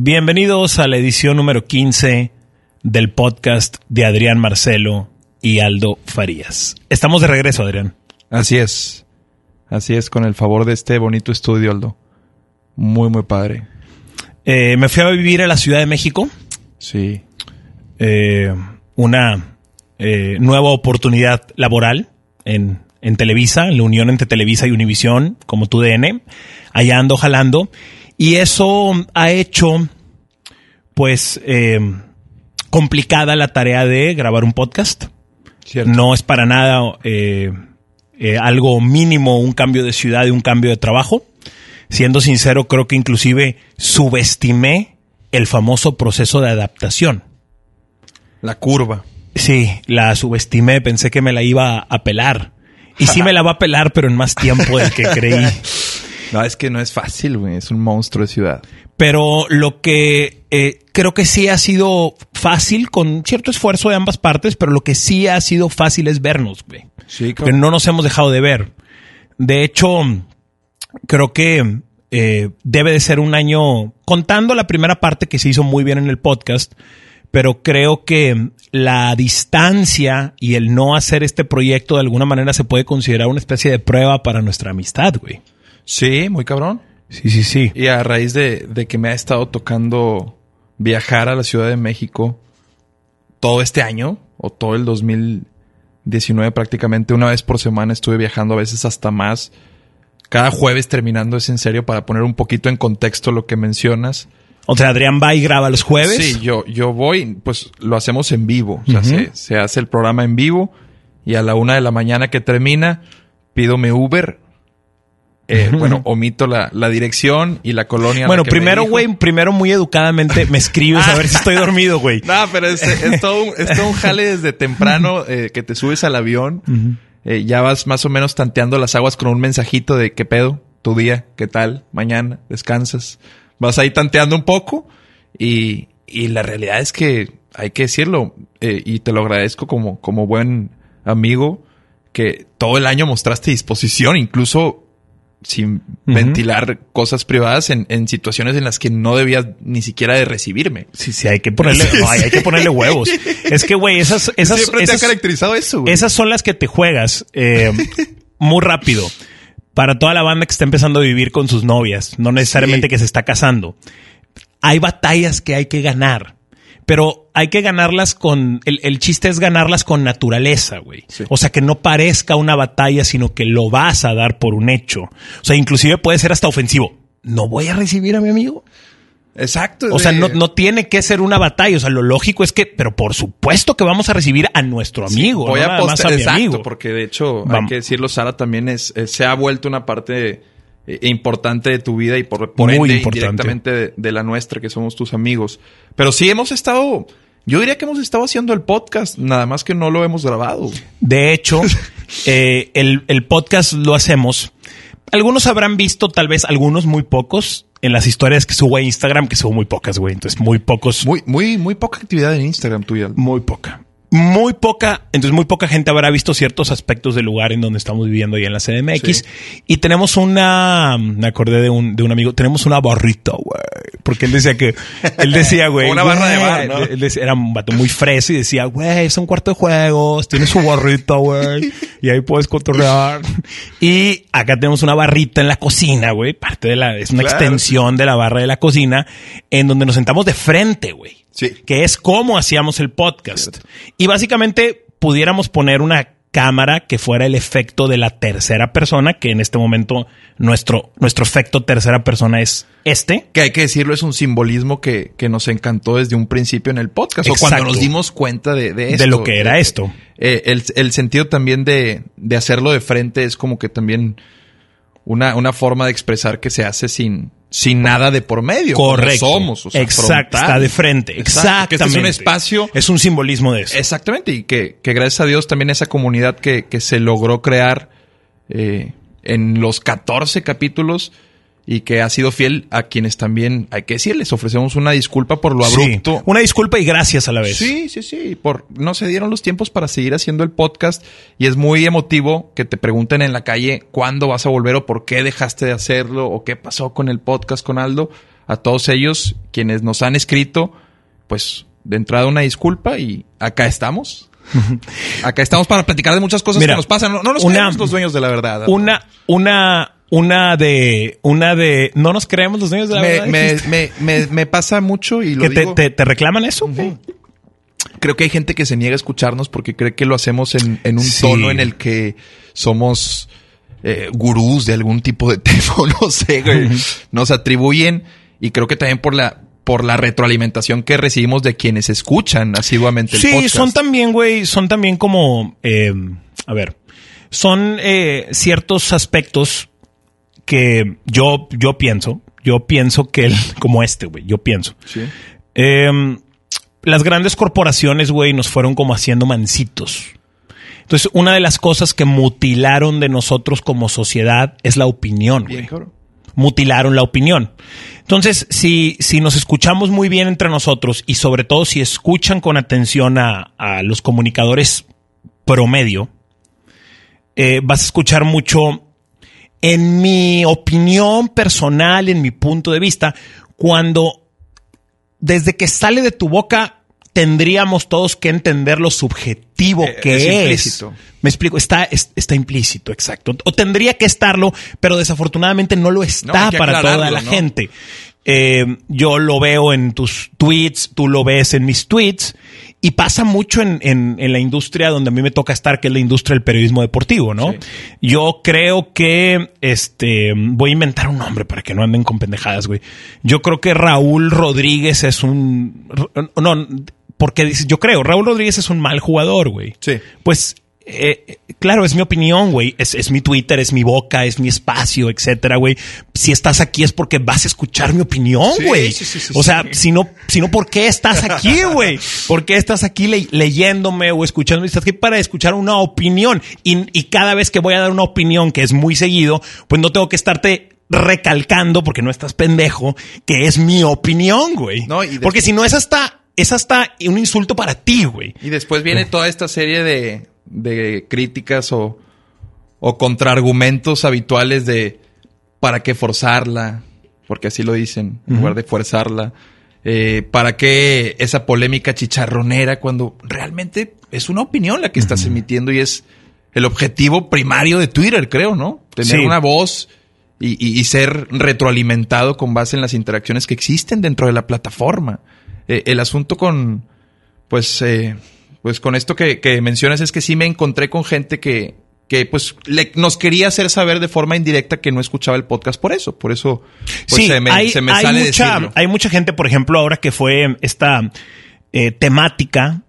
Bienvenidos a la edición número 15 del podcast de Adrián Marcelo y Aldo Farías. Estamos de regreso, Adrián. Así es. Así es, con el favor de este bonito estudio, Aldo. Muy, muy padre. Eh, me fui a vivir a la Ciudad de México. Sí. Eh, una eh, nueva oportunidad laboral en, en Televisa, en la unión entre Televisa y Univisión, como tu DN. Allá ando jalando. Y eso ha hecho, pues, eh, complicada la tarea de grabar un podcast. Cierto. No es para nada eh, eh, algo mínimo, un cambio de ciudad y un cambio de trabajo. Siendo sincero, creo que inclusive subestimé el famoso proceso de adaptación. La curva. Sí, la subestimé, pensé que me la iba a pelar. Y sí me la va a pelar, pero en más tiempo del que creí. No, es que no es fácil, güey. Es un monstruo de ciudad. Pero lo que eh, creo que sí ha sido fácil, con cierto esfuerzo de ambas partes, pero lo que sí ha sido fácil es vernos, güey. Sí, Que no nos hemos dejado de ver. De hecho, creo que eh, debe de ser un año, contando la primera parte que se hizo muy bien en el podcast, pero creo que la distancia y el no hacer este proyecto de alguna manera se puede considerar una especie de prueba para nuestra amistad, güey. Sí, muy cabrón. Sí, sí, sí. Y a raíz de, de que me ha estado tocando viajar a la Ciudad de México todo este año, o todo el 2019 prácticamente, una vez por semana estuve viajando, a veces hasta más. Cada jueves terminando es en serio para poner un poquito en contexto lo que mencionas. O sea, Adrián va y graba los jueves. Sí, yo, yo voy, pues lo hacemos en vivo. O sea, se, se hace el programa en vivo y a la una de la mañana que termina, pido mi Uber. Eh. Bueno, omito la, la dirección y la colonia. la Bueno, primero, güey, primero muy educadamente me escribes a ver si estoy dormido, güey. No, pero es, es todo, un, es todo un jale desde temprano eh, que te subes al avión. Eh, ya vas más o menos tanteando las aguas con un mensajito de qué pedo, tu día, qué tal, mañana, descansas. Vas ahí tanteando un poco y, y la realidad es que hay que decirlo eh, y te lo agradezco como, como buen amigo que todo el año mostraste disposición, incluso sin ventilar cosas privadas en, en situaciones en las que no debías ni siquiera de recibirme. Sí, sí, hay que ponerle, hay, hay que ponerle huevos. Es que, güey, esas, esas, Siempre te esas, ha caracterizado eso, güey. esas son las que te juegas eh, muy rápido. Para toda la banda que está empezando a vivir con sus novias, no necesariamente Sí. que se está casando. Hay batallas que hay que ganar, pero hay que ganarlas con. El, el chiste es ganarlas con naturaleza, güey. Sí. O sea, que no parezca una batalla, sino que lo vas a dar por un hecho. O sea, inclusive puede ser hasta ofensivo. No voy a recibir a mi amigo. Exacto. O sea, no, no tiene que ser una batalla. O sea, lo lógico es que, pero por supuesto que vamos a recibir a nuestro amigo, Voy no a nada más a mi exacto, amigo. porque de hecho, hay Vamos. que decirlo, Sara también es, eh, se ha vuelto una parte importante de tu vida y por, por Muy ende de, de la nuestra, que somos tus amigos. Pero sí hemos estado, yo diría que hemos estado haciendo el podcast, nada más que no lo hemos grabado. De hecho, eh, el, el podcast lo hacemos. Algunos habrán visto, tal vez algunos muy pocos, en las historias que subo a Instagram, que subo muy pocas, güey. Entonces, muy pocos. Muy, muy, muy poca actividad en Instagram tuya. Muy poca. Muy poca, entonces muy poca gente habrá visto ciertos aspectos del lugar en donde estamos viviendo ahí en la CDMX. Sí. Y tenemos una, me acordé de un, de un amigo, tenemos una barrita, güey. Porque él decía que, él decía, güey. Una barra de bar, ¿no? él decía- era un vato muy fresco y decía, güey, es un cuarto de juegos, tiene su barrita, güey. Y ahí puedes cotorrear. Y acá tenemos una barrita en la cocina, güey. Parte de la, es una Claro. extensión de la barra de la cocina en donde nos sentamos de frente, güey Sí. que es cómo hacíamos el podcast. Y básicamente pudiéramos poner una cámara que fuera el efecto de la tercera persona, que en este momento nuestro, nuestro efecto tercera persona es este. Que hay que decirlo, es un simbolismo que, que nos encantó desde un principio en el podcast. O cuando nos dimos cuenta de, de esto. de lo que era esto. Eh, el, el sentido también de, de hacerlo de frente es como que también una, una forma de expresar que se hace sin, sin nada de por medio. como Correcto. somos. O sea, Exacto. frontal. Está de frente. Exacto, que este es un Exactamente. espacio. Es un simbolismo de eso. Exactamente. Y que, que gracias a Dios también esa comunidad que, que se logró crear eh, en los 14 capítulos y que ha sido fiel a quienes también, hay que decirles, ofrecemos una disculpa por lo Sí. abrupto. Una disculpa y gracias a la vez. Sí, sí, sí. Por, no se dieron los tiempos para seguir haciendo el podcast y es muy emotivo que te pregunten en la calle cuándo vas a volver o por qué dejaste de hacerlo o qué pasó con el podcast con Aldo. a todos ellos quienes nos han escrito, pues de entrada una disculpa y acá estamos. acá estamos para platicar de muchas cosas que nos pasan. No, nos creemos los dueños de la verdad. Una, una, una de, una de, no nos creemos los dueños de la me, verdad. Me, me, me, pasa mucho y lo ¿Que te, te, reclaman eso? Creo que hay gente que se niega a escucharnos porque cree que lo hacemos en, en un tono en el que somos eh, gurús de algún tipo de tema, no sé, Nos atribuyen y creo que también por la por la retroalimentación que recibimos de quienes escuchan asiduamente el sí, son también, güey, son también como, eh, a ver, son eh, ciertos aspectos que yo, yo pienso, yo pienso que, como este, güey, yo pienso. Sí. Em, las grandes corporaciones, güey, nos fueron como haciendo mancitos. Entonces, una de las cosas que mutilaron de nosotros como sociedad es la opinión, güey. Mutilaron la opinión. Entonces, si, si nos escuchamos muy bien entre nosotros y sobre todo si escuchan con atención a, los comunicadores promedio, eh, vas a escuchar mucho, en mi opinión personal, en mi punto de vista, cuando desde que sale de tu boca tendríamos todos que entender lo subjetivo eh, que es. Implícito. Me explico, está, está implícito, exacto. O tendría que estarlo, pero desafortunadamente no lo está para toda la gente. Eh, yo lo veo en tus tweets, tú lo ves en mis tweets, y pasa mucho en, en, la industria donde a mí me toca estar, que es la industria del periodismo deportivo, ¿no? Yo creo que, este, voy a inventar un nombre para que no anden con pendejadas, güey. Yo creo que Raúl Rodríguez es un, no, porque yo creo, Raúl Rodríguez es un mal jugador, güey. Sí. Pues, eh, claro, es mi opinión, güey. Es, mi Twitter, es mi boca, es mi espacio, etcétera, güey. Si estás aquí es porque vas a escuchar mi opinión, güey. Sí, sí, sí, o sea, si no, si no, ¿por qué estás aquí, güey? ¿Por qué estás aquí leyéndome o escuchándome? Estás aquí para escuchar una opinión. Y, y cada vez que voy a dar una opinión, que es muy seguido, pues no tengo que estarte recalcando, porque no estás pendejo, que es mi opinión, güey. No, Porque si no es hasta es hasta un insulto para ti, güey. Y después viene toda esta serie de, de críticas o, o contraargumentos habituales de para qué forzarla, porque así lo dicen, en lugar de forzarla. Eh, ¿Para qué esa polémica chicharronera cuando realmente es una opinión la que estás emitiendo y es el objetivo primario de Twitter, creo, ¿no? Tener una voz y, y, ser retroalimentado con base en las interacciones que existen dentro de la plataforma. Eh, el asunto con, pues, eh, pues con esto que, mencionas es que sí me encontré con gente que, que pues nos quería hacer saber de forma indirecta que no escuchaba el podcast por eso. Por eso pues, se me, hay, sale mucha, Hay mucha gente, por ejemplo, ahora que fue esta eh, temática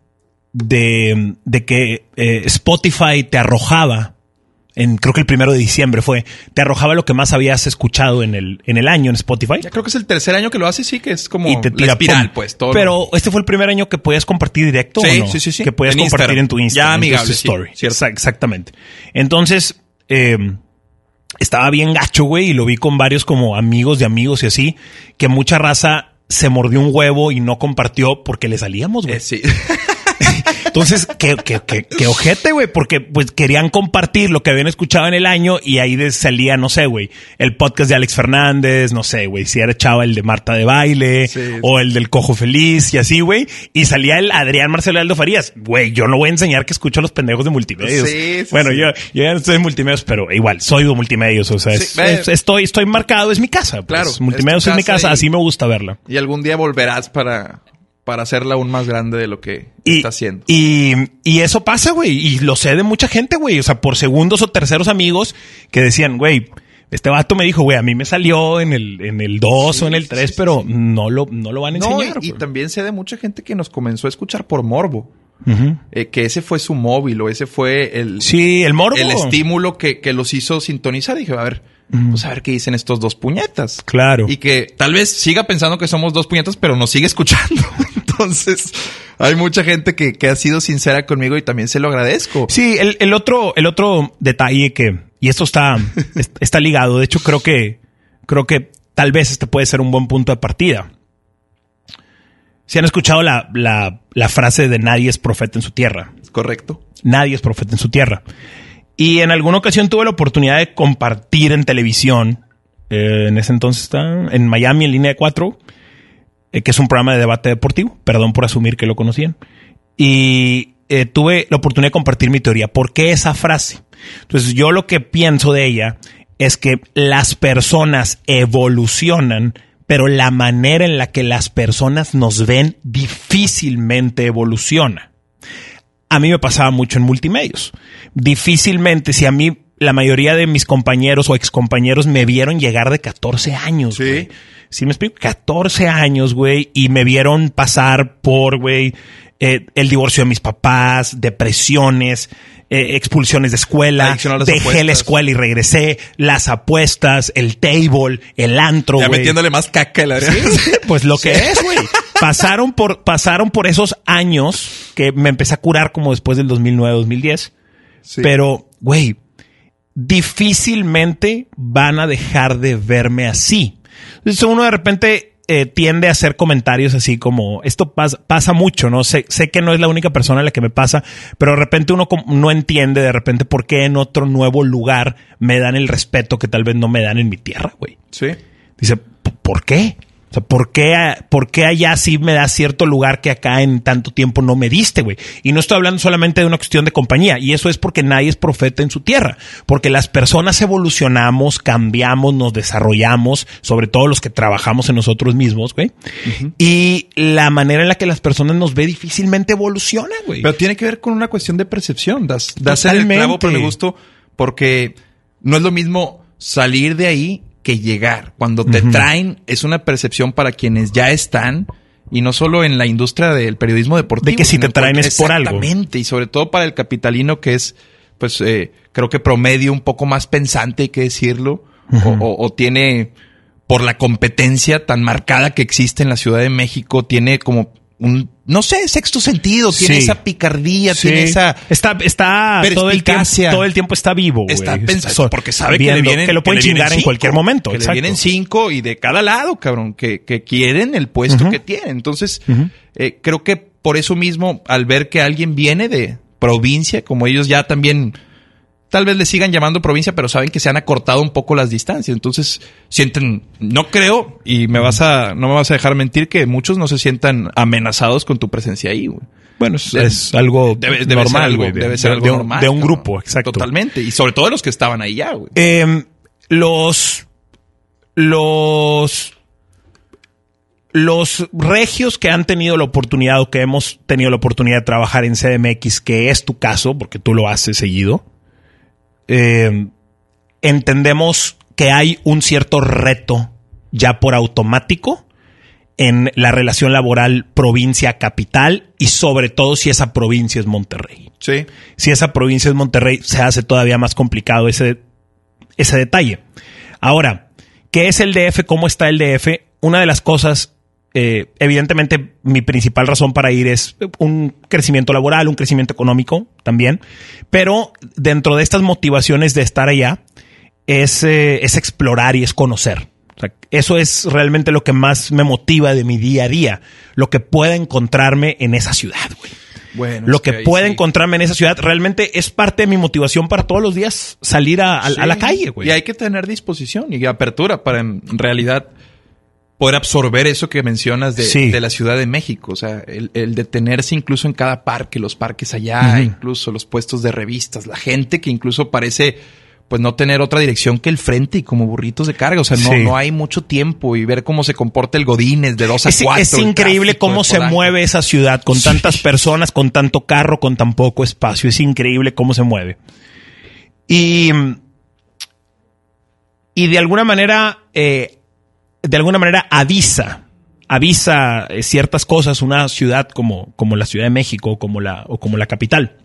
de, de que Spotify te arrojaba creo que el primero de diciembre fue, te arrojaba lo que más habías escuchado en el, en el año en Spotify. Ya creo que es el tercer año que lo hace, sí, que es como y te tira, espiral, pues. Todo Pero este fue el primer año que podías compartir directo. Sí, sí, sí, sí. Que podías compartir en tu Instagram. Ya amigable, story. Exactamente. Entonces, em, estaba bien gacho, güey, y lo vi con varios como amigos de amigos y así, que mucha raza se mordió un huevo y no compartió porque le salíamos, güey. Eh, sí. Entonces, qué, qué, qué, qué ojete, güey, porque pues querían compartir lo que habían escuchado en el año y ahí salía, no sé, güey, el podcast de Alex Fernández, no sé, güey, si era chava el de Marta de Baile o el del Cojo Feliz y así, güey, y salía el Adrián Marcelo Aldo Farías. Güey, yo no voy a enseñar que escucho a los pendejos de multimedios. Sí, bueno, yo, yo ya no estoy en multimedios, pero igual, soy de multimedios, o sea, estoy, estoy marcado, es mi casa. Pues. Claro. Multimedios es, mi casa, así me gusta verla. Y algún día volverás para para hacerla aún más grande de lo que está haciendo. Y, y eso pasa, güey. Y lo sé de mucha gente, güey. O sea, por segundos o terceros amigos que decían, güey, este vato me dijo, güey, a mí me salió en el, en el 2 o en el 3, pero No, lo, no lo van a enseñar. y, también sé de mucha gente que nos comenzó a escuchar por morbo. Eh, que ese fue su móvil o ese fue el... Sí, el morbo. El estímulo que, que los hizo sintonizar. Y dije, a ver, pues a ver qué dicen estos dos puñetas. Claro. Y que tal vez siga pensando que somos dos puñetas, pero nos sigue escuchando. Entonces, hay mucha gente que, que, ha sido sincera conmigo y también se lo agradezco. Sí, el, el otro, el otro detalle que, y esto está, está ligado. De hecho, creo que, creo que tal vez este puede ser un buen punto de partida. Si han escuchado la, la, la frase de nadie es profeta en su tierra. Correcto. Nadie es profeta en su tierra. Y en alguna ocasión tuve la oportunidad de compartir en televisión eh, en ese entonces está en Miami en línea de cuatro, eh, que es un programa de debate deportivo. Perdón por asumir que lo conocían. Y eh, tuve la oportunidad de compartir mi teoría. ¿Por qué esa frase? Entonces yo lo que pienso de ella es que las personas evolucionan, pero la manera en la que las personas nos ven difícilmente evoluciona. A mí me pasaba mucho en multimedios. Difícilmente, si a mí la mayoría de mis compañeros o excompañeros me vieron llegar de 14 años, Sí. güey. Sí, me explico, 14 años, güey, y me vieron pasar por, güey, eh, el divorcio de mis papás, depresiones, eh, expulsiones de escuela, dejé la escuela y regresé, las apuestas, el table, el antro, Ya güey. metiéndole más caca a la Pues lo que es, güey. Pasaron por, pasaron por esos años que me empecé a curar como después del 2009, 2010. Sí. Pero, güey, difícilmente van a dejar de verme así. Entonces uno de repente eh, tiende a hacer comentarios así como, esto pasa, pasa mucho, ¿no? Sé, sé que no es la única persona a la que me pasa, pero de repente uno no entiende de repente por qué en otro nuevo lugar me dan el respeto que tal vez no me dan en mi tierra, güey. Sí. Dice, "¿P- ¿por qué? O sea, ¿por qué, ¿por qué allá sí me da cierto lugar que acá en tanto tiempo no me diste, güey? Y no estoy hablando solamente de una cuestión de compañía, y eso es porque nadie es profeta en su tierra, porque las personas evolucionamos, cambiamos, nos desarrollamos, sobre todo los que trabajamos en nosotros mismos, güey. Y la manera en la que las personas nos ve difícilmente evoluciona, güey. Pero tiene que ver con una cuestión de percepción. Das, el clavo, gustó porque no es lo mismo salir de ahí que llegar. Cuando te traen, es una percepción para quienes ya están. Y no solo en la industria del periodismo deportivo. De que si te traen es por algo. Exactamente. Y sobre todo para el capitalino que es, pues, eh, creo que promedio un poco más pensante, hay que decirlo. o, o- o tiene, por la competencia tan marcada que existe en la Ciudad de México, tiene como un, no sé, sexto sentido. Tiene Sí. esa picardía, Sí. tiene esa... está está todo el tiempo todo el tiempo está vivo güey. Está pensando porque sabe que le viendo vienen que lo pueden vienen chingar en cualquier momento que exacto. le vienen cinco y de cada lado cabrón que, que quieren el puesto que tienen entonces eh, creo que por eso mismo al ver que alguien viene de provincia como ellos ya también tal vez le sigan llamando provincia pero saben que se han acortado un poco las distancias entonces sienten no creo y me vas a no me vas a dejar mentir que muchos no se sientan amenazados con tu presencia ahí güey bueno es, De- es algo Debe, debe normal güey, de- debe ser de- algo de un- normal. de un cabrón. grupo exacto Totalmente. Y sobre todo de los que estaban ahí ya, güey. Eh, los los los regios que han tenido la oportunidad o que hemos tenido la oportunidad de trabajar en CDMX, que es tu caso, porque tú lo haces seguido, eh, entendemos que hay un cierto reto ya por automático en la relación laboral provincia-capital y sobre todo si esa provincia es Monterrey. Sí. Si esa provincia es Monterrey, se hace todavía más complicado ese, ese detalle. Ahora, ¿qué es el DF? ¿Cómo está el DF? Una de las cosas, eh, evidentemente, mi principal razón para ir es un crecimiento laboral, un crecimiento económico también, pero dentro de estas motivaciones de estar allá es, eh, es explorar y es conocer. O sea, eso es realmente lo que más me motiva de mi día a día, lo que pueda encontrarme en esa ciudad, güey Bueno. lo que ahí pueda sí. encontrarme en esa ciudad realmente es parte de mi motivación para todos los días salir a, a- a la calle, güey. Y hay que tener disposición y apertura para en realidad poder absorber eso que mencionas de, Sí. de la Ciudad de México. O sea, el, el detenerse incluso en cada parque, los parques allá, incluso los puestos de revistas, la gente que incluso parece pues no tener otra dirección que el frente y como burritos de carga. O sea, no, Sí. no hay mucho tiempo y ver cómo se comporta el Godínez de dos a Es, cuatro. es increíble tráfico cómo se mueve esa ciudad con tantas personas, con tanto carro, con tan poco espacio. Es increíble cómo se mueve. Y, y de alguna manera, eh, de alguna manera avisa, avisa eh, ciertas cosas una ciudad como, como la Ciudad de México como la, o como la capital.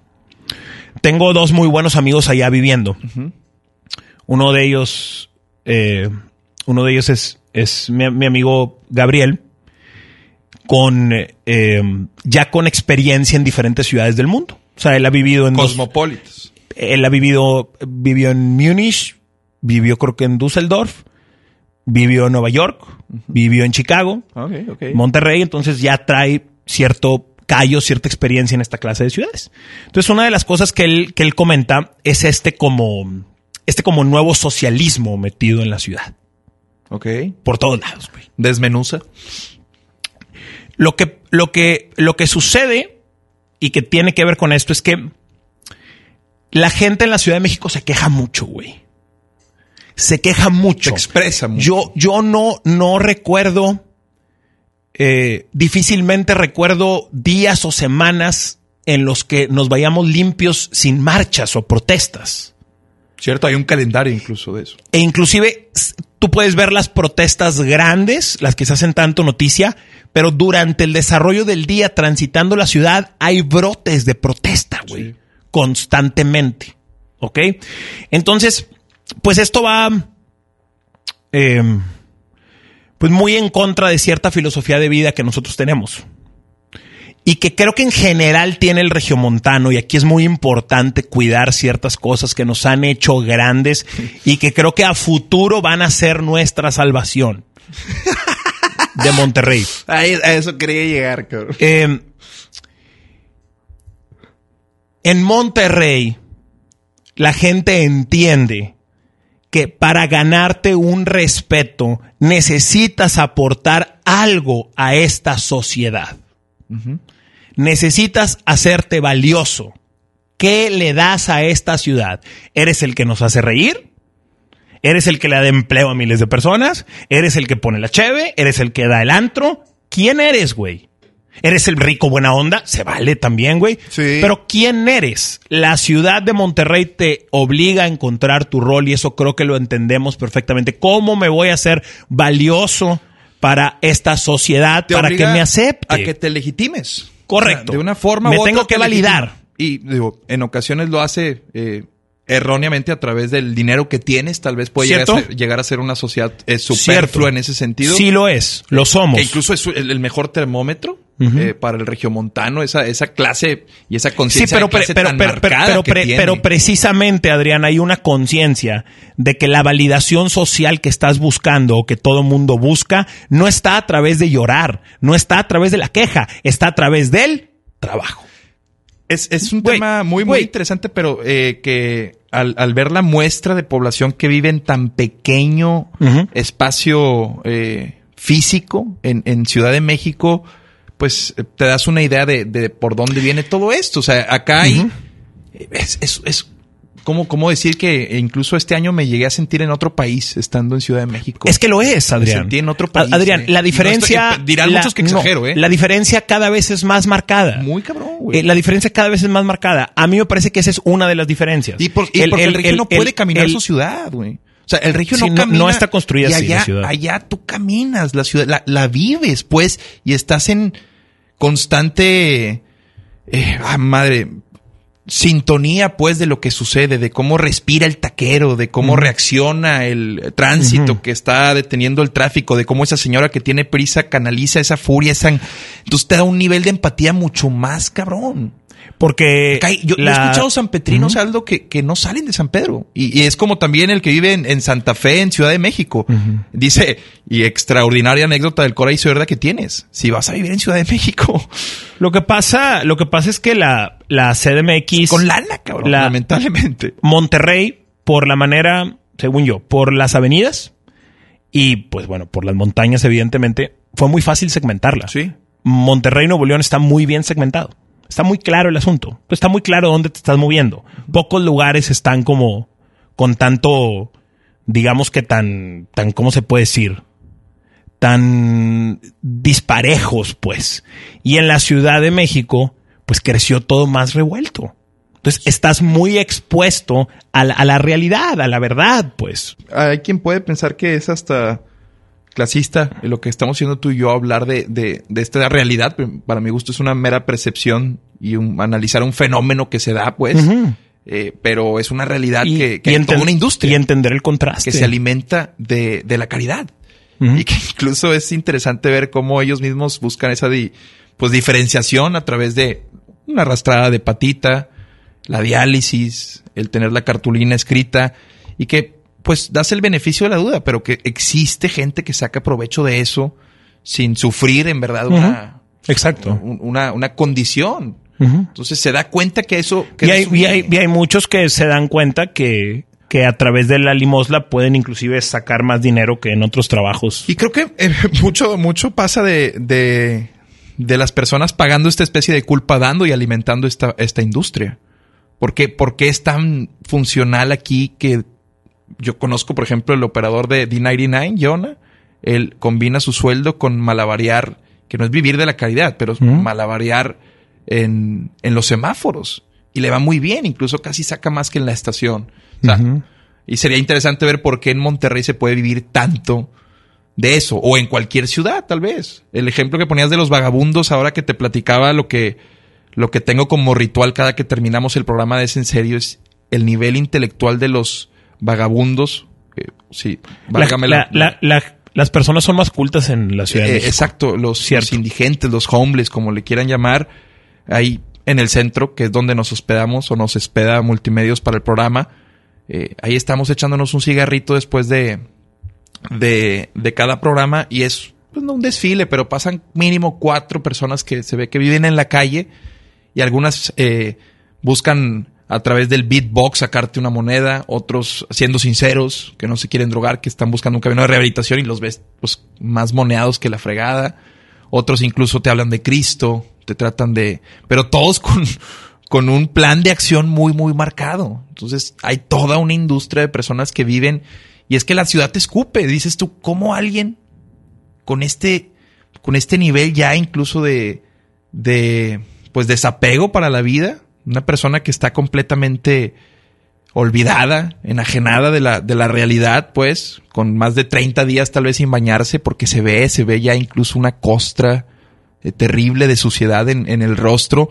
Tengo dos muy buenos amigos allá viviendo. Uno de ellos, eh, uno de ellos es, es mi, mi amigo Gabriel, con eh, ya con experiencia en diferentes ciudades del mundo. O sea, él ha vivido en dos, Cosmopolitas. él ha vivido, vivió en Múnich, vivió creo que en Düsseldorf, vivió en Nueva York, vivió en Chicago. Monterrey, entonces ya trae cierto callo, cierta experiencia en esta clase de ciudades. Entonces, una de las cosas que él, que él comenta es este como, este como nuevo socialismo metido en la ciudad. Ok. Por todos lados, güey. Desmenuza. Lo que, lo que, lo que sucede y que tiene que ver con esto es que la gente en la Ciudad de México se queja mucho, güey. Se queja mucho. Se expresa mucho. Yo, yo no, no recuerdo, eh, difícilmente recuerdo días o semanas en los que nos vayamos limpios sin marchas o protestas. Cierto, hay un calendario incluso de eso. E inclusive tú puedes ver las protestas grandes, las que se hacen tanto noticia, pero durante el desarrollo del día transitando la ciudad hay brotes de protesta, güey, Sí. constantemente. ¿Ok? Entonces, pues esto va eh, pues muy en contra de cierta filosofía de vida que nosotros tenemos. Y que creo que en general tiene el regiomontano, y aquí es muy importante cuidar ciertas cosas que nos han hecho grandes y que creo que a futuro van a ser nuestra salvación de Monterrey. A eso quería llegar, cabrón. Eh, en Monterrey, la gente entiende que para ganarte un respeto necesitas aportar algo a esta sociedad. Necesitas hacerte valioso. ¿Qué le das a esta ciudad? ¿Eres el que nos hace reír? ¿Eres el que le da empleo a miles de personas? ¿Eres el que pone la cheve? ¿Eres el que da el antro? ¿Quién eres, güey? ¿Eres el rico buena onda? Se vale también, güey. Sí. Pero ¿quién eres? La ciudad de Monterrey te obliga a encontrar tu rol y eso creo que lo entendemos perfectamente. ¿Cómo me voy a hacer valioso para esta sociedad, Te para que me acepte? A que te legitimes. Correcto. O sea, de una forma Me u otra tengo que validar. Y digo, en ocasiones lo hace eh, erróneamente a través del dinero que tienes. Tal vez puede llegar a, ser, llegar a ser una sociedad eh, superflua en ese sentido. Sí lo es, lo somos. Que incluso es el, el mejor termómetro Ujú. eh, para el regiomontano, esa, esa clase y esa Sí, conciencia pero, de pero, pero, pero, que pre- tiene. pero precisamente, Adrián, hay una conciencia de que la validación social que estás buscando o que todo mundo busca no está a través de llorar, no está a través de la queja, está a través del trabajo. Es, es un tema muy, muy interesante, pero eh, que al, al ver la muestra de población que vive en tan pequeño espacio eh, físico en, en Ciudad de México, pues eh, te das una idea de, de por dónde viene todo esto. O sea, acá hay... Ujú. Es, es, es ¿cómo, ¿Cómo decir que incluso este año me llegué a sentir en otro país estando en Ciudad de México? Es que lo es, Adrián. sentí en otro país, Adrián, eh. la Y no diferencia. estoy- dirán la- muchos que exagero, ¿eh? La diferencia cada vez es más marcada. Muy cabrón, güey. Eh, la diferencia cada vez es más marcada. A mí me parece que esa es una de las diferencias. Y, por- y porque el, regio no puede caminar el- su ciudad, güey. O sea, el regio Sí, no no- camina. no está construida y así la allá, ciudad. Allá tú caminas la ciudad, la, la vives, pues, y estás en constante, eh, ah, madre, sintonía, pues, de lo que sucede, de cómo respira el taquero, de cómo reacciona el tránsito que está deteniendo el tráfico, de cómo esa señora que tiene prisa canaliza esa furia, esa... Entonces te da un nivel de empatía mucho más cabrón. Porque. Acá yo, yo he escuchado sanpetrinos, Ujú. Aldo, que, que no salen de San Pedro. Y, y es como también el que vive en, en Santa Fe, en Ciudad de México. Dice, y extraordinaria anécdota del Cora y verdad que tienes. Si vas a vivir en Ciudad de México, Lo que pasa, lo que pasa es que la, la CDMX. con lana, cabrón, La- lamentablemente. Monterrey, por la manera, según yo, por las avenidas y, pues bueno, por las montañas, evidentemente, fue muy fácil segmentarla. Sí. Monterrey, Nuevo León está muy bien segmentado. Está muy claro el asunto. Está muy claro dónde te estás moviendo. Pocos lugares están como con tanto, digamos que tan, tan, ¿cómo se puede decir? Tan disparejos, pues. Y en la Ciudad de México, pues creció todo más revuelto. Entonces, estás muy expuesto a la, a la realidad, a la verdad, pues. Hay quien puede pensar que es hasta clasista lo que estamos haciendo tú y yo hablar de, de, de esta realidad. Para mi gusto es una mera percepción y un, analizar un fenómeno que se da, pues. Eh, pero es una realidad Y- que, que y toda una industria. Y entender el contraste. que se alimenta de, de la caridad. Y que incluso es interesante ver cómo ellos mismos buscan esa di- pues diferenciación a través de una arrastrada de patita, la diálisis, el tener la cartulina escrita y que pues das el beneficio de la duda, pero que existe gente que saca provecho de eso sin sufrir en verdad una, Exacto. un- una, una condición. Entonces se da cuenta que eso... Que Y hay, eso- y, hay, y hay muchos que se dan cuenta que, que a través de la limosna pueden inclusive sacar más dinero que en otros trabajos. Y creo que eh, mucho, mucho pasa de, de, de, las personas pagando esta especie de culpa, dando y alimentando esta, esta industria. ¿Por qué, ¿Por qué es tan funcional aquí que yo conozco, por ejemplo, el operador de D99, Jonah? Él combina su sueldo con malabarear, que no es vivir de la caridad, pero es malabarear en, en los semáforos. Y le va muy bien, incluso casi saca más que en la estación. Y sería interesante ver por qué en Monterrey se puede vivir tanto de eso, o en cualquier ciudad, tal vez. El ejemplo que ponías de los vagabundos, ahora que te platicaba lo que, lo que tengo como ritual cada que terminamos el programa de ese en serio, es el nivel intelectual de los vagabundos. sí, las personas son más cultas en la ciudad. Eh, exacto, los, los, indigentes, los homeless, como le quieran llamar, ahí en el centro, que es donde nos hospedamos o nos hospeda Multimedios para el programa, eh, ahí estamos echándonos un cigarrito después de, de, de cada programa y es pues, no un desfile, pero pasan mínimo cuatro personas que se ve que viven en la calle y algunas eh, buscan a través del beatbox sacarte una moneda, otros siendo sinceros, que no se quieren drogar, que están buscando un camino de rehabilitación y los ves pues, más moneados que la fregada. Otros incluso te hablan de Cristo, te tratan de... Pero todos con, con un plan de acción muy, muy marcado. Entonces hay toda una industria de personas que viven y es que la ciudad te escupe. Dices tú, ¿cómo alguien con este, con este nivel ya incluso de, de, pues desapego para la vida, una persona que está completamente olvidada, enajenada de la, de la realidad, pues, con más de 30 días tal vez sin bañarse, porque se ve, se ve ya incluso una costra eh, terrible de suciedad en, en el rostro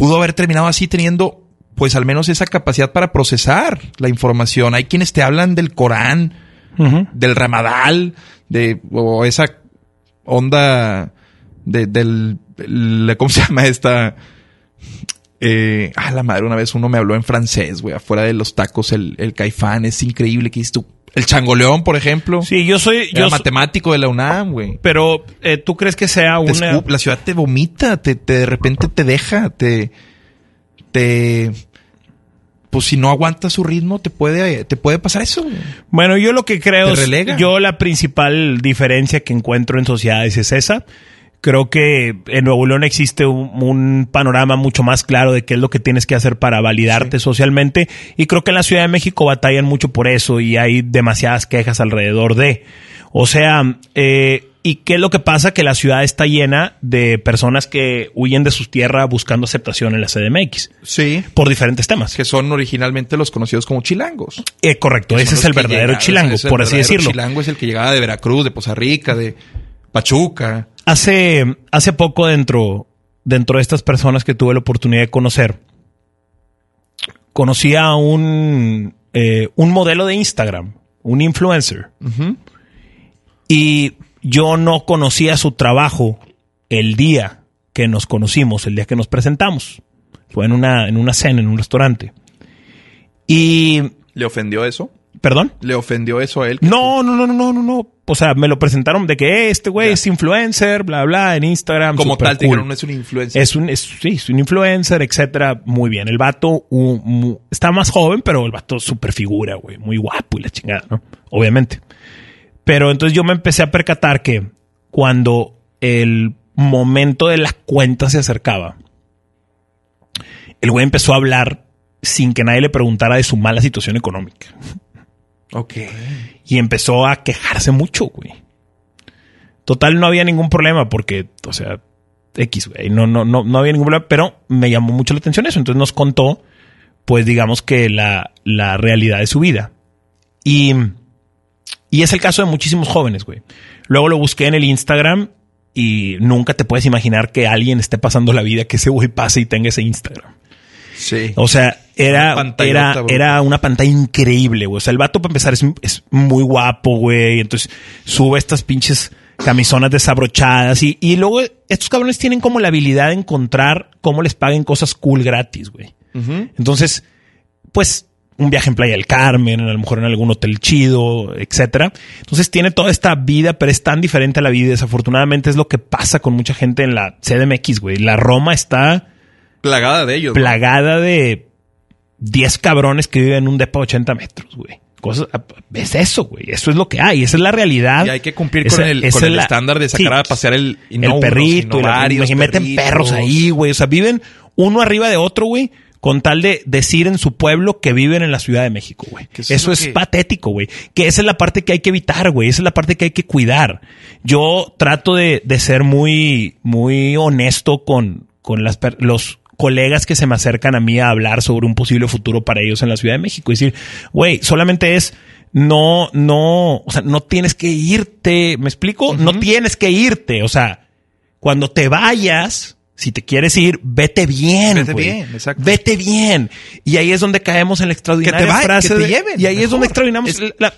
pudo haber terminado así teniendo pues al menos esa capacidad para procesar la información. Hay quienes te hablan del Corán, del Ramadal, de o esa onda de, del, ¿cómo se llama esta? Eh, ah, la madre, una vez uno me habló en francés, güey, afuera de los tacos, el, el caifán, es increíble que tú. El changoleón, por ejemplo. Sí, yo soy. yo matemático de la UNAM, güey. Pero, eh, ¿tú crees que sea una. la ciudad te vomita, te, de repente te deja, te. Te. Pues si no aguanta su ritmo, te puede, te puede pasar eso. Bueno, yo lo que creo es. Yo la principal diferencia que encuentro en sociedades es esa creo que en Nuevo León existe un, panorama mucho más claro de qué es lo que tienes que hacer para validarte socialmente y creo que en la Ciudad de México batallan mucho por eso y hay demasiadas quejas alrededor de. O sea, eh, ¿y qué es lo que pasa? Que la ciudad está llena de personas que huyen de su tierra buscando aceptación en la CDMX. Sí. Por diferentes temas. Que son originalmente los conocidos como chilangos. Eh, correcto, ese es el verdadero chilango, por así decirlo. El chilango es el que llegaba de Veracruz, de Poza Rica, de Pachuca. Hace, hace poco dentro, dentro de estas personas que tuve la oportunidad de conocer, conocí a un, eh, un modelo de Instagram, un influencer. Y yo no conocía su trabajo el día que nos conocimos, el día que nos presentamos. Fue en una, en una cena, en un restaurante. Y... ¿Le ofendió eso? ¿Perdón? ¿Le ofendió eso a él? No, no, no, no, no, no, no. O sea, me lo presentaron de que eh, este güey es influencer, bla, bla, en Instagram. Como tal, no es un influencer. Es un, es, sí, es un influencer, etcétera. Muy bien. El vato está más joven, pero el vato super figura, güey. Muy guapo y la chingada, ¿no? Obviamente. Pero entonces yo me empecé a percatar que cuando el momento de la cuenta se acercaba, el güey empezó a hablar sin que nadie le preguntara de su mala situación económica. Ok. Y empezó a quejarse mucho, güey. Total, no había ningún problema porque, o sea, X, güey. No, no, no, no había ningún problema, pero me llamó mucho la atención eso. Entonces nos contó, pues digamos que la, la realidad de su vida. Y, y es el caso de muchísimos jóvenes, güey. Luego lo busqué en el Instagram y nunca te puedes imaginar que alguien esté pasando la vida que ese güey pase y tenga ese Instagram. Sí. O sea, era, era, era una pantalla increíble, güey. O sea, el vato, para empezar, es, muy guapo, güey. Entonces, sube estas pinches camisonas desabrochadas. Y, y luego, estos cabrones tienen como la habilidad de encontrar cómo les paguen cosas cool gratis, güey. Entonces, pues, un viaje en Playa del Carmen, a lo mejor en algún hotel chido, etcétera. Entonces tiene toda esta vida, pero es tan diferente a la vida. Desafortunadamente es lo que pasa con mucha gente en la CDMX, güey. La Roma está Plagada de ellos. Plagada de 10 cabrones que viven en un depa de 80 metros, güey. Cosas, es eso, güey. Eso es lo que hay. Esa es la realidad. Y hay que cumplir con el, con el estándar de sacar a pasear el, el perrito. Y, meten perros ahí, güey. O sea, viven uno arriba de otro, güey con tal de decir en su pueblo que viven en la Ciudad de México, güey. Eso, es, patético, güey. Que esa es la parte que hay que evitar, güey. Esa es la parte que hay que cuidar. Yo trato de, de ser muy, muy honesto con, con las, los colegas que se me acercan a mí a hablar sobre un posible futuro para ellos en la Ciudad de México. Y decir, güey, solamente es no, no, o sea, no tienes que irte, ¿me explico? No tienes que irte, o sea, cuando te vayas, si te quieres ir, vete bien. Vete bien, exacto. Vete bien. Y ahí es donde caemos en la extraordinaria que te frase. Que te lleven. Y ahí es donde extraordinamos.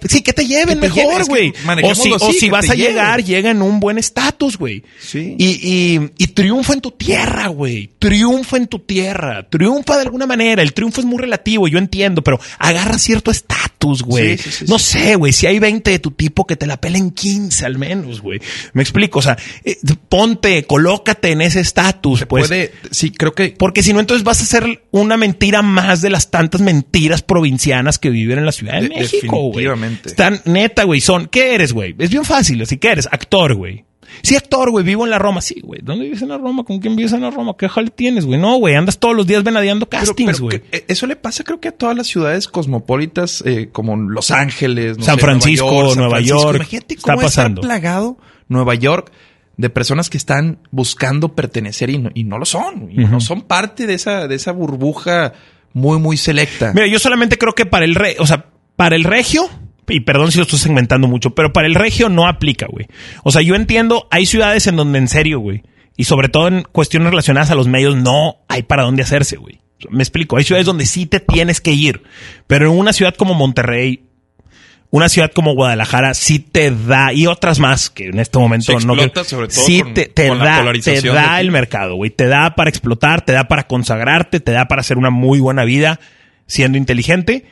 sí, que te lleven mejor, güey. O si, o si vas a llegar, llega en un buen estatus, güey. Sí. Y, y, y triunfa en tu tierra, güey. Triunfa en tu tierra. Triunfa de alguna manera. El triunfo es muy relativo, yo entiendo, pero agarra cierto estatus, güey. no sé, güey. Si hay 20 de tu tipo, que te la pelen 15 al menos, güey. Me explico. O sea, eh, ponte, colócate en ese estatus pues. Puede, sí, creo que. Porque si no, entonces vas a hacer una mentira más de las tantas mentiras provincianas que viven en la Ciudad de, México, güey. Definitivamente. Están neta, güey. Son, ¿qué eres, güey? Es bien fácil. Así que eres actor, güey. Sí, actor, güey, vivo en la Roma. Sí, güey. ¿Dónde vives en la Roma? ¿Con quién vives en la Roma? ¿Qué jale tienes, güey? No, güey, andas todos los días venadeando castings, güey. Eh, eso le pasa, creo que a todas las ciudades cosmopolitas, eh, como Los Ángeles, San Francisco, Nueva York. Imagínate cómo está pasando. plagado Nueva York de personas que están buscando pertenecer y no, y no lo son, y no son parte de esa, de esa burbuja muy, muy selecta. Mira, yo solamente creo que para el re, o sea, para el regio, y perdón si lo estoy segmentando mucho, pero para el regio no aplica, güey. O sea, yo entiendo, hay ciudades en donde en serio, güey, y sobre todo en cuestiones relacionadas a los medios, no hay para dónde hacerse, güey. Me explico, hay ciudades donde sí te tienes que ir, pero en una ciudad como Monterrey, una ciudad como Guadalajara sí te da, y otras más que en este momento no. Sobre todo sí te, da, te da el mercado, güey. Te da para explotar, te da para consagrarte, te da para hacer una muy buena vida siendo inteligente.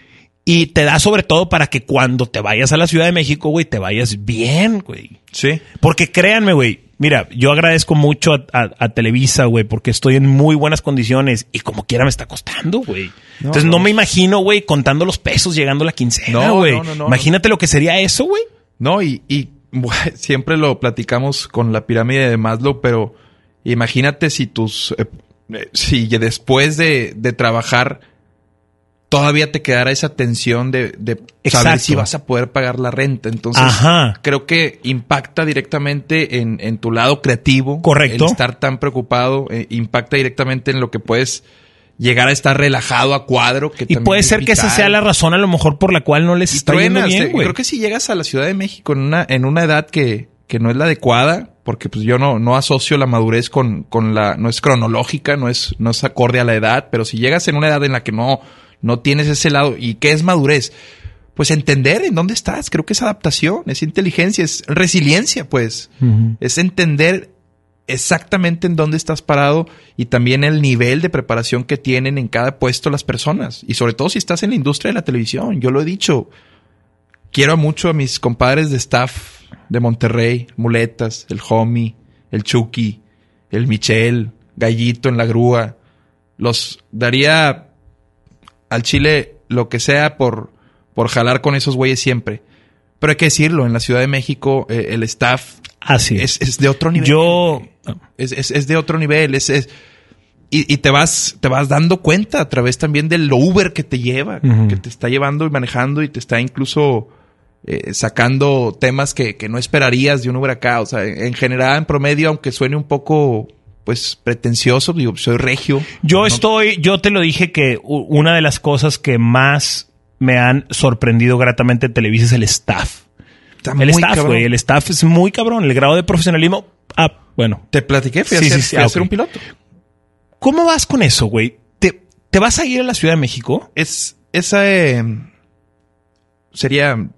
Y te da sobre todo para que cuando te vayas a la Ciudad de México, güey, te vayas bien, güey. Sí. Porque créanme, güey, Mira, yo agradezco mucho a, Televisa, güey, porque estoy en muy buenas condiciones y como quiera me está costando, güey. Entonces no, me imagino, güey, contando los pesos llegando a la quincena, güey. Imagínate lo que sería eso, güey. No, y, y siempre lo platicamos con la pirámide de Maslow, pero imagínate si tus... Eh, eh, si después de, de trabajar todavía te quedará esa tensión de, de saber si vas a poder pagar la renta. Entonces, creo que impacta directamente en, en, tu lado creativo. Correcto. El estar tan preocupado eh, impacta directamente en lo que puedes llegar a estar relajado a cuadro. Que y puede ser que esa sea la razón a lo mejor por la cual no les está yendo bien, Creo que si llegas a la Ciudad de México en una, en una edad que, que no es la adecuada, porque pues yo no, no asocio la madurez con, con la, no es cronológica, no es, no es acorde a la edad, pero si llegas en una edad en la que no, no tienes ese lado. ¿Y qué es madurez? Pues entender en dónde estás. Creo que es adaptación, es inteligencia, es resiliencia, pues. Es entender exactamente en dónde estás parado y también el nivel de preparación que tienen en cada puesto las personas. Y sobre todo si estás en la industria de la televisión. Yo lo he dicho. Quiero mucho a mis compadres de staff de Monterrey, Muletas, el Homie, el Chucky, el Michel, Gallito en la grúa. Los daría al Chile lo que sea por, por jalar con esos güeyes siempre. Pero hay que decirlo, en la Ciudad de México eh, el staff Así es, es, de otro nivel. Yo... Es, es, es de otro nivel. Es, es, y, y, te vas te vas dando cuenta a través también del Uber que te lleva, que te está llevando y manejando y te está incluso eh, sacando temas que, que no esperarías de un Uber acá. O sea, en general, en promedio, aunque suene un poco pues pretencioso, digo, soy regio. Yo estoy, yo te lo dije que una de las cosas que más me han sorprendido gratamente en Televisa es el staff. el staff, güey, el staff es muy cabrón, el grado de profesionalismo. Ah, bueno. Te platiqué, fui, a, hacer, ah, un piloto. ¿Cómo vas con eso, güey? ¿Te, ¿Te, vas a ir a la Ciudad de México? Es, esa eh, sería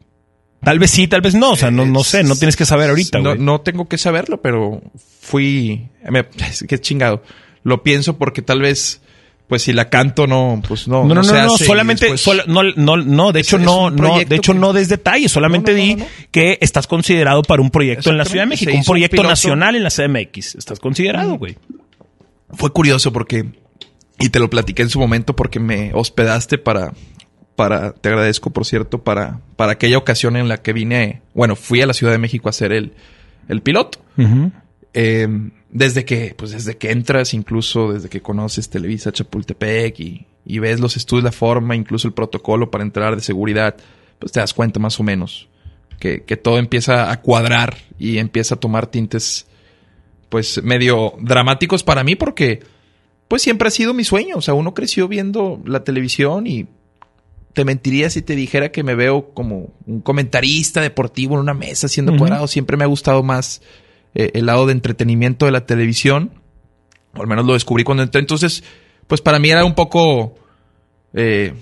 Tal vez sí, tal vez no. O sea, no, no sé, no tienes que saber ahorita. No, no tengo que saberlo, pero fui. Qué chingado. Lo pienso porque tal vez. Pues si la canto no, pues no. No, no, no, no, solamente, no, no, no, de hecho no, no, de hecho no des detalles, solamente di que estás considerado para un proyecto en la Ciudad de México, un proyecto nacional en la CMX, estás considerado, güey. Fue curioso porque Y te lo platiqué en su momento porque me hospedaste para, para, te agradezco por cierto, para, para aquella ocasión en la que vine, bueno, fui a la Ciudad de México a hacer el, el piloto. Eh, desde que, pues desde que entras, incluso desde que conoces Televisa Chapultepec y, y ves los estudios, la forma, incluso el protocolo para entrar de seguridad, pues te das cuenta más o menos que, que todo empieza a cuadrar y empieza a tomar tintes, pues medio dramáticos para mí porque, pues siempre ha sido mi sueño. O sea, uno creció viendo la televisión y te mentiría si te dijera que me veo como un comentarista deportivo en una mesa haciendo cuadrado. Siempre me ha gustado más eh, el lado de entretenimiento de la televisión. O al menos lo descubrí cuando entré. Entonces, pues para mí era un poco, eh,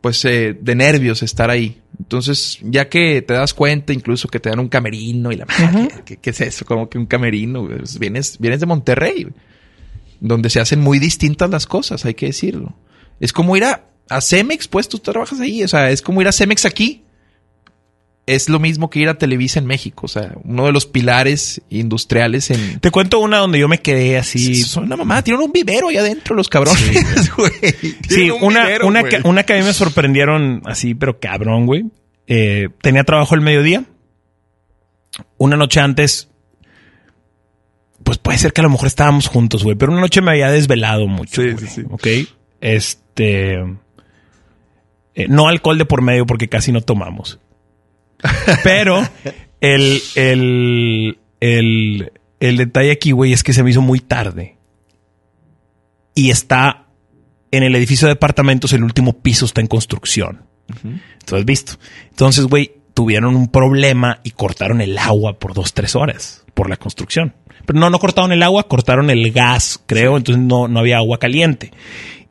pues, eh, de nervios estar ahí. Entonces, ya que te das cuenta incluso que te dan un camerino y la madre, ¿qué, es eso? Como que un camerino. Pues, vienes, vienes de Monterrey, donde se hacen muy distintas las cosas, hay que decirlo. Es como ir a, a Cemex, pues tú trabajas ahí. O sea, es como ir a Cemex aquí es lo mismo que ir a Televisa en México. O sea, uno de los pilares industriales en. Te cuento una donde yo me quedé así. Son una mamá, tienen un vivero ahí adentro los cabrones, güey. Sí, una, una, que, una que a mí me sorprendieron así, pero cabrón, güey. Eh, tenía trabajo el mediodía. Una noche antes. Pues puede ser que a lo mejor estábamos juntos, güey. Pero una noche me había desvelado mucho. Sí, sí, sí. Ok. Este. Eh, no alcohol de por medio porque casi no tomamos. Pero el, el, el, el detalle aquí, güey, es que se me hizo muy tarde. Y está en el edificio de departamentos, el último piso está en construcción. Entonces, visto. Entonces, güey, tuvieron un problema y cortaron el agua por dos, tres horas por la construcción. Pero no, no cortaron el agua, cortaron el gas, creo. Entonces no, no había agua caliente.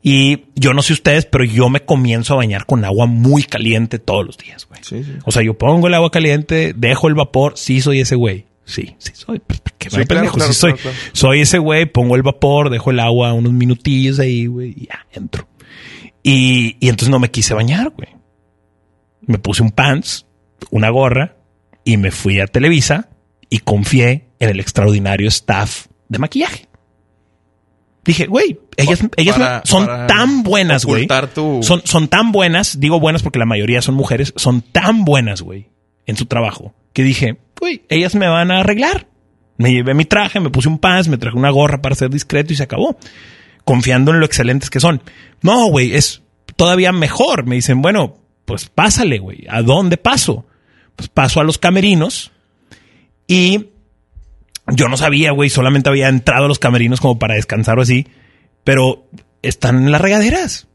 Y yo no sé ustedes, pero yo me comienzo a bañar con agua muy caliente todos los días, güey. Sí, sí. O sea, yo pongo el agua caliente, dejo el vapor, sí soy ese güey. Sí, sí soy. Pues, ¿Qué sí, pendejo? sí soy. Soy ese güey, pongo el vapor, dejo el agua unos minutillos ahí, güey, y ya, entro. Y, y entonces no me quise bañar, güey. Me puse un pants, una gorra, y me fui a Televisa y confié en el extraordinario staff de maquillaje. Dije, güey, ellas, ellas son tan buenas, güey. Son, son tan buenas, digo buenas porque la mayoría son mujeres, son tan buenas, güey, en su trabajo, que dije, güey, ellas me van a arreglar. Me llevé mi traje, me puse un pants, me traje una gorra para ser discreto y se acabó. Confiando en lo excelentes que son. No, güey, es todavía mejor. Me dicen, bueno, pues pásale, güey. ¿A dónde paso? Pues paso a los camerinos y yo no sabía, güey, solamente había entrado a los camerinos como para descansar o así, pero están en las regaderas.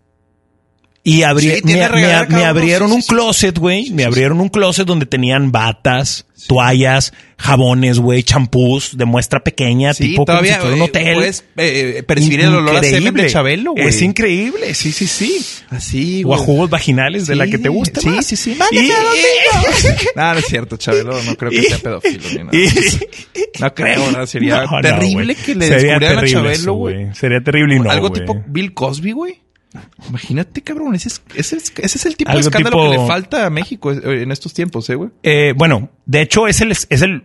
Y me, abrieron un closet, güey. Me abrieron un closet donde tenían batas, toallas, jabones, güey, champús de muestra pequeña, tipo todavía, como si un hotel. Puedes eh, percibir el olor a de Chabelo, güey. Es increíble, sí, sí, sí. Así, güey. O a jugos vaginales de la que te gusta Sí, sí, sí. Y... no, no es cierto, Chabelo. No creo que sea pedófilo ni nada. No creo, ¿no? Sería terrible que le descubrieran a Chabelo, güey. Sería terrible y no, Algo tipo Bill Cosby, güey. Imagínate, cabrón, ese es, ese es, el tipo de escándalo que le falta a México en estos tiempos, ¿eh, güey? Eh, bueno, de hecho, es el, es el,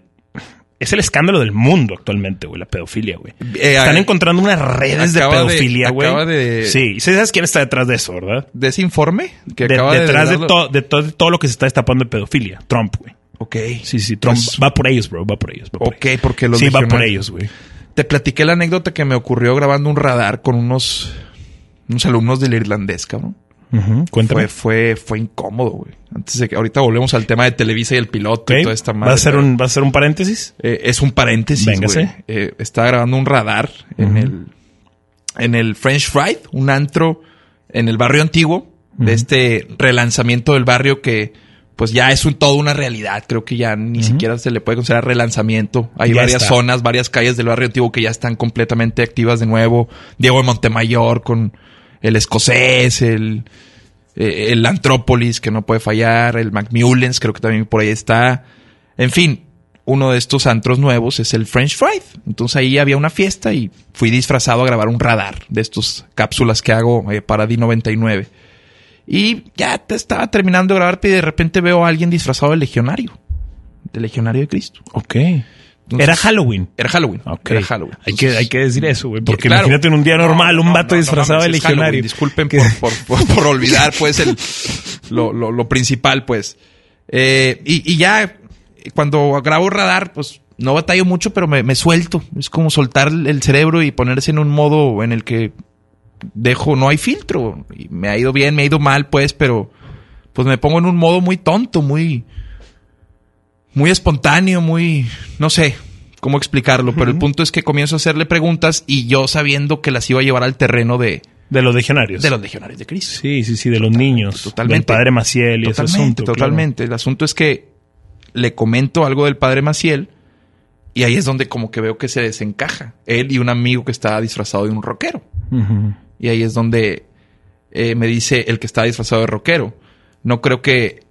es el escándalo del mundo actualmente, güey, la pedofilia, güey. Eh, Están encontrando unas redes de pedofilia, güey. De... Sí, ¿sabes quién está detrás de eso, verdad? ¿De ese informe? Que acaba detrás de, de, todo lo que se está destapando de pedofilia. Trump, güey. Ok. Sí, sí, Trump pues va por ellos, bro, va por ellos. ok, porque los Sí, va por ellos, güey. Te platiqué la anécdota que me ocurrió grabando un radar con unos unos alumnos del irlandés, cabrón. Cuéntame. Fue, fue, fue incómodo, güey. Antes de que ahorita volvemos al tema de Televisa y el piloto y toda esta madre. ¿Va a ser un, ¿va a ser un paréntesis? Eh, es un paréntesis. Véngase. Eh, estaba grabando un radar en el en el French Fried, un antro en el barrio antiguo, de este relanzamiento del barrio que pues ya es un, todo una realidad. Creo que ya ni siquiera se le puede considerar relanzamiento. Hay varias zonas, varias calles del barrio antiguo que ya están completamente activas de nuevo. Diego de Montemayor con el escocés, el, eh, el Antrópolis, que no puede fallar, el Macmullens, creo que también por ahí está. En fin, uno de estos antros nuevos es el French Fried. Entonces ahí había una fiesta y fui disfrazado a grabar un radar de estas cápsulas que hago eh, para D99. Y ya te estaba terminando de grabarte y de repente veo a alguien disfrazado de legionario. De legionario de Cristo. Ok. Entonces, Era Halloween. Era Halloween. Ok. Era Halloween. Hay que, hay que decir eso, güey. Porque Claro. imagínate en un día normal, No, un vato no, no disfrazado de legionario. Disculpen por, por, por- por olvidar, pues, el, lo, lo- lo principal, pues. Eh, y, y ya, cuando grabo radar, pues, no batallo mucho, pero me, me suelto. Es como soltar el cerebro y ponerse en un modo en el que dejo, no hay filtro. Y me ha ido bien, me ha ido mal, pues, pero pues me pongo en un modo muy tonto, muy, muy espontáneo, muy, no sé cómo explicarlo, pero el punto es que comienzo a hacerle preguntas y yo sabiendo que las iba a llevar al terreno de, De los legionarios. de los legionarios de Cristo. Sí, sí, sí, de los niños. Totalmente. Del padre Maciel y ese Totalmente, claro. totalmente. El asunto es que le comento algo del padre Maciel y ahí es donde como que veo que se desencaja. Él y un amigo que está disfrazado de un rockero. Y ahí es donde eh, me dice el que está disfrazado de rockero. No creo que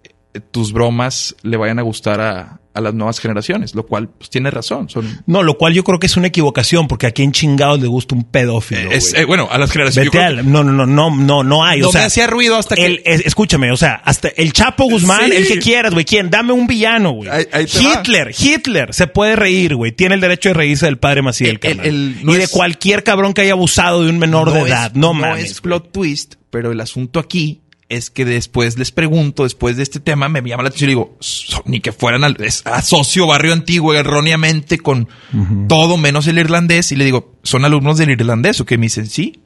tus bromas le vayan a gustar a, a las nuevas generaciones, lo cual pues, tiene razón. Son, No, lo cual yo creo que es una equivocación, porque aquí en chingados le gusta un pedófilo. es, güey. eh, bueno, a las generaciones. Vete al- no, no, no, no, no, no hay. no o sea, me hacía ruido hasta que. el- es- escúchame, o sea, hasta el Chapo Guzmán, Sí. el que quieras, güey. ¿Quién? Dame un villano, güey. Ahí- ahí te va. Hitler, Hitler se puede reír, güey. Tiene el derecho de reírse del padre Maciel, El- el- no y de es- cualquier cabrón que haya abusado de un menor de es- edad. No, no mames. es güey. plot twist, pero el asunto aquí es que después les pregunto, después de este tema, me llama la atención y digo, "So- ni que fueran al, es- asocio barrio antiguo erróneamente con todo menos el irlandés. Y le digo, ¿son alumnos del irlandés? O que me dicen, sí.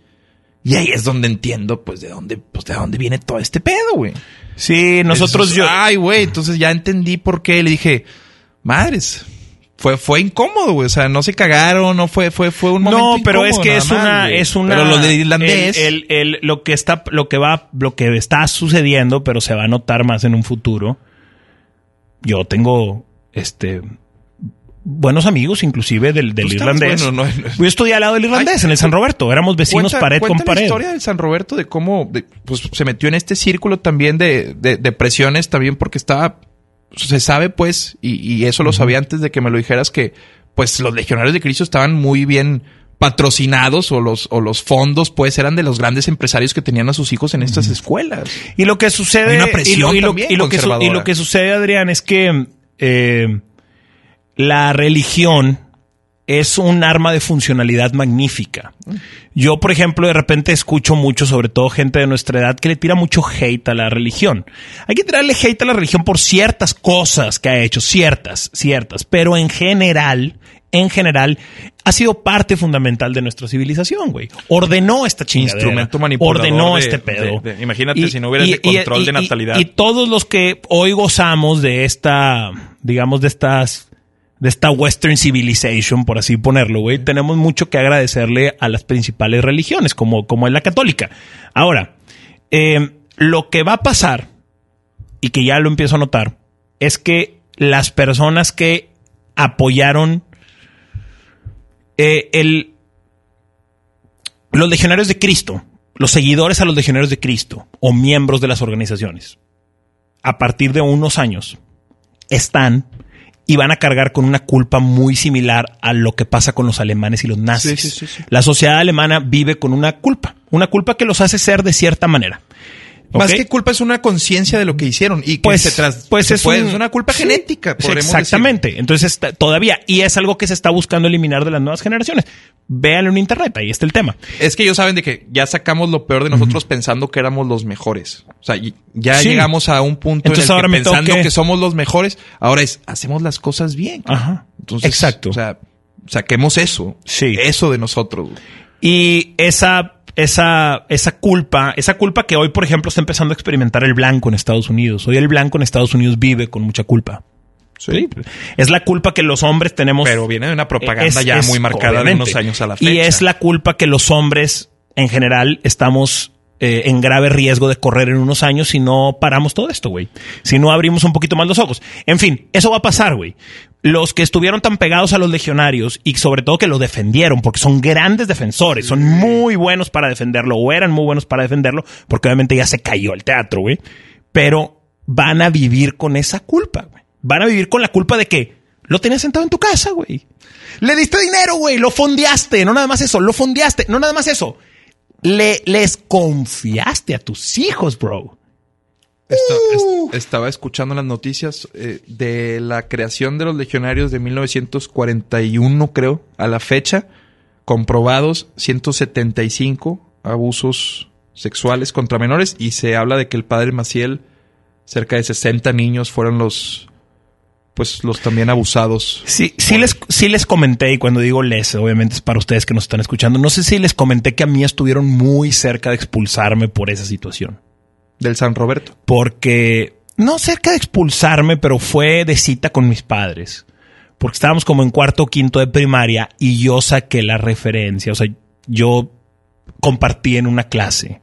Y ahí es donde entiendo, pues, de dónde, pues, de dónde viene todo este pedo, güey. Sí, nosotros Entonces, yo. Ay, güey, entonces ya entendí por qué. Le dije, madres. Fue, fue incómodo, güey. O sea, no se cagaron, no fue, fue, fue un momento No, pero es incómodo que nada es más, una, güey. es una. Pero lo del irlandés. El, el- el- lo que está, lo que va, lo que está sucediendo, pero se va a notar más en un futuro. Yo tengo, este, buenos amigos, inclusive del, del irlandés. bueno, no, no. Yo estudié al lado del irlandés, Ay, en el San Roberto. Éramos vecinos Cuenta- pared con cuenta pared. la historia del San Roberto de cómo de- pues, se metió en este círculo también de, de, de presiones, también porque estaba, se sabe pues, y, y eso lo sabía antes de que me lo dijeras, que pues los legionarios de Cristo estaban muy bien patrocinados o los, o los fondos pues eran de los grandes empresarios que tenían a sus hijos en estas escuelas. Y lo que sucede. Una y lo, y lo- también y lo que, su- y conservadora. lo que sucede, Adrián, es que eh, la religión es un arma de funcionalidad magnífica. Yo, por ejemplo, de repente escucho mucho, sobre todo gente de nuestra edad, que le tira mucho hate a la religión. Hay que tirarle hate a la religión por ciertas cosas que ha hecho, ciertas, ciertas, pero en general, en general, ha sido parte fundamental de nuestra civilización, güey. Ordenó esta chingadera. Instrumento manipulador Ordenó de- este pedo. de- de- imagínate si no hubiera ese control de natalidad. Y, todos los que hoy gozamos de esta, digamos, de estas, de esta Western Civilization, por así ponerlo, güey, tenemos mucho que agradecerle a las principales religiones, como, como es la católica. Ahora, eh, lo que va a pasar, y que ya lo empiezo a notar, es que las personas que apoyaron eh, el, los legionarios de Cristo, los seguidores a los legionarios de Cristo o miembros de las organizaciones, a partir de unos años, están y van a cargar con una culpa muy similar a lo que pasa con los alemanes y los nazis. Sí, sí, sí, sí. La sociedad alemana vive con una culpa, una culpa que los hace ser de cierta manera. Más que culpa es una conciencia de lo que hicieron y que Pues, se tras, pues se es, puede- un- es una culpa genética. Exactamente. Entonces, está- todavía, y es algo que se está buscando eliminar de las nuevas generaciones. Véanlo en internet, ahí está el tema. Es que ellos saben de que ya sacamos lo peor de nosotros pensando que éramos los mejores. O sea, ya Sí. llegamos a un punto Entonces en el que pensando que somos los mejores, ahora es hacemos las cosas bien. Ajá. Entonces, Exacto. O sea, saquemos eso. Sí. Eso de nosotros. Y esa, esa, esa culpa, esa culpa que hoy, por ejemplo, está empezando a experimentar el blanco en Estados Unidos. Hoy el blanco en Estados Unidos vive con mucha culpa. Sí. Es la culpa que los hombres tenemos. Pero viene de una propaganda Es- ya es- muy marcada de unos años a la fecha. Y es la culpa que los hombres, en general, estamos eh, en grave riesgo de correr en unos años si no paramos todo esto, güey. Si no abrimos un poquito más los ojos. En fin, eso va a pasar, güey. Los que estuvieron tan pegados a los legionarios y sobre todo que lo defendieron, porque son grandes defensores, son muy buenos para defenderlo o eran muy buenos para defenderlo, porque obviamente ya se cayó el teatro, güey. Pero van a vivir con esa culpa, güey. Van a vivir con la culpa de que lo tenías sentado en tu casa, güey. Le diste dinero, güey. Lo fondeaste. No nada más eso. Lo fondeaste. No nada más eso. Le, les confiaste a tus hijos, bro. Esta- est- estaba escuchando las noticias eh, de la creación de los legionarios de 1941, creo, a la fecha, comprobados 175 abusos sexuales contra menores y se habla de que el padre Maciel, cerca de 60 niños fueron los, pues los también abusados. Sí, sí les, sí les comenté, y cuando digo les, obviamente es para ustedes que nos están escuchando. No sé si les comenté que a mí estuvieron muy cerca de expulsarme por esa situación. Del San Roberto. Porque, no cerca de expulsarme, pero fue de cita con mis padres. Porque estábamos como en cuarto o quinto de primaria y yo saqué la referencia. O sea, yo compartí en una clase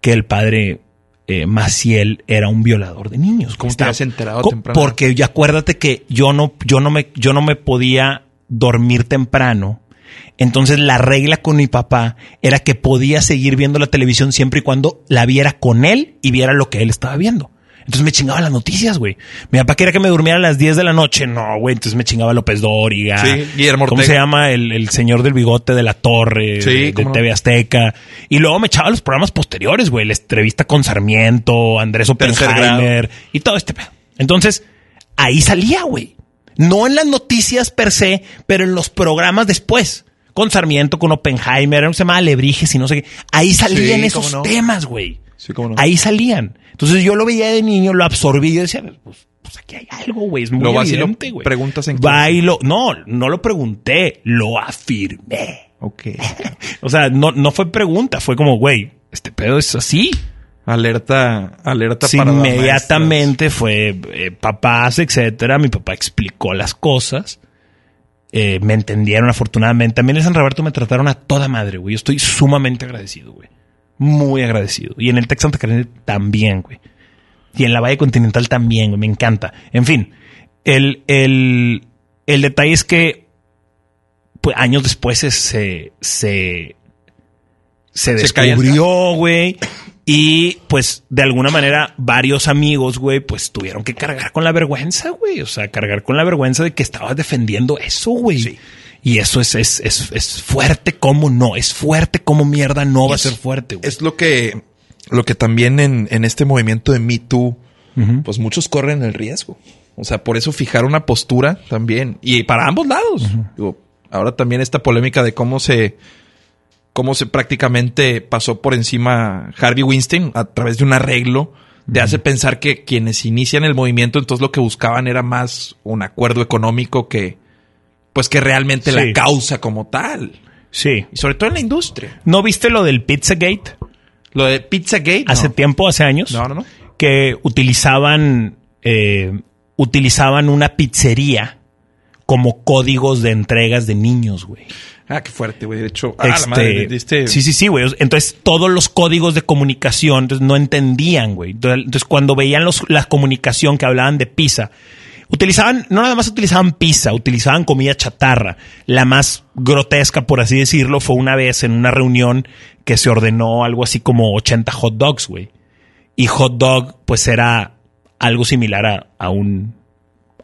que el padre eh, Maciel era un violador de niños. ¿Cómo te habías enterado temprano? Porque ya acuérdate que yo no, yo no me, yo no me podía dormir temprano. Entonces la regla con mi papá era que podía seguir viendo la televisión siempre y cuando la viera con él y viera lo que él estaba viendo. Entonces me chingaba las noticias, güey. Mi papá quería que me durmiera a las 10 de la noche. No, güey. Entonces me chingaba López Dóriga. Sí, Guillermo ¿Cómo Ortega. se llama? El, el señor del bigote de la torre. Sí, de, de cómo no. TV Azteca. Y luego me echaba los programas posteriores, güey. La entrevista con Sarmiento, Andrés Oppenheimer y todo este pedo. Entonces, ahí salía, güey. No en las noticias per se, pero en los programas después. Con Sarmiento, con Oppenheimer, se llamaba Lebrijes y no sé qué. Ahí salían Sí, esos cómo no. temas, güey. Sí, cómo no. Ahí salían. Entonces yo lo veía de niño, lo absorbí y decía, pues, pues aquí hay algo, güey. Es muy Lo evidente, güey. preguntas en Va clase. y lo- No, no lo pregunté, lo afirmé. Ok. O sea, no, no fue pregunta, fue como, güey, este pedo es así. Alerta, alerta Sí, para inmediatamente fue eh, papás, etcétera. Mi papá explicó las cosas. Eh, me entendieron afortunadamente. También en San Roberto me trataron a toda madre, güey. Yo estoy sumamente agradecido, güey. Muy agradecido. Y en el Tec Santa Catarina también, güey. Y en la Valle Continental también, güey. Me encanta. En fin, el, el, el detalle es que pues, años después se, se, se, descubrió, güey. Y pues de alguna manera varios amigos, güey, pues tuvieron que cargar con la vergüenza, güey. O sea, cargar con la vergüenza de que estabas defendiendo eso, güey. Y eso es, es, es, es fuerte como no. Es fuerte como mierda no va a ser fuerte, güey. Es lo que, lo que también en, en este movimiento de Me Too, pues muchos corren el riesgo. O sea, por eso fijar una postura también. Y para ambos lados. Digo, ahora también esta polémica de cómo se, cómo se prácticamente pasó por encima Harvey Weinstein a través de un arreglo. Te hace pensar que quienes inician el movimiento, entonces lo que buscaban era más un acuerdo económico que, pues que realmente Sí. la causa como tal. Sí. Y sobre todo en la industria. ¿No viste lo del Pizzagate? Lo de Pizzagate. Hace no. tiempo, hace años. No, no, no. Que utilizaban, eh, utilizaban una pizzería como códigos de entregas de niños, güey. Ah, qué fuerte, güey. De hecho, ah, Este, la madre, diste- Sí, sí, sí, güey. Entonces, todos los códigos de comunicación entonces, no entendían, güey. Entonces, entonces, cuando veían los, la comunicación que hablaban de pizza, utilizaban, no nada más utilizaban pizza, utilizaban comida chatarra. La más grotesca, por así decirlo, fue una vez en una reunión que se ordenó algo así como 80 hot dogs, güey. Y hot dog, pues era algo similar a, a un,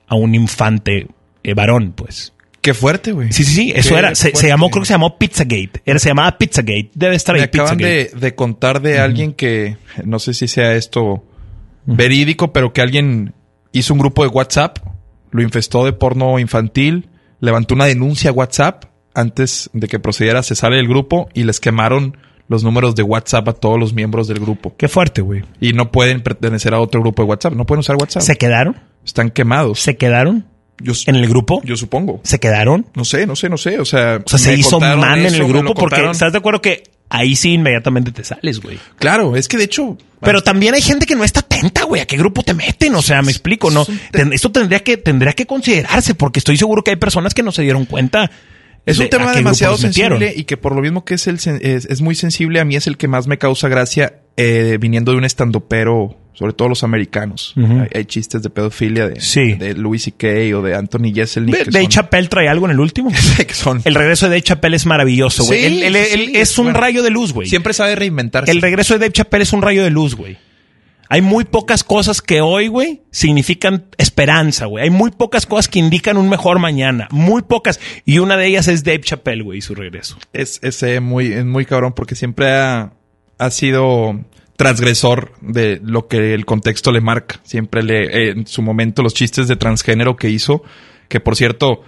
a un infante eh, varón, pues. Qué fuerte, güey. Sí, sí, sí, eso Qué era. Se, se llamó, creo que se llamó Pizzagate. Era, se llamaba Pizzagate. Debe estar Me ahí acaban Pizzagate. de, de contar de alguien que, no sé si sea esto verídico, pero que alguien hizo un grupo de WhatsApp, lo infestó de porno infantil, levantó una denuncia a WhatsApp antes de que procediera, se sale del grupo y les quemaron los números de WhatsApp a todos los miembros del grupo. Qué fuerte, güey. Y no pueden pertenecer a otro grupo de WhatsApp, no pueden usar WhatsApp. ¿Se quedaron? Están quemados. ¿Se quedaron? Yo, ¿En el grupo? yo supongo. ¿Se quedaron? No sé, no sé, no sé. O sea, O sea, se hizo man en el grupo porque estás de acuerdo que ahí sí inmediatamente te sales, güey. Claro, es que de hecho. Pero también hay gente que no está atenta, güey. ¿A qué grupo te meten? O sea, me explico, ¿no? Esto tendría que, tendría que considerarse porque estoy seguro que hay personas que no se dieron cuenta. Es un de tema demasiado sensible y que por lo mismo que es, el, sen- es, es muy sensible, a mí es el que más me causa gracia eh, viniendo de un estandopero, sobre todo los americanos. Hay, hay chistes de pedofilia de, Sí. de Louis C.K. o de Anthony Jeselnik. Que Dave Chappelle trae algo en el último. que son- El regreso de Dave Chappelle es maravilloso, güey. Sí, Él- él- sí, él sí, es un bueno. rayo de luz, güey. Siempre sabe reinventarse. El regreso de Dave Chappelle es un rayo de luz, güey. Hay muy pocas cosas que hoy, güey, significan esperanza, güey. Hay muy pocas cosas que indican un mejor mañana. Muy pocas. Y una de ellas es Dave Chappelle, güey, y su regreso. es, es, eh, muy, es muy cabrón porque siempre ha, ha sido transgresor de lo que el contexto le marca. Siempre le, eh, en su momento, los chistes de transgénero que hizo, que por cierto,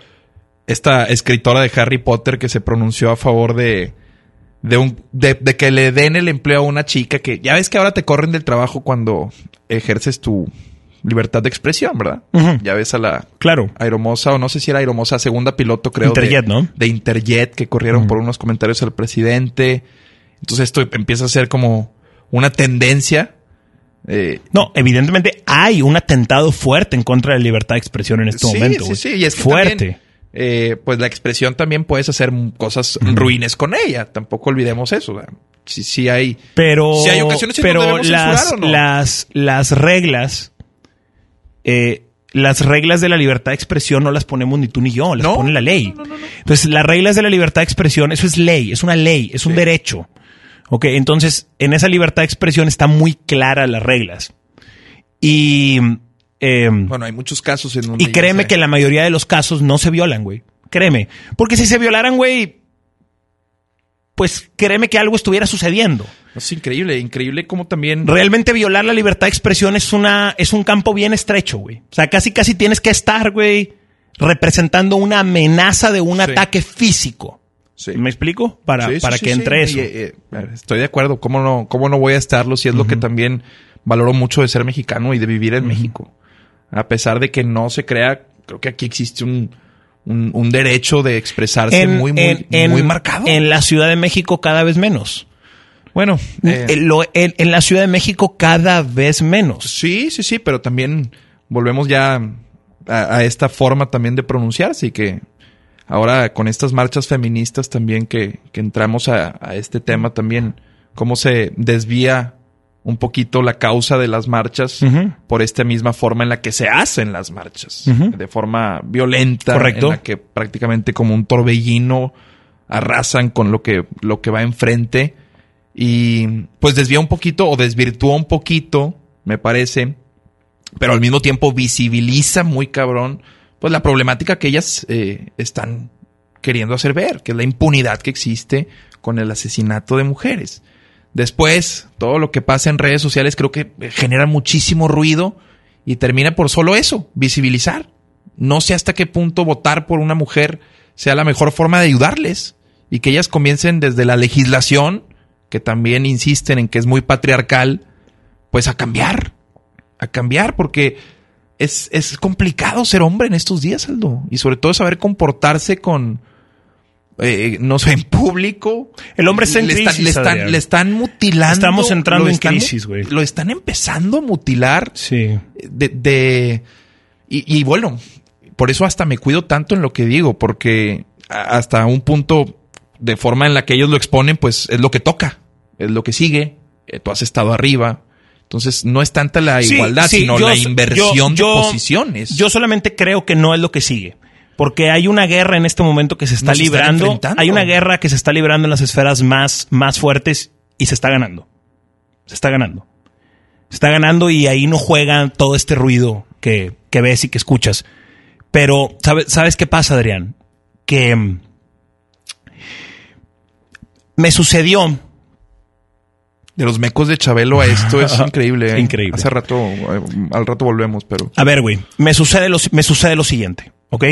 esta escritora de Harry Potter que se pronunció a favor de, de, un, de, de que le den el empleo a una chica que ya ves que ahora te corren del trabajo cuando ejerces tu libertad de expresión, ¿verdad? Ya ves a la Claro. Aeromosa, o no sé si era Aeromosa, segunda piloto, creo. Interjet, de, ¿no? De Interjet, que corrieron por unos comentarios al presidente. Entonces esto empieza a ser como una tendencia. eh, No, evidentemente hay un atentado fuerte en contra de la libertad de expresión en este sí, momento. sí, sí, y es que fuerte. también, eh, pues la expresión también puedes hacer cosas ruines con ella. Tampoco olvidemos eso. sí hay. Pero, Sí hay ocasiones pero las, censurar, ¿o no? las, las reglas, eh, las reglas de la libertad de expresión no las ponemos ni tú ni yo, las No, pone la ley. no, no, no, no. Entonces, las reglas de la libertad de expresión, eso es ley, es una ley, es un Sí. derecho. Ok, entonces, en esa libertad de expresión están muy claras las reglas. Y, eh, Bueno, hay muchos casos en donde. y créeme ya que se- la mayoría de los casos no se violan, güey. Créeme. Porque si se violaran, güey, pues créeme que algo estuviera sucediendo. Es increíble, increíble como también. Realmente violar la libertad de expresión es una es un campo bien estrecho, güey. O sea, casi casi tienes que estar, güey, representando una amenaza de un Sí. ataque físico. Sí. ¿Me explico? Para, Sí, para sí, que entre eso. eh, eh, estoy de acuerdo. ¿Cómo no, cómo no voy a estarlo si es lo que también valoro mucho de ser mexicano y de vivir en México? A pesar de que no se crea, creo que aquí existe un, un, un derecho de expresarse muy, muy, en- en- muy marcado. En la Ciudad de México cada vez menos. bueno, eh, En, lo- en- en la Ciudad de México cada vez menos. sí, sí, sí, pero también volvemos ya a, a esta forma también de pronunciarse y que ahora con estas marchas feministas también que, que entramos a, a este tema también, cómo se desvía un poquito la causa de las marchas por esta misma forma en la que se hacen las marchas, de forma violenta, Correcto. en la que prácticamente como un torbellino arrasan con lo que, lo que va enfrente. Y pues desvía un poquito o desvirtúa un poquito, me parece, pero al mismo tiempo visibiliza muy cabrón pues la problemática que ellas eh, están queriendo hacer ver, que es la impunidad que existe con el asesinato de mujeres. Después, todo lo que pasa en redes sociales creo que genera muchísimo ruido y termina por solo eso, visibilizar. No sé hasta qué punto votar por una mujer sea la mejor forma de ayudarles y que ellas comiencen desde la legislación, que también insisten en que es muy patriarcal, pues a cambiar, a cambiar, porque es, es complicado ser hombre en estos días, Aldo, y sobre todo saber comportarse con, eh, no sé, en público. El hombre está en le crisis, le, están, Adrián. le están mutilando. Estamos entrando en están- crisis, güey. Lo están empezando a mutilar Sí. de, de- y, y bueno, por eso hasta me cuido tanto en lo que digo, porque hasta un punto de forma en la que ellos lo exponen, pues es lo que toca, es lo que sigue, eh, tú has estado arriba. Entonces no es tanta la igualdad, sí, sino yo- la inversión yo- de posiciones. Yo solamente creo que no es lo que sigue. Porque hay una guerra en este momento que se está Nos librando. Hay una guerra que se está librando en las esferas más, más fuertes y se está ganando. Se está ganando. Se está ganando y ahí no juega todo este ruido que, que ves y que escuchas. Pero, ¿sabes, ¿sabes qué pasa, Adrián? Que mm, me sucedió. De los mecos de Chabelo a esto es increíble. ¿eh? Increíble. Hace rato, eh, al rato volvemos, pero... A ver, güey, me sucede lo, me sucede lo siguiente, ¿ok?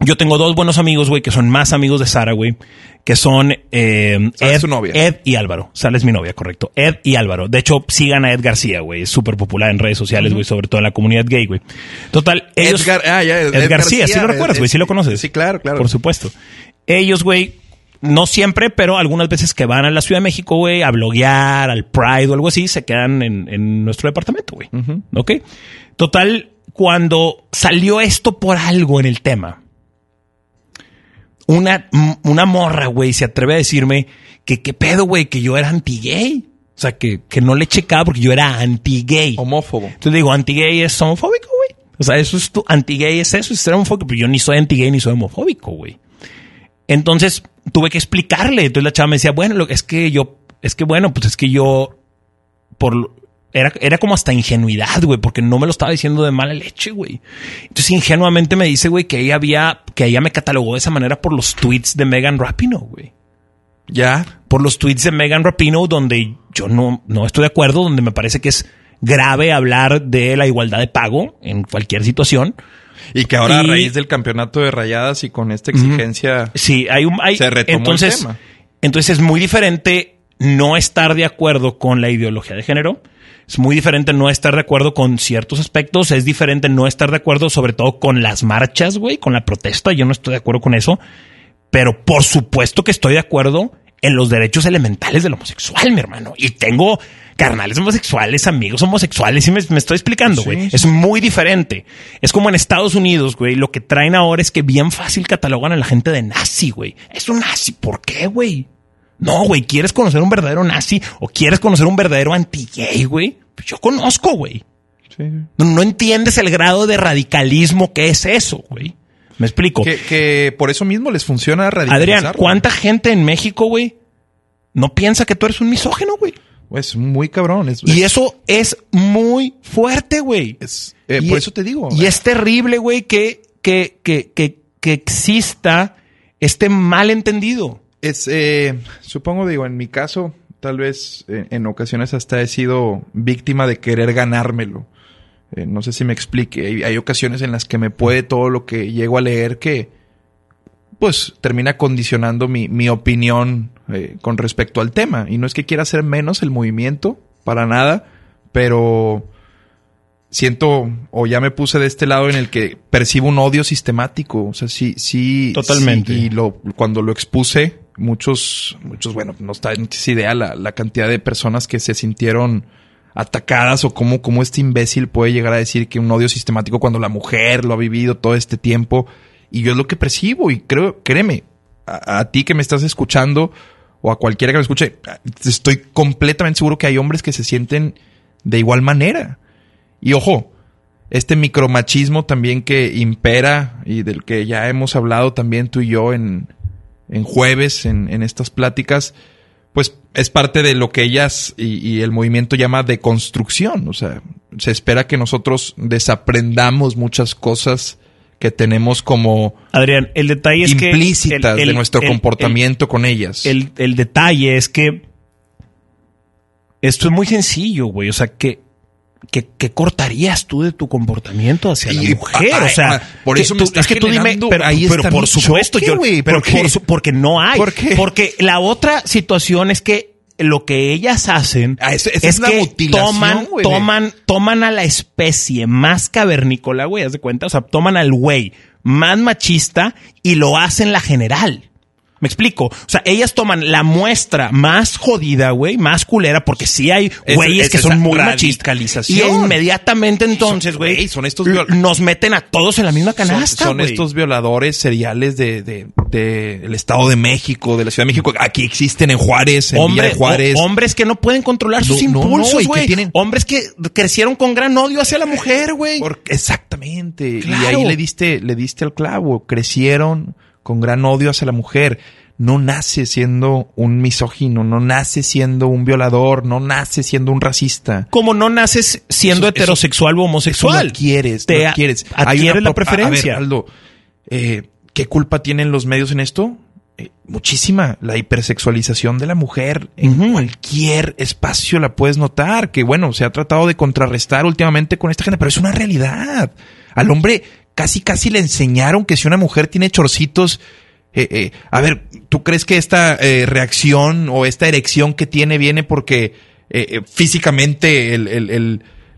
Yo tengo dos buenos amigos, güey, que son más amigos de Sara, güey, que son eh, Ed, su novia. Ed y Álvaro. Sara es mi novia, correcto. Ed y Álvaro. De hecho, sigan a Ed García, güey. Es súper popular en redes sociales, güey, sobre todo en la comunidad gay, güey. Total, ellos... Edgar, ah, ya, Ed, García, sí lo recuerdas, güey, sí lo conoces. Sí, claro, claro. Por supuesto. Ellos, güey, no siempre, pero algunas veces que van a la Ciudad de México, güey, a bloguear, al Pride o algo así, se quedan en, en nuestro departamento, güey. ¿Ok? Total, cuando salió esto por algo en el tema, una, m- una morra, güey, se atreve a decirme que qué pedo, güey, que yo era anti-gay. O sea, que, que no le checaba porque yo era anti-gay. Homófobo. Entonces digo, anti-gay es homofóbico, güey. O sea, eso es tu anti-gay es eso, es ser homofóbico, pero yo ni soy anti-gay ni soy homofóbico, güey. Entonces tuve que explicarle. Entonces la chava me decía, bueno, lo- es que yo, es que bueno, pues es que yo, por, era, era como hasta ingenuidad, güey, porque no me lo estaba diciendo de mala leche, güey. Entonces ingenuamente me dice, güey, que ella había, que ella me catalogó de esa manera por los tweets de Megan Rapinoe, güey. Ya. Por por los tweets de Megan Rapino, donde yo no, no estoy de acuerdo, donde me parece que es grave hablar de la igualdad de pago en cualquier situación. Y que ahora a raíz del campeonato de rayadas y con esta exigencia sí, hay un, hay, se retomó entonces, el tema. Entonces es muy diferente no estar de acuerdo con la ideología de género. Es muy diferente no estar de acuerdo con ciertos aspectos. Es diferente no estar de acuerdo sobre todo con las marchas, güey, con la protesta. Yo no estoy de acuerdo con eso. Pero por supuesto que estoy de acuerdo en los derechos elementales del homosexual, mi hermano. Y tengo carnales homosexuales, amigos homosexuales, y me, me estoy explicando, güey. Sí, sí. Es muy diferente. Es como en Estados Unidos, güey. Lo que traen ahora es que bien fácil catalogan a la gente de nazi, güey. Es un nazi. ¿Por qué, güey? No, güey. ¿Quieres conocer un verdadero nazi o quieres conocer un verdadero anti-gay, güey? Pues yo conozco, güey. Sí. No, no entiendes el grado de radicalismo que es eso, güey. Me explico. Que, que por eso mismo les funciona radicalizar. Adrián, ¿cuánta gente en México, güey, no piensa que tú eres un misógeno, güey? Es muy cabrón. Es, Y eso es muy fuerte, güey. es- eh, Y- por eso te digo. Y es terrible, güey, que, que, que, que, que exista este malentendido. Es, eh, supongo, digo, en mi caso, tal vez eh, en ocasiones hasta he sido víctima de querer ganármelo. Eh, no sé si me explique. Hay, hay ocasiones en las que me puede todo lo que llego a leer que, pues, termina condicionando mi, mi opinión eh, con respecto al tema. Y no es que quiera hacer menos el movimiento, para nada, pero siento, o ya me puse de este lado en el que percibo un odio sistemático. O sea, sí, sí. Totalmente. sí, y lo, cuando lo expuse, muchos, muchos, bueno, no está en idea la, la cantidad de personas que se sintieron atacadas o cómo, cómo este imbécil puede llegar a decir que un odio sistemático cuando la mujer lo ha vivido todo este tiempo. Y yo es lo que percibo y creo, créeme, a, a ti que me estás escuchando o a cualquiera que me escuche, estoy completamente seguro que hay hombres que se sienten de igual manera. Y ojo, este micromachismo también que impera y del que ya hemos hablado también tú y yo en, en jueves, en, en estas pláticas, pues es parte de lo que ellas y, y el movimiento llama deconstrucción. O sea, se espera que nosotros desaprendamos muchas cosas que tenemos como Adrián, el detalle es que... implícitas el- el- de nuestro el- comportamiento con ellas. El, el detalle es que esto es muy sencillo, güey. O sea, que, que, que cortarías tú de tu comportamiento hacia la mujer. o sea, por que eso me es que tú dime, pero, ahí pero está por supuesto, choque, yo, güey. pero ¿Por por su- porque no hay. ¿Por qué? Porque la otra situación es que lo que ellas hacen Ah, es es una que toman, toman, toman a la especie más cavernícola, güey, haz de cuenta. O sea, toman al güey más machista y lo hacen la general. Me explico. O sea, ellas toman la muestra más jodida, güey, más culera, porque sí hay Es- güeyes es que son muy machistas. Y inmediatamente entonces, Son- güey, son estos nos meten a todos en la misma son, canasta, son güey. estos violadores seriales de, de, de el Estado de México, de la Ciudad de México. Aquí existen en Juárez, en Villa Hombre- de Juárez. o- hombres que no pueden controlar sus No, impulsos, y güey. tienen- Hombres que crecieron con gran odio hacia la mujer, güey. Exactamente. Y Claro. ahí le diste, le diste al clavo. Crecieron con gran odio hacia la mujer. No nace siendo un misógino, no nace siendo un violador, no nace siendo un racista. Como no naces siendo Eso- eso- heterosexual o homosexual. No quieres, Te no quieres. Adquieres la a- preferencia. A, ver, Aldo, eh, ¿qué culpa tienen los medios en esto? Eh, muchísima. La hipersexualización de la mujer en cualquier espacio la puedes notar. Que bueno, se ha tratado de contrarrestar últimamente con esta gente, pero es una realidad. Al hombre casi casi le enseñaron que si una mujer tiene chorcitos, eh, eh, a ver, ¿tú crees que esta eh, reacción o esta erección que tiene viene porque físicamente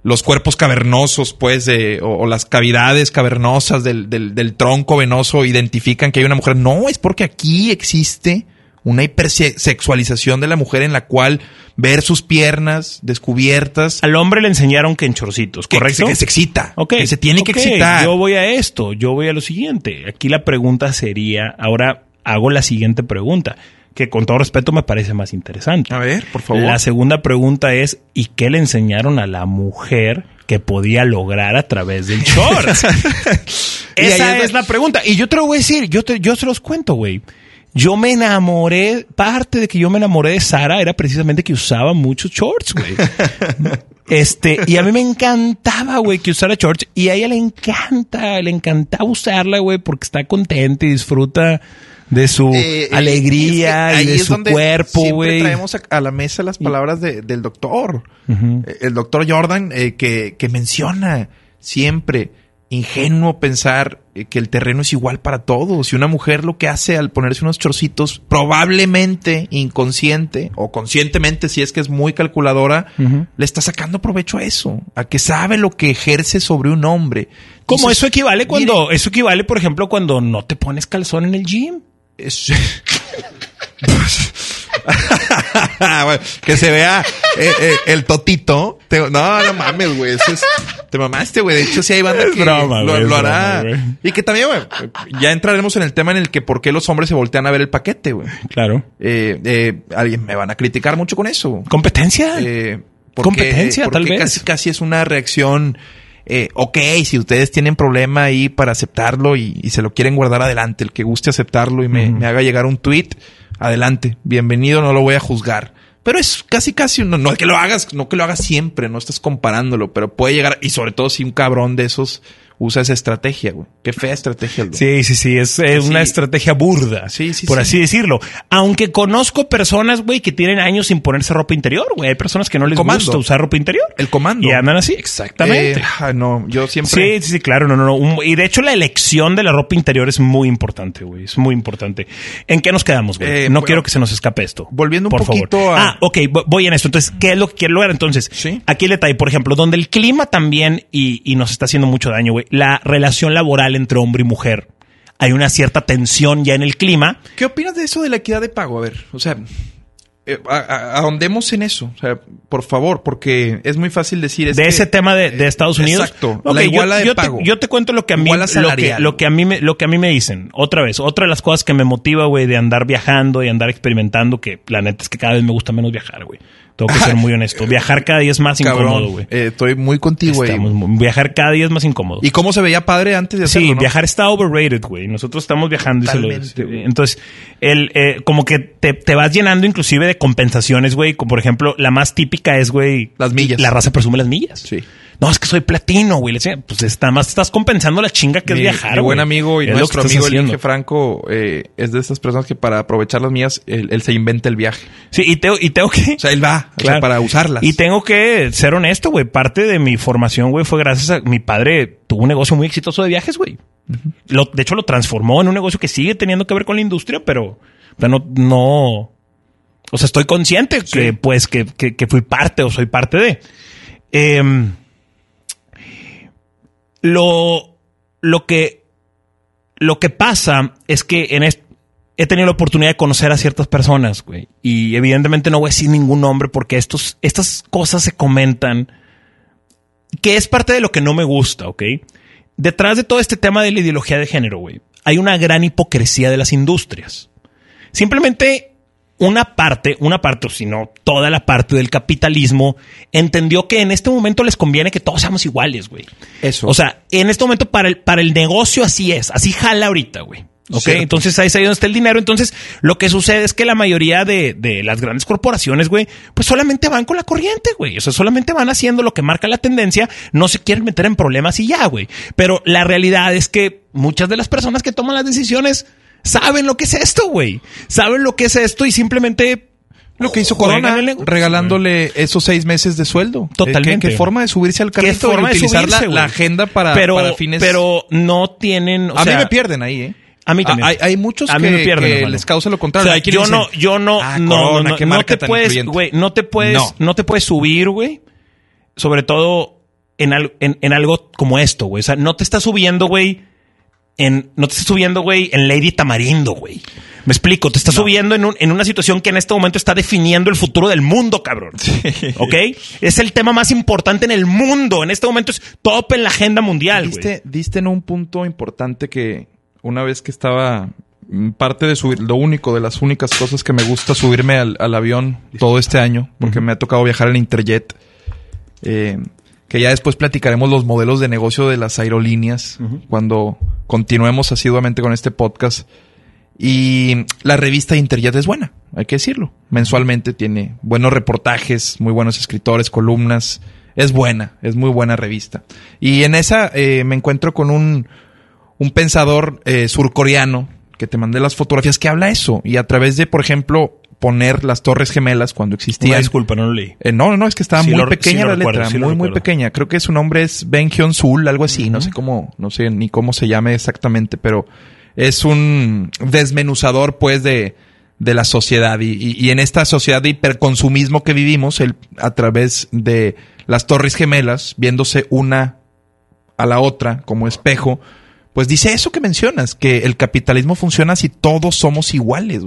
los cuerpos cavernosos, pues, o, o las cavidades cavernosas del, del- del tronco venoso identifican que hay una mujer? No, es porque aquí existe una hipersexualización de la mujer en la cual ver sus piernas descubiertas Al hombre le enseñaron que en chorcitos, ¿correcto? que se excita, Ok, que se tiene que excitar. Yo voy a esto, yo voy a lo siguiente. Aquí la pregunta sería, ahora hago la siguiente pregunta, que con todo respeto me parece más interesante. A ver, por favor. La segunda pregunta es, ¿y qué le enseñaron a la mujer que podía lograr a través del short? Esa es es la pregunta. Y yo te lo voy a decir, yo, te, yo se los cuento, güey. Yo me enamoré, parte de que yo me enamoré de Sara era precisamente que usaba muchos shorts, güey. Este, y a mí me encantaba, güey, que usara shorts. Y a ella le encanta, le encantaba usarla, güey, porque está contenta y disfruta de su Eh, eh, alegría es que y de su cuerpo, güey. traemos a, a la mesa las palabras de- del doctor. El doctor Jordan eh, que, que menciona siempre ingenuo pensar eh, que el terreno es igual para todos. Y una mujer lo que hace al ponerse unos chorcitos, probablemente inconsciente o conscientemente, si es que es muy calculadora, le está sacando provecho a eso, a que sabe lo que ejerce sobre un hombre. Como eso equivale cuando, mire, eso equivale, por ejemplo, cuando no te pones calzón en el gym. es- Bueno, que se vea eh, eh, el totito. Te- no, no mames, güey. Eso es. Te mamaste, güey. De hecho, sí hay banda Es que broma, lo, hará. broma, y que también, güey, ya entraremos en el tema en el que por qué los hombres se voltean a ver el paquete, güey. Claro. Eh, eh, alguien me van a criticar mucho con eso. Competencia. Eh, Competencia, porque tal vez. Casi, casi es una reacción. Eh, ok, si ustedes tienen problema ahí para aceptarlo y, y se lo quieren guardar adelante, el que guste aceptarlo y me, me haga llegar un tweet, adelante, bienvenido, no lo voy a juzgar. Pero es casi casi, no, no que lo hagas, no que lo hagas siempre, no estás comparándolo, pero puede llegar, y sobre todo si un cabrón de esos usa esa estrategia, güey. Qué fea estrategia, güey. Sí, sí, sí, es Sí. una estrategia burda, Sí, sí, por sí. así decirlo. Aunque conozco personas, güey, que tienen años sin ponerse ropa interior, güey. Hay personas que no les Comando. gusta usar ropa interior. El comando. Y andan así, exactamente. Eh, ah, no, yo siempre. Sí, sí, sí, claro, no, no, no. Y de hecho la elección de la ropa interior es muy importante, güey. Es muy importante. ¿En qué nos quedamos, güey? Eh, no bueno, quiero que se nos escape esto. volviendo un por poquito favor. a- Ah, ok, vo- voy en esto. Entonces, ¿qué es lo que quiero lograr? Entonces, aquí el detalle, por ejemplo, donde el clima también y, y nos está haciendo mucho daño, güey. La relación laboral entre hombre y mujer. Hay una cierta tensión ya en el clima. ¿Qué opinas de eso de la equidad de pago? A ver, o sea, eh, ahondemos en eso, o sea, por favor, porque es muy fácil decir... es de que- ese tema de, de Estados Unidos. Exacto, la yo- iguala de yo, te- pago. yo te cuento lo que a mí, Iguala lo que, salarial. lo que a mí me, lo que a mí me dicen. Otra vez, otra de las cosas que me motiva, güey, de andar viajando y andar experimentando, que la neta es que cada vez me gusta menos viajar, güey. Tengo que ser muy honesto. Viajar cada día es más incómodo, güey. eh, estoy muy contigo, güey. Viajar cada día es más incómodo. ¿Y cómo se veía padre antes de hacerlo, Sí, no? viajar está overrated, güey. Nosotros estamos viajando y se lo- Totalmente, güey. Entonces, el, eh, como que te, te vas llenando inclusive de compensaciones, güey. Como por ejemplo, la más típica es, güey. Las millas. La raza presume las millas. Sí. No, es que soy platino, güey. Le decía, Pues está más estás compensando la chinga que Mi, es viajar, mi buen güey. amigo y Es nuestro amigo el. Inge Franco eh, es de estas personas que para aprovechar las mías, él, él se inventa el viaje. Sí, y tengo, y tengo que... O sea, él va, o sea, Claro. para usarlas. Y tengo que ser honesto, güey. Parte de mi formación, güey, fue gracias a mi padre. Tuvo un negocio muy exitoso de viajes, güey. Lo- de hecho, lo transformó en un negocio que sigue teniendo que ver con la industria, pero, no, no. O sea, estoy consciente que, pues, que, que, que fui parte o soy parte de. Em, lo, lo que, lo que pasa es que en he tenido la oportunidad de conocer a ciertas personas, güey. Y evidentemente no voy a decir ningún nombre porque estos, estas cosas se comentan que es parte de lo que no me gusta, ¿ok? Detrás de todo este tema de la ideología de género, güey, hay una gran hipocresía de las industrias. Simplemente una parte, una parte, o si no, toda la parte del capitalismo entendió que en este momento les conviene que todos seamos iguales, güey. Eso. O sea, en este momento para el, para el negocio así es, así jala ahorita, güey. Ok, Cierto. entonces ahí es ahí donde está el dinero. Entonces, lo que sucede es que la mayoría de, de las grandes corporaciones, güey, pues solamente van con la corriente, güey. O sea, solamente van haciendo lo que marca la tendencia, no se quieren meter en problemas y ya, güey. Pero la realidad es que muchas de las personas que toman las decisiones saben lo que es esto, güey. Saben lo que es esto y simplemente Lo que hizo Corona, regalándole esos seis meses de sueldo. Totalmente. ¿Qué, qué forma de subirse al ¿Qué carrito y forma de utilizar subirse, la, agenda para, pero, para fines... pero no tienen. o a sea, mí me pierden ahí, ¿eh? A mí también. Hay, hay muchos A que, mí me pierden, que les causa lo O contrario. sea, yo no, yo no, "Ah, no, Corona, no, qué no marca te puedes, influyente". güey, no te puedes, No. no. te puedes subir, güey. Sobre todo en, al- en, en algo como esto, güey. O sea, no te estás subiendo, güey, en, no te estás subiendo, güey, en Lady Tamarindo, güey. Me explico, te estás subiendo en, un- en una situación que en este momento está definiendo el futuro del mundo, cabrón. ¿Ok? Es el tema más importante en el mundo. En este momento es top en la agenda mundial. Diste, diste en un punto importante que una vez que estaba mm, parte de subir, lo único, de las únicas cosas que me gusta subirme al, al avión todo este año, porque me ha tocado viajar en Interjet, eh, que ya después platicaremos los modelos de negocio de las aerolíneas cuando continuemos asiduamente con este podcast. Y la revista Interjet es buena, hay que decirlo. Mensualmente tiene buenos reportajes, muy buenos escritores, columnas. Es buena, es muy buena revista. Y en esa eh, me encuentro con un, un pensador eh, surcoreano que te mandé las fotografías, que habla eso. Y a través de, por ejemplo, poner las Torres Gemelas cuando existían. disculpa, no lo leí. Eh, no, no, es que estaba muy pequeña la letra, muy, muy pequeña. Creo que su nombre es Ben Hyun Sul, algo así. No sé cómo, no sé ni cómo se llame exactamente, pero es un desmenuzador, pues, de, de la sociedad. Y, y, en esta sociedad de hiperconsumismo que vivimos, el, a través de las Torres Gemelas, viéndose una a la otra como espejo, pues dice eso que mencionas, que el capitalismo funciona si todos somos iguales.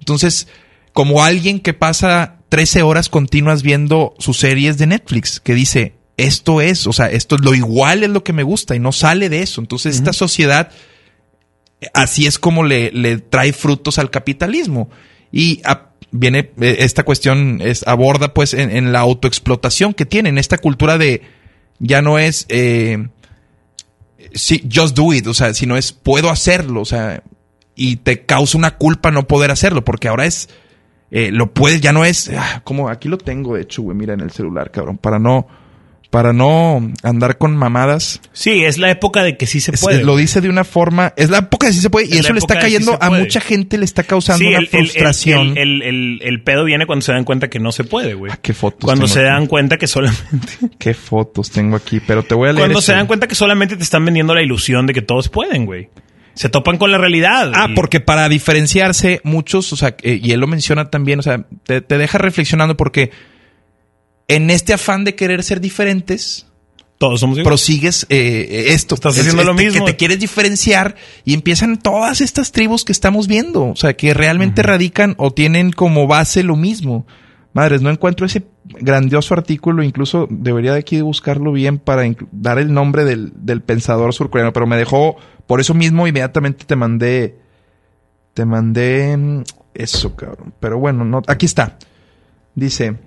Entonces, como alguien que pasa 13 horas continuas viendo sus series de Netflix, que dice, esto es, o sea, esto es lo igual es lo que me gusta y no sale de eso. Entonces, esta sociedad, así es como le, le trae frutos al capitalismo. Y viene eh, esta cuestión, es, aborda pues en, la autoexplotación que tienen, esta cultura de, ya no es, eh, sí, just do it, o sea, sino es, puedo hacerlo, o sea, y te causa una culpa no poder hacerlo, porque ahora es, eh, lo puedes, ya no es, ah, como aquí lo tengo de hecho, güey, mira en el celular, cabrón, para no, para no andar con mamadas. Sí, es la época de que sí se puede. lo dice de una forma, es la época de sí se puede, y eso le está cayendo a mucha gente, le está causando una frustración. El, el, el, pedo viene cuando se dan cuenta que no se puede, güey. Ah, qué fotos. Cuando se dan cuenta que solamente. qué fotos tengo aquí, pero te voy a leer. Cuando se dan cuenta que solamente te están vendiendo la ilusión de que todos pueden, güey se topan con la realidad. Ah, porque para diferenciarse, muchos, o sea, eh, y él lo menciona también, o sea, te, deja reflexionando porque en este afán de querer ser diferentes, todos somos Prosigues eh, esto. Estás haciendo lo mismo. Que te quieres diferenciar y empiezan todas estas tribus que estamos viendo. O sea, que realmente radican o tienen como base lo mismo. Madres, no encuentro ese grandioso artículo, incluso debería de aquí buscarlo bien para dar el nombre del, del pensador surcoreano, pero me dejó por eso mismo inmediatamente te mandé. Te mandé. Mm, eso, cabrón. Pero bueno, no, aquí está. Dice.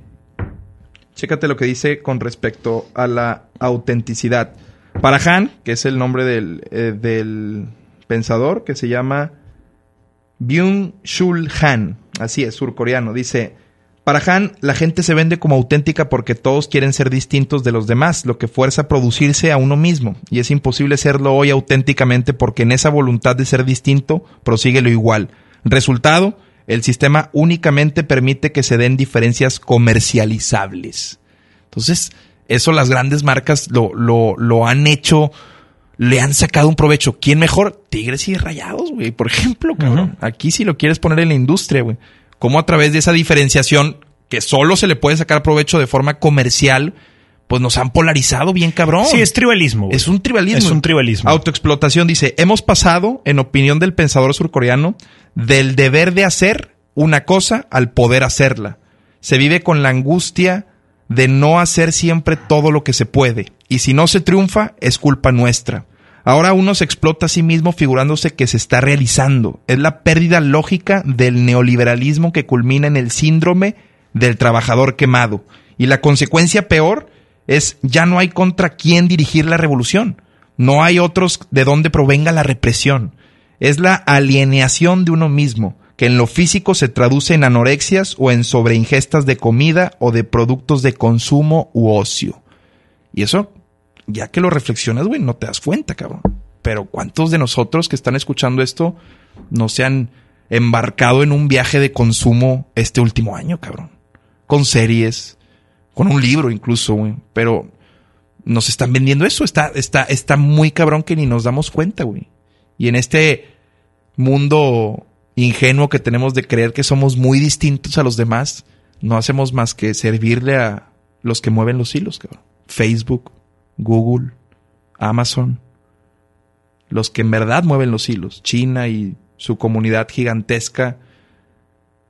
Chécate lo que dice con respecto a la autenticidad. Para Han, que es el nombre del, eh, del pensador, que se llama Byung-Chul Han. Así es, surcoreano. Dice. Para Han, la gente se vende como auténtica porque todos quieren ser distintos de los demás, lo que fuerza a producirse a uno mismo, y es imposible serlo hoy auténticamente porque en esa voluntad de ser distinto prosigue lo igual. Resultado, el sistema únicamente permite que se den diferencias comercializables. Entonces, eso las grandes marcas lo, lo, lo han hecho, le han sacado un provecho. ¿Quién mejor? Tigres y rayados, güey. Por ejemplo, cabrón. Aquí si lo quieres poner en la industria, güey cómo a través de esa diferenciación que solo se le puede sacar provecho de forma comercial, pues nos han polarizado bien cabrón. Sí, es tribalismo. Es un tribalismo. Es un tribalismo. Autoexplotación dice, hemos pasado, en opinión del pensador surcoreano, del deber de hacer una cosa al poder hacerla. Se vive con la angustia de no hacer siempre todo lo que se puede. Y si no se triunfa, es culpa nuestra. Ahora uno se explota a sí mismo figurándose que se está realizando. Es la pérdida lógica del neoliberalismo que culmina en el síndrome del trabajador quemado. Y la consecuencia peor es ya no hay contra quién dirigir la revolución. No hay otros de donde provenga la represión. Es la alienación de uno mismo, que en lo físico se traduce en anorexias o en sobreingestas de comida o de productos de consumo u ocio. Y eso ya que lo reflexionas, güey, no te das cuenta, cabrón. Pero ¿cuántos de nosotros que están escuchando esto no se han embarcado en un viaje de consumo este último año, cabrón? Con series, con un libro incluso, güey. Pero nos están vendiendo eso. Está, está, está muy cabrón que ni nos damos cuenta, güey. Y en este mundo ingenuo que tenemos de creer que somos muy distintos a los demás, no hacemos más que servirle a los que mueven los hilos, cabrón. Facebook, Google, Amazon, los que en verdad mueven los hilos, China y su comunidad gigantesca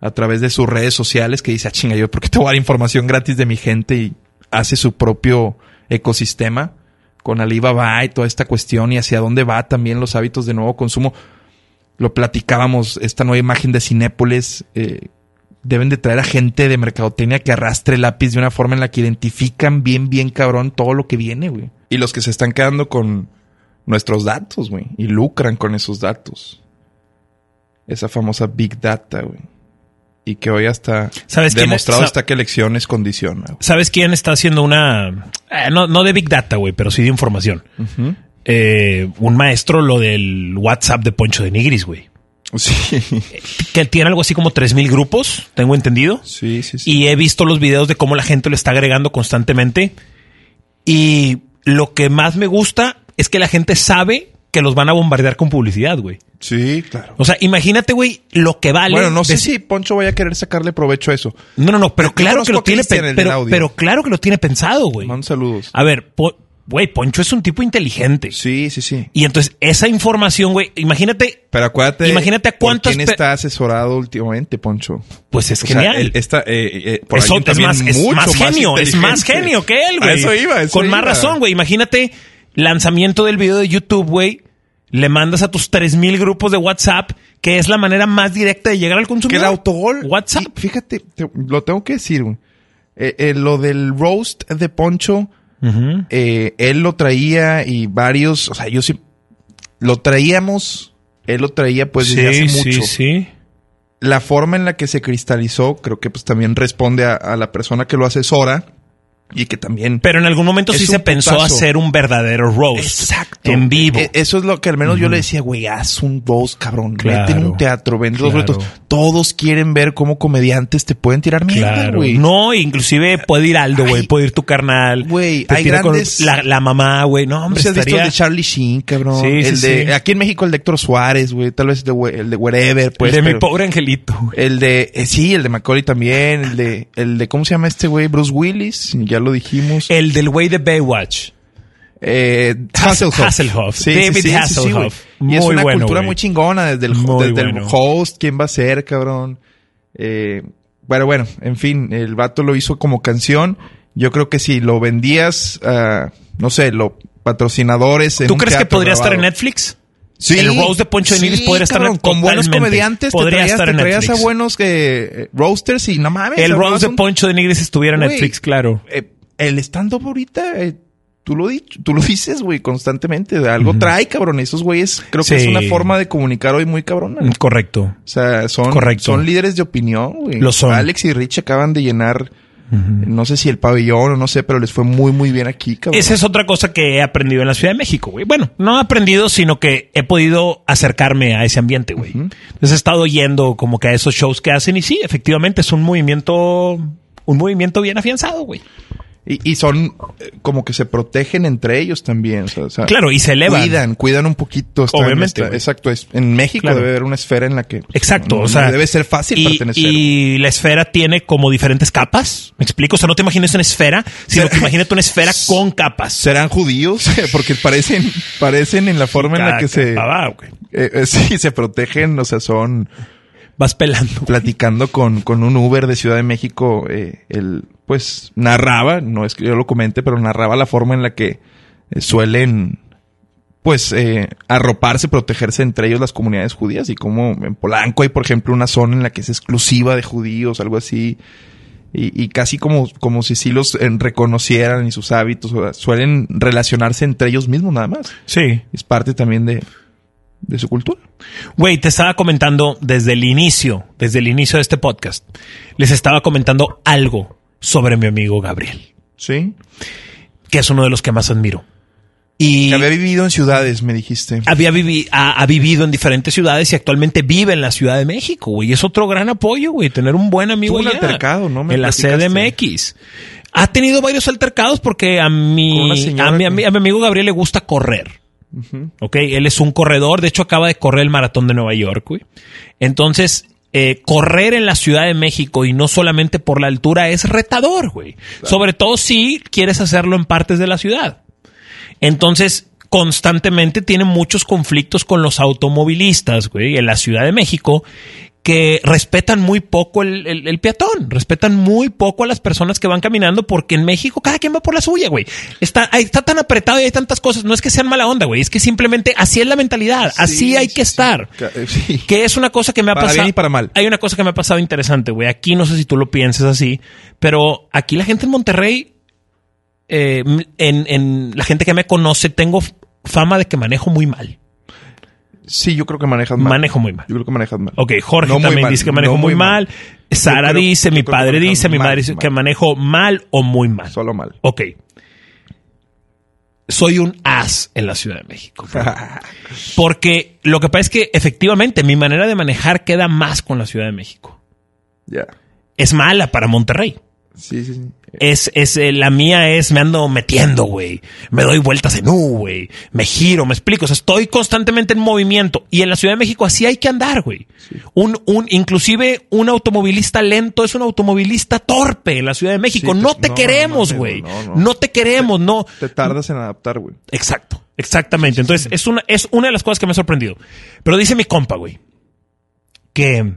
a través de sus redes sociales que dice, ah, chinga, yo, ¿por qué te voy a dar información gratis de mi gente? Y hace su propio ecosistema con Alibaba y toda esta cuestión y hacia dónde va también los hábitos de nuevo consumo. Lo platicábamos, esta nueva imagen de Cinépolis, eh, deben de traer a gente de mercadotecnia que arrastre el lápiz de una forma en la que identifican bien, bien cabrón todo lo que viene, güey. Y los que se están quedando con nuestros datos, güey. Y lucran con esos datos. Esa famosa Big Data, güey. Y que hoy hasta ¿Sabes demostrado está que elecciones condiciona. ¿Sabes quién está haciendo una... Eh, no, no de Big Data, güey, pero sí de información. Eh, un maestro lo del WhatsApp de Poncho de Nigris, güey. Sí. que tiene algo así como 3000 grupos, tengo entendido. Sí, sí, sí. Y he visto los videos de cómo la gente lo está agregando constantemente. Y lo que más me gusta es que la gente sabe que los van a bombardear con publicidad, güey. Sí, claro. O sea, imagínate, güey, lo que vale. Bueno, no sé de- si Poncho vaya a querer sacarle provecho a eso. No, no, no, pero claro que lo tiene, pero, pero claro que lo tiene pensado, güey. Mando saludos. A ver, po- güey, Poncho es un tipo inteligente. Sí, sí, sí. Y entonces esa información, güey, imagínate, Pero acuérdate. Imagínate a cuántas ¿Quién está asesorado últimamente, Poncho? pues es O sea, genial. él está, eh, eh, por Eso alguien es más, es mucho más genio, es más genio que él, A güey. eso iba, eso Con más razón, güey. Imagínate, lanzamiento del video de YouTube, güey. Le mandas a tus 3000 grupos de WhatsApp, que es la manera más directa de llegar al Que consumidor. el autogol. WhatsApp. y fíjate, te- lo tengo que decir, güey. Eh, lo del roast de Poncho, Eh, él lo traía y varios, o sea, yo sí, lo traíamos, él lo traía pues desde hace mucho. sí, sí. La forma en la que se cristalizó, creo que pues también responde a, a la persona que lo asesora y que también... Pero en algún momento sí se pensó putazo. hacer un verdadero roast. Exacto. En vivo. E- Eso es lo que al menos yo le decía, güey, haz un roast, cabrón. Claro. Vete en un teatro, vende los Claro. boletos. Todos quieren ver cómo comediantes te pueden tirar mierda, Claro. güey. No, inclusive puede ir Aldo, güey. Puede ir tu carnal. güey, hay grandes- La, la mamá, güey. No, No hombre, si has visto el de Charlie Sheen, cabrón. Sí, sí, el de, sí. Aquí en México el de Héctor Suárez, güey. Tal vez el de, el de Wherever, pues. de mi pobre angelito, güey. El de, eh, sí, el de Macaulay también. El de, el de, ¿cómo se llama este güey? Bruce Willis. Ya lo dijimos. El del güey de Baywatch. Eh, Has- Hasselhoff. Hasselhoff. David Hasselhoff. güey. y es una bueno, cultura muy chingona desde el, Muy desde el host, quién va a ser, cabrón. Eh, pero bueno, en fin, el vato lo hizo como canción. Yo creo que si lo vendías, ah, no sé, los patrocinadores. En ¿Tú un crees que podría estar en. Netflix? Sí. El roast de Poncho de Nigris podría estar cabrón, en- con buenos comediantes. Te Podría traías, estar te en traías a buenos eh, roasters y no mames. El roast de Poncho de Nigris estuviera en Netflix, claro. eh, el stand-up ahorita, eh, tú lo, dicho, tú lo dices, güey, constantemente. Algo trae, cabrón. Esos güeyes creo que es una forma de comunicar hoy muy cabrona. Correcto. O sea, son, Correcto. son líderes de opinión, güey. Lo son. Alex y Rich acaban de llenar, no sé si el pabellón o no sé, pero les fue muy, muy bien aquí, cabrón. Esa es otra cosa que he aprendido en la Ciudad de México, güey. Bueno, no he aprendido, sino que he podido acercarme a ese ambiente, güey. Entonces he estado yendo como que a esos shows que hacen y sí, efectivamente es un movimiento, un movimiento bien afianzado, güey. Y, y son eh, como que se protegen entre ellos también. o sea, o sea, Claro, y se elevan. Cuidan, cuidan un poquito. en Obviamente, esta- exacto. Es, en México Claro. debe haber una esfera en la que... Exacto, no- o sea. no debe ser fácil y, pertenecer. Y la esfera tiene como diferentes capas. ¿Me explico? O sea, no te imagines una esfera, sino que imagínate una esfera con capas. ¿Serán judíos? Porque parecen, parecen en la forma en la que se... Ah, güey. eh, eh, sí, se protegen, o sea, son Vas pelando. platicando con, con un Uber de Ciudad de México, eh, él pues narraba, no es que yo lo comente, pero narraba la forma en la que eh, suelen pues eh, arroparse, protegerse entre ellos las comunidades judías y como en Polanco hay por ejemplo una zona en la que es exclusiva de judíos, algo así. Y, y casi como, como si sí los eh, reconocieran y sus hábitos, suelen relacionarse entre ellos mismos nada más. Sí. Es parte también de, de su cultura. Güey, te estaba comentando desde el inicio, desde el inicio de este podcast, les estaba comentando algo sobre mi amigo Gabriel, Sí. que es uno de los que más admiro. Y Que había vivido en ciudades, me dijiste. había vivi- ha, ha vivido en diferentes ciudades y actualmente vive en la Ciudad de México, güey. Y es otro gran apoyo, güey, tener un buen amigo allá, altercado, ¿no? Me en la platicaste. CDMX. Ha tenido varios altercados porque a mi, a mi, a mi- a mi amigo Gabriel le gusta correr. Ok, él es un corredor. De hecho, acaba de correr el maratón de Nueva York, güey. Entonces, eh, correr en la Ciudad de México y no solamente por la altura es retador, güey. Sobre todo si quieres hacerlo en partes de la ciudad. Entonces, constantemente tiene muchos conflictos con los automovilistas, güey, en la Ciudad de México, que respetan muy poco el, el- el peatón, respetan muy poco a las personas que van caminando, porque en México cada quien va por la suya, güey. Está, ahí está tan apretado y hay tantas cosas. No es que sean mala onda, güey, es que simplemente así es la mentalidad, así Sí, hay sí, que estar. Eh, sí. Que es una cosa que me ha Para pasado. bien y para mal. Hay una cosa que me ha pasado interesante, güey. Aquí no sé si tú lo pienses así, pero aquí la gente en Monterrey, eh, en, en la gente que me conoce, tengo fama de que manejo muy mal. Sí, yo creo que manejas mal. Manejo muy mal. Yo creo que manejas mal. Ok, Jorge No también mal, dice que manejo no muy mal. mal. Sara creo- dice, mi padre dice, mi madre dice que manejo mal o muy mal. Solo mal. Ok. soy un as en la Ciudad de México. Porque lo que pasa es que efectivamente mi manera de manejar queda más con la Ciudad de México. Ya. Es mala para Monterrey. Sí, sí, sí. Es, es, eh, la mía es, me ando metiendo, güey. Me doy vueltas en U, güey. Me giro, me explico. O sea, estoy constantemente en movimiento. Y en la Ciudad de México así hay que andar, güey. Un, un, inclusive un automovilista lento es un automovilista torpe en la Ciudad de México. Sí, no te- no, queremos, no güey. mames, No, no, no. te queremos, no. Te tardas en adaptar, güey. Exacto, exactamente. Entonces, es una, es una de las cosas que me ha sorprendido. Pero dice mi compa, güey, que,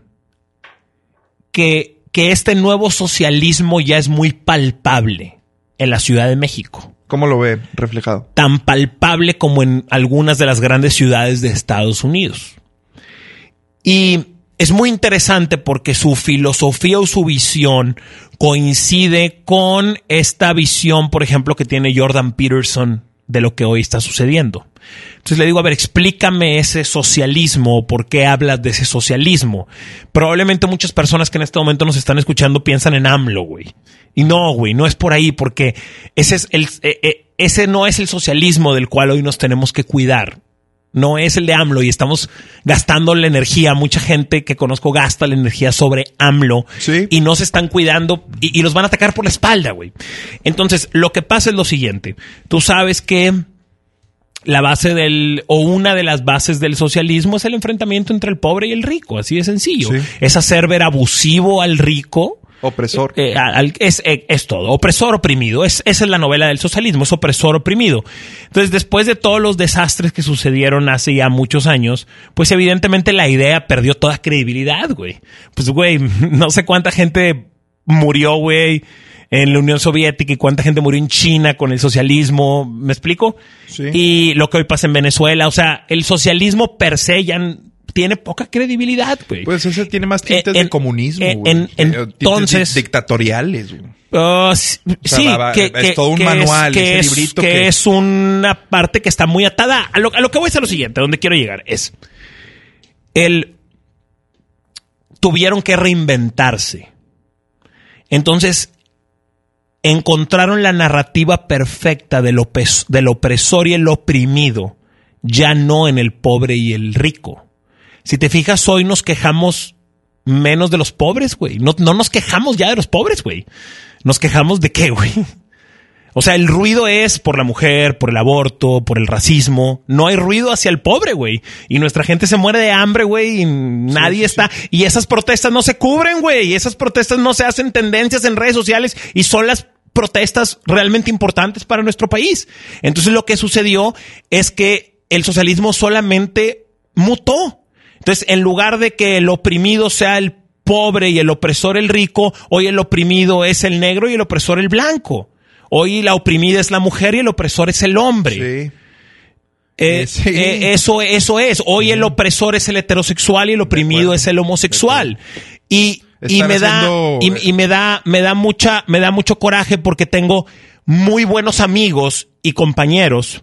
que, que este nuevo socialismo ya es muy palpable en la Ciudad de México. ¿Cómo lo ve reflejado? Tan palpable como en algunas de las grandes ciudades de Estados Unidos. Y es muy interesante porque su filosofía o su visión coincide con esta visión, por ejemplo, que tiene Jordan Peterson de lo que hoy está sucediendo. Entonces le digo, a ver, explícame ese socialismo, ¿por qué hablas de ese socialismo? Probablemente muchas personas que en este momento nos están escuchando piensan en AMLO, güey. Y no, güey, no es por ahí, porque ese, eh, eh, ese no es el socialismo del cual hoy nos tenemos que cuidar. No es el de AMLO y estamos gastando la energía. Mucha gente que conozco gasta la energía sobre AMLO Sí. y no se están cuidando y, y los van a atacar por la espalda, güey. Entonces, lo que pasa es lo siguiente. Tú sabes que la base del, o una de las bases del socialismo es el enfrentamiento entre el pobre y el rico. Así de sencillo. Sí. Es hacer ver abusivo al rico. Opresor. Eh, es, eh, es todo. Opresor oprimido. Es, esa es la novela del socialismo. Es opresor oprimido. Entonces, después de todos los desastres que sucedieron hace ya muchos años, pues evidentemente la idea perdió toda credibilidad, güey. Pues, güey, no sé cuánta gente murió, güey, en la Unión Soviética y cuánta gente murió en China con el socialismo. ¿Me explico? Sí. Y lo que hoy pasa en Venezuela. O sea, el socialismo per se ya tiene poca credibilidad, güey. Pues ese tiene más tintes en- de comunismo, en- güey. en- Eh, tintes entonces- di- dictatoriales, güey. Uh, sea, sí, va- va- que, es todo un que manual, que, ese es, librito que que- es una parte que está muy atada. A lo, a lo que voy es a lo siguiente, a donde quiero llegar es el tuvieron que reinventarse. Entonces encontraron la narrativa perfecta del, opes- del opresor y el oprimido, ya no en el pobre y el rico. Si te fijas, hoy nos quejamos menos de los pobres, güey. No, no nos quejamos ya de los pobres, güey. Nos quejamos de qué, güey. O sea, el ruido es por la mujer, por el aborto, por el racismo. No hay ruido hacia el pobre, güey. Y nuestra gente se muere de hambre, güey, y nadie está. Y esas protestas no se cubren, güey. Y esas protestas no se hacen tendencias en redes sociales y son las protestas realmente importantes para nuestro país. Entonces lo que sucedió es que el socialismo solamente mutó. Entonces, en lugar de que el oprimido sea el pobre y el opresor el rico, hoy el oprimido es el negro y el opresor el blanco. Hoy la oprimida es la mujer y el opresor es el hombre. Sí. Eh, Eh, sí. eh, eso, eso es. Hoy el opresor es el heterosexual y el oprimido es el homosexual. Y, y me da, y me da, me da mucha, me da mucho coraje porque tengo muy buenos amigos y compañeros,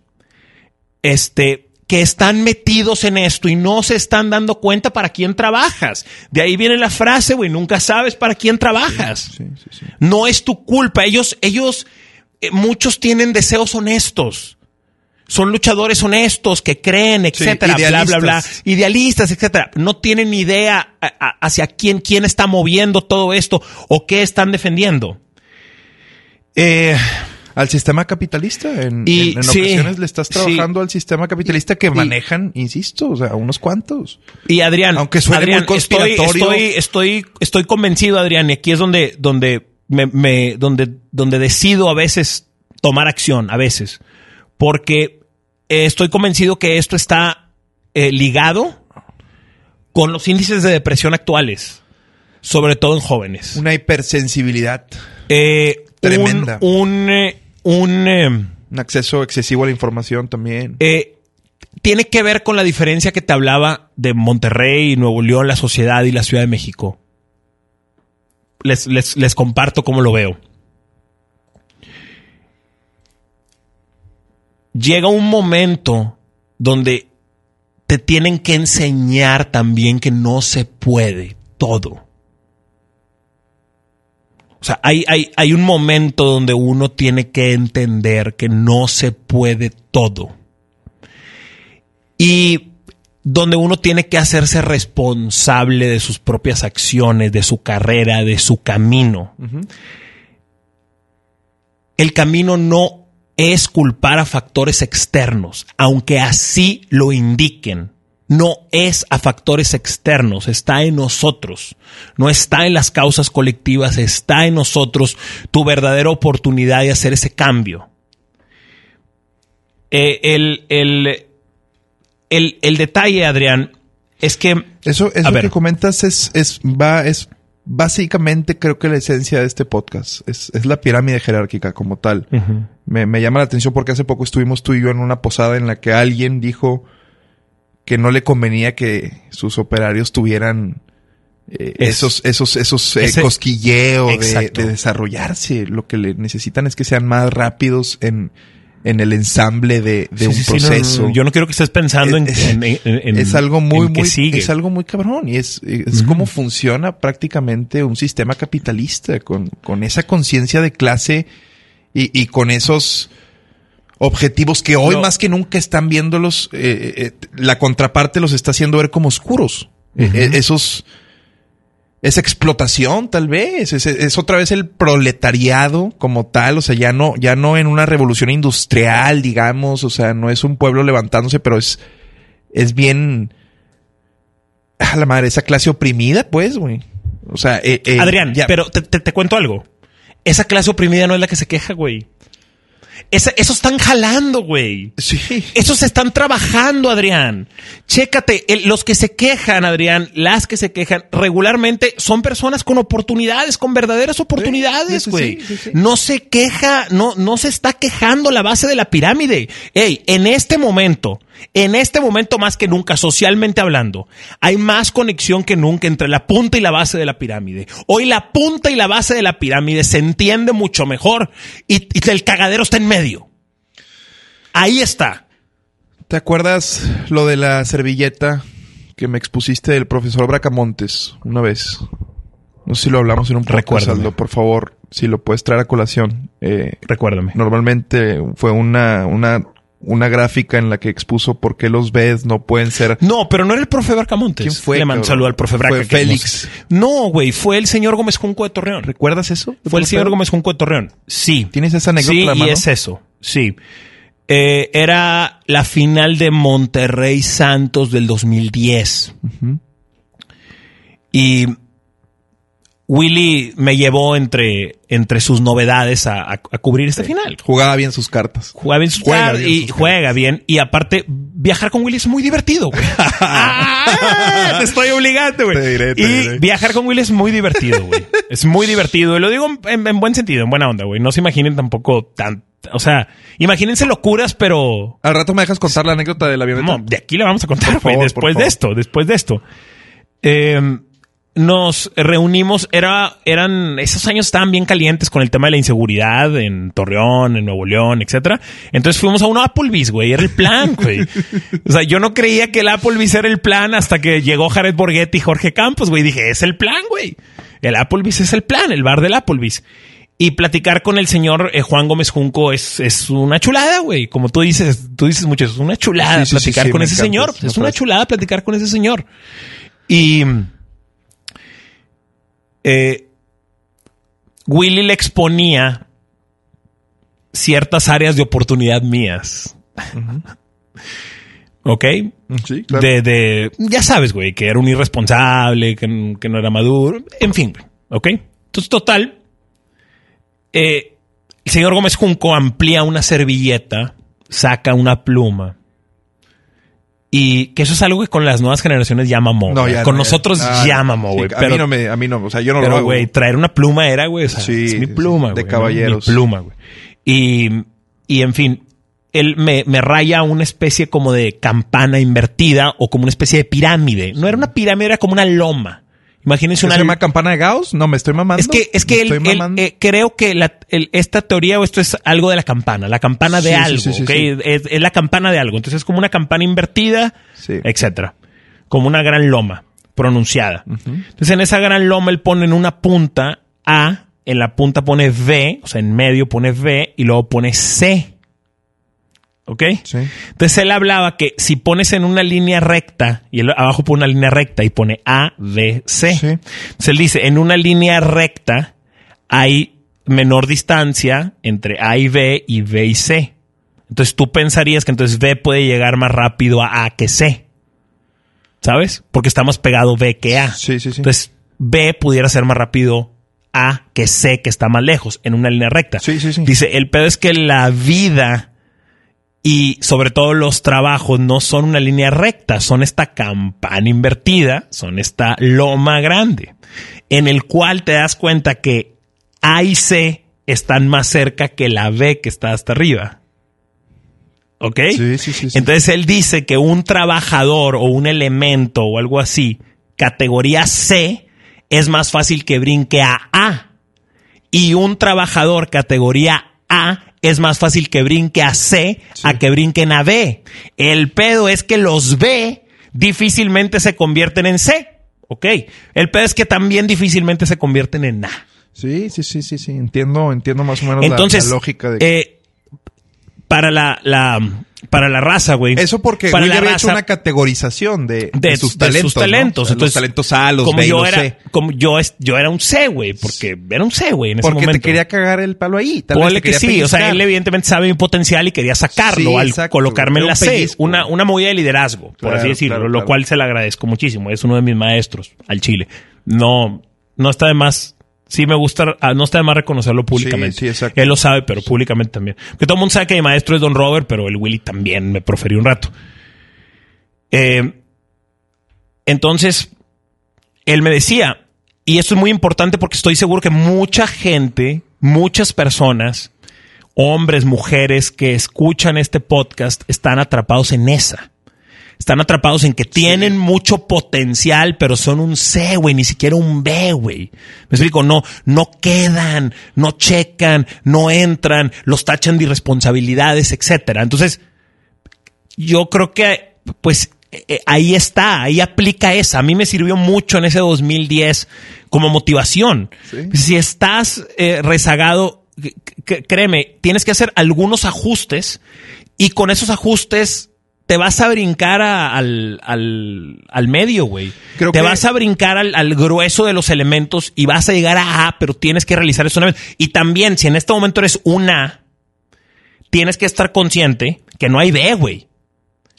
este, que están metidos en esto y no se están dando cuenta para quién trabajas. De ahí viene la frase, güey, nunca sabes para quién trabajas. Sí, sí, sí. No es tu culpa. Ellos, ellos, eh, muchos tienen deseos honestos. Son luchadores honestos que creen, etcétera, bla, bla, bla, idealistas. etcétera. No tienen idea a- a- hacia quién, quién está moviendo todo esto o qué están defendiendo. Eh, Al sistema capitalista. En, Y- en- en sí, ocasiones le estás sí. trabajando al sistema capitalista que manejan, insisto, o sea, unos cuantos. Y Adrián, Aunque suene Adrián, muy estoy, conspiratorio. estoy, estoy, estoy convencido, Adrián, y aquí es donde, donde me, me- donde, donde decido a veces tomar acción, a veces, porque eh, estoy convencido que esto está eh, ligado con los índices de depresión actuales, sobre todo en jóvenes. Una hipersensibilidad, Eh, un- Tremenda. Un, eh, un, eh, un acceso excesivo a la información también. Eh, tiene que ver con la diferencia que te hablaba de Monterrey, Nuevo León, la sociedad y la Ciudad de México. Les, les, les comparto cómo lo veo. Llega un momento donde te tienen que enseñar también que no se puede todo. O sea, hay, hay, hay un momento donde uno tiene que entender que no se puede todo. Y donde uno tiene que hacerse responsable de sus propias acciones, de su carrera, de su camino. El camino no es culpar a factores externos, aunque así lo indiquen no es a factores externos, está en nosotros, no está en las causas colectivas, está en nosotros tu verdadera oportunidad de hacer ese cambio. Eh, el, el, detalle, Adrián, es que... Eso, eso que comentas es, es, va, es básicamente creo que la esencia de este podcast. Es, la pirámide jerárquica como tal. me, me llama la atención porque hace poco estuvimos tú y yo en una posada en la que alguien dijo que no le convenía que sus operarios tuvieran eh, esos, esos, esos eh, cosquilleos de, desarrollarse. Lo que le necesitan es que sean más rápidos en, en el ensamble de, un proceso. yo no quiero que estés pensando en, es algo muy, muy, es algo muy cabrón y es, es como funciona prácticamente un sistema capitalista con, con esa conciencia de clase y, y con esos, objetivos que hoy más que nunca están viéndolos, eh, eh, eh, la contraparte los está haciendo ver como oscuros. esos, esa explotación tal vez, es, otra vez el proletariado como tal, o sea, ya no, ya no en una revolución industrial, digamos, o sea, no es un pueblo levantándose, pero es, es bien, a la madre, esa clase oprimida, pues, güey. O sea, Adrián, pero te, te cuento algo. Esa clase oprimida no es la que se queja, güey. Eso están jalando, güey. Sí. Esos están trabajando, Adrián. Chécate, los que se quejan, Adrián, las que se quejan, regularmente son personas con oportunidades, con verdaderas oportunidades, güey. no se queja, no, no se está quejando la base de la pirámide. Ey, en este momento, en este momento más que nunca, socialmente hablando, hay más conexión que nunca entre la punta y la base de la pirámide. Hoy la punta y la base de la pirámide se entiende mucho mejor y, el cagadero está en medio. Ahí está. ¿Te acuerdas lo de la servilleta que me expusiste del profesor Bracamontes una vez? No sé si lo hablamos en un podcast, por favor, si lo puedes traer a colación. Eh, Recuérdame. Normalmente fue una, una una gráfica en la que expuso por qué los BED no pueden ser. No, pero no era el profe Barcamontes. ¿Quién fue? Le mando saludo al profe Braca. Fue Félix. No, güey, fue el señor Gómez Junco de Torreón. ¿Recuerdas eso? Fue el señor Gómez Junco de Torreón. Sí. ¿Tienes esa anécdota? Sí, y es eso. Sí. Eh, era la final de Monterrey Santos del 2010. Y Willy me llevó entre, entre sus novedades a, cubrir este final. Jugaba bien sus cartas. Juega bien sus cartas y juega bien. Y aparte, viajar con Willy es muy divertido, güey. Ah, te estoy obligando, güey. y viajar con Willy es muy divertido, güey. Es muy divertido. Y lo digo en, buen sentido, en buena onda, güey. No se imaginen tampoco tan... O sea, imagínense locuras, pero... Al rato me dejas contar la anécdota de la avioneta. No, de aquí la vamos a contar, güey. Después de esto, después de esto. Eh nos reunimos, era, eran, esos años estaban bien calientes con el tema de la inseguridad en Torreón, en Nuevo León, etcétera. Entonces fuimos a un Applebee's, güey, era el plan, güey. O sea, yo no creía que el Applebee's era el plan hasta que llegó Jared Borghetti y Jorge Campos, güey. Dije, es el plan, güey. El Applebee's es el plan, el bar del Applebee's. Y platicar con el señor eh, Juan Gómez Junco es, es una chulada, güey. Como tú dices, tú dices mucho, es una chulada platicar con ese señor. Es una chulada platicar con ese señor. Y eh, Willy le exponía ciertas áreas de oportunidad mías. ¿Ok? Sí, claro. de, ya sabes, güey, que era un irresponsable, que, no era maduro, en fin, ¿ok? Entonces, total, eh, el señor Gómez Junco amplía una servilleta, saca una pluma y que eso es algo que con las nuevas generaciones ya mamó. con nosotros ya, mamó, güey. a mí no me, a mí no, o sea, yo no pero, lo güey, traer una pluma era, güey, o sea, es mi pluma, güey. De caballeros. Mi pluma, güey. Y, y en fin, él me, me raya una especie como de campana invertida o como una especie de pirámide. No era una pirámide, era como una loma. Imagínense una. ¿Se llama campana de Gauss? No, me estoy mamando. Es que, es que él, eh, creo que la, esta teoría o esto es algo de la campana, la campana de algo, es, la campana de algo. Entonces es como una campana invertida, etcétera. Como una gran loma pronunciada. Entonces en esa gran loma él pone en una punta a en la punta pone V, o sea, en medio pone V y luego pone C. ¿Ok? Sí. Entonces él hablaba que si pones en una línea recta, y él abajo pone una línea recta y pone A, B, C. Sí. Entonces él dice, en una línea recta hay menor distancia entre A y B y B y C. Entonces tú pensarías que entonces B puede llegar más rápido a A que C. ¿Sabes? Porque está más pegado B que A. Sí, sí, sí. Entonces B pudiera ser más rápido A que C, que está más lejos, en una línea recta. Sí, sí, sí. Dice, el pedo es que la vida y sobre todo los trabajos no son una línea recta, son esta campana invertida, son esta loma grande, en el cual te das cuenta que A y C están más cerca que la B que está hasta arriba. ¿Ok? Sí, sí, sí. Entonces él dice que un trabajador o un elemento o algo así, categoría C, es más fácil que brinque a A. Y un trabajador categoría A es más fácil que brinque a C a que brinquen a B. El pedo es que los B difícilmente se convierten en C. ¿Ok? El pedo es que también difícilmente se convierten en A. Sí, sí, sí, sí, sí. Entiendo, entiendo más o menos la- la, lógica de eh, para la, la para la raza, güey. Eso porque para Willy la había raza- hecho una categoría de, de, de sus de talentos. sus talentos. ¿no? Entonces, los talentos A, los como B yo los era, C. como yo es, yo era un C, güey, porque era un C, güey, en ese Porque momento. te quería cagar el palo ahí. Tal vez Ponle te que sí, o sea, él evidentemente sabe mi potencial y quería sacarlo Sí, al exacto. colocarme en la C. Una, una movida de liderazgo, por Claro, así decirlo, claro, lo claro. cual se le agradezco muchísimo. Es uno de mis maestros al Chile. No, no está de más. Sí me gusta, ah, no está de más reconocerlo públicamente. sí, exacto. Él lo sabe, pero públicamente también. Porque todo el mundo sabe que mi maestro es Don Robert, pero el Willy también me proferió un rato. Eh, entonces, él me decía, y esto es muy importante porque estoy seguro que mucha gente, muchas personas, hombres, mujeres que escuchan este podcast están atrapados en esa. Están atrapados en que tienen mucho potencial, pero son un C, güey, ni siquiera un B, güey. Me explico, no, no quedan, no checan, no entran, los tachan de irresponsabilidades, etcétera. Entonces, yo creo que, pues, eh, eh, ahí está, ahí aplica esa. A mí me sirvió mucho en ese 2010 como motivación. Sí. Si estás eh, rezagado, créeme, tienes que hacer algunos ajustes y con esos ajustes te vas a brincar a- al, al, al medio, güey. Creo Te que- vas a brincar al, al grueso de los elementos y vas a llegar a A, pero tienes que realizar eso una vez. Y también, si en este momento eres una, tienes que estar consciente que no hay B, güey.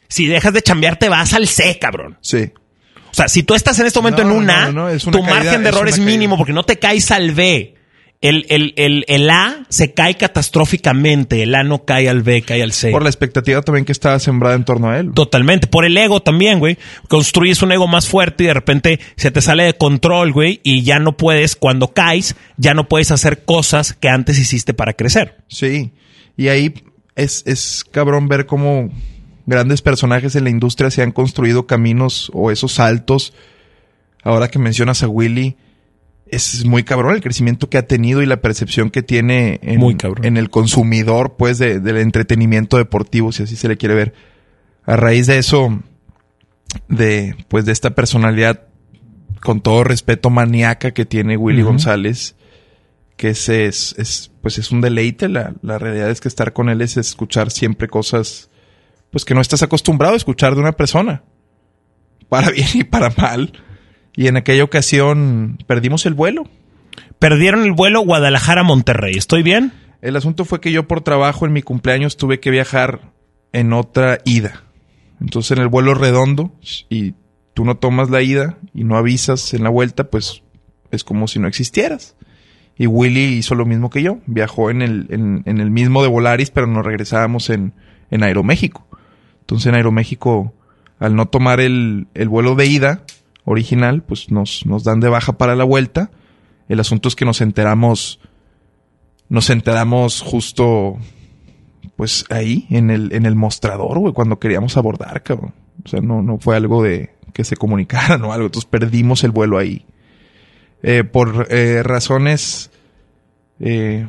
Si dejas de chambear, te vas al C, cabrón. Sí. O sea, si tú estás en este momento No, en un A, no, no, es una tu caída, margen de error es una mínimo porque no te caes al B. El, el, el, el A se cae catastróficamente. El A no cae al B, cae al C. Por la expectativa también que estaba sembrada en torno a él. Totalmente. Por el ego también, güey. Construyes un ego más fuerte y de repente se te sale de control, güey, y ya no puedes, cuando caes, ya no puedes hacer cosas que antes hiciste para crecer. Sí. Y ahí es, es cabrón ver cómo grandes personajes en la industria se han construido caminos o esos saltos. Ahora que mencionas a Willy, es muy cabrón el crecimiento que ha tenido y la percepción que tiene en, Muy cabrón. en el consumidor, pues, de- del entretenimiento deportivo, si así se le quiere ver. A raíz de eso, de, pues, de esta personalidad, con todo respeto, maníaca que tiene Willy. González, que es, es, es, pues es un deleite. La, la realidad es que estar con él es escuchar siempre cosas, pues que no estás acostumbrado a escuchar de una persona. Para bien y para mal. Y en aquella ocasión perdimos el vuelo. Perdieron el vuelo Guadalajara-Monterrey. ¿Estoy bien? El asunto fue que yo por trabajo en mi cumpleaños tuve que viajar en otra ida. Entonces en el vuelo redondo y tú no tomas la ida y no avisas en la vuelta, pues es como si no existieras. Y Willy hizo lo mismo que yo. Viajó en el, en, en el mismo de Volaris, pero nos regresábamos en, en Aeroméxico. Entonces en Aeroméxico, al no tomar el, el vuelo de ida original, pues nos, nos dan de baja para la vuelta. El asunto es que nos enteramos, nos enteramos justo, pues ahí, en el, en el mostrador, güey, cuando queríamos abordar, cabrón. O sea, no, no fue algo de que se comunicaran o algo. Entonces perdimos el vuelo ahí. Eh, por eh, razones eh,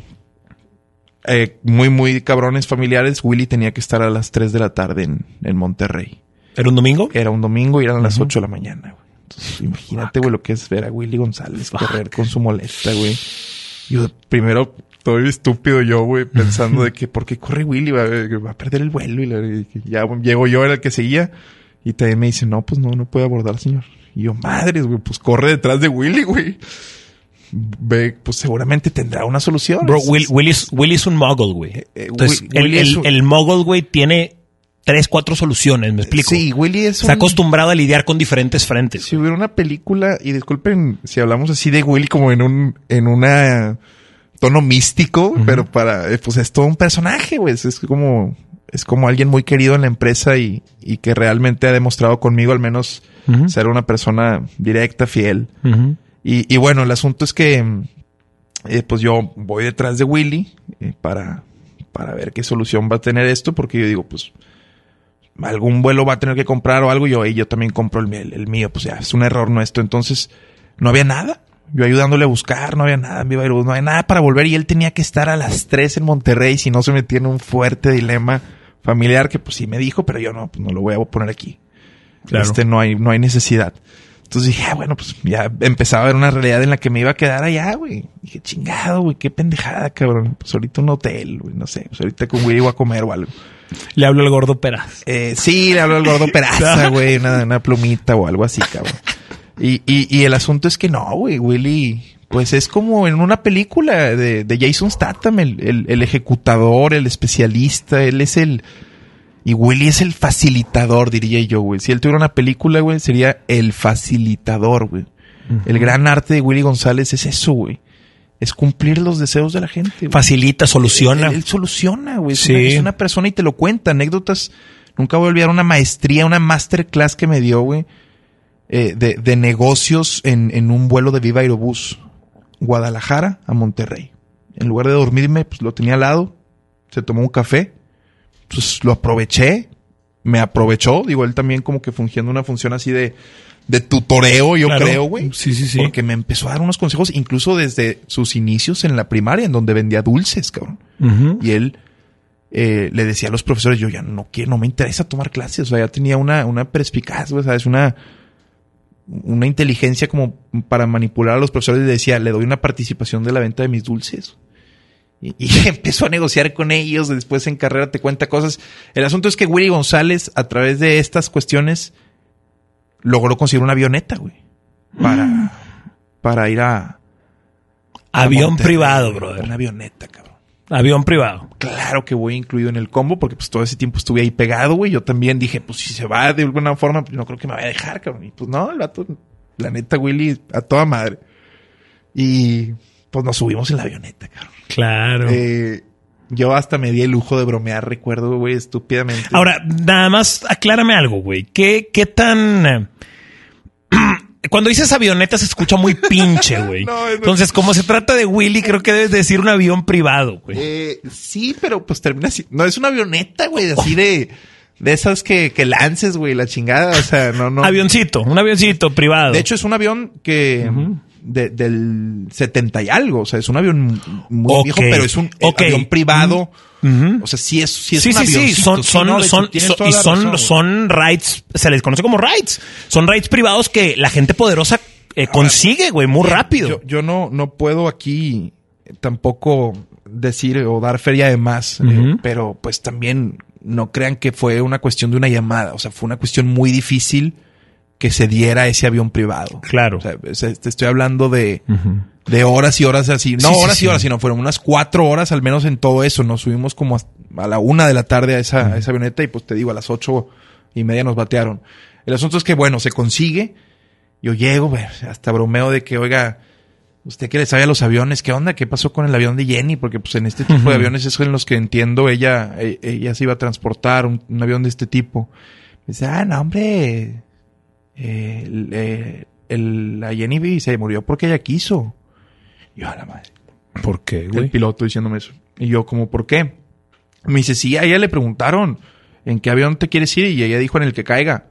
muy, muy cabrones familiares, Willy tenía que estar a las 3 de la tarde en, en Monterrey. ¿Era un domingo? Era un domingo y eran las Ujú. 8 de la mañana, güey. Entonces, imagínate, güey, lo que es ver a Willy González correr con su molesta, güey. Yo primero, todo estúpido yo, güey, pensando de que, ¿por qué corre Willy? Va, va a perder el vuelo. Y, la- y ya llego yo, era el que seguía. Y también me dice, no, pues no, no puede abordar, señor. Y yo, madres, güey, pues corre detrás de Willy, güey. Ve, pues seguramente tendrá una solución. Bro, Will, Willy es un muggle, güey. eh, Entonces, Wi- el, el, es un- el muggle, güey, tiene tres, cuatro soluciones, ¿me explico? Sí, Willy es Está un- acostumbrado a lidiar con diferentes frentes. Si hubiera una película, y disculpen si hablamos así de Willy como en un, en una tono místico, pero para, eh, pues es todo un personaje, güey. Es, es como, es como alguien muy querido en la empresa y, y que realmente ha demostrado conmigo al menos ser una persona directa, fiel. Y, y bueno, el asunto es que, eh, pues yo voy detrás de Willy eh, para, para ver qué solución va a tener esto, porque yo digo, pues algún vuelo va a tener que comprar o algo, yo, y yo también compro el, mío- el mío, pues ya, es un error nuestro. Entonces, no había nada. Yo ayudándole a buscar, no había nada en Viva Aerobús, no había nada para volver y él tenía que estar a las 3 en Monterrey si no se metía en un fuerte dilema familiar que pues sí me dijo, pero yo no, pues no lo voy a poner aquí. Claro. Este no hay, no hay necesidad. Entonces dije, ah, bueno, pues ya empezaba a ver una realidad en la que me iba a quedar allá, güey. Dije, chingado, güey, qué pendejada, cabrón. Pues ahorita un hotel, güey, no sé. Pues ahorita con Willy voy a comer o algo. Le hablo al gordo Peraz. Eh, sí, le hablo al gordo peraza, güey, una, una plumita o algo así, cabrón. Y, y, y el asunto es que no, güey, Willy, pues es como en una película de, de Jason Statham, el, el, el ejecutador, el especialista, él es el... Y Willy es el facilitador, diría yo, güey. Si él tuviera una película, güey, sería el facilitador, güey. El gran arte de Willy González es eso, güey. Es cumplir los deseos de la gente. güey. Facilita, soluciona. Él, él soluciona, güey. Es, Sí. una, es una persona y te lo cuenta. Anécdotas. Nunca voy a olvidar una maestría, una masterclass que me dio, güey. eh, de, de negocios en, en un vuelo de Viva Aerobús. Guadalajara a Monterrey. En lugar de dormirme, pues lo tenía al lado. Se tomó un café. Pues lo aproveché. Me aprovechó. Digo, él también como que fungiendo una función así de, de tutoreo, yo Claro. creo, güey. Sí, sí, sí. Porque me empezó a dar unos consejos, incluso desde sus inicios en la primaria, en donde vendía dulces, cabrón. Y él eh, le decía a los profesores, yo ya no quiero, no me interesa tomar clases. O sea, ya tenía una, una perspicaz, güey, ¿sabes? Una, una inteligencia como para manipular a los profesores. Le decía, le doy una participación de la venta de mis dulces. Y, y empezó a negociar con ellos. Después en carrera te cuenta cosas. El asunto es que Willy González, a través de estas cuestiones, logró conseguir una avioneta, güey. Para, para ir a... Avión privado, brother. Una avioneta, cabrón. Avión privado. Claro que voy incluido en el combo porque pues todo ese tiempo estuve ahí pegado, güey. Yo también dije, pues si se va de alguna forma, pues no creo que me vaya a dejar, cabrón. Y pues no, el vato, la neta, Willy, a toda madre. Y pues nos subimos en la avioneta, cabrón. Claro. Eh, yo hasta me di el lujo de bromear, recuerdo, güey, estúpidamente. Ahora, nada más aclárame algo, güey. ¿Qué, qué tan... eh, Cuando dices avioneta se escucha muy pinche, güey. No. Entonces, como se trata de Willy, creo que debes decir un avión privado, güey. Eh, sí, pero pues termina así. No, es una avioneta, güey, así de, de esas que, que lances, güey, la chingada. O sea, no, no. Avioncito, un avioncito privado. De hecho, es un avión que de- del 70 y algo. O sea, es un avión muy viejo, pero es un eh, avión privado. Ujú. O sea, sí es, sí es sí, un sí, sí, son, son, no, son, y son, razón, son rides, se les conoce como rides. Son rides privados que la gente poderosa eh, consigue, güey, muy rápido. Yo, yo no, no puedo aquí tampoco decir o dar feria de más, eh, pero pues también no crean que fue una cuestión de una llamada. O sea, fue una cuestión muy difícil que se diera ese avión privado. Claro. O sea, se- te estoy hablando de, de horas y horas así. No Sí, horas sí. y horas, sino fueron unas cuatro horas al menos en todo eso. Nos subimos como a la una de la tarde a esa, a esa avioneta y pues te digo, a las ocho y media nos batearon. El asunto es que, bueno, se consigue. Yo llego, güey, hasta bromeo de que, oiga, usted que le sabe a los aviones, ¿qué onda? ¿Qué pasó con el avión de Jenny? Porque pues en este tipo de aviones es en los que entiendo ella, e- ella se iba a transportar, un, un avión de este tipo. Me dice, ah, no, hombre, eh, el, el- la Jenny se murió porque ella quiso. Y yo, a la madre. ¿Por qué, El piloto diciéndome eso. Y yo, como, ¿por qué? Me dice, sí, a ella le preguntaron en qué avión te quieres ir y ella dijo en el que caiga.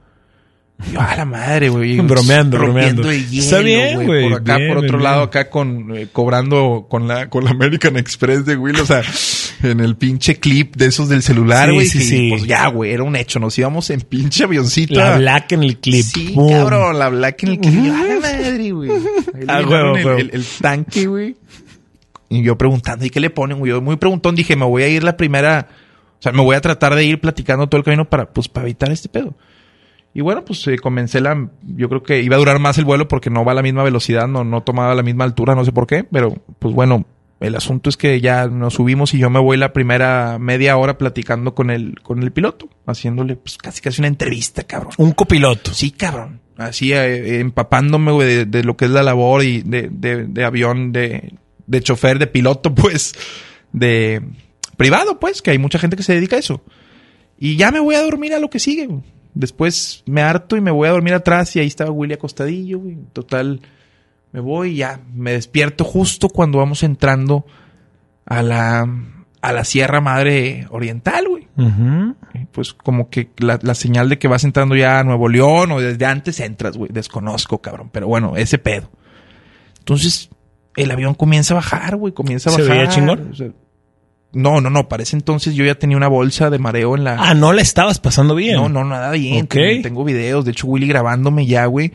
Yo, a la madre, güey. Bromeando, bromeando. el hielo, Está bien, güey, Por acá, bien, por otro bien, lado, bien. acá con, eh, cobrando con la, con la American Express de Will, o sea, en el pinche clip de esos del celular, güey. sí, sí. Pues ya, güey, era un hecho. Nos íbamos en pinche avioncito. La black en el clip. Sí, cabrón, la black en el clip. A la madre, güey. Ah, el- el tanque, güey. Y yo preguntando, ¿y qué le ponen? güey? Yo muy preguntón dije, me voy a ir la primera, o sea, me voy a tratar de ir platicando todo el camino para, pues, para evitar este pedo. Y bueno, pues eh, comencé la, yo creo que iba a durar más el vuelo porque no va a la misma velocidad, no, no tomaba la misma altura, no sé por qué, pero pues bueno, el asunto es que ya nos subimos y yo me voy la primera media hora platicando con el, con el piloto, haciéndole pues casi casi una entrevista, cabrón. Un copiloto. Sí, cabrón. Así eh, empapándome güey, de, de lo que es la labor y de, de, de avión, de, de chofer, de piloto, pues, de privado, pues, que hay mucha gente que se dedica a eso. Y ya me voy a dormir a lo que sigue. güey. Después me harto y me voy a dormir atrás y ahí estaba Willy acostadillo, güey. Total, me voy y ya me despierto justo cuando vamos entrando a la, a la Sierra Madre Oriental, güey. Pues como que la, la señal de que vas entrando ya a Nuevo León o desde antes entras, güey. Desconozco, cabrón. Pero bueno, ese pedo. Entonces, el avión comienza a bajar, güey. Comienza a ¿Se bajar. veía chingón? O sea, no, no, no. Para ese entonces yo ya tenía una bolsa de mareo en la... Ah, no la estabas pasando bien. No, no, nada bien. Ok. Tengo, tengo videos. De hecho, Willy grabándome ya, güey.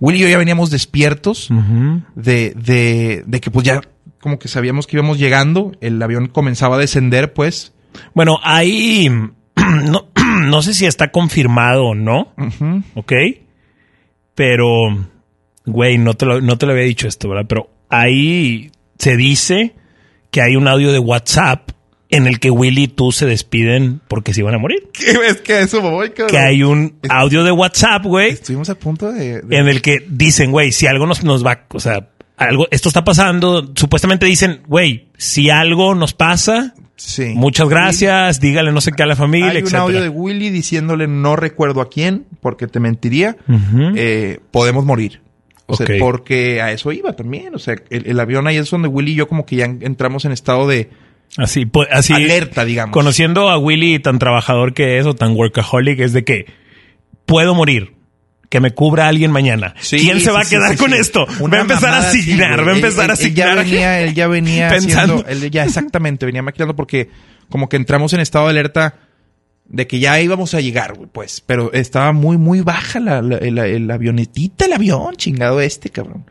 Willy y yo ya veníamos despiertos de, de, de que pues ya como que sabíamos que íbamos llegando. El avión comenzaba a descender, pues. Bueno, ahí no, no sé si está confirmado o no, Ujú. ¿ok? Pero, güey, no te, lo, no te lo había dicho esto, ¿verdad? Pero ahí se dice que hay un audio de WhatsApp en el que Willy y tú se despiden porque se iban a morir. ¿Qué ves que a eso voy, cabrón? Que hay un audio de WhatsApp, güey, Estuvimos a punto de... de- en el que dicen, güey, si algo nos, nos va, o sea, algo, esto está pasando, supuestamente dicen, güey, si algo nos pasa, Sí. muchas gracias, dígale no sé qué a la familia, Hay un audio de Willy diciéndole no recuerdo a quién, porque te mentiría, eh, podemos morir. O sea, porque a eso iba también. O sea, el, el avión ahí es donde Willy y yo como que ya entramos en estado de Así, pues, así. alerta, digamos. Conociendo a Willy tan trabajador que es o tan workaholic, es de que puedo morir. Que me cubra alguien mañana. Sí, ¿Quién se sí, va a quedar con esto? Una va a empezar a asignar, va a Él- empezar a él- él ya asignar. venía, él ya venía Pensando. haciendo, él ya exactamente venía maquillando porque como que entramos en estado de alerta de que ya íbamos a llegar, pues, pero estaba muy, muy baja la, la, avionetita, el avión, chingado este, cabrón.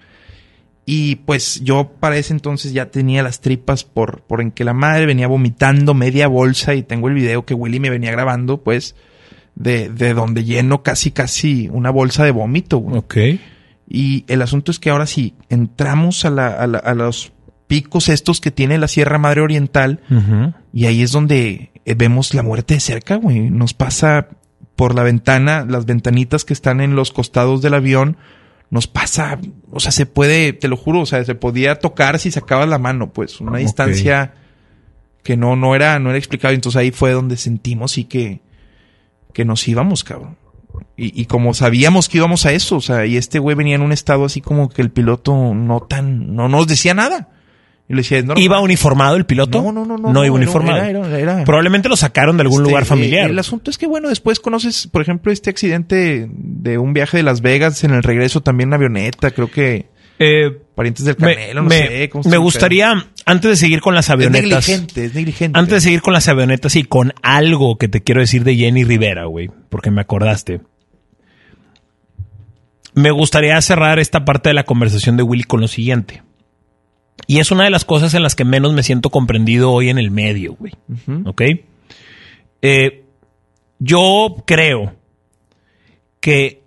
Y pues yo para ese entonces ya tenía las tripas por, por en que la madre venía vomitando media bolsa y tengo el video que Willy me venía grabando, pues, de, de donde lleno casi, casi una bolsa de vómito, güey. Ok. Y el asunto es que ahora sí, entramos a, la, a, la- a los picos estos que tiene la Sierra Madre Oriental y ahí es donde eh, vemos la muerte de cerca, güey. Nos pasa por la ventana, las ventanitas que están en los costados del avión, nos pasa, o sea, se puede, te lo juro, o sea, se podía tocar si sacabas la mano, pues, una distancia que no, no era, no era explicable. Entonces ahí fue donde sentimos sí que, que nos íbamos, cabrón. Y, y como sabíamos que íbamos a eso, o sea, y este güey venía en un estado así como que el piloto no tan, no nos decía nada. Y le decía, "Es normal". ¿Iba uniformado el piloto? No, no, no, no. No iba uniformado. era- era- era- Probablemente lo sacaron de algún este, lugar eh, familiar. el asunto es que, bueno, después conoces, por ejemplo, este accidente de un viaje de Las Vegas en el regreso también en avioneta, creo que Eh, parientes del me Canelo, no me- sé. ¿cómo me gustaría, antes de seguir con las Es avionetas. negligente, es negligente. Antes de seguir con las avionetas y con algo que te quiero decir de Jenny Rivera, güey, porque me acordaste. Me gustaría cerrar esta parte de la conversación de Willy con lo siguiente. Y es una de las cosas en las que menos me siento comprendido hoy en el medio, güey. ¿Ok? Eh, yo creo que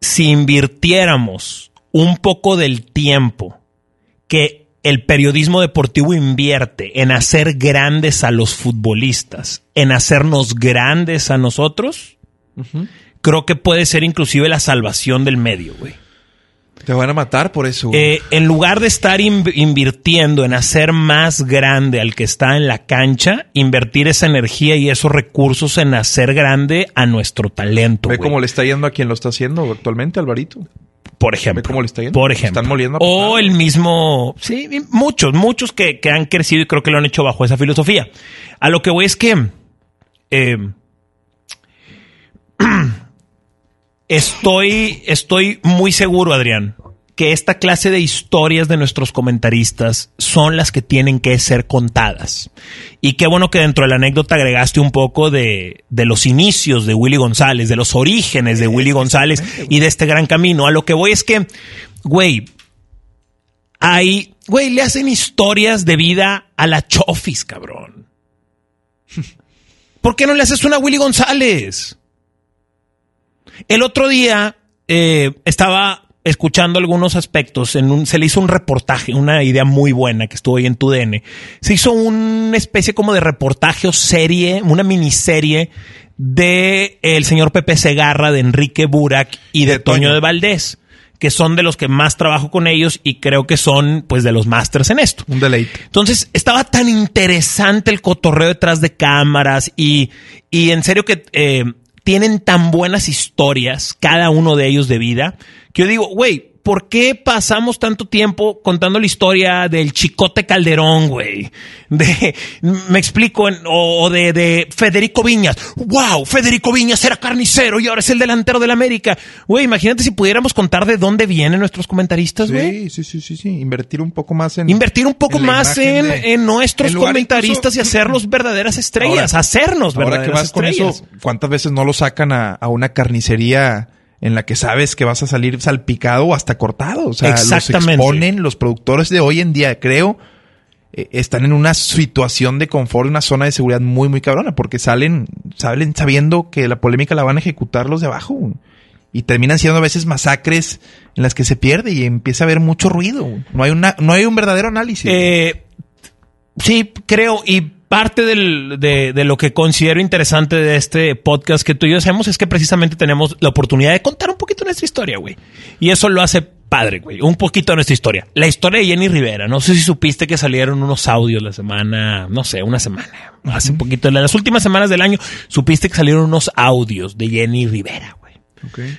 si invirtiéramos un poco del tiempo que el periodismo deportivo invierte en hacer grandes a los futbolistas, en hacernos grandes a nosotros, creo que puede ser inclusive la salvación del medio, güey. Te van a matar por eso. Eh, en lugar de estar in- invirtiendo en hacer más grande al que está en la cancha, invertir esa energía y esos recursos en hacer grande a nuestro talento. Ve güey. cómo le está yendo a quien lo está haciendo actualmente, Alvarito. Por ejemplo. Ve cómo le está yendo. Por ejemplo. Están moliendo a o el mismo. Sí, muchos, muchos que, que han crecido y creo que lo han hecho bajo esa filosofía. A lo que voy es que. eh, estoy, estoy muy seguro, Adrián, que esta clase de historias de nuestros comentaristas son las que tienen que ser contadas. Y qué bueno que dentro de la anécdota agregaste un poco de, de los inicios de Willy González, de los orígenes de Willy González y de este gran camino. A lo que voy es que, güey, hay güey, le hacen historias de vida a la Chofis, cabrón. ¿Por qué no le haces una a Willy González? El otro día eh, estaba escuchando algunos aspectos, en un, se le hizo un reportaje, una idea muy buena que estuvo ahí en tu DN. Se hizo una especie como de reportaje o serie, una miniserie de el señor Pepe Segarra, de Enrique Burak y de, De Toño Toño. de Valdés, que son de los que más trabajo con ellos y creo que son pues de los másters en esto. Un deleite. Entonces estaba tan interesante el cotorreo detrás de cámaras y, y en serio que eh, tienen tan buenas historias, cada uno de ellos de vida, que yo digo, güey, ¿por qué pasamos tanto tiempo contando la historia del Chicote Calderón, güey? De, me explico, o, o de, de Federico Viñas. ¡Wow! Federico Viñas era carnicero y ahora es el delantero del América. Güey, imagínate si pudiéramos contar de dónde vienen nuestros comentaristas, güey. Sí, sí, sí, sí, sí. Invertir un poco más en. Invertir un poco en más en, de- en nuestros en comentaristas y hacerlos verdaderas estrellas, Ahora- hacernos Ahora verdaderas que vas con estrellas. eso, ¿cuántas veces no lo sacan a, a una carnicería en la que sabes que vas a salir salpicado o hasta cortado? O sea, Exactamente. los exponen los productores de hoy en día, creo, eh, están en una situación de confort, una zona de seguridad muy, muy cabrona, porque salen, salen sabiendo que la polémica la van a ejecutar los de abajo. Y terminan siendo a veces masacres en las que se pierde y empieza a haber mucho ruido. No hay una, no hay un verdadero análisis. Eh, sí, creo, y parte del- de, de lo que considero interesante de este podcast que tú y yo hacemos es que precisamente tenemos la oportunidad de contar un poquito nuestra historia, güey. Y eso lo hace padre, güey. Un poquito de nuestra historia. La historia de Jenny Rivera. No sé si supiste que salieron unos audios la semana, no sé, una semana. Hace poquito, en las últimas semanas del año, supiste que salieron unos audios de Jenny Rivera, güey.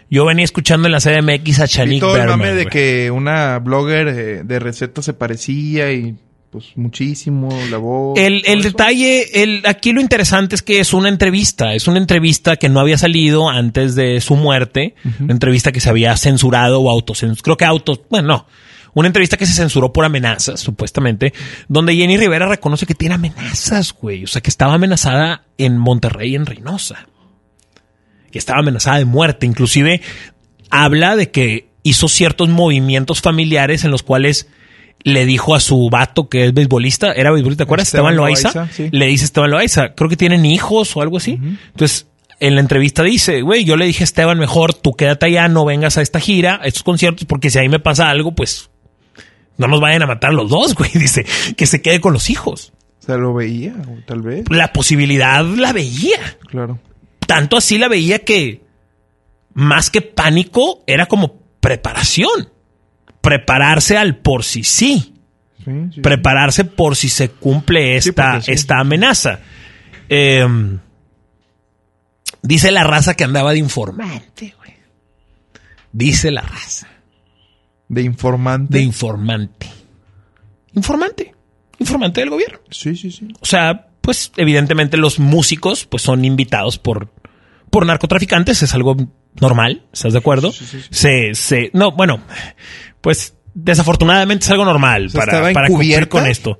Yo venía escuchando en la CDMX a Chanik todo el Berman, mame de que una blogger eh, de recetas se parecía y pues muchísimo la voz. El, el detalle, el, aquí lo interesante es que es una entrevista, es una entrevista que no había salido antes de su muerte, una entrevista que se había censurado o autocensurado, creo que autos, bueno, no, una entrevista que se censuró por amenazas, supuestamente, donde Jenny Rivera reconoce que tiene amenazas, güey, o sea, que estaba amenazada en Monterrey, en Reynosa, que estaba amenazada de muerte, inclusive habla de que hizo ciertos movimientos familiares en los cuales le dijo a su vato que es beisbolista, era beisbolista, ¿te acuerdas? Esteban, Esteban Loaiza. Loaiza, sí. Le dice Esteban Loaiza, creo que tienen hijos o algo así. Entonces, en la entrevista dice, güey, yo le dije a Esteban, mejor tú quédate allá, no vengas a esta gira, a estos conciertos, porque si ahí me pasa algo, pues no nos vayan a matar los dos, güey. Dice, que se quede con los hijos. O sea, lo veía, tal vez. La posibilidad la veía. Claro. Tanto así la veía que más que pánico era como preparación. Prepararse al por si sí. Sí, sí. Prepararse por si se cumple esta, esta amenaza. Eh, dice la raza que andaba de informante, güey. Dice la raza. De informante. De informante. Informante. Informante del gobierno. sí, sí, sí. O sea, pues evidentemente los músicos pues son invitados por, por narcotraficantes, es algo normal, ¿estás de acuerdo? Sí, sí, sí. Se, se, no, bueno, pues desafortunadamente es algo normal sea, para, ¿estaba para cumplir con esto.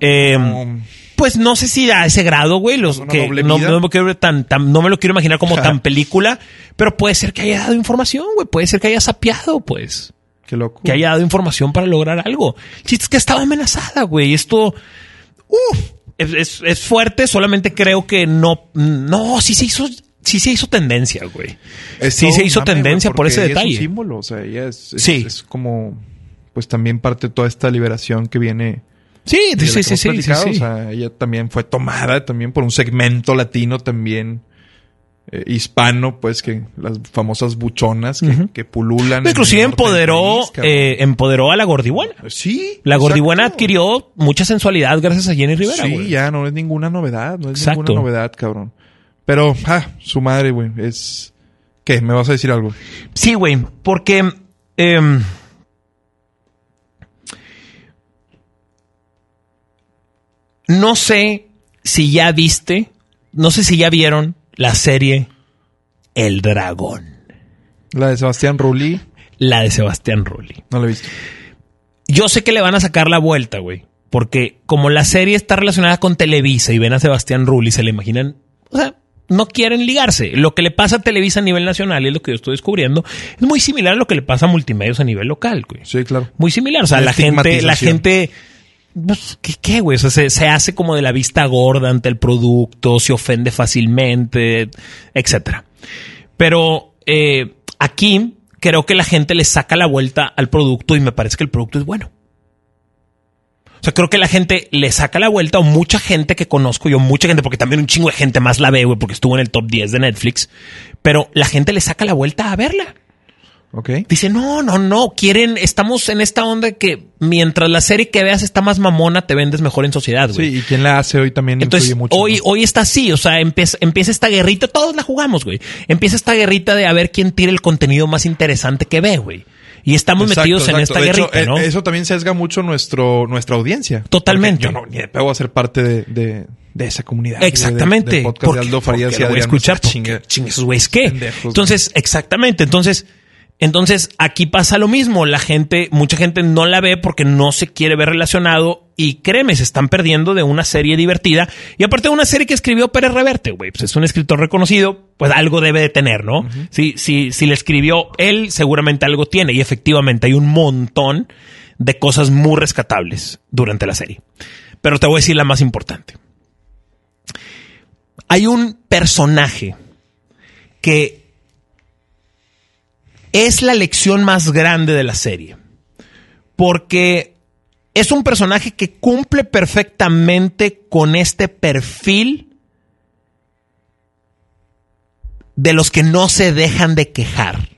Eh, Um, pues no sé si a ese grado, güey, los ¿Una que no, me quiero ver tan, tan- no me lo quiero imaginar como tan película, pero puede ser que haya dado información, güey, puede ser que haya sapeado, pues qué loco. que haya dado información para lograr algo. Chiste es que estaba amenazada, güey. Esto, uf, es, es- es fuerte, solamente creo que no, no, sí se hizo, sí se hizo tendencia, güey. Es sí se hizo mame, tendencia güey, por ese ella detalle. Es un símbolo, o sea, ella es, es, Sí. es como, pues también parte de toda esta liberación que viene. Sí, de sí, sí, sí, sí. O sea, ella también fue tomada también por un segmento latino también eh, hispano, pues que las famosas buchonas que, que pululan. Inclusive empoderó, país, eh, empoderó a la gordibuena. sí. La gordibuena exacto. adquirió mucha sensualidad gracias a Jenny Rivera, Sí, güey. ya no es ninguna novedad, no es Exacto. ninguna novedad, cabrón. Pero, ah, su madre, güey, es... ¿Qué? ¿Me vas a decir algo? Sí, güey, porque em, no sé si ya viste, no sé si ya vieron la serie El Dragón, La de Sebastián Rulli, la de Sebastián Rulli. no la he visto. Yo sé que le van a sacar la vuelta, güey, porque como la serie está relacionada con Televisa y ven a Sebastián Rulli, se le imaginan, o sea, no quieren ligarse. Lo que le pasa a Televisa a nivel nacional, y es lo que yo estoy descubriendo, es muy similar a lo que le pasa a multimedios a nivel local, güey. Sí, claro. Muy similar. O sea, la gente, la gente, pues, ¿qué, qué, güey? O sea, se, se, hace como de la vista gorda ante el producto, se ofende fácilmente, etcétera. Pero eh, aquí creo que la gente le saca la vuelta al producto y me parece que el producto es bueno. O sea, creo que la gente le saca la vuelta o mucha gente que conozco yo, mucha gente, porque también un chingo de gente más la ve, güey, porque estuvo en el top 10 de Netflix, pero la gente le saca la vuelta a verla. Ok. Dice, no, no, no, quieren, estamos en esta onda que mientras la serie que veas está más mamona, te vendes mejor en sociedad, güey. Sí, y quien la hace hoy también Entonces, influye mucho. hoy, ¿no? hoy está así, o sea, empieza, empieza esta guerrita, todos la jugamos, güey. Empieza esta guerrita de a ver quién tira el contenido más interesante que ve, güey. Y estamos Exacto, metidos en esta hecho, guerrita, ¿no? eh, Eso también sesga mucho nuestro, nuestra audiencia. Totalmente. Yo no, ni de pego a ser parte de, de, de esa comunidad. de- Exactamente. De, podcast Porque- de Aldo Farías porque y lo voy a Adrián. escuchar porque, chingue. chingue esos güeyes qué. Entonces, exactamente. Entonces, entonces aquí pasa lo mismo. La gente, mucha gente no la ve porque no se quiere ver relacionado y créeme, se están perdiendo de una serie divertida y aparte de una serie que escribió Pérez Reverte, güey, pues es un escritor reconocido, pues algo debe de tener, ¿no? Si, si, si le escribió él, seguramente algo tiene y efectivamente hay un montón de cosas muy rescatables durante la serie. Pero te voy a decir la más importante. Hay un personaje que es la lección más grande de la serie. Porque es un personaje que cumple perfectamente con este perfil de los que no se dejan de quejar.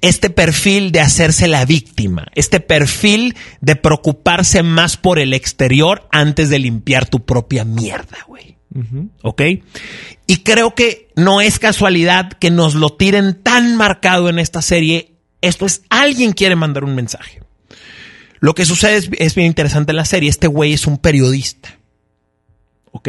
Este perfil de hacerse la víctima. Este perfil de preocuparse más por el exterior antes de limpiar tu propia mierda, güey. ¿Ok? Y creo que no es casualidad que nos lo tiren tan marcado en esta serie. Esto es, alguien quiere mandar un mensaje. Lo que sucede es, es bien interesante en la serie. Este güey es un periodista. ¿Ok?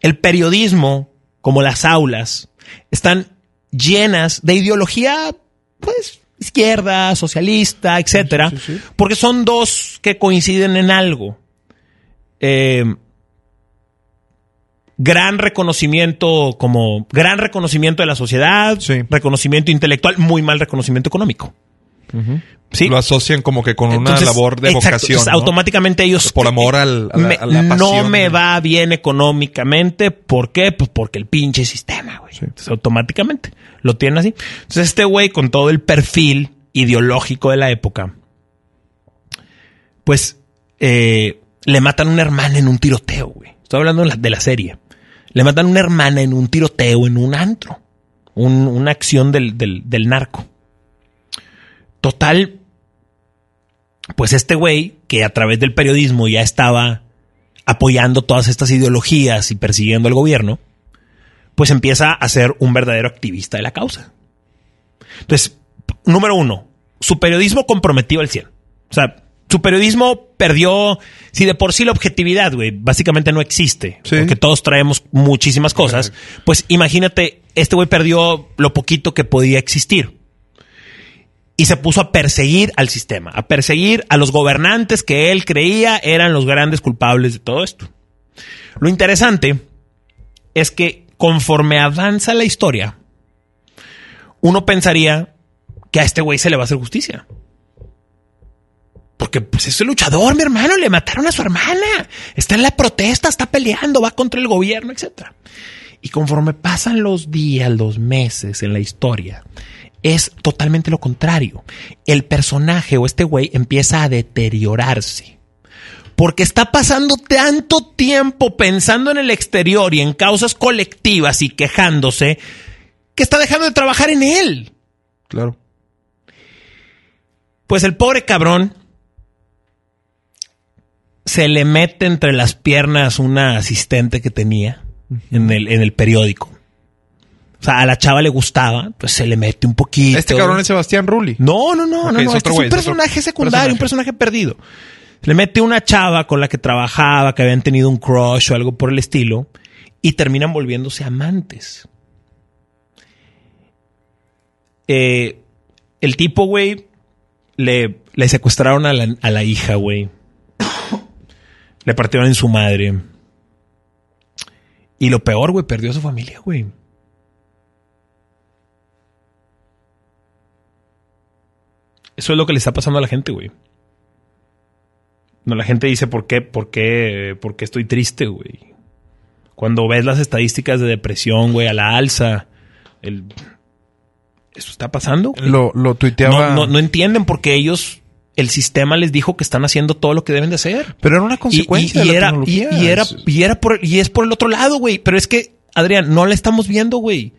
El periodismo, como las aulas, están llenas de ideología, pues, izquierda, socialista, etcétera. Sí, sí, sí. Porque son dos que coinciden en algo. Eh, gran reconocimiento como gran reconocimiento de la sociedad, Sí. reconocimiento intelectual, muy mal reconocimiento económico. ¿Sí? Lo asocian como que con una labor de exacto, vocación. entonces, ¿no? automáticamente ellos Por amor al- a la- me- a la no pasión. me va bien económicamente, ¿por qué? Pues porque el pinche sistema, güey. Sí. Entonces, automáticamente lo tienen así. Entonces este güey con todo el perfil ideológico de la época, pues eh, le matan a una hermana en un tiroteo, güey. Estoy hablando de la, de la serie. Le matan a una hermana en un tiroteo en un antro. Un- una acción del, del, narco. Total, pues este güey, que a través del periodismo ya estaba apoyando todas estas ideologías y persiguiendo al gobierno, pues empieza a ser un verdadero activista de la causa. Entonces, número uno, su periodismo comprometido al 100. O sea, su periodismo perdió, si de por sí la objetividad, güey, básicamente no existe, Sí. porque todos traemos muchísimas cosas, pues imagínate, este güey perdió lo poquito que podía existir y se puso a perseguir al sistema, a perseguir a los gobernantes que él creía eran los grandes culpables de todo esto. Lo interesante es que conforme avanza la historia, uno pensaría que a este güey se le va a hacer justicia. Porque pues es el luchador, mi hermano, le mataron a su hermana. Está en la protesta, está peleando, va contra el gobierno, etc. Y conforme pasan los días, los meses en la historia, es totalmente lo contrario. El personaje o este güey empieza a deteriorarse. Porque está pasando tanto tiempo pensando en el exterior y en causas colectivas y quejándose que está dejando de trabajar en él. Claro. Pues el pobre cabrón se le mete entre las piernas una asistente que tenía en el, en el periódico. O sea, a la chava le gustaba, pues se le mete un poquito. Este cabrón es Sebastián Rulli. No, no, no, Ok, no, es no. Este es un es personaje secundario, personaje. un personaje perdido. Le mete una chava con la que trabajaba, que habían tenido un crush o algo por el estilo, y terminan volviéndose amantes. Eh, el tipo, güey, le, le secuestraron a la, a la hija, güey. Le partieron en su madre. Y lo peor, güey, perdió a su familia, güey. Eso es lo que le está pasando a la gente, güey. No, la gente dice, ¿por qué? ¿Por qué? ¿Por qué estoy triste, güey? Cuando ves las estadísticas de depresión, güey, a la alza, el... eso está pasando. Lo, lo tuiteaba. No, no, no, entienden porque ellos el sistema les dijo que están haciendo todo lo que deben de hacer. Pero era una consecuencia y, y, de la era, tecnología. Y, era, y era por, y es por el otro lado, güey. Pero es que, Adrián, no la estamos viendo, güey.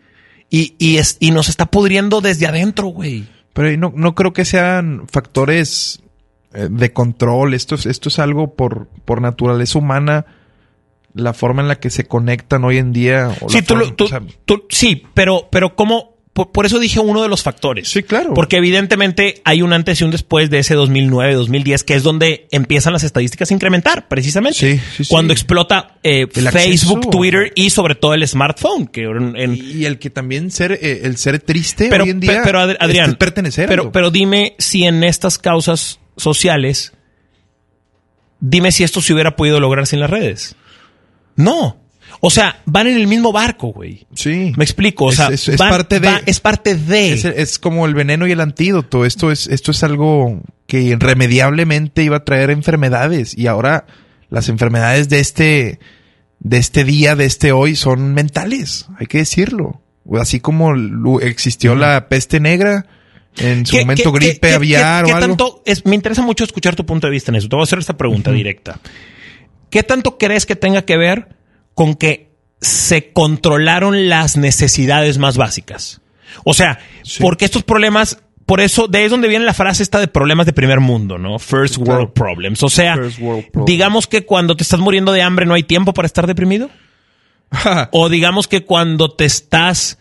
Y, y, es, y nos está pudriendo desde adentro, güey. Pero no, no creo que sean factores eh, de control. Esto es, esto es algo por, por naturaleza humana. La forma en la que se conectan hoy en día. o Sí, tú, lo- forma- tú- o sea, tú- sí, pero, pero ¿cómo? Por, por eso dije uno de los factores. Sí, claro. Porque evidentemente hay un antes y un después de ese 2009, 2010, que es donde empiezan las estadísticas a incrementar, precisamente. Sí, sí, sí. Cuando explota eh, Facebook, acceso. Twitter y sobre todo el smartphone, que en- en- y el que también ser, eh, el ser triste pero, hoy en día pe- pero Ad- Adrián, es pertenecer. pero, algo. pero dime si en estas causas sociales, dime si esto se hubiera podido lograr sin las redes. No. O sea, van en el mismo barco, güey. sí. Me explico. O sea, es- es van- parte de- va- es parte de. Es, es como el veneno y el antídoto. Esto es, esto es algo que irremediablemente iba a traer enfermedades. Y ahora las enfermedades de este, de este día, de este hoy, son mentales. Hay que decirlo. Así como existió la peste negra, en su ¿Qué- momento qué- gripe qué- aviar qué- o algo. tanto es, me interesa mucho escuchar tu punto de vista en eso. Te voy a hacer esta pregunta directa. ¿Qué tanto crees que tenga que ver con que se controlaron las necesidades más básicas? O sea, Sí. porque estos problemas, por eso, de ahí es donde viene la frase esta de problemas de primer mundo, ¿no? First world problems. O sea, digamos que cuando te estás muriendo de hambre no hay tiempo para estar deprimido. O digamos que cuando te estás,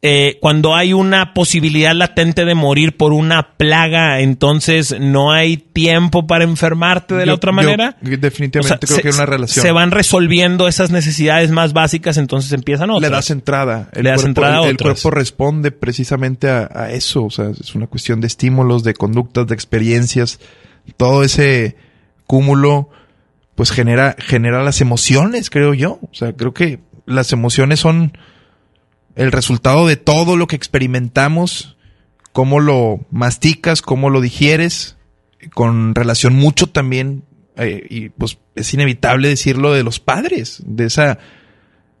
eh, cuando hay una posibilidad latente de morir por una plaga, entonces no hay tiempo para enfermarte de la otra yo manera. definitivamente O sea, creo se- que hay una relación. Se van resolviendo esas necesidades más básicas, entonces empiezan otras. Le das entrada. El Le das cuerpo, entrada a el- el cuerpo responde precisamente a, a eso. O sea, es una cuestión de estímulos, de conductas, de experiencias. Todo ese cúmulo, pues genera, genera las emociones, creo yo. O sea, creo que las emociones son el resultado de todo lo que experimentamos, cómo lo masticas, cómo lo digieres, con relación mucho también, eh, y pues es inevitable decirlo de los padres, de esa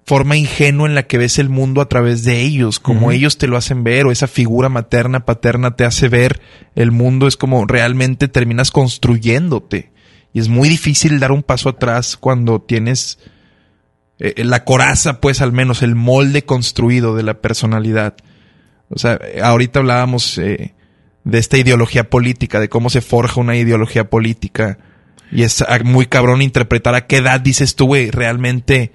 forma ingenua en la que ves el mundo a través de ellos, como ellos te lo hacen ver, o esa figura materna, paterna te hace ver el mundo, es como realmente terminas construyéndote. Y es muy difícil dar un paso atrás cuando tienes eh, la coraza, pues al menos el molde construido de la personalidad. O sea, eh, ahorita hablábamos eh, de esta ideología política, de cómo se forja una ideología política. Y es ah, muy cabrón interpretar a qué edad dices tú, güey, realmente,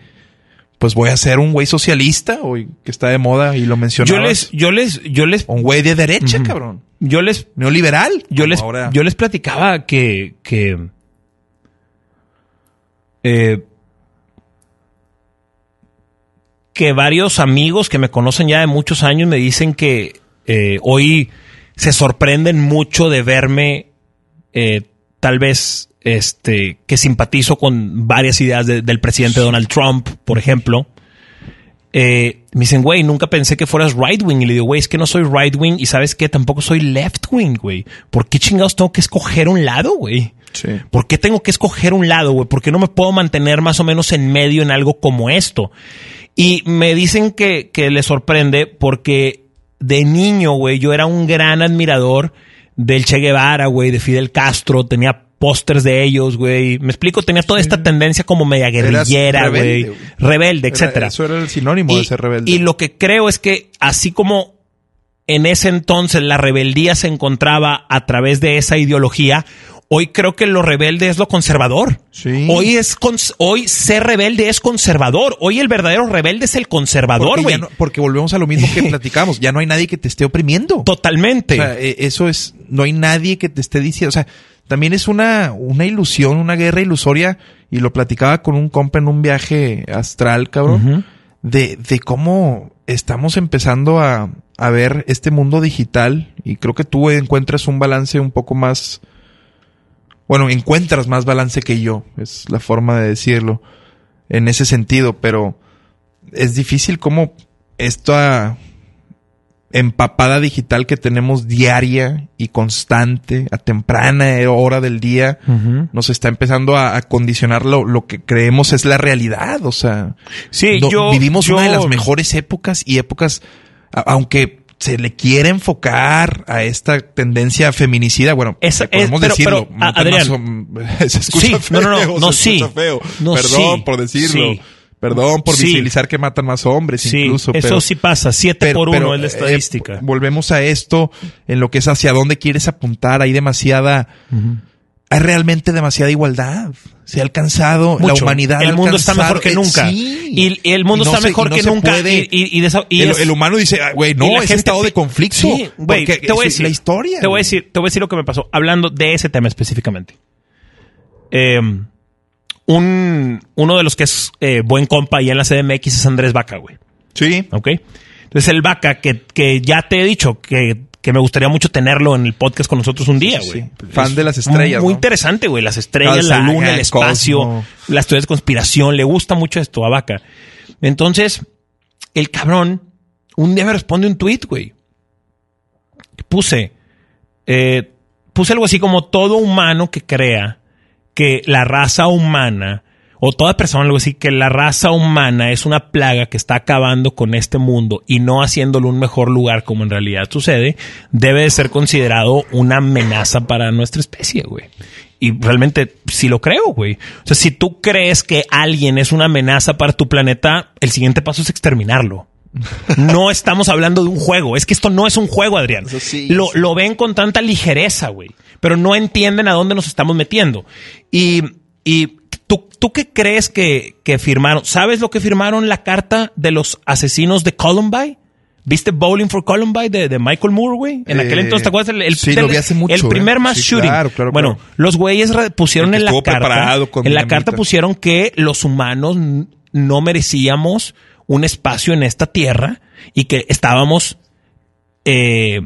pues voy a ser un güey socialista, o que está de moda y lo Yo mencionabas. les, yo les, yo les, un güey de derecha, cabrón. yo les Neoliberal. yo les, ahora. yo les platicaba que, que eh, que varios amigos que me conocen ya de muchos años me dicen que eh, hoy se sorprenden mucho de verme eh, tal vez este que simpatizo con varias ideas de- del presidente Donald Trump, por ejemplo. Eh, me dicen, güey, nunca pensé que fueras right wing. Y le digo, güey, es que no soy right wing y sabes que tampoco soy left wing, güey. ¿Por qué chingados tengo que escoger un lado, güey? Sí. ¿Por qué tengo que escoger un lado, güey? ¿Por qué no me puedo mantener más o menos en medio en algo como esto? Y me dicen que, que les sorprende porque de niño, güey, yo era un gran admirador del Che Guevara, güey, de Fidel Castro, tenía pósters de ellos, güey. Me explico, tenía toda esta tendencia como media guerrillera, rebelde, güey. Rebelde, Era- etcétera. Eso era el sinónimo de ser rebelde. Y lo que creo es que así como en ese entonces la rebeldía se encontraba a través de esa ideología, hoy creo que lo rebelde es lo conservador. Sí. Hoy es hoy ser rebelde es conservador. Hoy el verdadero rebelde es el conservador, porque, güey. no- porque volvemos a lo mismo que platicamos. Ya no hay nadie que te esté oprimiendo. Totalmente. O sea, eh, eso es, no hay nadie que te esté diciendo, o sea, también es una, una ilusión, una guerra ilusoria, y lo platicaba con un compa en un viaje astral, cabrón, de, de cómo estamos empezando a, a ver este mundo digital, y creo que tú encuentras un balance un poco más, bueno, encuentras más balance que yo, es la forma de decirlo, en ese sentido, pero es difícil cómo esta empapada digital que tenemos diaria y constante, a temprana hora del día, nos está empezando a, condicionar lo, lo, que creemos es la realidad. O sea, sí, yo, vivimos una de las mejores épocas y épocas, aunque se le quiere enfocar a esta tendencia feminicida. Bueno, podemos decirlo. Adrián, se escucha feo, no, no, no, sí. Feo. Perdón por decirlo. Perdón por visibilizar que matan más hombres, incluso. Eso sí pasa, siete por uno es la eh, estadística. volvemos a esto en lo que es hacia dónde quieres apuntar. Hay demasiada. Hay realmente demasiada igualdad. Se ha alcanzado, la humanidad. El mundo está mejor que nunca. y, el mundo está mejor que nunca. y, el, humano dice, güey, no, es estado de conflicto. Sí, güey, te voy a decir. La historia. Te voy a decir, te voy a decir lo que me pasó. Hablando de ese tema específicamente. Eh, un, uno de los que es eh, buen compa y en la CDMX es Andrés Vaca, güey. Sí. Ok. Entonces el Vaca, que, que ya te he dicho que, que, me gustaría mucho tenerlo en el podcast con nosotros un día, güey. Fan de las estrellas. Muy, interesante, güey. Las estrellas, la, luna, el espacio, las teorías de conspiración. Le gusta mucho esto a Vaca. Entonces, el cabrón un día me responde un tweet, güey. Puse, eh, puse algo así como todo humano que crea que la raza humana, o toda persona, algo así, que la raza humana es una plaga que está acabando con este mundo y no haciéndolo un mejor lugar como en realidad sucede, debe de ser considerado una amenaza para nuestra especie, güey. Y realmente sí lo creo, güey. O sea, si tú crees que alguien es una amenaza para tu planeta, el siguiente paso es exterminarlo. No estamos hablando de un juego. Es que esto no es un juego, Adrián. lo, lo ven con tanta ligereza, güey pero no entienden a dónde nos estamos metiendo. Y, y ¿tú, ¿tú qué crees que, que firmaron? ¿Sabes lo que firmaron la carta de los asesinos de Columbine? ¿Viste Bowling for Columbine de, de Michael Moore, güey? En aquel eh, entonces, ¿te acuerdas? El, sí, lo vi hace mucho, el primer ¿eh? mass shooting. Claro, claro, bueno, los güeyes pusieron en la carta. En la carta pusieron que los humanos no merecíamos un espacio en esta tierra y que estábamos eh,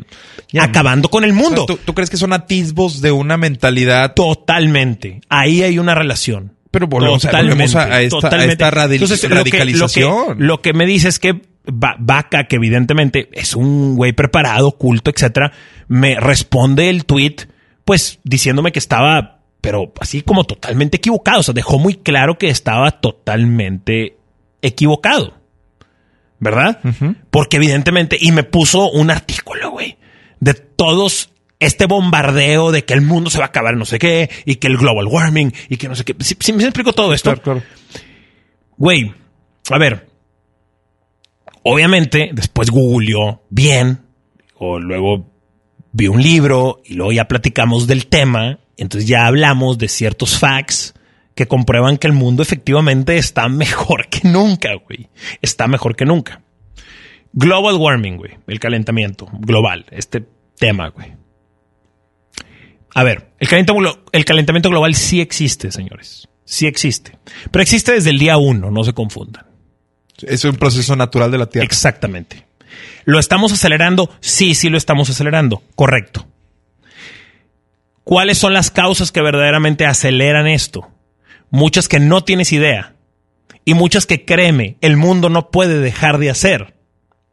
acabando con el mundo. ¿tú, crees que son atisbos de una mentalidad? Totalmente. Ahí hay una relación. Pero volvemos, a, esta, radicalización. Lo que, me dice es que Vaca, que evidentemente es un güey preparado, culto, etcétera, me responde el tweet, pues diciéndome que estaba, pero así como totalmente equivocado. O sea, dejó muy claro que estaba totalmente equivocado. ¿verdad? Porque evidentemente, y me puso un artículo, güey, de todos este bombardeo de que el mundo se va a acabar, no sé qué, y que el global warming, y que no sé qué. Si, me explico todo esto. Claro, Güey, a ver. Obviamente, después googleó bien, o luego vi un libro, y luego ya platicamos del tema, entonces ya hablamos de ciertos facts que comprueban que el mundo efectivamente está mejor que nunca, güey. Está mejor que nunca. Global warming, güey. El calentamiento global. Este tema, güey. A ver, el calentamiento, el calentamiento global sí existe, señores. Sí existe. Pero existe desde el día uno, no se confundan. Es un proceso natural de la Tierra. Exactamente. ¿Lo estamos acelerando? Sí, sí lo estamos acelerando. Correcto. ¿Cuáles son las causas que verdaderamente aceleran esto? muchas que no tienes idea y muchas que créeme, el mundo no puede dejar de hacer,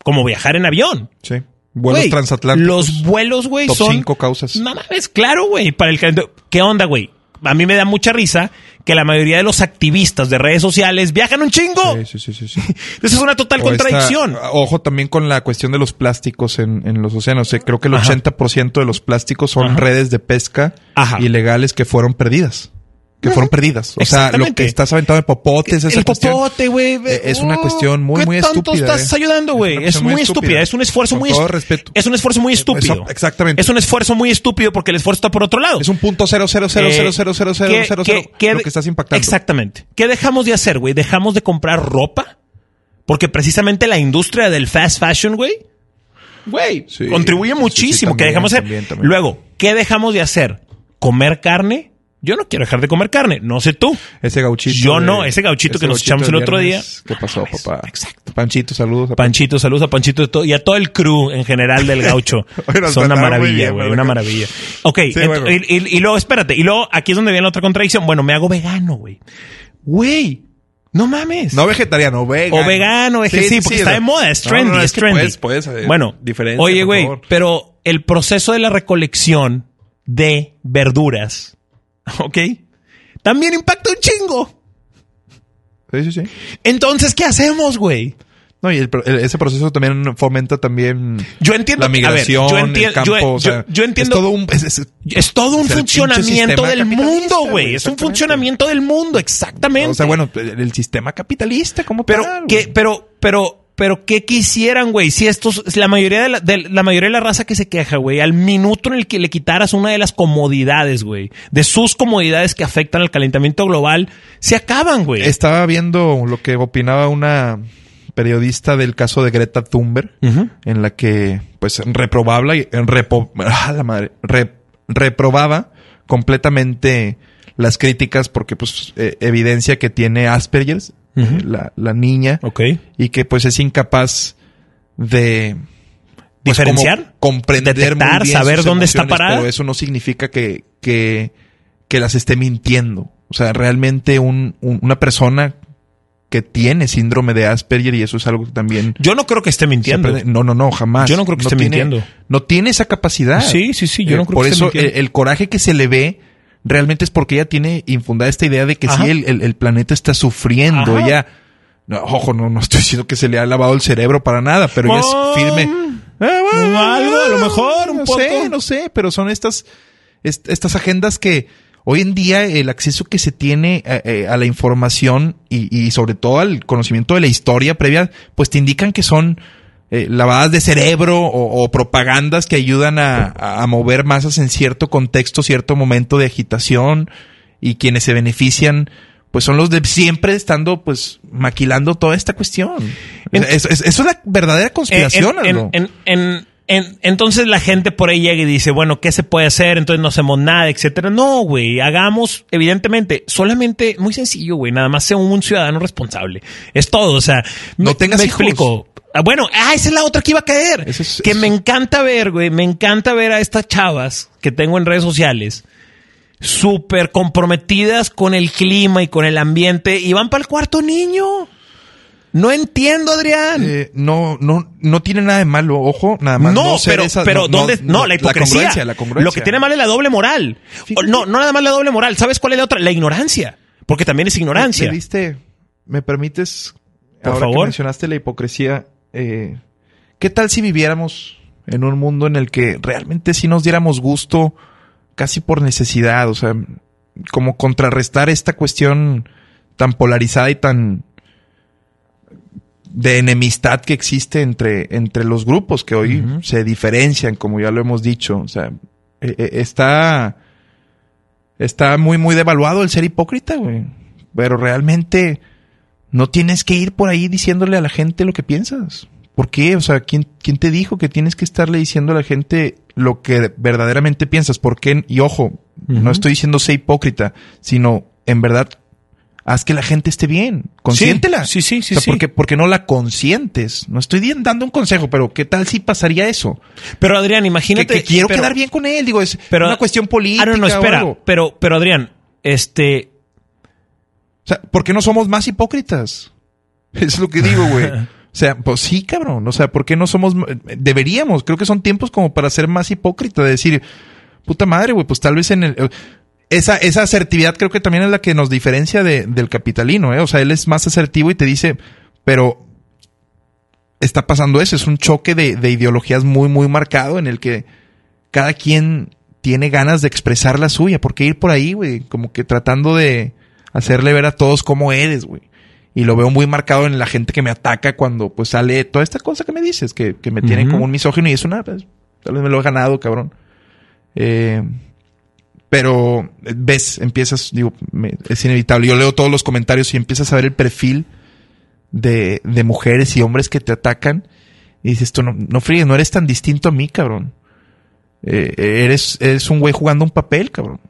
como viajar en avión. Sí. Vuelos transatlánticos. Los vuelos, güey, son. cinco causas. No mames, claro, güey. Para el ¿Qué onda, güey? A mí me da mucha risa que la mayoría de los activistas de redes sociales viajan un chingo. Sí, sí, sí, sí. Eso es una total contradicción. ojo también con la cuestión de los plásticos en, los océanos. creo que el 80% de los plásticos son redes de pesca ilegales que fueron perdidas que fueron perdidas. O sea, lo que estás aventando de popotes, esa El popote, güey. Eh, es una cuestión muy, muy estúpida. ¿Qué estás eh. ayudando, güey? Es, muy estúpida. Es un esfuerzo muy... todo respeto. Es un esfuerzo muy estúpido. exactamente. Es un esfuerzo muy estúpido porque el esfuerzo está por otro lado. Es un punto cero cero cero cero cero cero cero cero lo que estás impactando. Exactamente. ¿Qué dejamos de hacer, güey? Dejamos de comprar ropa porque precisamente la industria del fast fashion, güey, güey, contribuye muchísimo. que dejamos de hacer? Luego, ¿qué dejamos de hacer? Comer carne yo no quiero dejar de comer carne, no sé tú. Ese gauchito. Yo no, ese gauchito que nos echamos el otro día. ¿Qué pasó, papá? Exacto. Panchito, saludos. A Panchito, saludos a Panchito y a todo el crew en general del gaucho. Son una maravilla, güey, una maravilla. Ok, y, luego, espérate, y luego aquí es donde viene la otra contradicción. Bueno, me hago vegano, güey. Güey, No mames. No vegetariano, vegano. O vegano, veje- sí, porque está de moda, es trendy, no, es que trendy. Puedes, puedes, eh, bueno, diferencia, oye, güey, pero el proceso de la recolección de verduras, ¿ok? También impacta un chingo. Sí, sí, sí. Entonces, ¿qué hacemos, güey? No, y el pro- el- ese proceso también fomenta también Yo entiendo la a ver, migración, yo enti- el campo. yo- o sea, yo- entiendo- Es todo un... es- es- Es todo un funcionamiento del mundo, güey. Es un funcionamiento del mundo, exactamente. o sea, bueno, el, sistema capitalista como pero tal, pero, pero, pero qué quisieran, güey. Si estos, la mayoría de la, de la mayoría de la raza que se queja, güey, al minuto en el que le quitaras una de las comodidades, güey, de sus comodidades que afectan al calentamiento global, se acaban, güey. Estaba viendo lo que opinaba una periodista del caso de Greta Thunberg, en la que, pues, reprobaba, ah, la madre, re- reprobaba completamente las críticas porque, pues, eh, evidencia que tiene Asperger's, Eh, la, la niña, Ok. y que, pues, es incapaz de... pues, ¿Diferenciar? como comprender Detectar, muy bien saber sus dónde está parada. Pero eso no significa que, que, que las esté mintiendo. O sea, realmente un- un- una persona que tiene síndrome de Asperger y eso es algo que también Yo no creo que esté mintiendo. No, no, no, jamás. Yo no creo que esté tiene- mintiendo. No tiene esa capacidad. Sí, sí, sí, yo Eh, no creo Por que esté eso mintiendo. el, el coraje que se le ve realmente es porque ella tiene infundada esta idea de que Ajá. sí, el, el- el planeta está sufriendo. Ajá. Ella, no, ojo, no, no estoy diciendo que se le ha lavado el cerebro para nada, pero ella Oh, es firme. Ah, bueno, algo, a lo mejor, un no poco. sé, no sé, pero son estas, est- estas agendas que hoy en día el acceso que se tiene eh, eh, a la información y, y sobre todo al conocimiento de la historia previa, pues te indican que son eh, lavadas de cerebro o, o propagandas que ayudan a, mover masas en cierto contexto, cierto momento de agitación y quienes se benefician pues son los de siempre estando pues maquilando toda esta cuestión. En- O sea, es- es- eso es la verdadera conspiración. En- en- entonces la gente por ahí llega y dice, bueno, ¿qué se puede hacer? Entonces no hacemos nada, etcétera. No, güey, hagamos, evidentemente, solamente, muy sencillo, güey, nada más sea un ciudadano responsable. Es todo, o sea, No me- tengas me hijos. explico. Ah, Bueno, ah, esa es la otra que iba a caer. Eso es- que eso- me encanta ver, güey, me encanta ver a estas chavas que tengo en redes sociales súper comprometidas con el clima y con el ambiente y van para el cuarto niño. No entiendo, Adrián. Eh, no, no, no tiene nada de malo, ojo, nada más. No, pero, esa- pero ¿dónde? No, la hipocresía. congruencia, la congruencia. Lo que tiene mal es la doble moral. Fíjate. No, no nada más la doble moral. ¿Sabes cuál es la otra? La ignorancia. Porque también es ignorancia. ¿Me diste, me permites, Por ahora favor. que mencionaste la hipocresía, eh, ¿qué tal si viviéramos en un mundo en el que realmente sí nos diéramos gusto casi por necesidad? O sea, como contrarrestar esta cuestión tan polarizada y tan de enemistad que existe entre, entre los grupos que hoy se diferencian, como ya lo hemos dicho. O sea, eh, eh, está, está muy, muy devaluado el ser hipócrita, güey. Pero realmente no tienes que ir por ahí diciéndole a la gente lo que piensas. ¿Por qué? O sea, ¿quién, quién te dijo que tienes que estarle diciendo a la gente lo que verdaderamente piensas? ¿Por qué? Y ojo, no estoy diciendo sé hipócrita, sino en verdad haz que la gente esté bien. Consiéntela. Sí, sí, sí, O sea, sí. ¿por qué- por qué no la consientes? No estoy dando un consejo, pero ¿qué tal si pasaría eso? Pero Adrián, imagínate. que quiero pero- quedar bien con él, digo, es pero- una cuestión política. Ah, no, no, o espera. algo. Pero, pero Adrián, este. O sea, ¿por qué no somos más hipócritas? Es lo que digo, güey. O sea, pues sí, cabrón. O sea, ¿por qué no somos... Deberíamos. Creo que son tiempos como para ser más hipócrita. De decir, puta madre, güey, pues tal vez en el... Esa, esa asertividad creo que también es la que nos diferencia de- del capitalino, ¿eh? O sea, él es más asertivo y te dice, pero está pasando eso. Es un choque de, de ideologías muy, muy marcado en el que cada quien tiene ganas de expresar la suya. ¿Por qué ir por ahí, güey? Como que tratando de hacerle ver a todos cómo eres, güey. Y lo veo muy marcado en la gente que me ataca cuando pues sale toda esta cosa que me dices, que, que me tiene Ujú. como un misógino y es una, pues, tal vez me lo he ganado, cabrón. Eh, pero eh, ves, empiezas, digo, me- es inevitable. Yo leo todos los comentarios y empiezas a ver el perfil de, de mujeres y hombres que te atacan. Y dices, tú no, no fríes, no eres tan distinto a mí, cabrón. Eh, eres, eres un güey jugando un papel, cabrón.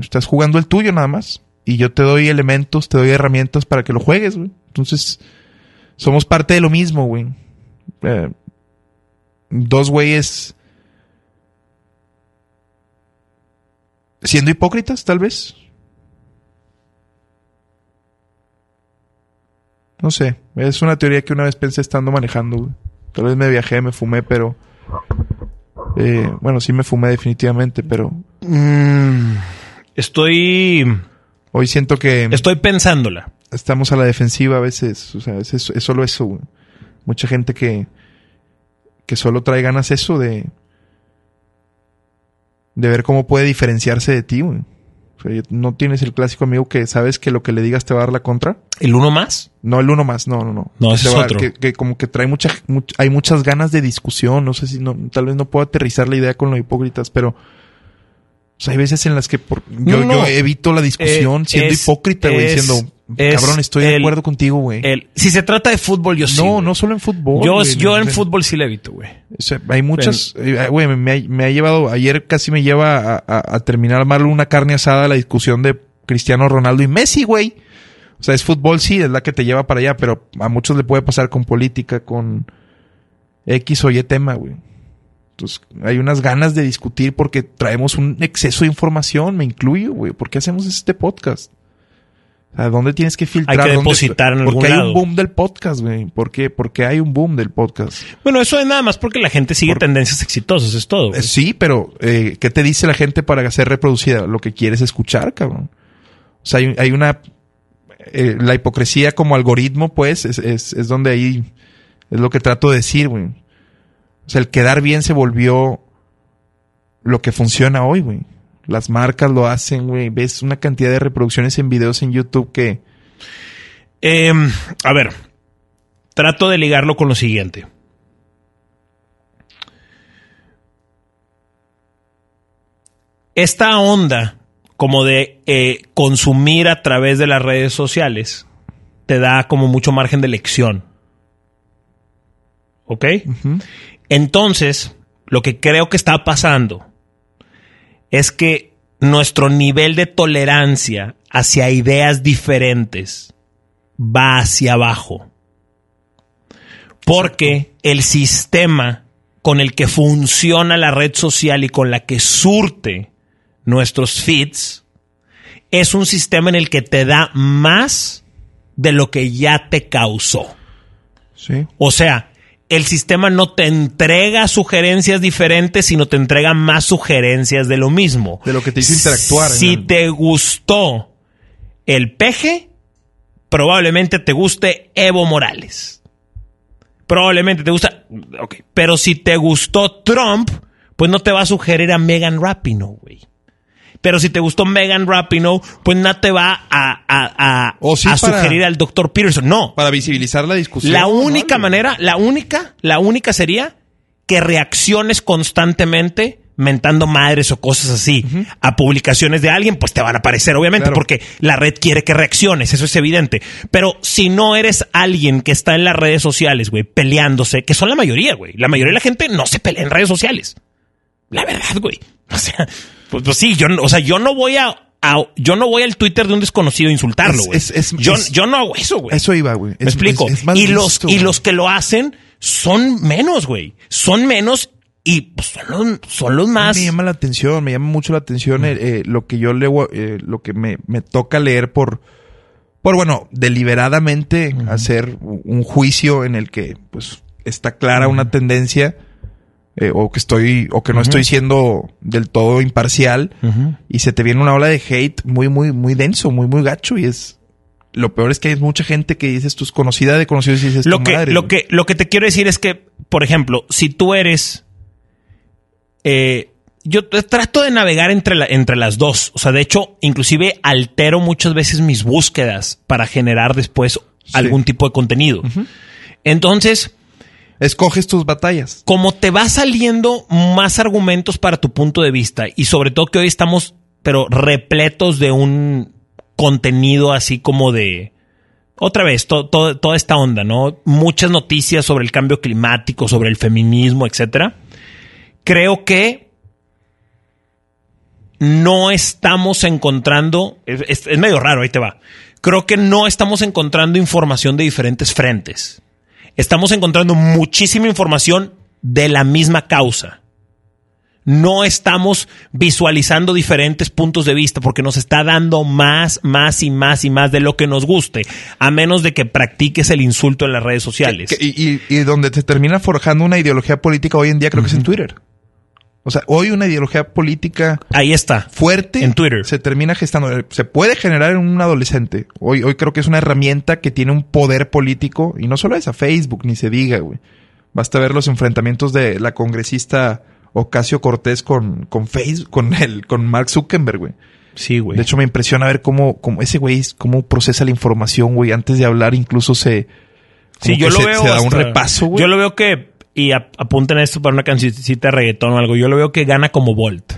Estás jugando el tuyo nada más. Y yo te doy elementos, te doy herramientas para que lo juegues, güey. Entonces, somos parte de lo mismo, güey. Eh, dos güeyes siendo hipócritas, tal vez. No sé. Es una teoría que una vez pensé estando manejando, güey. Tal vez me viajé, me fumé, pero... Eh, bueno, sí me fumé definitivamente, pero... Mm, estoy... Hoy siento que... Estoy pensándola. Estamos a la defensiva a veces. O sea, es, es solo eso, güey. Mucha gente que... Que solo trae ganas eso de... De ver cómo puede diferenciarse de ti, güey. O sea, no tienes el clásico amigo que sabes que lo que le digas te va a dar la contra. ¿El uno más? No, el uno más, no, no, no. No, ese es va- otro. Que, que como que trae mucha, much- hay muchas ganas de discusión. No sé si no, tal vez no puedo aterrizar la idea con los hipócritas, pero o sea, hay veces en las que por, yo, No, no. yo evito la discusión Eh, siendo es- hipócrita, güey, diciendo, cabrón, estoy de acuerdo contigo, güey. Si se trata de fútbol, yo sí. no, no solo en fútbol. Yo, yo en fútbol sí le evito, güey. o sea, hay muchas, eh, güey, me, me ha, me ha llevado, ayer casi me lleva a, a- a terminar mal una carne asada la discusión de Cristiano Ronaldo y Messi, güey. O sea, es fútbol, sí, es la que te lleva para allá, pero a muchos le puede pasar con política, con X o Y tema, güey. Entonces, hay unas ganas de discutir porque traemos un exceso de información, me incluyo, güey. ¿Por qué hacemos este podcast? Sea, ¿dónde tienes que filtrar? Hay que ¿Dónde- depositar en Porque algún hay lado. un boom del podcast, güey. ¿Por qué? Porque hay un boom del podcast. Bueno, eso es nada más porque la gente sigue tendencias exitosas, es todo. güey. Eh, Sí, pero eh, ¿qué te dice la gente para ser reproducida? Lo que quieres escuchar, cabrón. O sea, hay, hay una... eh, la hipocresía como algoritmo, pues, es, es, es donde ahí... Es lo que trato de decir, güey. O sea, el quedar bien se volvió lo que funciona hoy, güey. Las marcas lo hacen, güey. Ves una cantidad de reproducciones en videos en YouTube que... Eh, a ver, trato de ligarlo con lo siguiente. Esta onda como de eh, consumir a través de las redes sociales te da como mucho margen de elección. ¿Ok? Entonces, lo que creo que está pasando es que nuestro nivel de tolerancia hacia ideas diferentes va hacia abajo. Porque el sistema con el que funciona la red social y con la que surte nuestros feeds es un sistema en el que te da más de lo que ya te causó. Sí. O sea, el sistema no te entrega sugerencias diferentes, sino te entrega más sugerencias de lo mismo. De lo que te hizo interactuar. Si el- te gustó el peje, probablemente te guste Evo Morales. Probablemente te gusta. Ok. Pero si te gustó Trump, pues no te va a sugerir a Megan Rapinoe, güey. Pero si te gustó Megan Rapinoe, pues no te va a, a- a- O sí a para- sugerir al Dr. Peterson. No. Para visibilizar la discusión. La única manera, la única, la única sería que reacciones constantemente mentando madres o cosas así a publicaciones de alguien, pues te van a aparecer, obviamente, Claro. porque la red quiere que reacciones, eso es evidente. Pero si no eres alguien que está en las redes sociales, güey, peleándose, que son la mayoría, güey, la mayoría de la gente no se pelea en redes sociales. La verdad, güey. O sea, pues, pues sí, yo, no- o sea, yo no voy a, a- yo no voy al Twitter de un desconocido a insultarlo, güey. yo, yo no hago eso, güey. Eso iba, güey. Me explico. es- es más y, los, y los que lo hacen son menos, güey. Son menos y pues, son, los, son los más. Me llama la atención, me llama mucho la atención eh, eh, lo que yo leo, eh, lo que me, me toca leer por, por bueno, deliberadamente hacer un juicio en el que, pues, está clara una tendencia eh, o que estoy, o que no estoy siendo del todo imparcial y se te viene una ola de hate muy, muy, muy denso, muy, muy gacho y es, lo peor es que hay mucha gente que dices, tú es conocida de conocidos y dices, Lo que, madre, lo, güey. que, lo que te quiero decir es que, por ejemplo, si tú eres. eh, yo trato de navegar entre, la- entre las dos. O sea, de hecho, inclusive altero muchas veces mis búsquedas para generar después algún tipo de contenido. Entonces, Escoges tus batallas. como te va saliendo más argumentos para tu punto de vista y sobre todo que hoy estamos pero repletos de un contenido así como de otra vez to- to- toda esta onda, ¿no? Muchas noticias sobre el cambio climático, sobre el feminismo, etcétera. Creo que no estamos encontrando, es- es medio raro, ahí te va. Creo que no estamos encontrando información de diferentes frentes. Estamos encontrando muchísima información de la misma causa. no estamos visualizando diferentes puntos de vista porque nos está dando más, más y más y más de lo que nos guste, a menos de que practiques el insulto en las redes sociales. Que- y- y donde te termina forjando una ideología política hoy en día creo que es en Twitter. O sea, hoy una ideología política Ahí está. fuerte En Twitter. se termina gestando. Se puede generar en un adolescente. Hoy, hoy creo que es una herramienta que tiene un poder político. Y no solo es a Facebook, ni se diga, güey. Basta ver los enfrentamientos de la congresista Ocasio Cortés con, con Facebook, con el, con Mark Zuckerberg, güey. Sí, güey. De hecho, me impresiona ver cómo, cómo ese güey, cómo procesa la información, güey. Antes de hablar, incluso se. Sí, yo lo se, veo. se da un repaso, güey. Yo lo veo que. Y ap- apunten esto para una cancioncita de reggaetón o algo. Yo lo veo que gana como Bolt.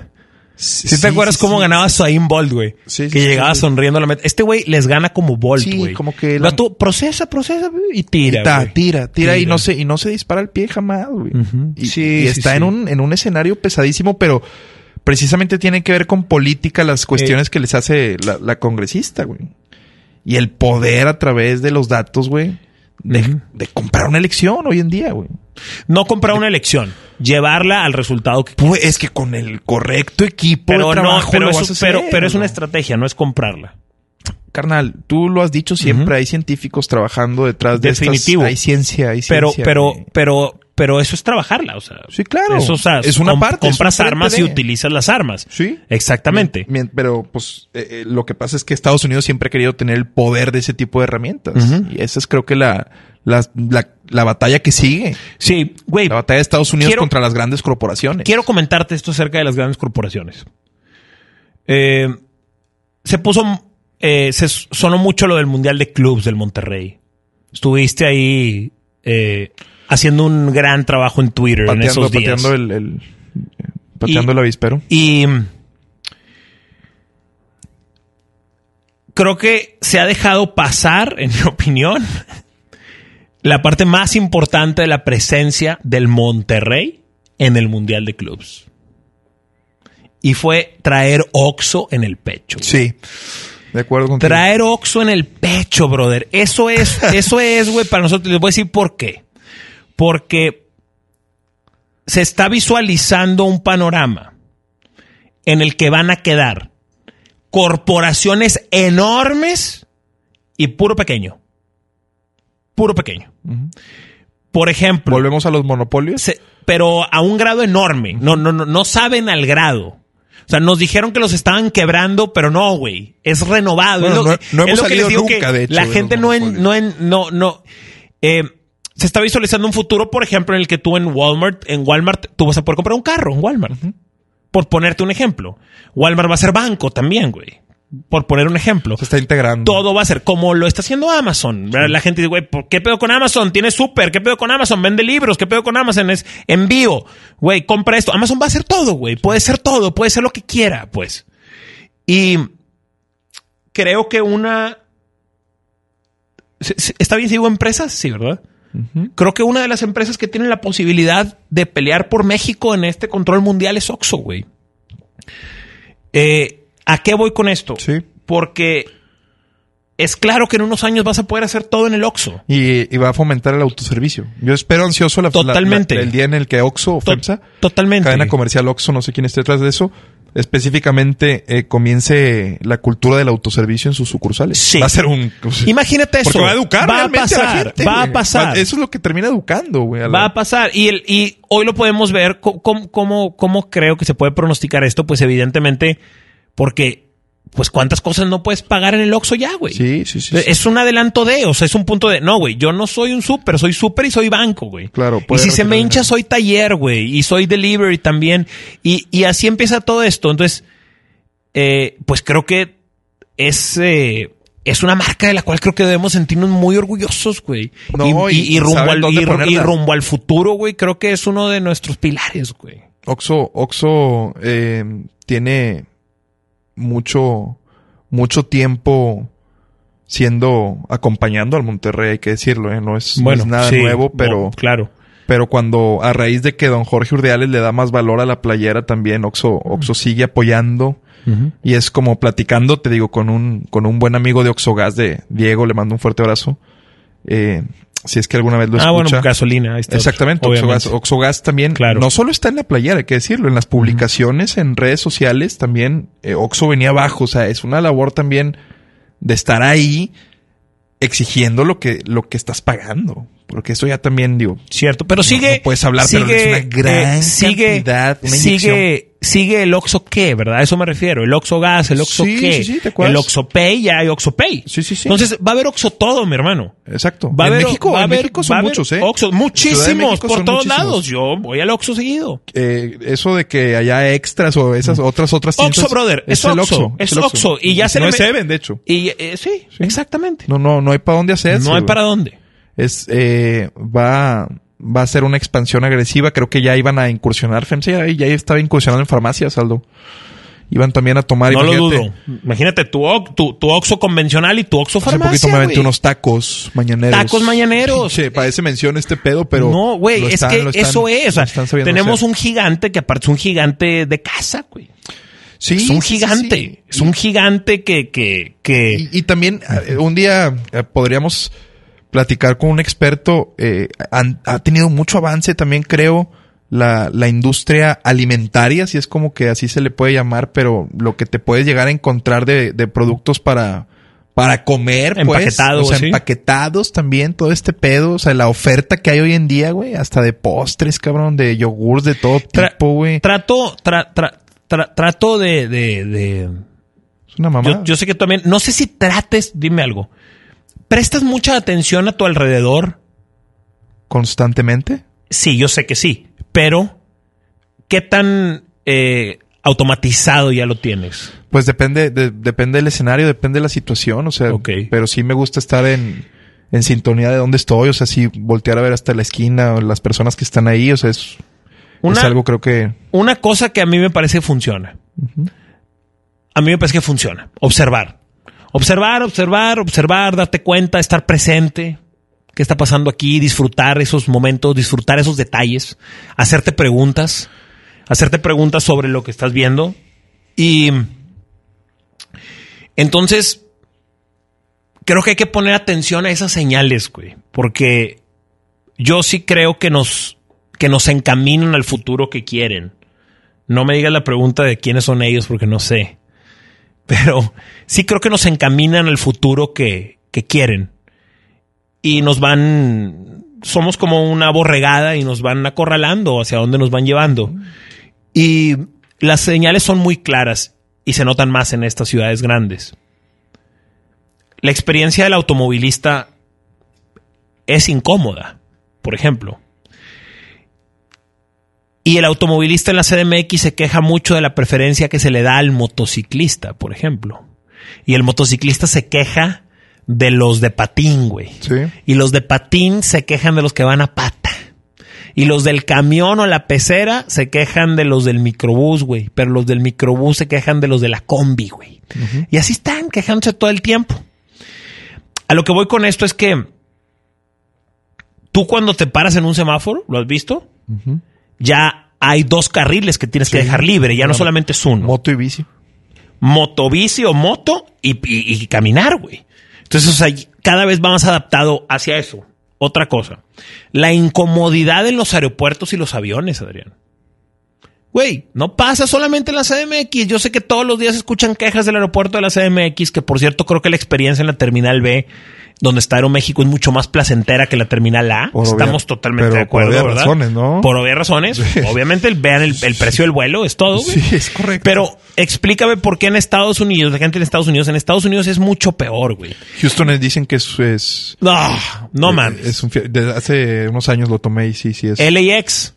¿Sí, te acuerdas cómo sí. ganaba Zayn Bolt, güey? Sí, sí, que sí, llegaba sí. sonriendo a la meta. Este güey les gana como Bolt, Sí, güey. como que la- vato procesa, procesa güey, y tira, Tira, güey. tira, tira, y Tira. no se, y no se dispara el pie jamás, güey. Y, Sí, y sí, está sí. en un, en un escenario pesadísimo, pero precisamente tiene que ver con política las cuestiones Eh. que les hace la, la congresista, güey. Y el poder a través de los datos, güey, de, comprar una elección hoy en día, güey. No comprar una elección, llevarla al resultado que Pues es que con el correcto equipo pero de no, trabajo pero, lo eso- vas a hacer, pero, pero es una estrategia, no es comprarla. Carnal, tú lo has dicho siempre, hay científicos trabajando detrás de Definitivo. estas... Hay ciencia, hay Pero, ciencia. pero, güey. pero, pero eso es trabajarla, o sea. Sí, claro. Eso, o sea, Es una parte, es Compras una armas y utilizas las armas. Sí. Exactamente. Pero, pues, eh, eh, lo que pasa es que Estados Unidos siempre ha querido tener el poder de ese tipo de herramientas. Y esa es, creo que, la, la, la, la batalla que sigue. Sí, güey. La batalla de Estados Unidos Quiero- contra las grandes corporaciones. Quiero comentarte esto acerca de las grandes corporaciones. Eh, se puso, eh, se sonó mucho lo del Mundial de Clubs del Monterrey. Estuviste ahí eh, haciendo un gran trabajo en Twitter en esos días. pateando el, el- pateando Y- el avispero. Y creo que se ha dejado pasar, en mi opinión, la parte más importante de la presencia del Monterrey en el Mundial de Clubs. Y fue traer Oxo en el pecho. Sí. De acuerdo contigo. Traer Oxo en el pecho, brother. Eso es, eso es, güey, para nosotros. Les voy a decir por qué. Porque se está visualizando un panorama en el que van a quedar corporaciones enormes y puro pequeño. Puro pequeño. Por ejemplo, Volvemos a los monopolios. se- pero a un grado enorme. No, no, no, no saben al grado. O sea, nos dijeron que los estaban quebrando, pero no, güey. Es renovado. Bueno, es lo, no- no es hemos lo que les salido digo nunca, que de hecho, La gente no en, no en, no, no. eh, se está visualizando un futuro, por ejemplo, en el que tú en Walmart, en Walmart, tú vas a poder comprar un carro en Walmart. Por ponerte un ejemplo. Walmart va a ser banco también, güey. Por poner un ejemplo Se está integrando. todo va a ser como lo está haciendo Amazon. La gente dice, güey, ¿por ¿qué pedo con Amazon? Tiene súper, ¿qué pedo con Amazon? Vende libros, ¿qué pedo con Amazon? Es envío. Güey, compra esto. Amazon va a hacer todo, güey. Puede ser todo, puede ser lo que quiera, pues. Y creo que una... ¿Se- se- ¿Está bien si digo empresas? Sí, ¿verdad? Creo que una de las empresas que tienen la posibilidad de pelear por México en este control mundial es Oxxo, güey. Eh, ¿A qué voy con esto? Sí. Porque es claro que en unos años vas a poder hacer todo en el Oxxo. Y, y va a fomentar el autoservicio. Yo espero ansioso la, Totalmente. la- el día en el que Oxxo FEMSA, Totalmente. cadena comercial Oxxo, no sé quién esté detrás de eso, específicamente eh, comience la cultura del autoservicio en sus sucursales. Sí. Va a ser un... Imagínate eso. Porque va a educar Va a pasar. a la gente, va a pasar. Eso es lo que termina educando, güey. a la- Va a pasar. Y, el, y hoy lo podemos ver. ¿Cómo, cómo, cómo creo que se puede pronosticar esto? Pues evidentemente, porque, pues, ¿cuántas cosas no puedes pagar en el Oxxo ya, güey? Sí, sí, sí. sí. Es un adelanto de, o sea, es un punto de, no, güey, yo no soy un súper, soy súper y soy banco, güey. Claro, Y si se me hincha, soy taller, güey, y soy delivery también. Y, y así empieza todo esto. Entonces, eh, pues creo que es, eh, es una marca de la cual creo que debemos sentirnos muy orgullosos, güey. No, y, rumbo al, y rumbo al futuro, güey, creo que es uno de nuestros pilares, güey. Oxo, Oxo eh, tiene mucho, mucho tiempo siendo acompañando al Monterrey, hay que decirlo, ¿eh? no, es, no es nada sí, nuevo, pero, claro. pero cuando a raíz de que don Jorge Urdiales le da más valor a la playera también, Oxo, Oxo sigue apoyando y es como platicando, te digo, con un, con un buen amigo de Oxogas de Diego, le mando un fuerte abrazo. Eh, si es que alguna vez lo Ah, escucha. bueno, gasolina. ahí está Exactamente, Oxogas. Oxogas también Claro. no solo está en la playera, hay que decirlo, en las publicaciones, en redes sociales también eh, Oxo venía abajo, o sea, es una labor también de estar ahí exigiendo lo que lo que estás pagando, porque eso ya también digo, Cierto, pero sigue. no puedes hablar, pero es una gran eh, sigue, cantidad, una sigue, sigue el Oxo qué, ¿verdad? A eso me refiero. El Oxo Gas, el Oxo Sí, qué. sí, sí, ¿te acuerdas? el Oxo Pay, ya hay Oxo Pay. Sí, sí, sí. Entonces va a haber Oxo todo, mi hermano. exacto. Va a en haber, México, va a en haber- México va son a haber muchos, ¿eh? De muchísimos, México por todos muchísimos. lados. Yo voy al Oxo seguido. Eh, eso de que haya extras o esas otras otras Oxo, brother. Es, el Oxo. Es el Oxo. Y ya se no le es me- Seven, de hecho. Y eh, sí, exactamente. No, no, no hay para dónde hacerse. no hay para dónde. es eh, va va a ser una expansión agresiva. Creo que ya iban a incursionar. FEMSA ya, ya estaba incursionando en farmacias, Aldo. Iban también a tomar. No lo imagínate, dudo. Imagínate tu, tu, tu Oxo convencional y tu Oxo Hace farmacia, poquito me aventé unos tacos mañaneros. Tacos mañaneros. Parece mención este pedo, pero. no, güey, lo es que lo están- eso es. O sea, lo tenemos hacer. un gigante que aparte es un gigante de casa, güey. Sí, es un sí, gigante. sí. Es un gigante que, que, que Y, y también eh, un día eh, podríamos platicar con un experto. eh, han- ha tenido mucho avance también, creo, la, la industria alimentaria, si es como que así se le puede llamar, pero lo que te puedes llegar a encontrar de, de productos para, para comer, pues. Empaquetados, O sea, sí. empaquetados también, todo este pedo. O sea, la oferta que hay hoy en día, güey, hasta de postres, cabrón, de yogurts de todo Tra- tipo, güey. trato, tra- tra- tra- trato de, de, de- Es una mamá. yo, yo sé que también, no sé si trates, dime algo. ¿Prestas mucha atención a tu alrededor? Constantemente. Sí, yo sé que sí, pero ¿qué tan eh, automatizado ya lo tienes? Pues depende, de- depende del escenario, depende de la situación, o sea, Ok. pero sí me gusta estar en, en sintonía de dónde estoy, o sea, sí voltear a ver hasta la esquina o las personas que están ahí, o sea, es, Una, es algo creo que una cosa que a mí me parece que funciona. A mí me parece que funciona. Observar. Observar, observar, observar, darte cuenta, estar presente. ¿Qué está pasando aquí? Disfrutar esos momentos, disfrutar esos detalles. Hacerte preguntas. Hacerte preguntas sobre lo que estás viendo. Y entonces, creo que hay que poner atención a esas señales, güey. Porque yo sí creo que nos, que nos encaminan al futuro que quieren. No me digas la pregunta de quiénes son ellos porque no sé. Pero sí creo que nos encaminan al futuro que, que quieren. Y nos van, somos como una borregada y nos van acorralando hacia dónde nos van llevando. Y las señales son muy claras y se notan más en estas ciudades grandes. La experiencia del automovilista es incómoda, por ejemplo. Y el automovilista en la CDMX se queja mucho de la preferencia que se le da al motociclista, por ejemplo. Y el motociclista se queja de los de patín, güey. Sí. Y los de patín se quejan de los que van a pata. Y los del camión o la pecera se quejan de los del microbús, güey. Pero los del microbús se quejan de los de la combi, güey. Y así están quejándose todo el tiempo. A lo que voy con esto es que tú cuando te paras en un semáforo, ¿lo has visto? Ya hay dos carriles que tienes que dejar libre, ya no solamente es uno. moto y bici. Motobici o moto y, y- y caminar, güey. Entonces, o sea, cada vez va más adaptado hacia eso. Otra cosa, la incomodidad en los aeropuertos y los aviones, Adrián. Güey, no pasa solamente en la CDMX. Yo sé que todos los días escuchan quejas del aeropuerto de la CDMX, que por cierto creo que la experiencia en la Terminal B, donde está Aeroméxico, es mucho más placentera que la Terminal A. Por obvia- Estamos totalmente de por acuerdo, obvias ¿verdad? razones, ¿no? Por obvias razones. Sí. Obviamente vean el, el precio del vuelo, es todo. güey. Sí, es correcto. Pero explícame por qué en Estados Unidos, la gente en Estados Unidos, en Estados Unidos es mucho peor, güey. Houston es- dicen que es, es No, no eh, mames. Es un, desde hace unos años lo tomé y sí, sí es. LAX.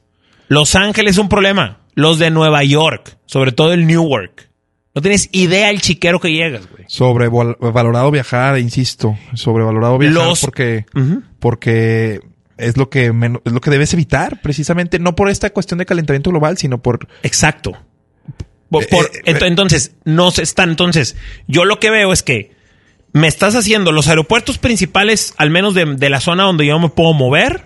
Los Ángeles es un problema. Los de Nueva York, sobre todo el Newark. No tienes idea el chiquero que llegas, güey. Sobrevalorado viajar, insisto. Sobrevalorado viajar Los- porque, porque es lo que men- es lo que debes evitar, precisamente, no por esta cuestión de calentamiento global, sino por Exacto. Por- Eh, por- eh, ent- entonces, no se están. Entonces, yo lo que veo es que me estás haciendo los aeropuertos principales, al menos de, de la zona donde yo me puedo mover,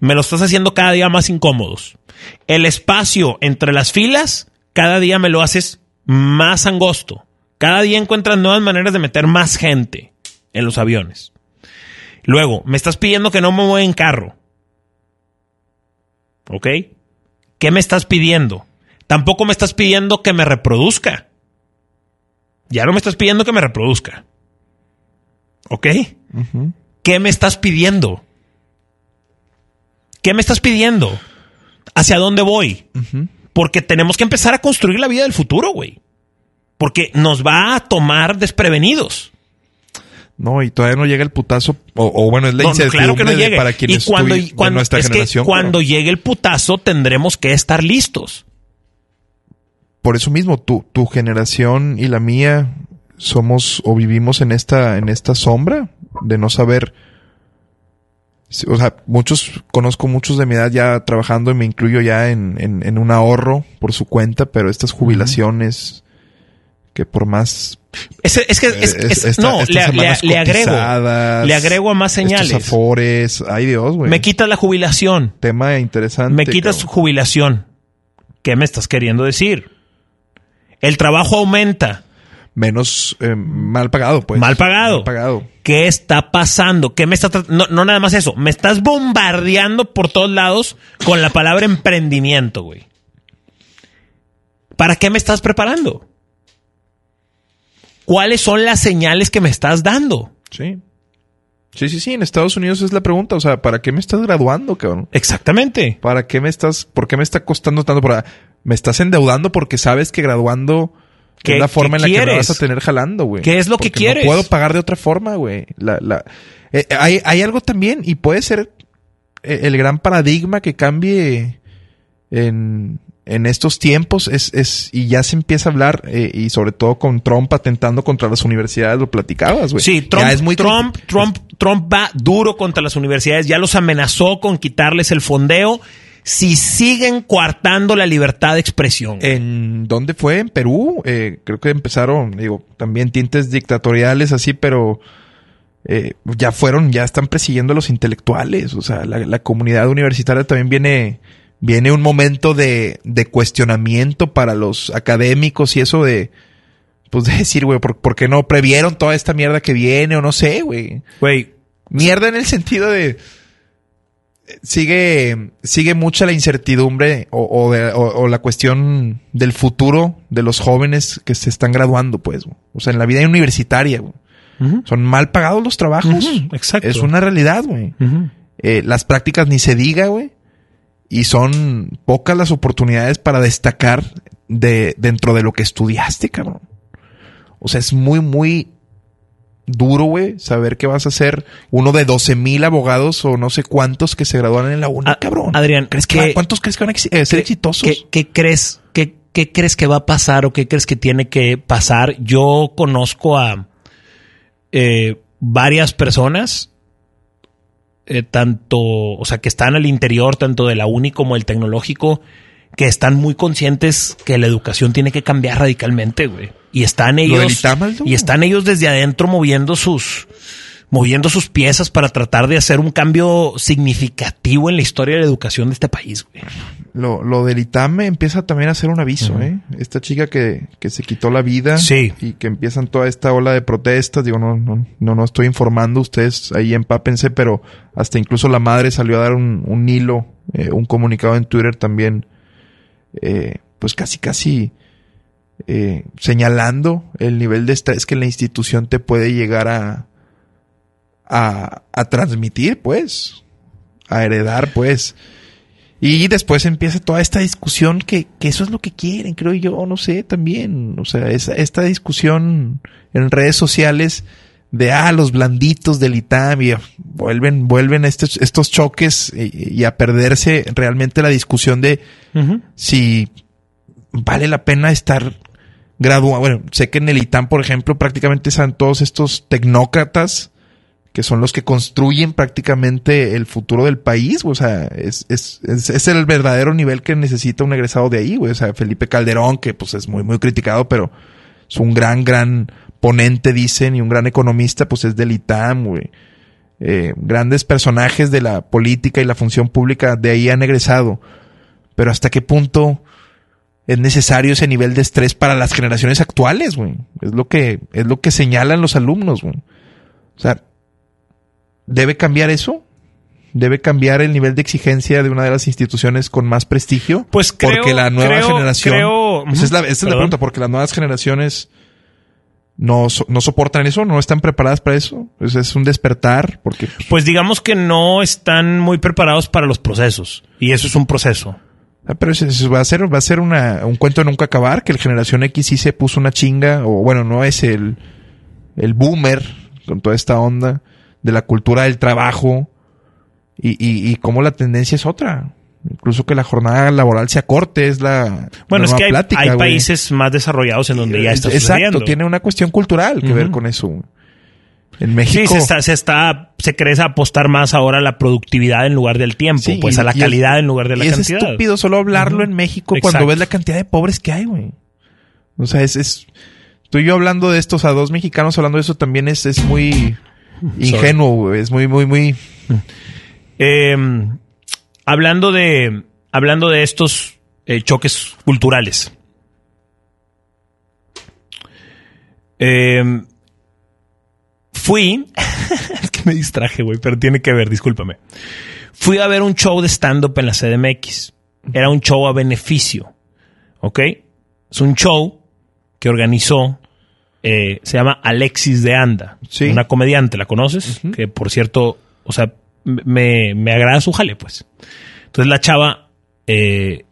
me los estás haciendo cada día más incómodos. El espacio entre las filas, cada día me lo haces más angosto. Cada día encuentras nuevas maneras de meter más gente en los aviones. Luego, me estás pidiendo que no me mueva en carro. ¿Ok? ¿Qué me estás pidiendo? Tampoco me estás pidiendo que me reproduzca. Ya no me estás pidiendo que me reproduzca. ¿Ok? ¿Qué me estás pidiendo? ¿Qué me estás pidiendo? ¿Hacia dónde voy? Porque tenemos que empezar a construir la vida del futuro, güey. Porque nos va a tomar desprevenidos. No, y todavía no llega el putazo. O, bueno, es la No, claro que no llegue. para quienes y cuando, de nuestra es que generación. cuando pero llegue el putazo tendremos que estar listos. por eso mismo, tu, tu generación y la mía somos o vivimos en esta, en esta sombra de no saber. O sea, muchos, conozco muchos de mi edad ya trabajando y me incluyo ya en, en, en un ahorro por su cuenta, pero estas jubilaciones que por más Es, es que, es- Eh, es- esta- no, le, le- semanas le agrego. Le agrego a más señales. Afores. Ay, Dios, güey. Me quitas la jubilación. Tema interesante. Me quitas cabrón. jubilación. ¿Qué me estás queriendo decir? El trabajo aumenta. Menos eh, mal pagado, pues. Mal pagado. Mal pagado. ¿Qué está pasando? ¿Qué me está no, no nada más eso. Me estás bombardeando por todos lados con la palabra emprendimiento, güey. ¿Para qué me estás preparando? ¿Cuáles son las señales que me estás dando? Sí. Sí, sí, sí. En Estados Unidos es la pregunta. O sea, ¿para qué me estás graduando, cabrón? Exactamente. ¿Para qué me estás, por qué me está costando tanto? Para, me estás endeudando porque sabes que graduando ¿Qué- es la forma en la que me vas a tener jalando, güey. ¿Qué es lo que quieres? No puedo pagar de otra forma, güey. La, la, eh, hay, hay algo también, y puede ser eh, el gran paradigma que cambie en, en estos tiempos, es, es, y ya se empieza a hablar, eh, y sobre todo con Trump atentando contra las universidades, lo platicabas, güey. Sí, Trump, Ya es muy Trump, Trump, Trump va duro contra las universidades, ya los amenazó con quitarles el fondeo si siguen coartando la libertad de expresión. ¿En dónde fue? ¿En Perú? Eh, creo que empezaron, digo, también tintes dictatoriales así, pero eh, ya fueron, ya están persiguiendo a los intelectuales. O sea, la, la comunidad universitaria también viene, viene un momento de, de cuestionamiento para los académicos y eso de, pues de decir, güey, ¿por, por qué no previeron toda esta mierda que viene? O no sé, güey. Güey, Mierda en el sentido de sigue sigue mucha la incertidumbre o, o de- o- o la cuestión del futuro de los jóvenes que se están graduando, pues. güey. O sea, en la vida universitaria, güey. Son mal pagados los trabajos. Exacto. Es una realidad, güey. Eh, las prácticas ni se diga, güey. Y son pocas las oportunidades para destacar de, dentro de lo que estudiaste, cabrón. O sea, es muy, muy duro, güey, saber que vas a ser uno de 12 mil abogados o no sé cuántos que se gradúan en la uni, Ah, cabrón. Adrián, ¿Crees que, ¿qué- ¿Cuántos crees que van a ex- eh, ser ¿Qué- exitosos? ¿Qué, crees? Qué, qué crees que va a pasar o qué crees que tiene que pasar? Yo conozco a eh, varias personas, eh, tanto, o sea, que están al interior, tanto de la uni como el tecnológico, que están muy conscientes que la educación tiene que cambiar radicalmente, güey. Y están ellos, y están ellos desde adentro moviendo sus, moviendo sus piezas para tratar de hacer un cambio significativo en la historia de la educación de este país, güey. Lo, lo del ITAME empieza también a ser un aviso, ¿eh? Esta chica que, que se quitó la vida Sí. y que empiezan toda esta ola de protestas. Digo, no, no, no, no estoy informando, ustedes ahí empápense, pero hasta incluso la madre salió a dar un, un hilo, eh, un comunicado en Twitter también, eh, pues casi, casi eh, señalando el nivel de estrés que la institución te puede llegar a, a, a transmitir, pues, a heredar, pues. Y después empieza toda esta discusión que, que eso es lo que quieren, creo yo, no sé, también. O sea, esa- esta discusión en redes sociales de, ah, los blanditos del ITAM y vuelven, vuelven estos, estos choques y, y a perderse realmente la discusión de si vale la pena estar graduado. Bueno, sé que en el ITAM, por ejemplo, prácticamente están todos estos tecnócratas que son los que construyen prácticamente el futuro del país, o sea, es, es, es, es el verdadero nivel que necesita un egresado de ahí, güey. O sea, Felipe Calderón, que pues es muy, muy criticado, pero es un gran, gran ponente, dicen, y un gran economista, pues es del ITAM, güey. Eh, grandes personajes de la política y la función pública de ahí han egresado. Pero hasta qué punto es necesario ese nivel de estrés para las generaciones actuales, güey. Es lo que, es lo que señalan los alumnos, güey. O sea, ¿Debe cambiar eso? ¿Debe cambiar el nivel de exigencia de una de las instituciones con más prestigio? Pues creo, porque la nueva creo- generación. creo- Esa es la, esa es la pregunta, porque las nuevas generaciones no, so- no soportan eso, no están preparadas para eso. Es, es un despertar, porque Pues digamos que no están muy preparados para los procesos. Y eso es un proceso. Ah, Pero eso, va a ser, va a ser una, un cuento de nunca acabar, que el generación X sí se puso una chinga, o bueno, no es el, el boomer con toda esta onda de la cultura del trabajo y, y, y cómo la tendencia es otra. Incluso que la jornada laboral se acorte es la Bueno, es que hay, plática, hay países más desarrollados en donde ya está Exacto, sucediendo. tiene una cuestión cultural que ver con eso. En México. Sí, se está, se está, se cree apostar más ahora a la productividad en lugar del tiempo, Sí, pues a la es- calidad en lugar de la y es cantidad. estúpido solo hablarlo en México Exacto. cuando ves la cantidad de pobres que hay, güey. O sea, es, es... Tú y yo hablando de esto, o sea, dos mexicanos hablando de eso también es, es muy ingenuo, güey. Es muy, muy, muy... Eh, hablando de, hablando de estos eh, choques culturales. Eh, fui, es que me distraje, güey, pero tiene que ver, discúlpame. Fui a ver un show de stand-up en la CDMX. Era un show a beneficio. ¿Ok? Es un show que organizó, eh, se llama Alexis de Anda. Sí. Una comediante, ¿la conoces? Que por cierto, o sea, me, me agrada su jale, pues. Entonces la chava eh,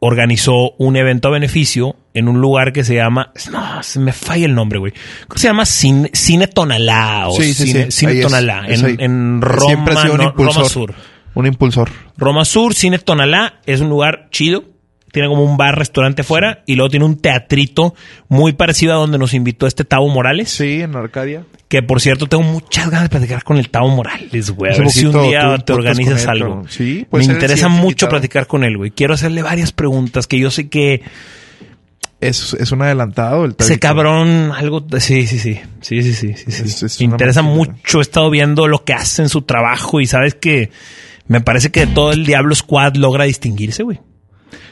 organizó un evento a beneficio en un lugar que se llama. No, se me falla el nombre, güey. ¿Cómo se llama? Cine, Cine Tonalá o Sí, sí, Cine, sí. Cine es. Tonalá. Es en, ahí. en Roma, ha sido un no. Roma Sur. Un impulsor. Roma Sur, Cine Tonalá, es un lugar chido. Tiene como un bar, restaurante afuera y luego tiene un teatrito muy parecido a donde nos invitó este Tavo Morales. Sí, en Arcadia. Que por cierto, tengo muchas ganas de platicar con el Tavo Morales, güey. A ver si un día te organizas él, algo. cabrón. Sí, Me interesa mucho invitado. platicar con él, güey. Quiero hacerle varias preguntas que yo sé que Es, es un adelantado. El ese cabrón, algo. Sí, sí, sí. Sí, sí, sí. sí, sí. Es- es Me interesa máquina. mucho. He estado viendo lo que hace en su trabajo y sabes que me parece que todo el Diablo Squad logra distinguirse, güey.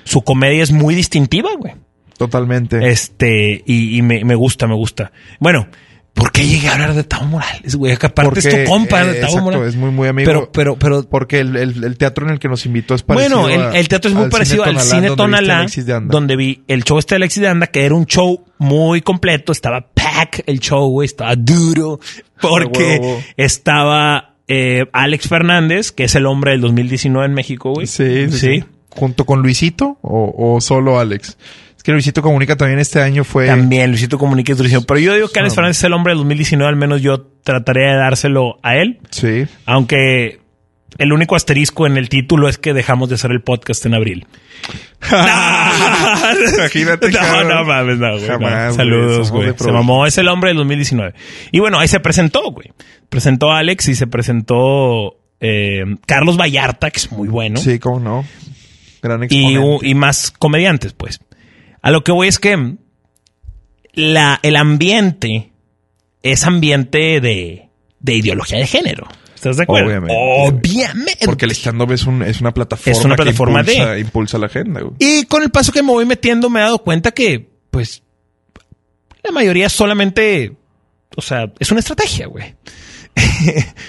Su comedia es muy distintiva, güey. Totalmente. Este, y, y me, me gusta, me gusta. Bueno, ¿por qué llegué a hablar de Tavo Morales, güey? Que aparte es tu compa, eh, de Tavo exacto, Morales. es muy, muy amigo. Pero, pero, pero, Porque el, el- el teatro en el que nos invitó es parecido bueno, el, teatro es muy al parecido al Cine Tonalá, donde vi el show este de Alexis de Anda, que era un show muy completo, estaba pack el show, güey, estaba duro, porque estaba eh, Alex Fernández, que es el hombre del 2019 en México, güey. Sí, sí, sí. ¿Junto con Luisito o, o solo Alex? Es que Luisito Comunica también este año fue... También, Luisito Comunica y Turismo. Pero yo digo que Alex Ah. Fernández es el hombre del 2019, al menos yo trataría de dárselo a él. Sí. Aunque el único asterisco en el título es que dejamos de hacer el podcast en abril. Imagínate, No, cabrón. no mames, no, güey. no. Jamás. Saludos, güey. Se mamó. Es el hombre del 2019. Y bueno, ahí se presentó, güey. Presentó a Alex y se presentó eh, Carlos Vallarta, que es muy bueno. Sí, cómo no. Gran y, y más comediantes, pues. A lo que voy es que la, el ambiente es ambiente de, de ideología de género. ¿Estás de acuerdo? Obviamente. Obviamente. Porque el stand-up es, un, es una plataforma, Es una plataforma que impulsa, de- impulsa la agenda. güey. Y con el paso que me voy metiendo me he dado cuenta que, pues, la mayoría solamente, o sea, es una estrategia, güey.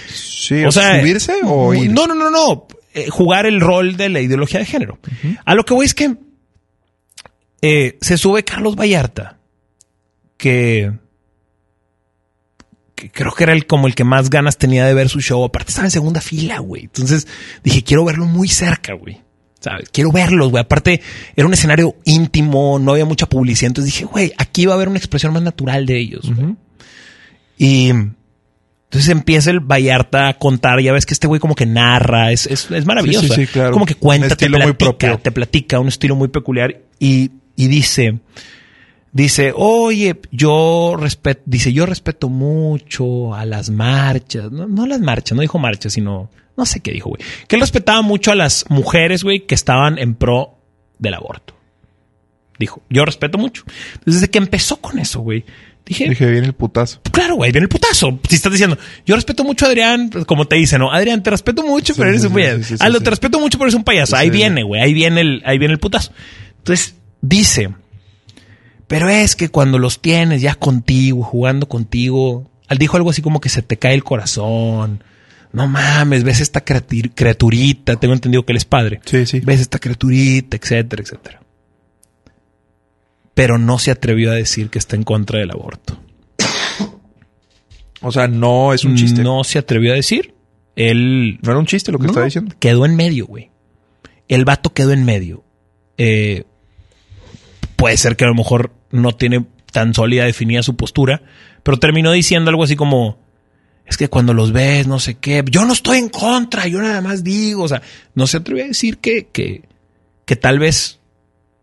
Sí, O sea, ¿subirse o ir? No, no, no, no. Eh, jugar el rol de la ideología de género. A lo que voy es que eh, se sube Carlos Vallarta, que, que creo que era el como el que más ganas tenía de ver su show. Aparte estaba en segunda fila, güey. Entonces dije, quiero verlo muy cerca, güey. ¿Sabes? Quiero verlos, güey. Aparte, era un escenario íntimo, no había mucha publicidad. Entonces dije, güey, aquí va a haber una expresión más natural de ellos. Y entonces empieza el Vallarta a contar. Ya ves que este güey como que narra. Es, es, es maravilloso. Sí, sí, sí, claro. Como que cuenta, Un te estilo muy platica, propio. te platica, un estilo muy peculiar. Y, y dice, dice, oye, yo respeto, dice, yo respeto mucho a las marchas. No, no las marchas, no dijo marchas, sino, no sé qué dijo, güey. Que él respetaba mucho a las mujeres, güey, que estaban en pro del aborto. Dijo, yo respeto mucho. Desde que empezó con eso, güey, dije, Dije, viene el putazo. Claro, güey, viene el putazo. Si estás diciendo, yo respeto mucho a Adrián, pues, como te dice, ¿no? Adrián, te respeto mucho, Sí, pero eres sí, un payaso. sí, Aldo, sí. te respeto mucho, pero eres un payaso. Ahí viene, güey, ahí viene el, ahí viene el putazo. Entonces, dice, pero es que cuando los tienes ya contigo, jugando contigo, dijo algo así como que se te cae el corazón. No mames, ves esta criatur- criaturita. Tengo entendido que él es padre. Sí, sí. Ves esta criaturita, etcétera, etcétera. Pero no se atrevió a decir que está en contra del aborto. O sea, no es un chiste. No, No se atrevió a decir. Él era un chiste lo que No, está no, diciendo. Quedó en medio, güey. El vato quedó en medio. Eh, puede ser que a lo mejor no tiene tan sólida definida su postura, pero terminó diciendo algo así como, es que cuando los ves, no sé qué, yo no estoy en contra, yo nada más digo, o sea, no se atrevió a decir que, que, que tal vez,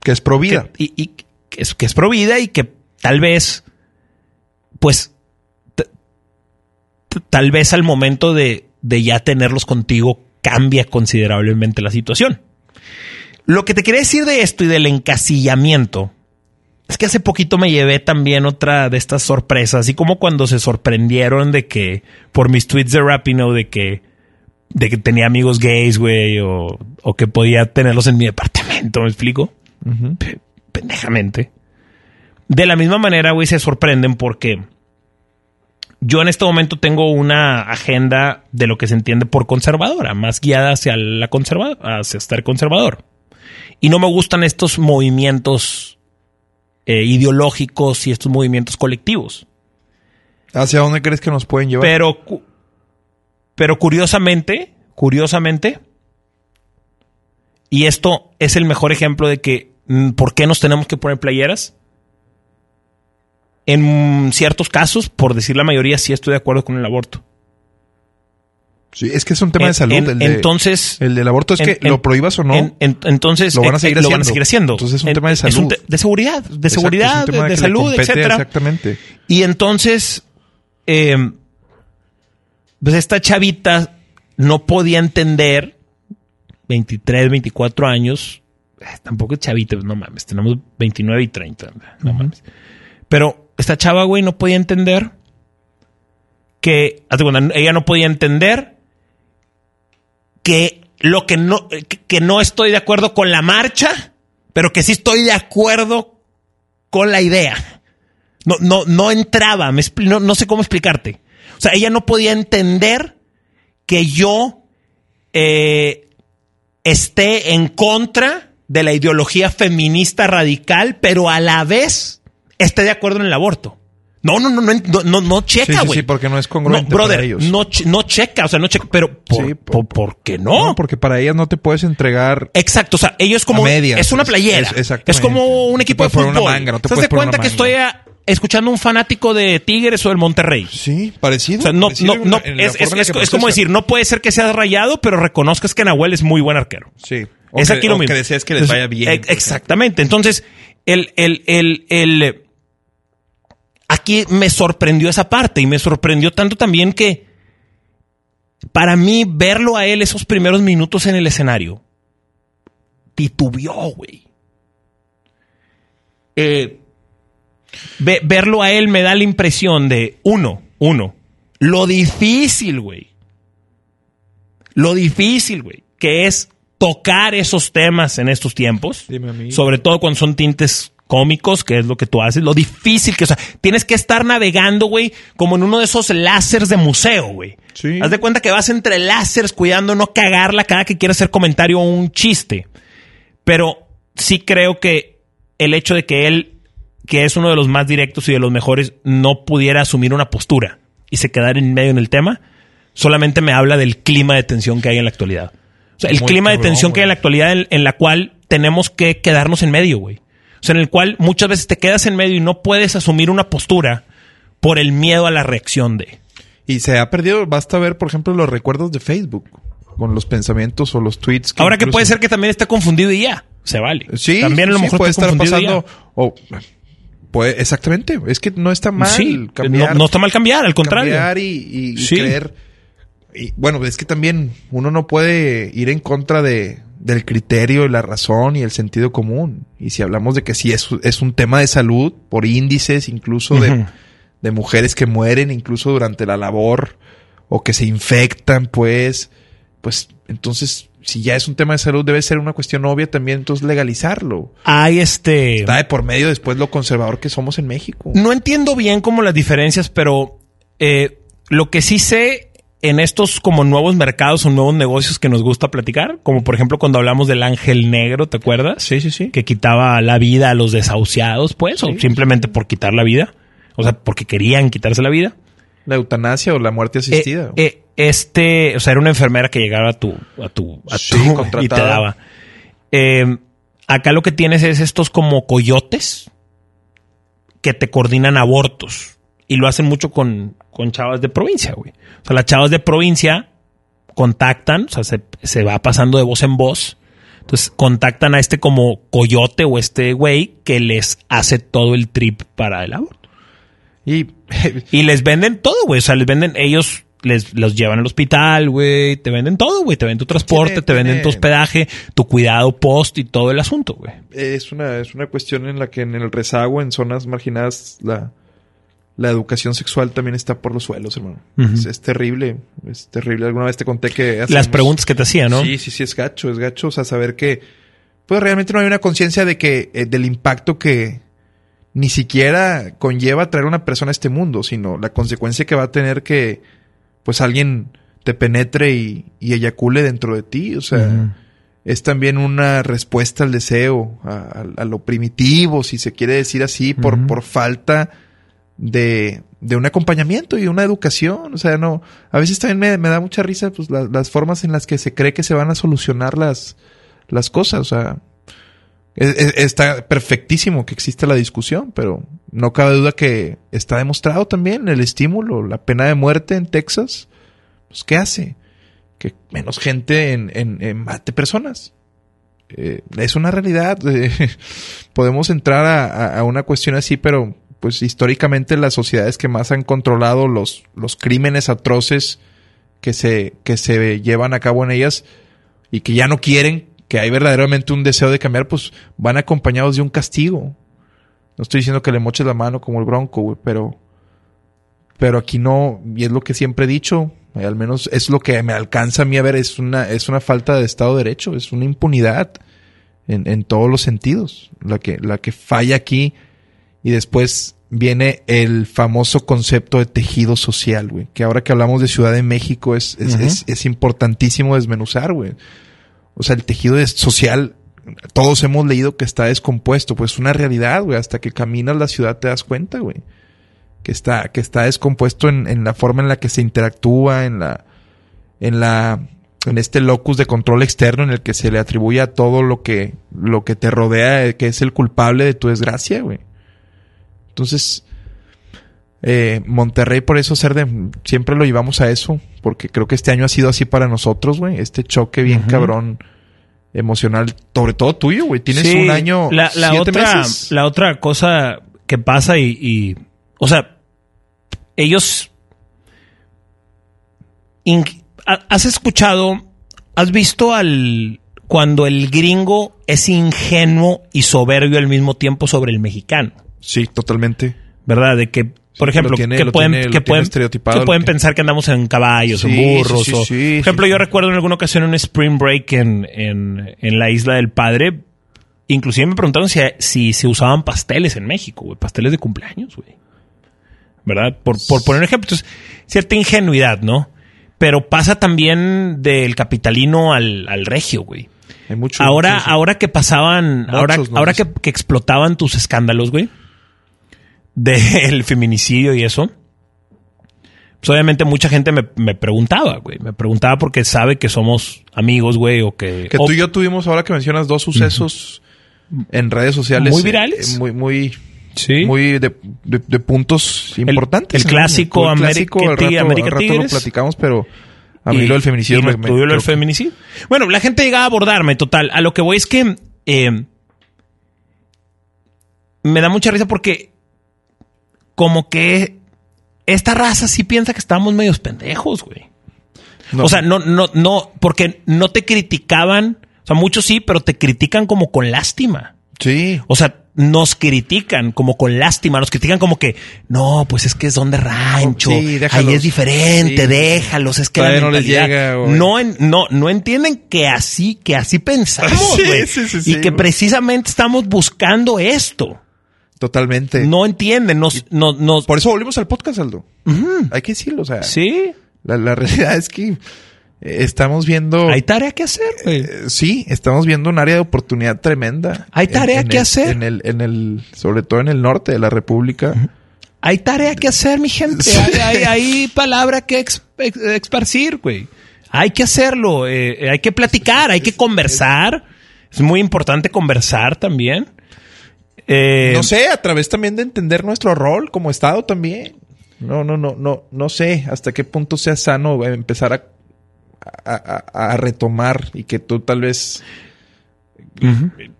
Que es pro vida. que, y, y que es, que es y que tal vez, pues, tal vez al momento de, de ya tenerlos contigo cambia considerablemente la situación. Lo que te quería decir de esto y del encasillamiento es que hace poquito me llevé también otra de estas sorpresas, así como cuando se sorprendieron de que por mis tweets de Rapino de que de que tenía amigos gays, güey, o, o que podía tenerlos en mi departamento, ¿me explico? Pendejamente. De la misma manera, güey, se sorprenden porque yo en este momento tengo una agenda de lo que se entiende por conservadora, más guiada hacia la conserva hacia estar conservador. Y no me gustan estos movimientos eh, ideológicos y estos movimientos colectivos. ¿Hacia dónde crees que nos pueden llevar? Pero, pero curiosamente, curiosamente, y esto es el mejor ejemplo de que mm, por qué nos tenemos que poner playeras. En ciertos casos, por decir la mayoría, sí estoy de acuerdo con el aborto. Sí, es que es un tema En- de salud. en- el de- entonces, el del aborto es en- que lo prohíbas o no. en- en- entonces lo van a eh, seguir eh, van a seguir haciendo. Entonces es un tema de salud. de seguridad, de Exacto, seguridad, de, salud, etcétera. Exactamente. Y entonces, eh, pues esta chavita no podía entender, 23, 24 años, eh, tampoco es chavita, no mames, tenemos 29 y 30, no mames. Pero esta chava, güey, no podía entender que, ella no podía entender que lo que no, que, no estoy de acuerdo con la marcha, pero que sí estoy de acuerdo con la idea. No, no, no entraba, me no, no sé cómo explicarte. O sea, ella no podía entender que yo eh, esté en contra de la ideología feminista radical, pero a la vez esté de acuerdo en el aborto. No, no, no, no, no, no, no Sí, checa, sí, güey. sí, porque no es no, congruente brother, para ellos. no, no checa, o sea, no checa, pero ¿por, Sí, por, por qué no? No, porque para ellas no te puedes entregar Exacto, o sea, ellos como A medias. es una playera, Es- es, como un No te equipo de fútbol. una manga, no te ¿Te das cuenta que estoy a- escuchando un fanático de Tigres o del Monterrey? Sí, parecido. O sea, no, parecido no, no, en es, como decir, no puede ser que seas rayado, pero reconozcas que Nahuel es muy buen arquero. Sí. es que- aquí lo o mismo. que deseas que les vaya bien. eh, exactamente. Entonces, el, el, el, el, aquí me sorprendió esa parte y me sorprendió tanto también que para mí verlo a él esos primeros minutos en el escenario titubeó, güey. Eh, ve- verlo a él me da la impresión de, uno, uno, lo difícil, güey. Lo difícil, güey, que es tocar esos temas en estos tiempos. Dime a mí. Sobre todo cuando son tintes cómicos, que es lo que tú haces. Lo difícil que, o sea, tienes que estar navegando, güey, como en uno de esos láseres de museo, güey. Sí. Haz de cuenta que vas entre láseres cuidando no cagarla cada que quieras hacer comentario o un chiste. Pero sí creo que el hecho de que él, que es uno de los más directos y de los mejores, no pudiera asumir una postura y se quedara en medio en el tema, solamente me habla del clima de tensión que hay en la actualidad. O sea, el Muy clima de tensión que hay en la actualidad en, en la cual tenemos que quedarnos en medio, güey. Sea, en el cual muchas veces te quedas en medio y no puedes asumir una postura por el miedo a la reacción de. Y se ha perdido, basta ver, por ejemplo, los recuerdos de Facebook con los pensamientos o los tweets. Ahora que puede ser que también esté confundido y ya, se vale. Sí, también a lo sí, mejor puede estar confundido pasando. O puede, exactamente. Es que no está mal sí, cambiar. no, no está mal cambiar, al contrario. cambiar y, y- y Sí. creer. Y, bueno, es que también uno no puede ir en contra de, del criterio y la razón y el sentido común. Y si hablamos de que sí es, es un tema de salud, por índices incluso de, de mujeres que mueren incluso durante la labor o que se infectan, pues, pues entonces, si ya es un tema de salud, debe ser una cuestión obvia también, entonces legalizarlo. Hay este. Está de por medio después lo conservador que somos en México. No entiendo bien como las diferencias, pero Eh, lo que sí sé en estos como nuevos mercados o nuevos negocios que nos gusta platicar, como por ejemplo cuando hablamos del ángel negro, ¿te acuerdas? Sí, sí, sí. Que quitaba la vida a los desahuciados, pues, o simplemente por quitar la vida. O sea, porque querían quitarse la vida. La eutanasia o la muerte asistida. Eh, eh, este, o sea, era una enfermera que llegaba a tu, a tu, a Sí, tu contratada. y te daba. Eh, acá lo que tienes es estos como coyotes que te coordinan abortos y lo hacen mucho con, con chavas de provincia, güey. O sea, las chavas de provincia contactan, o sea, se, se va pasando de voz en voz. Entonces contactan a este como coyote o este güey que les hace todo el trip para el aborto. Y Y les venden todo, güey. O sea, les venden, ellos les los llevan al hospital, güey. Te venden todo, güey. Te venden tu transporte, Tiene- te venden tiene- tu hospedaje, tu cuidado post y todo el asunto, güey. es una, es una cuestión en la que en el rezago, en zonas marginadas, la, la educación sexual también está por los suelos, hermano. Es, es terrible, es terrible. Alguna vez te conté que... Las preguntas que te hacía, ¿no? Sí, sí, sí, es gacho, es gacho. O sea, saber que... Pues realmente no hay una conciencia de que... eh, del impacto que ni siquiera conlleva traer una persona a este mundo, sino la consecuencia que va a tener que... Pues alguien te penetre y, y eyacule dentro de ti. O sea... Es también una respuesta al deseo, a, a- a lo primitivo, si se quiere decir así, por, por falta de, de un acompañamiento y una educación. O sea, no, a veces también me, me da mucha risa pues, la- las formas en las que se cree que se van a solucionar las, las cosas. O sea, es- es- está perfectísimo que existe la discusión, pero no cabe duda que está demostrado también el estímulo, la pena de muerte en Texas. Pues, ¿qué hace? que menos gente en, en- en mate personas. Eh, es una realidad. podemos entrar a- a una cuestión así, pero pues históricamente las sociedades que más han controlado los, los crímenes atroces que se, que se llevan a cabo en ellas y que ya no quieren, que hay verdaderamente un deseo de cambiar, pues van acompañados de un castigo. No estoy diciendo que le moches la mano como el bronco, güey, pero, pero aquí no, y es lo que siempre he dicho, al menos es lo que me alcanza a mí a ver, es una, es una falta de Estado de Derecho, es una impunidad en, en todos los sentidos, la que, la que falla aquí, y después viene el famoso concepto de tejido social, güey, que ahora que hablamos de Ciudad de México es, es, Ujú. es, es importantísimo desmenuzar, güey. O sea, el tejido social, todos hemos leído que está descompuesto, pues es una realidad, güey, hasta que caminas la ciudad te das cuenta, güey que está, que está descompuesto en, en la forma en la que se interactúa, en la, en la, en este locus de control externo en el que se le atribuye a todo lo que, lo que te rodea, eh, que es el culpable de tu desgracia, güey. Entonces, eh, Monterrey por eso ser de, siempre lo llevamos a eso, porque creo que este año ha sido así para nosotros, güey, este choque bien cabrón emocional, sobre todo tuyo, güey. Tienes Sí, un año, La, la siete otra, meses. la otra cosa que pasa y, y- o sea, ellos. in- ¿Has escuchado? ¿Has visto al. cuando el gringo es ingenuo y soberbio al mismo tiempo sobre el mexicano? Sí, totalmente. ¿Verdad? De que, por lo ejemplo, tiene- que pueden, tiene- que pueden, estereotipado, que pueden lo que- pensar que andamos en caballos, Sí, en burros. sí, sí, o, por ejemplo, yo recuerdo en alguna ocasión un spring break en, en, en la isla del padre. Inclusive me preguntaron si, si se usaban pasteles en México, güey. Pasteles de cumpleaños, güey. ¿Verdad? Por, por poner un ejemplo. Entonces, cierta ingenuidad, ¿no? Pero pasa también del capitalino al, al regio, güey. Hay mucho. Ahora, mucho- ahora que pasaban, Muchos, ahora, ¿no? ahora que, que explotaban tus escándalos, güey, del feminicidio y eso, pues obviamente mucha gente me, me preguntaba, güey, me preguntaba porque sabe que somos amigos, güey, o que... Que tú y yo tuvimos, ahora que mencionas, dos sucesos en redes sociales. Muy eh, virales. eh, muy, muy, Sí. muy de, de- de puntos importantes. el ¿no? clásico el América al Tig- rato, América rato lo Tigres. platicamos, pero a mí Y- lo del feminicidio y me, lo me- lo del creo que- feminicidio. Bueno, la gente llegaba a abordarme, total. A lo que voy es que eh, me da mucha risa porque como que esta raza sí piensa que estamos medios pendejos, güey. No. O sea, no, no, no, porque no te criticaban. O sea, muchos sí, pero te critican como con lástima. Sí. O sea, nos critican como con lástima, nos critican como que, no, pues es que son de rancho, Sí, ahí es diferente, Sí. déjalos, es que la no les llega, güey. no, en- no, no entienden que así, que así pensamos, Sí, güey. sí, sí, y que precisamente estamos buscando esto. Totalmente. No entienden, no, no, no. Por eso volvimos al podcast, Aldo. Hay que decirlo, o sea. Sí. La, la realidad es que eh, estamos viendo. Hay tarea que hacer, güey. Eh, sí, estamos viendo un área de oportunidad tremenda. Hay tarea En- en que el- hacer. En el, en el, sobre todo en el norte de la República. Hay tarea que hacer, mi gente. Sí. Hay, hay- hay palabra que ex- ex- esparcir, güey. Hay que hacerlo. eh, hay que platicar, hay que conversar. Es muy importante conversar también. Eh, no sé, a través también de entender nuestro rol como Estado también. No, no, no, no, no sé hasta qué punto sea sano empezar a, a, a- a retomar y que tú tal vez,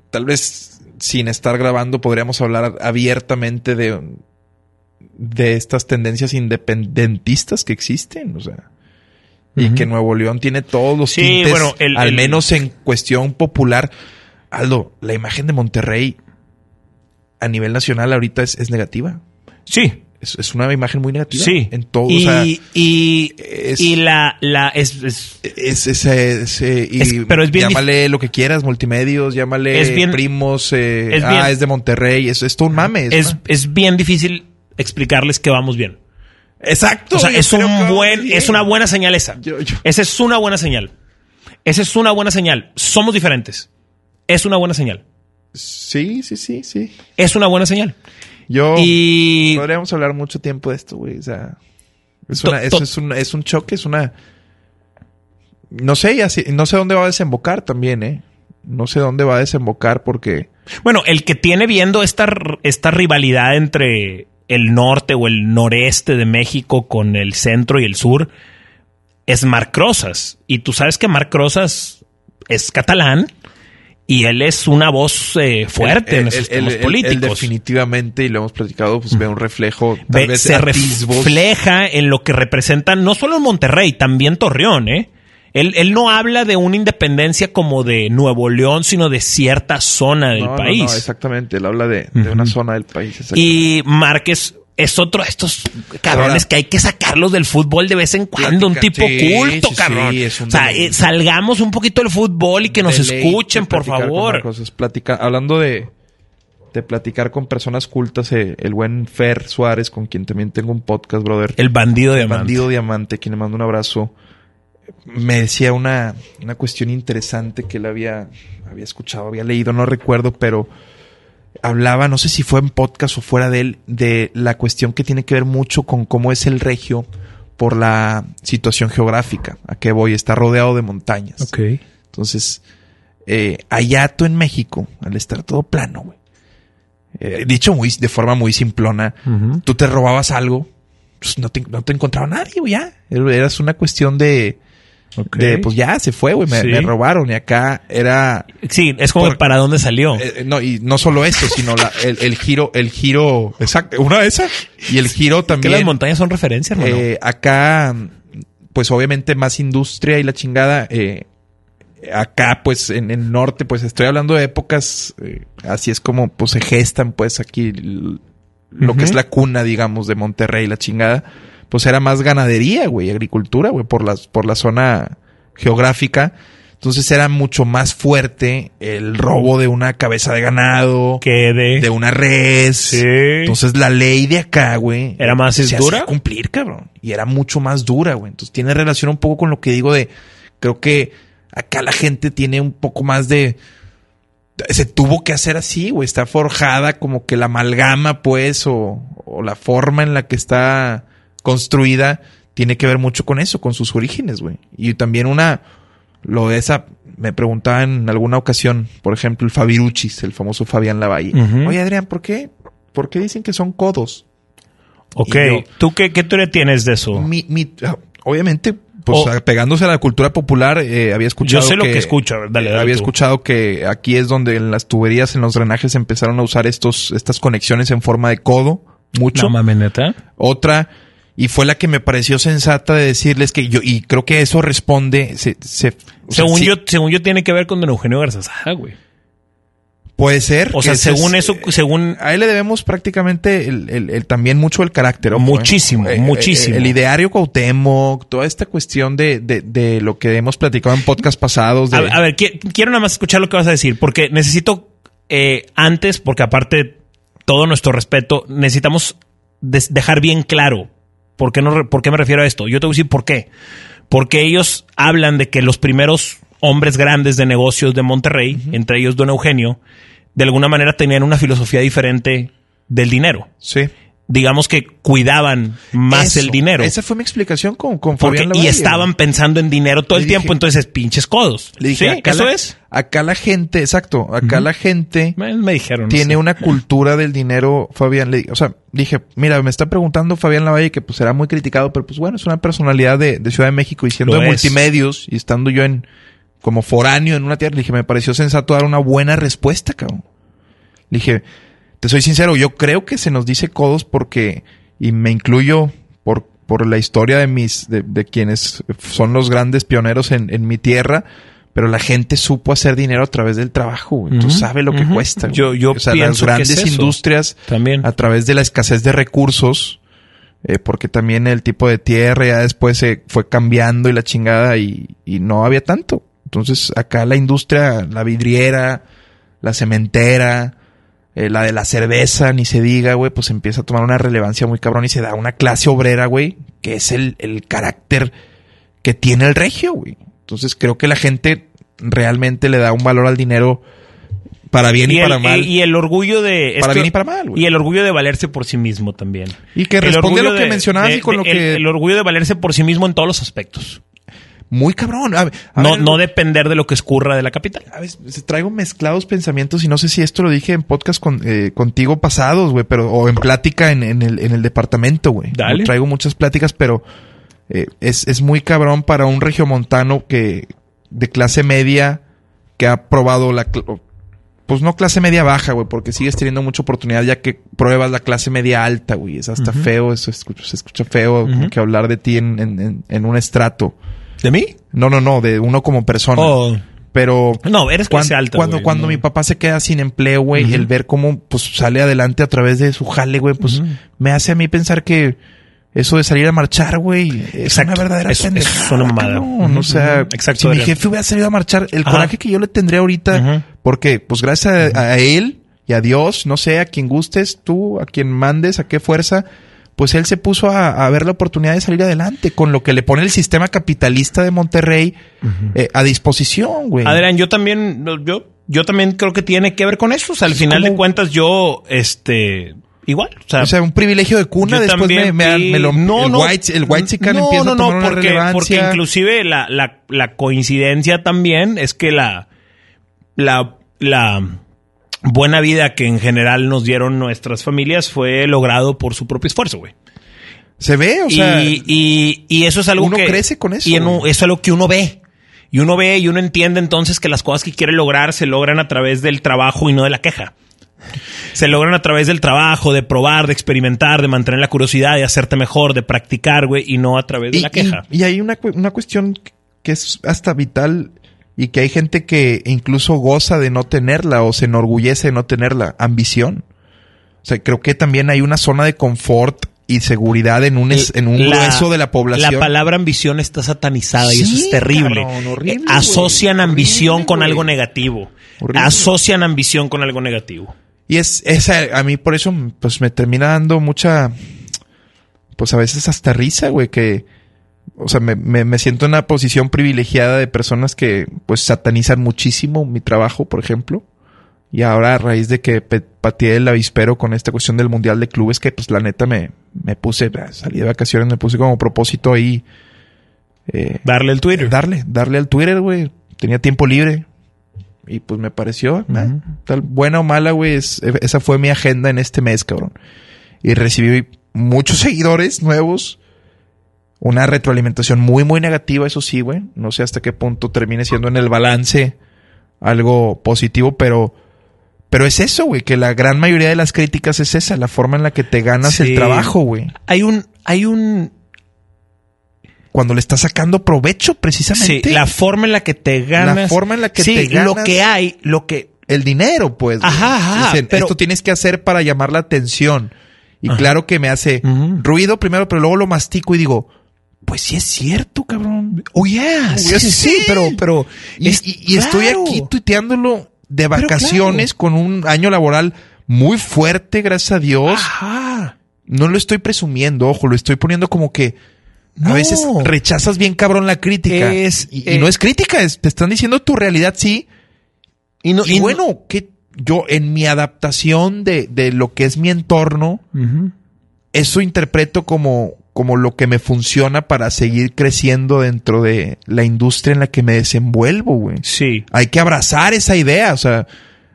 tal vez sin estar grabando podríamos hablar abiertamente de, de estas tendencias independentistas que existen, o sea. Y que Nuevo León tiene todos los Sí, tintes, bueno, el- al el- menos en cuestión popular. Aldo, la imagen de Monterrey a nivel nacional ahorita es, es negativa. Sí, Es, es una imagen muy negativa. sí. En todo. Y, o sea, y, es- y la, la es, es- es ese. ese- y pero es bien llámale lo que quieras, multimedios, llámale Es bien- primos. eh, es ah, bien- es de Monterrey. Es, es todo un mame. es, es bien difícil explicarles que vamos bien. Exacto. O sea, es un buen, bien. es una buena señal esa. Yo- yo- Esa es una buena señal. Esa es una buena señal. Somos diferentes. Es una buena señal. Sí, sí, sí, sí. Es una buena señal. Yo. Y Podríamos hablar mucho tiempo de esto, güey. O sea, es, una- to- es, un, es un choque, es una. No sé, así- no sé dónde va a desembocar también, ¿eh? No sé dónde va a desembocar porque. bueno, el que tiene viendo esta, esta rivalidad entre el norte o el noreste de México con el centro y el sur es Marc Rosas. Y tú sabes que Marc Rosas es catalán y él es una voz eh, fuerte en esos temas él políticos. definitivamente, y lo hemos platicado, pues ve un reflejo. Tal Ve- vez se atisbos. refleja en lo que representan no solo en Monterrey, también Torreón, ¿eh? Él, él no habla de una independencia como de Nuevo León, sino de cierta zona del No, país. no, exactamente. Él habla de, de una zona del país. y Márquez es otro de estos cabrones Ahora- que hay que sacarlos del fútbol de vez en cuando, un tipo sí, culto, sí, cabrón. sí, es un o sea, deleite. eh, salgamos un poquito del fútbol y que nos escuchen, por favor. Marcos. Es platicar- hablando de, de platicar con personas cultas, eh, el buen Fer Suárez, con quien también tengo un podcast, brother. El bandido El Diamante. Bandido Diamante, quien le mando un abrazo, me decía una, una cuestión interesante que él había, había escuchado, había leído, no recuerdo, pero hablaba, no sé si fue en podcast o fuera de él, de la cuestión que tiene que ver mucho con cómo es el regio por la situación geográfica. ¿A qué voy? Está rodeado de montañas. Ok. Entonces, eh, allá tú en México, al estar todo plano, güey. eh, dicho muy, de forma muy simplona, tú te robabas algo, pues no te, no te encontraba nadie, güey, ya. Era una cuestión de, De, pues ya se fue, güey, me, Sí. me robaron. Y acá era, Sí, es como Por- para dónde salió. eh, no, y no solo eso, sino la- el, el giro, el giro, exacto, una de esas. Y el giro que también. las montañas son referencia, hermano. Eh, acá, pues obviamente más industria y la chingada. eh, acá, pues en el norte, pues estoy hablando de épocas, eh, así es como pues se gestan, pues aquí lo que es la cuna, digamos, de Monterrey, la chingada. Pues era más ganadería, güey, agricultura, güey, por, las, por la zona geográfica. Entonces era mucho más fuerte el robo de una cabeza de ganado, que de... de una res. Sí. Entonces la ley de acá, güey. ¿Era más se dura? hacía cumplir, cabrón. Y era mucho más dura, güey. Entonces tiene relación un poco con lo que digo de. Creo que acá la gente tiene un poco más de. Se tuvo que hacer así, güey. Está forjada como que la amalgama, pues, o, o la forma en la que está construida tiene que ver mucho con eso, con sus orígenes, güey. Y también una. Lo de esa. Me preguntaba en alguna ocasión, por ejemplo, el Fabiruchis, el famoso Fabián Lavalle. Ujú. Oye, Adrián, ¿por qué? ¿Por qué dicen que son codos? Ok. yo- ¿Tú qué, qué teoría tienes de eso? Mi, mi- ah, obviamente, pues pegándose a la cultura popular, eh, había escuchado. Yo sé lo que escucho, a ver, dale, dale había tú. escuchado que aquí es donde en las tuberías, en los drenajes, empezaron a usar estos, estas conexiones en forma de codo. Mucho. No neta. Otra, y fue la que me pareció sensata de decirles que yo, y creo que eso responde, se, se- o sea, Según sí, yo, según yo tiene que ver con don Eugenio Garzazada, güey. Puede ser. O sea, según es, eso, eh, según A él le debemos prácticamente el, el- el- también mucho el carácter. ojo, ¿eh? Muchísimo, muchísimo. El, ideario Cuauhtémoc, toda esta cuestión de, de, de lo que hemos platicado en podcast pasados. De, A, a ver, qui- quiero nada más escuchar lo que vas a decir, porque necesito eh, antes, porque aparte todo nuestro respeto, necesitamos dejar bien claro por qué, no, por qué me refiero a esto. Yo te voy a decir por qué. Porque ellos hablan de que los primeros hombres grandes de negocios de Monterrey, entre ellos Don Eugenio, de alguna manera tenían una filosofía diferente del dinero. Sí. Digamos que cuidaban más Eso. el dinero. Esa fue mi explicación con, con Porque, Fabián y Lavalle, estaban güey. pensando en dinero todo Le el tiempo, entonces pinches codos. Le dije, sí, acá eso la- es. Acá la gente, exacto, acá la gente Me, me dijeron. tiene una cultura del dinero, Fabián. Le, o sea, dije, mira, me está preguntando Fabián Lavalle, que pues será muy criticado, pero pues bueno, es una personalidad de, de Ciudad de México y siendo Lo de es. multimedios y estando yo en como foráneo en una tierra, le dije, me pareció sensato dar una buena respuesta, cabrón. Le dije, te soy sincero, yo creo que se nos dice codos porque, y me incluyo por, por la historia de mis, de, de quienes son los grandes pioneros en, en mi tierra, pero la gente supo hacer dinero a través del trabajo, güey. Tú sabes lo que cuesta. güey. Yo- yo o sea, pienso las que grandes es industrias También. a través de la escasez de recursos, eh, porque también el tipo de tierra ya después se fue cambiando y la chingada y, y no había tanto. Entonces acá la industria, la vidriera, la cementera, eh, la de la cerveza, ni se diga, güey, pues empieza a tomar una relevancia muy cabrón y se da una clase obrera, güey, que es el, el carácter que tiene el regio, güey. Entonces creo que la gente realmente le da un valor al dinero para bien y, y, para mal. y el orgullo de. Para esto- bien y para mal, güey. Y el orgullo de valerse por sí mismo también. Y que responde a lo que de- mencionabas de- y con de- lo el- que... El, orgullo de valerse por sí mismo en todos los aspectos. Muy cabrón. A, a no, ver, no depender de lo que escurra de la capital. a ver, traigo mezclados pensamientos y no sé si esto lo dije en podcast con, eh, contigo pasados, güey, pero o en plática en, en el, en el departamento, güey. Dale. No Traigo muchas pláticas, pero eh, es, es muy cabrón para un regiomontano que de clase media que ha probado la... Pues no clase media baja, güey, porque sigues teniendo mucha oportunidad ya que pruebas la clase media alta, güey. Es hasta feo, eso escucha- se escucha feo como que hablar de ti en- en un estrato. ¿De mí? No, no, no, de uno como persona. Oh, Pero no, eres cuan- clase alta. cuando, cuando no. mi papá se queda sin empleo, güey, el ver cómo pues sale adelante a través de su jale, güey, pues me hace a mí pensar que eso de salir a marchar, güey, es una verdadera Es- es una mamada. O sea. Exacto, si mi jefe hubiera salido a marchar, el Ajá. coraje que yo le tendría ahorita, porque pues gracias a, a él y a Dios, no sé, a quien gustes tú, a quien mandes, a qué fuerza, pues él se puso a, a ver la oportunidad de salir adelante con lo que le pone el sistema capitalista de Monterrey eh, a disposición, güey. Adrián, yo también, yo, yo también creo que tiene que ver con eso. O sea, al Es final como- de cuentas, yo, este, igual. O sea, O sea, un privilegio de cuna, yo después me, también me, vi- me lo no, el no, white, el white chican no, empieza no, a no, una porque, relevancia. porque inclusive la, la, la coincidencia también es que la, la, la buena vida que en general nos dieron nuestras familias fue logrado por su propio esfuerzo, güey. Se ve, o sea, y, y, y eso es algo uno que... crece con eso, Y en eso es algo que uno ve. Y uno ve y uno entiende entonces que las cosas que quiere lograr se logran a través del trabajo y no de la queja. Se logran a través del trabajo, de probar, de experimentar, de mantener la curiosidad, de hacerte mejor, de practicar, güey, y no a través de y, la queja. y- hay una, una cuestión que es hasta vital y que hay gente que incluso goza de no tenerla o se enorgullece de no tenerla, ambición. O sea, creo que también hay una zona de confort y seguridad en un, es- en un La- grueso de la población. La palabra ambición está satanizada y eso es terrible. cabrón, horrible, Eh, Asocian ambición horrible, con algo negativo. Horrible. Asocian ambición con algo negativo. Y es, esa, a mí por eso, pues me termina dando mucha, pues a veces hasta risa, güey, que, o sea, me, me, me siento en una posición privilegiada de personas que, pues, satanizan muchísimo mi trabajo, por ejemplo. Y ahora a raíz de que pateé el avispero con esta cuestión del Mundial de Clubes, que pues la neta me, me puse, salí de vacaciones, me puse como propósito ahí, eh, Darle el Twitter. darle, darle al Twitter, güey. Tenía tiempo libre. Y pues me pareció, eh, tal, buena o mala, güey. es- esa fue mi agenda en este mes, cabrón. Y recibí muchos seguidores nuevos. Una retroalimentación muy, muy negativa, eso sí, güey. No sé hasta qué punto termine siendo en el balance algo positivo, pero, pero es eso, güey, que la gran mayoría de las críticas es esa, la forma en la que te ganas Sí. el trabajo, güey. Hay un, hay un, Cuando le estás sacando provecho, sí, precisamente. la forma en la que te ganas. La forma en la que sí, te ganas- lo que hay, lo que, el dinero, pues. Ajá, ajá, Dicen, pero- esto tienes que hacer para llamar la atención. Y Ajá. claro que me hace ruido primero, pero luego lo mastico y digo, pues sí es cierto, cabrón. oh yeah, sí, sí, sí, pero, pero, Y, es- y- y estoy aquí tuiteándolo de vacaciones con un año laboral muy fuerte, gracias a Dios. Ajá. No lo estoy presumiendo, ojo, lo estoy poniendo como que a veces rechazas bien cabrón la crítica. Es- y, eh, y no es crítica, es- te están diciendo tu realidad, sí. Y, no, Y, bueno, que yo en mi adaptación de, de lo que es mi entorno, eso interpreto como, como lo que me funciona para seguir creciendo dentro de la industria en la que me desenvuelvo, güey. Sí. Hay que abrazar esa idea, o sea,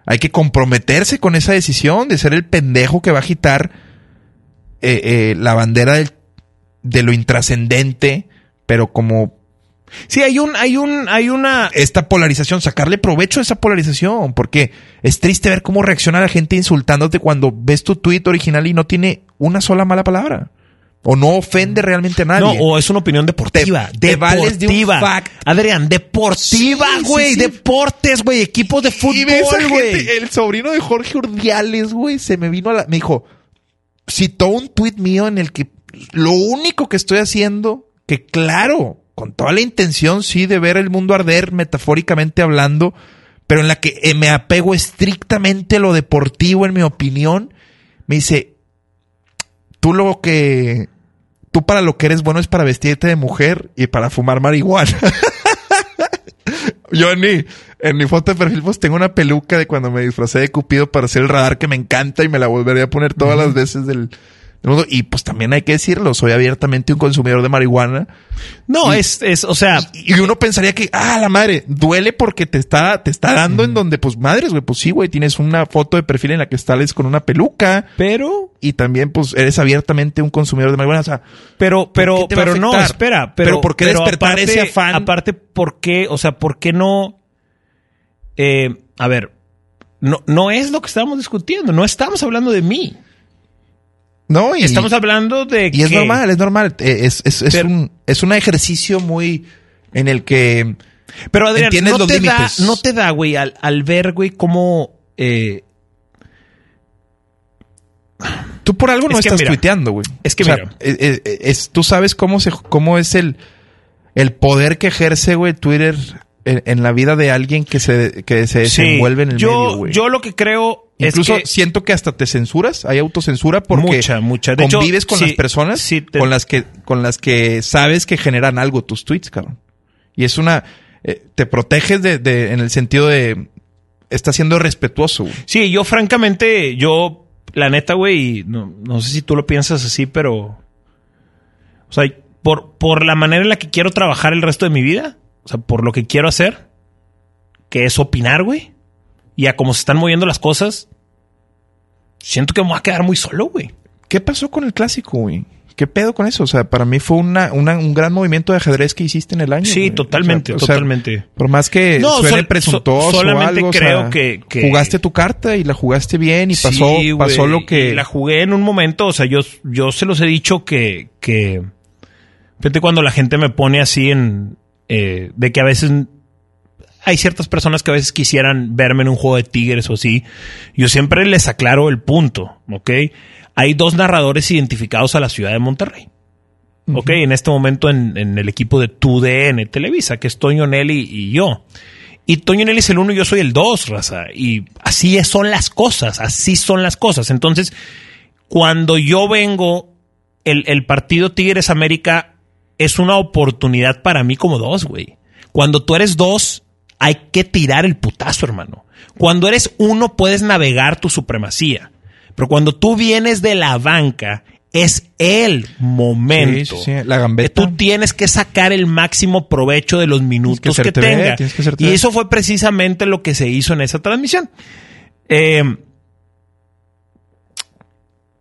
hay que comprometerse con esa decisión de ser el pendejo que va a agitar eh, eh, la bandera del- de lo intrascendente, pero como Sí, hay un, hay un, hay una. esta polarización, sacarle provecho a esa polarización, porque es triste ver cómo reacciona la gente insultándote cuando ves tu tweet original y no tiene una sola mala palabra. O no ofende realmente a nadie. No, o es una opinión deportiva. Te- te vales de un deportiva. fact. Adrián, deportiva, Sí, sí, güey. sí. Deportes, güey. Equipos de fútbol, güey. el sobrino de Jorge Urdiales, güey, se me vino a la... Me dijo, citó un tuit mío en el que lo único que estoy haciendo, que claro, con toda la intención, sí, de ver el mundo arder, metafóricamente hablando, pero en la que eh, me apego estrictamente a lo deportivo, en mi opinión, me dice, tú lo que... Tú para lo que eres bueno es para vestirte de mujer y para fumar marihuana. Yo en mi, en mi foto de perfil pues tengo una peluca de cuando me disfracé de Cupido para hacer el radar que me encanta y me la volvería a poner todas las veces del, del mundo. Y pues también hay que decirlo, soy abiertamente un consumidor de marihuana. No, Y- es, es, o sea, Y uno pensaría que, ah, la madre, duele porque te está, te está dando en donde, pues madres, güey, pues sí, güey, tienes una foto de perfil en la que sales con una peluca pero, y también pues eres abiertamente un consumidor de marihuana. O sea, pero, pero, pero no, espera, pero, ¿Pero por qué despertar aparte, ese afán? Aparte, ¿por qué? O sea, ¿por qué no? Eh, a ver, no, no es lo que estamos discutiendo. No estamos hablando de mí. No, y Estamos hablando de Y es normal, es normal. Eh, Es, es, es Pero- un, es un ejercicio muy en el que Pero Adrián, Entiendes no los te, da, límites. no te da, güey, al, al ver, güey, cómo... eh, tú por algo no Es estás mira, tuiteando, güey. es que O sea, mira. eh, es, tú sabes cómo se, cómo es el, el poder que ejerce, güey, Twitter en, en la vida de alguien que se, que se sí, desenvuelve en el yo, medio, güey. Yo lo que creo Incluso es que... siento que hasta te censuras, hay autocensura porque Mucha, mucha. De hecho, convives con sí, las personas sí, te- con las que con las que sabes que generan algo tus tweets, cabrón. Y es una eh, te proteges de, de en el sentido de está siendo respetuoso. güey. Sí, yo francamente, yo, la neta, güey, no, no sé si tú lo piensas así, pero... O sea, por, por la manera en la que quiero trabajar el resto de mi vida, o sea, por lo que quiero hacer, que es opinar, güey, y a cómo se están moviendo las cosas, siento que me voy a quedar muy solo, güey. ¿Qué pasó con el clásico, güey? ¿Qué pedo con eso? O sea, para mí fue una, una- un gran movimiento de ajedrez que hiciste en el año. Sí, güey. totalmente, O sea, o sea, totalmente. por más que No, suene sol- presuntuoso so- solamente o algo, o creo sea, que- que- jugaste tu carta y la jugaste bien y pasó, Sí, pasó güey, lo que y la jugué en un momento, o sea, yo, yo se los he dicho que, que fíjate cuando la gente me pone así en eh, de que a veces hay ciertas personas que a veces quisieran verme en un juego de tigres o así. Yo siempre les aclaro el punto, ¿ok? Hay dos narradores identificados a la ciudad de Monterrey. Ok, en este momento en, en el equipo de TUDN Televisa, que es Toño Nelly y yo. Y Toño Nelly es el uno y yo soy el dos, raza. Y así son las cosas, así son las cosas. Entonces, cuando yo vengo, el, el partido Tigres América es una oportunidad para mí como dos, güey. Cuando tú eres dos, hay que tirar el putazo, hermano. Cuando eres uno, puedes navegar tu supremacía. Pero cuando tú vienes de la banca, es el momento. Sí, sí, sí, la gambeta. tú tienes que sacar el máximo provecho de los minutos Tienes que que, tenga. que y eso fue precisamente lo que se hizo en esa transmisión. Eh,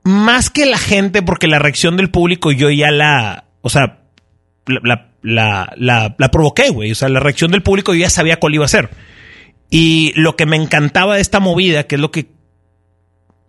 más que la gente, porque la reacción del público yo ya la, o sea, la, la, la, la- la provoqué, güey. O sea, la reacción del público yo ya sabía cuál iba a ser. Y lo que me encantaba de esta movida, que es lo que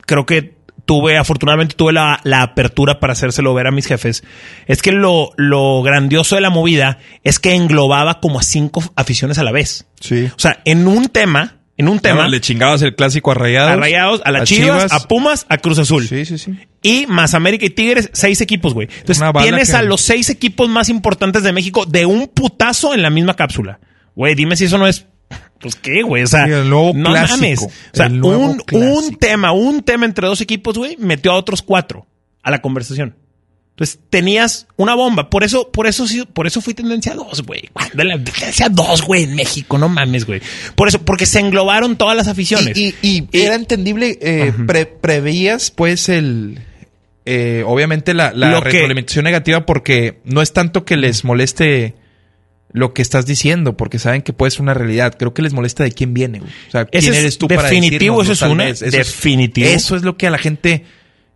creo que tuve, afortunadamente tuve la, la apertura para hacérselo ver a mis jefes, es que lo, lo grandioso de la movida es que englobaba como a cinco aficiones a la vez. Sí. O sea, en un tema, en un tema, le chingabas el clásico a Rayados. a Rayados, a las a Chivas, Chivas. a Pumas, a Cruz Azul. Sí, sí, sí. Y más América y Tigres, seis equipos, güey. Entonces tienes que- a los seis equipos más importantes de México de un putazo en la misma cápsula. Güey, dime si eso no es pues qué, güey. O sea, Sí, el nuevo no clásico. mames. O sea, un tema, un tema entre dos equipos, güey, metió a otros cuatro a la conversación. Entonces tenías una bomba. Por eso, por eso sí, por eso fui tendencia dos, güey. De la tendencia dos, güey, en México, no mames, güey. Por eso, porque se englobaron todas las aficiones. Y, y- y era entendible, eh, pre- preveías pues el... eh, obviamente la, la que- retroalimentación negativa porque no es tanto que les moleste lo que estás diciendo, porque saben que puede ser una realidad. Creo que les molesta de quién viene. güey. O sea, quién Ese eres tú para definitivo, eso es una-. Eso definitivo. eso es lo que a la gente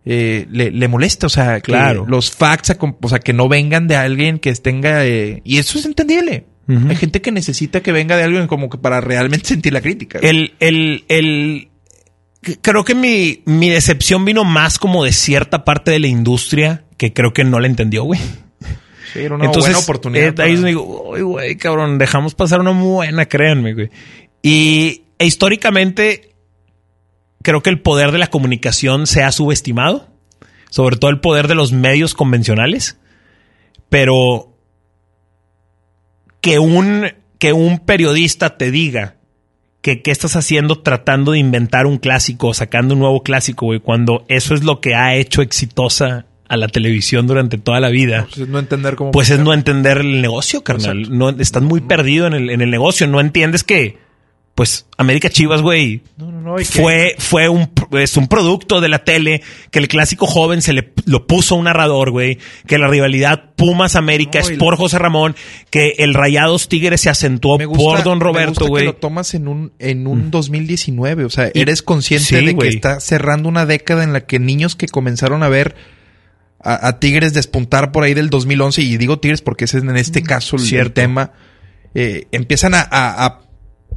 eh, le, le molesta. O sea, que Claro. los facts, o sea, que no vengan de alguien que tenga... eh, y eso es entendible. Hay gente que necesita que venga de alguien como que para realmente sentir la crítica. El, el, el, creo que mi, mi decepción vino más como de cierta parte de la industria que creo que no la entendió, güey. Sí, era una Entonces, buena oportunidad. eh, ahí para- donde digo, uy, güey, cabrón, dejamos pasar una muy buena, créanme, güey. Y e históricamente, creo que el poder de la comunicación se ha subestimado, sobre todo el poder de los medios convencionales, pero que un, que un periodista te diga que qué estás haciendo tratando de inventar un clásico, sacando un nuevo clásico, güey, cuando eso es lo que ha hecho exitosa a la televisión durante toda la vida. Pues es no entender cómo. Pues es no entender el negocio, carnal. No, estás muy perdido en el, en el negocio. No entiendes que, pues, América Chivas, güey, No, no, no. fue, fue un, es un producto de la tele, que el clásico joven se le lo puso a un narrador, güey, que la rivalidad Pumas América es por José Ramón, que el Rayados Tigres se acentuó gusta- por Don Roberto, güey. lo tomas en un, en un Mm. 2019. O sea, Y- eres consciente sí, de que está cerrando una década en la que niños que comenzaron a ver a, a Tigres despuntar por ahí del 2011, y digo Tigres porque ese es en este caso el, el Mm, Cierto. tema, eh, empiezan a, a- a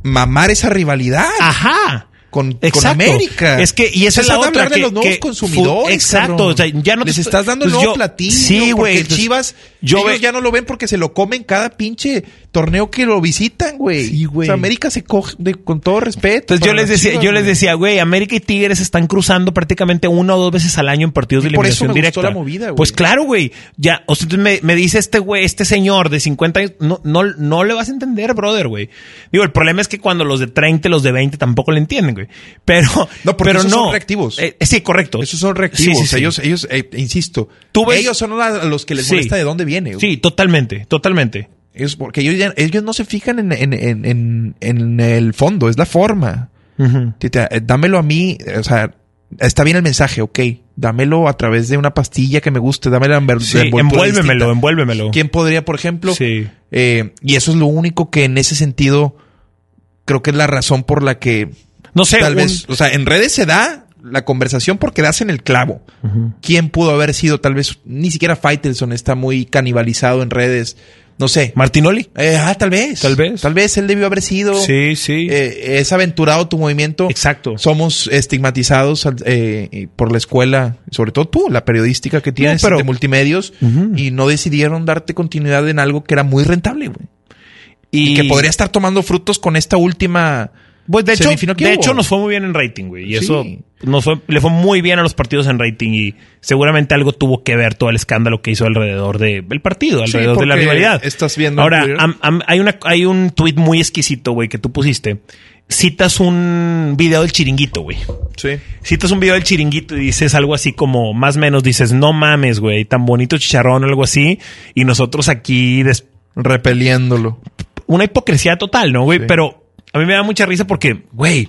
mamar esa rivalidad Ajá. con, con. América. Es que, y esa es la otra. hablar de que- los nuevos que consumidores. Exacto. O sea, ya no te Les estás dando el pues nuevo yo- platillo. Sí, güey. Porque Entonces, Chivas, yo ellos ve- ya no lo ven porque se lo comen cada pinche torneo que lo visitan, güey. Sí, güey. O sea, América se coge de- con todo respeto. Entonces yo les decía, Chivas, yo les decía, güey, América y Tigres están cruzando prácticamente una o dos veces al año en partidos Y de por eso eliminación me directa. gustó la movida, güey. Pues claro, güey. Ya, o sea, me, me dice este güey, este señor de 50 años, no, no, no le vas a entender, brother, güey. Digo, el problema es que cuando los de 30 y los de 20 tampoco le entienden, güey. Pero, No, porque pero esos no. son reactivos. Eh, sí, correcto. Esos son reactivos. Sí, sí, sí. Ellos, ellos, eh, insisto, Tú ves- ellos son los que les molesta de dónde viene. güey. Sí, totalmente, totalmente. Ellos, porque ellos, ya- ellos no se fijan en, en, en, en, el fondo, es la forma. Eh, dámelo a mí, o sea, está bien el mensaje, ok. Dámelo a través de una pastilla que me guste, dámelo en Sí, envuélvemelo, distinta. envuélvemelo. ¿Quién podría, por ejemplo? Sí. eh, y eso es lo único que en ese sentido creo que es la razón por la que No sé, tal un- vez, o sea, en redes se da la conversación porque das en el clavo. ¿Quién pudo haber sido? Tal vez ni siquiera Faitelson está muy canibalizado en redes. No sé. Martinoli. Eh, ah, tal vez. Tal vez. Tal vez él debió haber sido. Sí, sí. Eh, es aventurado tu movimiento. Exacto. Somos estigmatizados eh, por la escuela, sobre todo tú, la periodística que tienes pero- de multimedios, y no decidieron darte continuidad en algo que era muy rentable, güey. Y, que podría estar tomando frutos con esta última. Pues de hecho, de hubo. hecho nos fue muy bien en rating, güey. Y Sí. eso nos fue, le fue muy bien a los partidos en rating y seguramente algo tuvo que ver todo el escándalo que hizo alrededor de- del partido, Sí, alrededor de la rivalidad. estás viendo Ahora, am- am- hay, una, hay un tweet muy exquisito, güey, que tú pusiste. Citas un video del chiringuito, güey. Sí. Citas un video del chiringuito y dices algo así como, más o menos, dices, no mames, güey, tan bonito chicharrón o algo así. Y nosotros aquí Repeliéndolo. una hipocresía total, ¿no, güey? Sí. Pero a mí me da mucha risa porque, güey,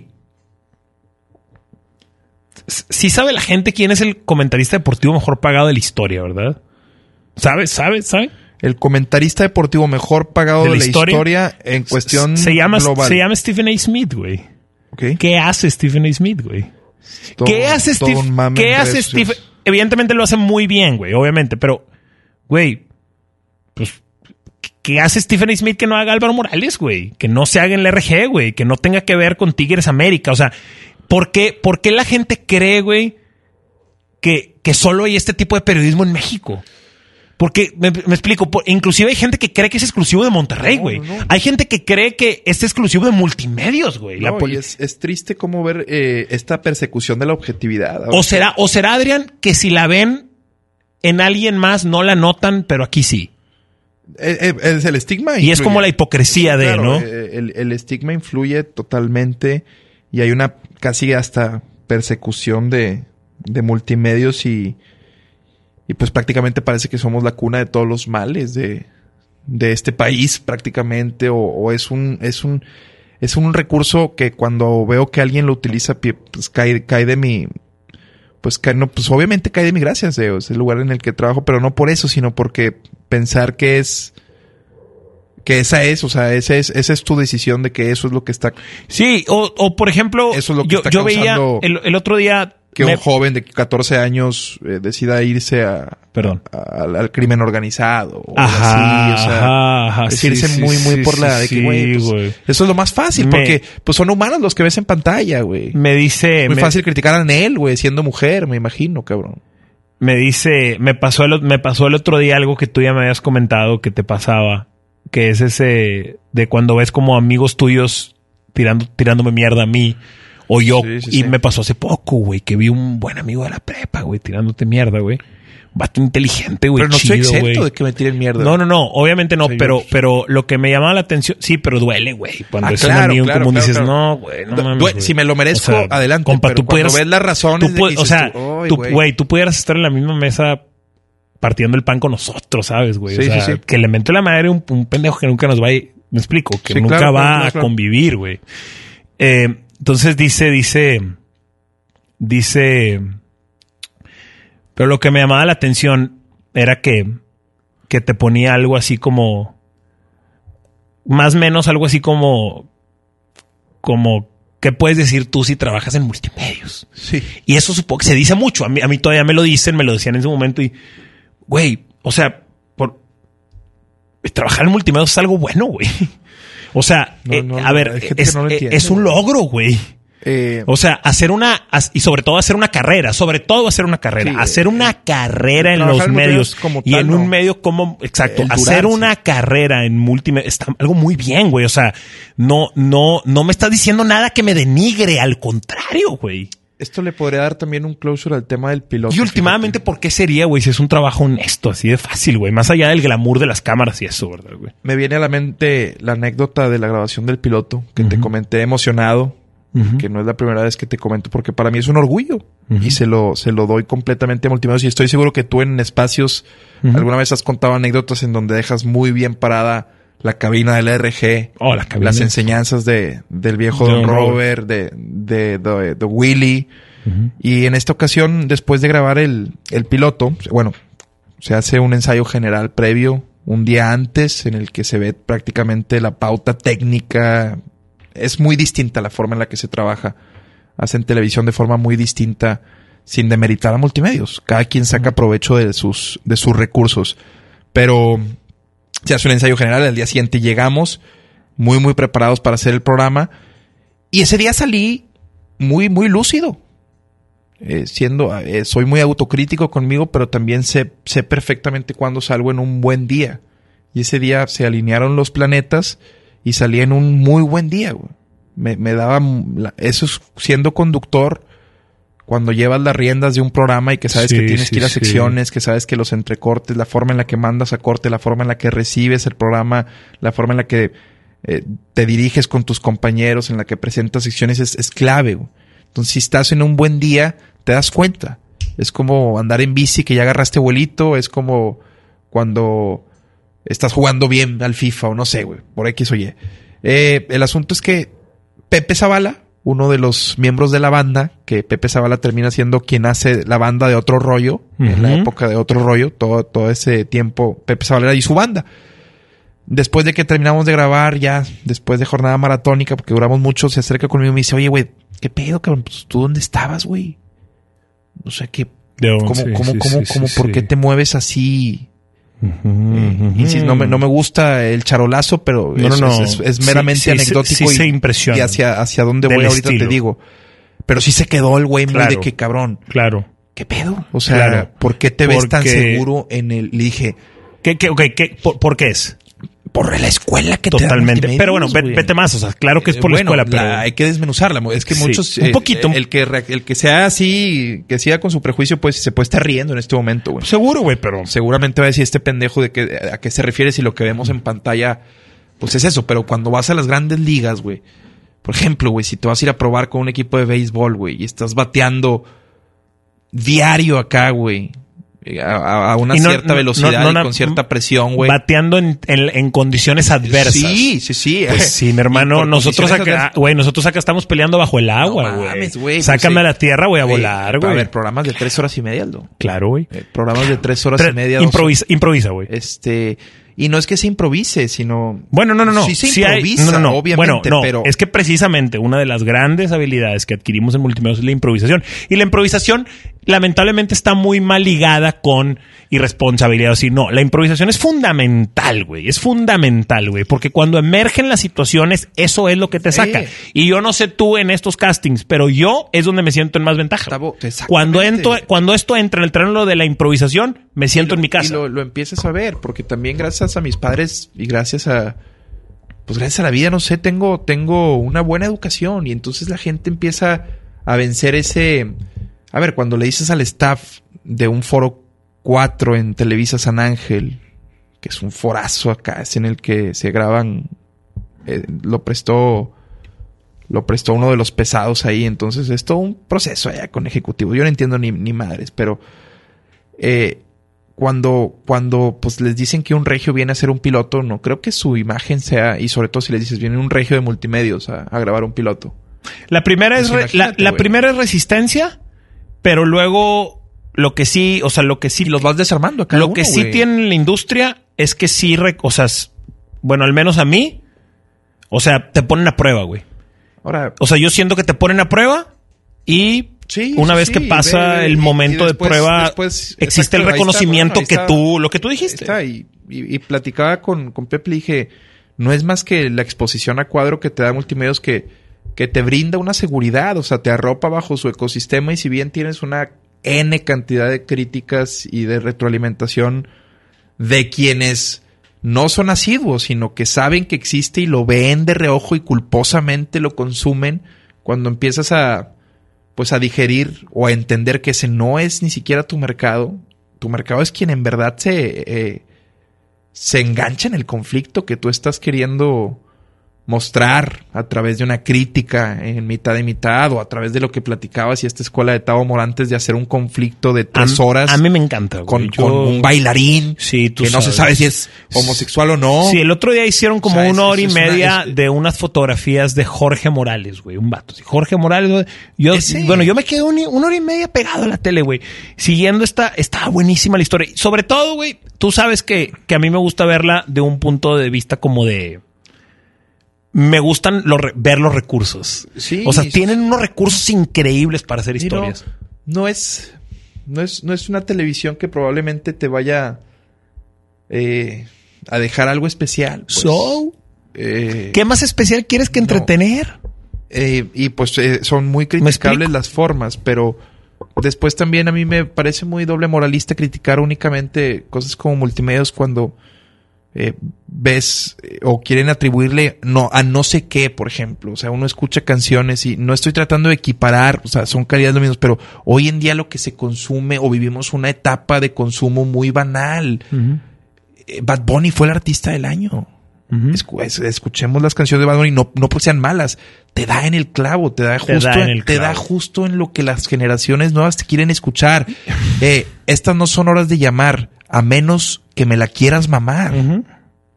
sí sabe la gente quién es el comentarista deportivo mejor pagado de la historia, ¿verdad? ¿Sabes? ¿Sabes? ¿Sabe? El comentarista deportivo mejor pagado de la, historia? en cuestión se llama, global. se llama Stephen A. Smith, güey. ¿Qué hace Stephen A. Smith, güey? Todo- ¿Qué hace Steve? ¿Qué hace Steve? Evidentemente lo hace muy bien, güey, obviamente, pero, güey, pues, ¿qué hace Stephen A. Smith que no haga Álvaro Morales, güey? Que no se haga en la RG, güey, que no tenga que ver con Tigres América. O sea, ¿por qué, por qué la gente cree, güey, que, que solo hay este tipo de periodismo en México? Porque, me, me explico, por- inclusive hay gente que cree que es exclusivo de Monterrey, güey. no, no. Hay gente que cree que es exclusivo de multimedios, güey. No, es, es triste como ver eh, esta persecución de la objetividad. O será, o será, Adrián, que si la ven en alguien más no la notan, pero aquí sí. Eh, eh, Es el estigma. Y es como la hipocresía de, Claro, ¿no? El, el estigma influye totalmente y hay una casi hasta persecución de, de multimedios y, y pues prácticamente parece que somos la cuna de todos los males de, de este país prácticamente o, o es un es un es un recurso que cuando veo que alguien lo utiliza pues cae, cae de mi pues cae, no, pues obviamente cae de mi gracia, es el lugar en el que trabajo, pero no por eso, sino porque pensar que es que esa es, o sea, esa es, esa es tu decisión de que eso es lo que está, Sí, o, o por ejemplo, Eso es lo que yo, está yo veía el, el otro día. que me- un joven de 14 años eh, decida irse a, Perdón. a- al, al crimen organizado. O Ajá, así, o sea, ajá, ajá, es sí, irse sí, muy, muy sí, por la de que, sí, güey, pues, eso es lo más fácil, Me- porque pues son humanos los que ves en pantalla, güey. Me dice. Muy me- fácil criticar a él, güey, siendo mujer, me imagino, cabrón. Me dice, me pasó el, me pasó el otro día algo que tú ya me habías comentado que te pasaba, que es ese de cuando ves como amigos tuyos tirando, tirándome mierda a mí o yo Sí, sí, y sí. me pasó hace poco, güey, que vi un buen amigo de la prepa, güey, tirándote mierda, güey. Bastante inteligente, güey, Pero no chido, estoy exento de que me tiren mierda. No, no, no, obviamente no, pero, yo- pero lo que me llamaba la atención, sí, pero duele, güey. Cuando Ah, es un claro, amigo en claro, común claro, dices, no, güey, no Du- mames. du- güey". si me lo merezco, adelante, Compa, pero tú pudieras, ves las razones tú de que puedes- o sea, güey, tú pudieras estar en la misma mesa partiendo el pan con nosotros, ¿sabes, güey? Sí, o sea, sí, sí. que le mentó la madre un, un pendejo que nunca nos va a... Me explico, que nunca claro, va claro, a claro. convivir, güey. Eh, entonces dice, dice, dice... Pero lo que me llamaba la atención era que, que te ponía algo así como... Más o menos algo así como... Como... ¿Qué puedes decir tú si trabajas en multimedios? Sí. Y eso supongo que se dice mucho. A mí, a mí todavía me lo dicen, me lo decían en ese momento y, güey, o sea, por trabajar en multimedia es algo bueno, güey. O sea, No, eh, no, a ver, es, no eh, entiende, es un logro, güey. Eh, O sea, hacer una, y sobre todo hacer una carrera, sobre todo hacer una carrera, Sí, hacer una carrera en los en medios como y tal, en un medio como, exacto, hacer una carrera en multimedia está algo muy bien, güey. O sea, no, no, no me estás diciendo nada que me denigre, al contrario, güey. Esto le podría dar también un closure al tema del piloto. Y últimamente, ¿por qué sería, güey? Si es un trabajo honesto, así de fácil, güey. Más allá del glamour de las cámaras y eso, ¿verdad, güey? Me viene a la mente la anécdota de la grabación del piloto que te comenté emocionado, que no es la primera vez que te comento porque para mí es un orgullo y se lo, se lo doy completamente a multimedios y estoy seguro que tú en espacios alguna vez has contado anécdotas en donde dejas muy bien parada la cabina del RG, Oh, la cabina. las enseñanzas de, del viejo Don Robert, de, de, de, de Willy. Y en esta ocasión, después de grabar el, el piloto, bueno, se hace un ensayo general previo, un día antes, en el que se ve prácticamente la pauta técnica. Es muy distinta la forma en la que se trabaja. Hacen televisión de forma muy distinta, sin demeritar a multimedios. Cada quien saca provecho de sus, de sus recursos. Pero se hace un ensayo general, al día siguiente llegamos, muy, muy preparados para hacer el programa. Y ese día salí muy, muy lúcido. Eh, siendo, eh, soy muy autocrítico conmigo, pero también sé, sé perfectamente cuándo salgo en un buen día. Y ese día se alinearon los planetas y salí en un muy buen día. Me, me daba, eso es siendo conductor, cuando llevas las riendas de un programa y que sabes Sí, que tienes sí, que ir a sí. secciones, que sabes que los entrecortes, la forma en la que mandas a corte, la forma en la que recibes el programa, la forma en la que eh, te diriges con tus compañeros, en la que presentas secciones, es, es clave. güey. Entonces, si estás en un buen día, te das cuenta. Es como andar en bici que ya agarraste vuelito, es como cuando estás jugando bien al FIFA o no sé, güey, por X o Y. Eh, el asunto es que Pepe Zavala, uno de los miembros de la banda, que Pepe Zavala termina siendo quien hace la banda de otro rollo, en la época de otro rollo, todo, todo ese tiempo, Pepe Zavala y su banda. Después de que terminamos de grabar, ya después de jornada maratónica, porque duramos mucho, se acerca conmigo y me dice, oye, güey, ¿qué pedo, cabrón? Pues, ¿Tú dónde estabas, güey? No sé qué, ¿cómo, sí, cómo, sí, cómo, sí, cómo, por qué te mueves así? Ujú, Eh, insisto, no, me, no me gusta el charolazo, pero No, es, no, no. es- es- es Sí, meramente sí, sí, anecdótico y, hacia, hacia dónde voy ahorita estilo. te digo. Pero sí se quedó el güey muy Claro. de que cabrón. Claro. ¿Qué pedo? O sea, Claro. ¿por qué te ves tan seguro en el? Le dije, ¿Qué, qué, qué- por, por qué es? Por la escuela que Totalmente. te da Pero bueno, vete más. O sea, claro que es Eh, por bueno, la escuela, pero. la- hay que desmenuzarla. Es que Sí, muchos. un eh, poquito. el, que, re- el que sea así, que siga con su prejuicio, pues se puede estar riendo en este momento, güey. Seguro, güey, pero. Seguramente va a decir este pendejo de que, a qué se refiere si lo que vemos en pantalla, pues es eso. Pero cuando vas a las grandes ligas, güey. Por ejemplo, güey, si te vas a ir a probar con un equipo de béisbol, güey, y estás bateando diario acá, güey. Eh, A, a- a una no- cierta no- velocidad no- y con cierta presión, güey. Bateando en, en- en condiciones adversas. Sí, sí, sí. Pues sí, mi hermano, nosotros acá, güey, nosotros acá estamos peleando bajo el agua, güey. pues Sácame sí. a la tierra, voy a Güey, volar, A güey. ver, programas de tres horas y media, Aldo. Claro, güey. Eh, programas de tres horas Tre- y media. dos improvisa, improvisa, güey. Este, y no es que se improvise, sino. Bueno, no, no, no. Sí se Sí hay- improvisa, no, no, no. obviamente, bueno, no, pero. es que precisamente una de las grandes habilidades que adquirimos en multimedia es la improvisación. Y la improvisación, lamentablemente, está muy mal ligada con irresponsabilidad. O sea, no, la improvisación es fundamental, güey. Es fundamental, güey. Porque cuando emergen las situaciones, eso es lo que te saca. Y yo no sé tú en estos castings, pero yo es donde me siento en más ventaja. Cuando, entro, cuando esto entra en el terreno de la improvisación, me siento en mi casa. Y lo, lo empiezas a ver, porque también gracias a mis padres y gracias a. Pues gracias a la vida, no sé, tengo, tengo una buena educación. Y entonces la gente empieza a vencer ese. A ver, cuando le dices al staff de un foro 4 en Televisa San Ángel, que es un forazo acá, es en el que se graban. eh, lo prestó. Lo prestó uno de los pesados ahí. Entonces es todo un proceso allá con ejecutivos. Yo no entiendo ni, ni madres, pero. eh, cuando, cuando pues les dicen que un regio viene a ser un piloto, no creo que su imagen sea, y sobre todo si les dices, viene un regio de multimedios a, a grabar un piloto. La primera es Pues re- la, primera es resistencia, pero luego lo que sí, o sea, lo que sí Y los vas desarmando acá. lo que sí tiene la industria es que sí, re- o sea, bueno, al menos a mí, o sea, te ponen a prueba, güey. Ahora, O sea, yo siento que te ponen a prueba y sí, una vez sí, que pasa ve, ve, el momento después- de prueba, después, existe exacto, el está, reconocimiento bueno, que tú, lo que tú dijiste. está, y, y- y platicaba con, con Pepe, le dije, no es más que la exposición a cuadro que te da multimedios que, que te brinda una seguridad, o sea, te arropa bajo su ecosistema y si bien tienes una N cantidad de críticas y de retroalimentación de quienes no son asiduos, sino que saben que existe y lo ven de reojo y culposamente lo consumen, cuando empiezas a pues a digerir o a entender que ese no es ni siquiera tu mercado. Tu mercado es quien en verdad se, eh, se engancha en el conflicto que tú estás queriendo mostrar a través de una crítica en mitad de mitad o a través de lo que platicabas y esta escuela de Tavo Morantes de hacer un conflicto de A- tres horas A mí me encanta, con. Yo- con un bailarín Sí, tú que no se sabe si es homosexual o no. Sí, el otro día hicieron como O sea, una es- hora y es una- media de unas fotografías de Jorge Morales, güey, un vato. Jorge Morales, güey. yo, Ese. bueno, yo me quedé un- una hora y media pegado a la tele, güey, siguiendo esta, estaba buenísima la historia. Y Sobre todo, güey, tú sabes que, que a mí me gusta verla de un punto de vista como de, me gustan ver los recursos. Sí. O sea, tienen unos recursos increíbles para hacer no- historias. No, es, no es. No es una televisión que probablemente te vaya eh, a dejar algo especial. pues. So, Eh, ¿qué más especial quieres que no. entretener? eh, y pues eh, son muy criticables las formas, pero después también a mí me parece muy doble moralista criticar únicamente cosas como multimedios cuando eh, ves eh, o quieren atribuirle no a no sé qué, por ejemplo. O sea, uno escucha canciones y no estoy tratando de equiparar, o sea, son calidades lo mismo, pero hoy en día lo que se consume o vivimos una etapa de consumo muy banal. Eh, Bad Bunny fue el artista del año. Ujú. Escu- es- escuchemos las canciones de Bad Bunny, no, no sean malas, te da en el clavo, te da Te justo, da en te da justo en lo que las generaciones nuevas te quieren escuchar. Estas no son horas de llamar, a menos que me la quieras mamar,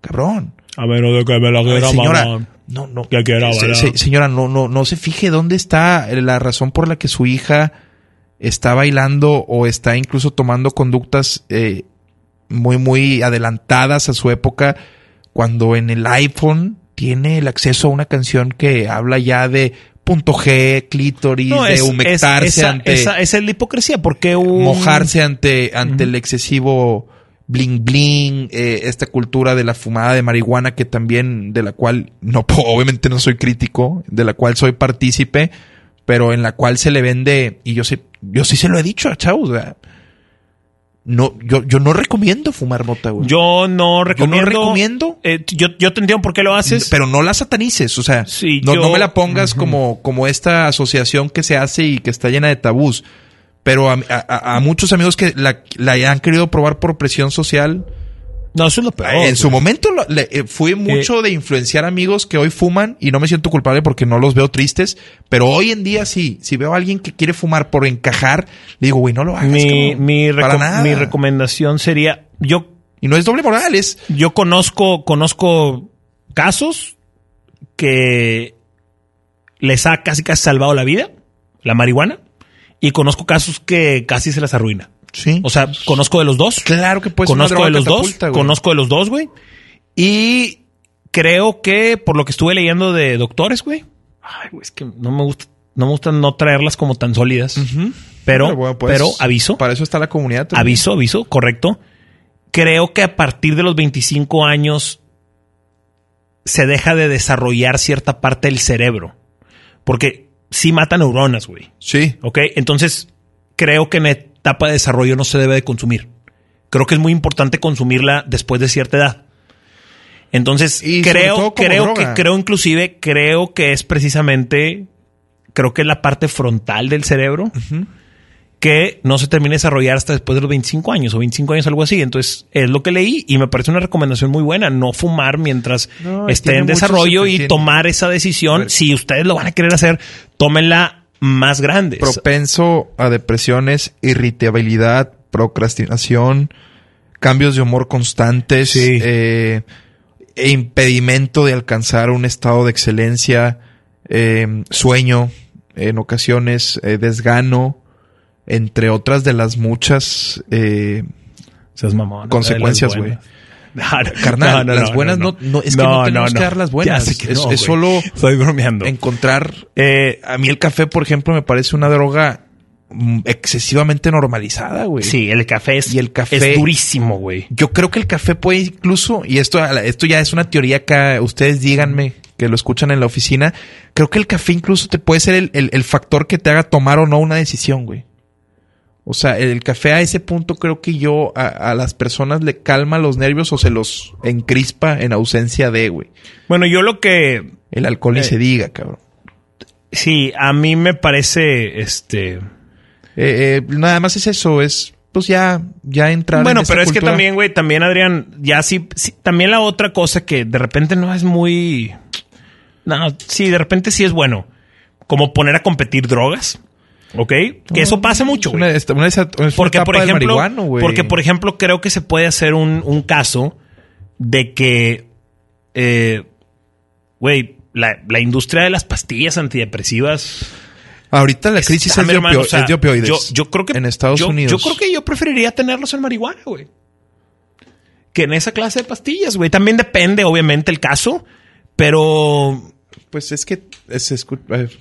cabrón. A ver, de que me la A ver, quiera señora, mamar. no, no, Que quiera, se- señora, no, no, no se fije dónde está la razón por la que su hija está bailando o está incluso tomando conductas eh, muy, muy adelantadas a su época, cuando en el iPhone tiene el acceso a una canción que habla ya de punto G, clítoris, No, de humectarse es- esa, ante esa- esa es la hipocresía, porque un... mojarse ante, ante el excesivo bling bling, eh, esta cultura de la fumada de marihuana que también, de la cual no, obviamente no soy crítico, de la cual soy partícipe, pero en la cual se le vende, y yo sí, yo sí se lo he dicho a chavos, o sea, no, yo, yo no recomiendo fumar mota, güey. Yo no recomiendo. recomiendo. eh, yo, yo te entiendo por qué lo haces. Pero no la satanices, o sea, Sí, no, yo- no me la pongas como, como esta asociación que se hace y que está llena de tabús. Pero a, a- a muchos amigos que la, la han querido probar por presión social, no, eso es lo peor. en su momento lo- le- eh, fui mucho de influenciar amigos que hoy fuman y no me siento culpable porque no los veo tristes. Pero hoy en día sí, si veo a alguien que quiere fumar por encajar, le digo, güey, no lo hagas. Mi, cabrón. mi, Para nada. mi recomendación sería: yo, Y no es doble moral, es yo conozco, conozco casos que les ha casi casi salvado la vida, la marihuana, y conozco casos que casi se las arruina. Sí. O sea, conozco de los dos. claro que puede ser una conozco de los dos, güey. conozco de los dos, güey. Y creo que por lo que estuve leyendo de doctores, güey. Ay, güey, es que no me gusta, no me gusta no traerlas como tan sólidas. Pero, bueno, pues, pero aviso, Para eso está la comunidad. también. aviso, aviso, correcto. Creo que a partir de los 25 años se deja de desarrollar cierta parte del cerebro. Porque sí mata neuronas, güey. Sí. ¿Ok? Entonces, creo que en etapa de desarrollo no se debe de consumir. Creo que es muy importante consumirla después de cierta edad. Entonces, Y creo, creo droga. que, creo inclusive, creo que es precisamente, creo que es la parte frontal del cerebro que no se termina de desarrollar hasta después de los 25 años o 25 años, algo así. Entonces, es lo que leí y me parece una recomendación muy buena. No fumar mientras No, esté en desarrollo y tomar esa decisión. Si ustedes lo van a querer hacer, tómenla más grande. Propenso a depresiones, irritabilidad, procrastinación, cambios de humor constantes, Sí. eh, e impedimento de alcanzar un estado de excelencia, eh, sueño, en ocasiones eh, desgano, entre otras de las muchas eh, consecuencias, güey. Buenas. No, no, Carnal, no, no, las buenas no- no- es que no tenemos que dar las buenas. Que Es- no, es solo Estoy bromeando. encontrar Eh, a mí el café, por ejemplo, me parece una droga mm, excesivamente normalizada, güey. sí, el café es, Y el café- es durísimo, güey. Yo creo que el café puede incluso, y esto, esto ya es una teoría que ustedes díganme que lo escuchan en la oficina, creo que el café incluso te puede ser el, el- el factor que te haga tomar o no una decisión, güey. O sea, el café a ese punto creo que yo a, a las personas le calma los nervios o se los encrispa en ausencia de, güey. Bueno, yo lo que El alcohol ni Eh. se diga, cabrón. sí, a mí me parece, este, Eh, eh, nada más es eso, es pues ya, ya entrar bueno, en pero es que también, güey, también Adrián, ya sí, sí, también la otra cosa que de repente no es muy, no, sí, de repente sí es bueno, como poner a competir drogas, ¿ok? Que eso pasa mucho, Es una, una, una Porque por ejemplo, porque por ejemplo creo que se puede hacer un, un caso de que, eh, güey, la, la industria de las pastillas antidepresivas Ahorita la crisis está, es de, hermano, opio- o sea, es de opioides. Yo, yo creo que en Estados yo- Unidos. Yo creo que yo preferiría tenerlos en marihuana, güey. Que en esa clase de pastillas, güey. También depende, obviamente, el caso, pero Pues es que es,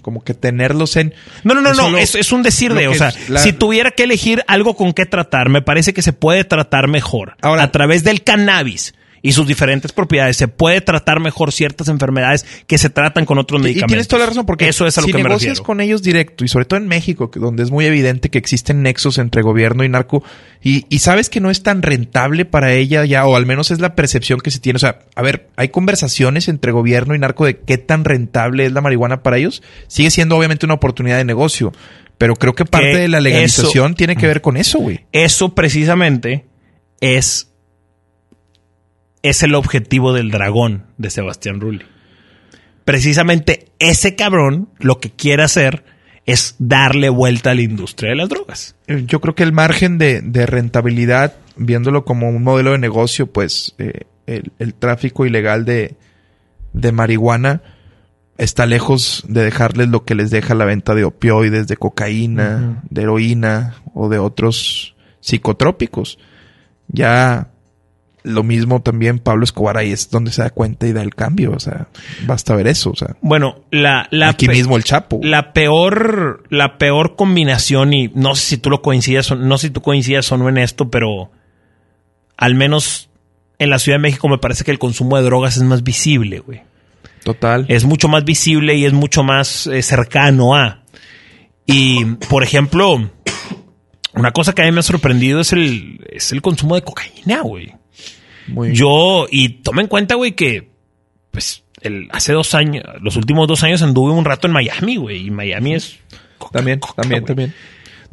como que tenerlos en. No, no, no, no, es, es un decir de, o sea, la- si tuviera que elegir algo con qué tratar, me parece que se puede tratar mejor. Ahora- a través del cannabis y sus diferentes propiedades, se puede tratar mejor ciertas enfermedades que se tratan con otros Y- Y medicamentos. tienes toda la razón, porque eso es a lo si que me negocias refiero. con ellos directo, y sobre todo en México, que- donde es muy evidente que existen nexos entre gobierno y narco, y, y sabes que no es tan rentable para ella ya, o al menos es la percepción que se tiene. O sea, a ver, hay conversaciones entre gobierno y narco de qué tan rentable es la marihuana para ellos. Sigue siendo obviamente una oportunidad de negocio, pero creo que parte Que de la legalización eso- tiene que ver con eso, güey. Eso precisamente es, es el objetivo del dragón de Sebastián Rulli. Precisamente ese cabrón lo que quiere hacer es darle vuelta a la industria de las drogas. Eh, Yo creo que el margen de, de rentabilidad, viéndolo como un modelo de negocio, pues eh, el, el tráfico ilegal de, de marihuana está lejos de dejarles lo que les deja la venta de opioides, de cocaína, de heroína o de otros psicotrópicos. Ya lo mismo también Pablo Escobar ahí es donde se da cuenta y da el cambio. O sea, basta ver eso. O sea, Bueno, la, la aquí mismo el Chapo. La peor, la peor combinación, y no sé si tú lo coincidas, o- no sé si tú coincidas o no en esto, pero al menos en la Ciudad de México me parece que el consumo de drogas es más visible, güey. Total. Es mucho más visible y es mucho más eh, cercano a. Y, por ejemplo, Una cosa que a mí me ha sorprendido es el, es el consumo de cocaína, güey. Muy Yo, y toma en cuenta, güey, que pues el, hace dos años, los últimos dos años anduve un rato en Miami, güey. Y Miami es. coca, También, coca, también, también.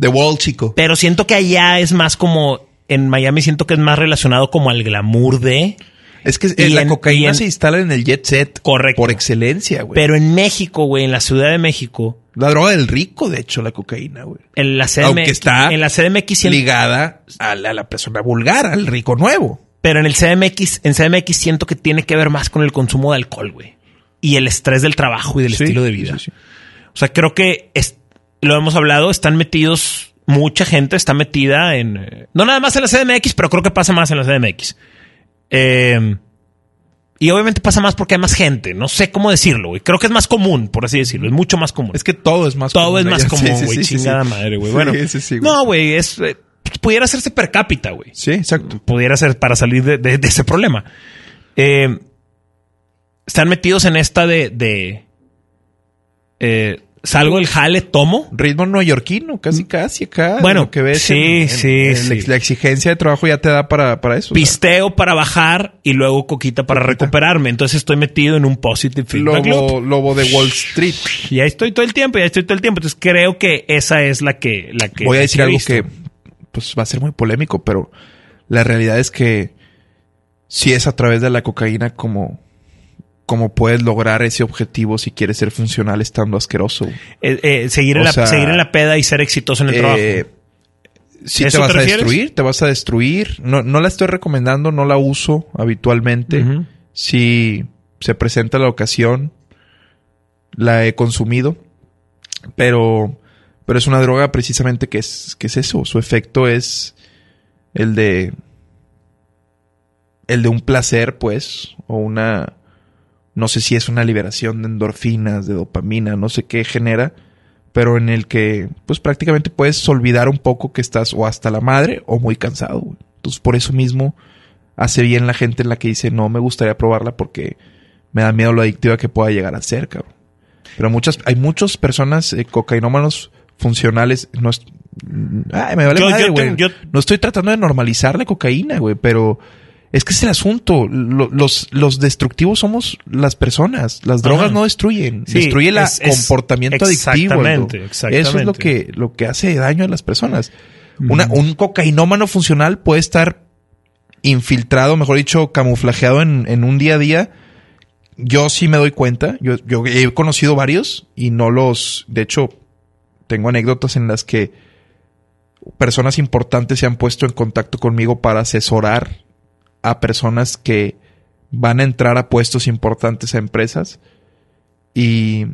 The Wall, chico. Pero siento que allá es más como. En Miami siento que es más relacionado como al glamour de. Es que eh, la en- cocaína en- se instala en el jet set. Correcto. Por excelencia, güey. Pero en México, güey, en la Ciudad de México, La droga del rico, de hecho, la cocaína, güey. en la CDMX. Aunque está en la CDMX Ligada a la, a la persona vulgar, al rico nuevo. Pero en el CDMX, en CDMX siento que tiene que ver más con el consumo de alcohol, güey. Y el estrés del trabajo y del Sí, estilo de vida. sí, sí. O sea, creo que es- lo hemos hablado, están metidos, mucha gente está metida en. eh, no nada más en la CDMX, pero creo que pasa más en la CDMX. Eh, y obviamente pasa más porque hay más gente. No sé cómo decirlo, güey. Creo que es más común, por así decirlo. Es mucho más común. Es que todo es más Todo es más común, güey. chingada madre, güey. Bueno, no, güey, es. Pudiera hacerse per cápita, güey Sí, exacto. pudiera ser para salir de, de- de ese problema. Eh, están metidos en esta de, de eh, salgo del jale, tomo. Ritmo neoyorquino, casi, casi acá. Bueno, lo que ves sí, en- en- sí, en sí. La, exigencia de trabajo ya te da para, para eso. Pisteo para bajar y luego coquita para Coquita. recuperarme. Entonces estoy metido en un positive feedback lobo, lobo de Wall Street. Y ahí estoy todo el tiempo, y ahí estoy todo el tiempo. Entonces creo que esa es la que, la que Voy a decir algo que pues va a ser muy polémico, pero la realidad es que sí es a través de la cocaína como, como puedes lograr ese objetivo si quieres ser funcional estando asqueroso. Eh, eh, seguir, en la, sea, seguir en la peda y ser exitoso en el trabajo. Eh, sí ¿Eso te vas te a destruir, te vas a destruir. No, no la estoy recomendando, no la uso habitualmente. Si se presenta la ocasión, la he consumido. Pero, pero es una droga precisamente que es, que es eso. Su efecto es el de. El de un placer, pues. O una. No sé si es una liberación de endorfinas, de dopamina, no sé qué genera. Pero en el que, pues prácticamente puedes olvidar un poco que estás o hasta la madre o muy cansado. Entonces, por eso mismo hace bien la gente en la que dice, no me gustaría probarla porque me da miedo lo adictiva que pueda llegar a ser, cabrón. Pero muchas, hay muchas personas eh, cocainómanos funcionales. No es- Ay, me vale Yo- madre, yo güey. yo- No estoy tratando de normalizar la cocaína, güey, pero es que es el asunto. Lo- los, los destructivos somos las personas. Las drogas Ajá. no destruyen. Sí, Destruye el es- es- comportamiento adictivo. exactamente, exactamente. Eso es lo que, lo que hace daño a las personas. Una, un cocainómano funcional puede estar infiltrado, mejor dicho, camuflajeado en, en un día a día. Yo sí me doy cuenta. Yo, yo he conocido varios y no los. De hecho, tengo anécdotas en las que personas importantes se han puesto en contacto conmigo para asesorar a personas que van a entrar a puestos importantes a empresas y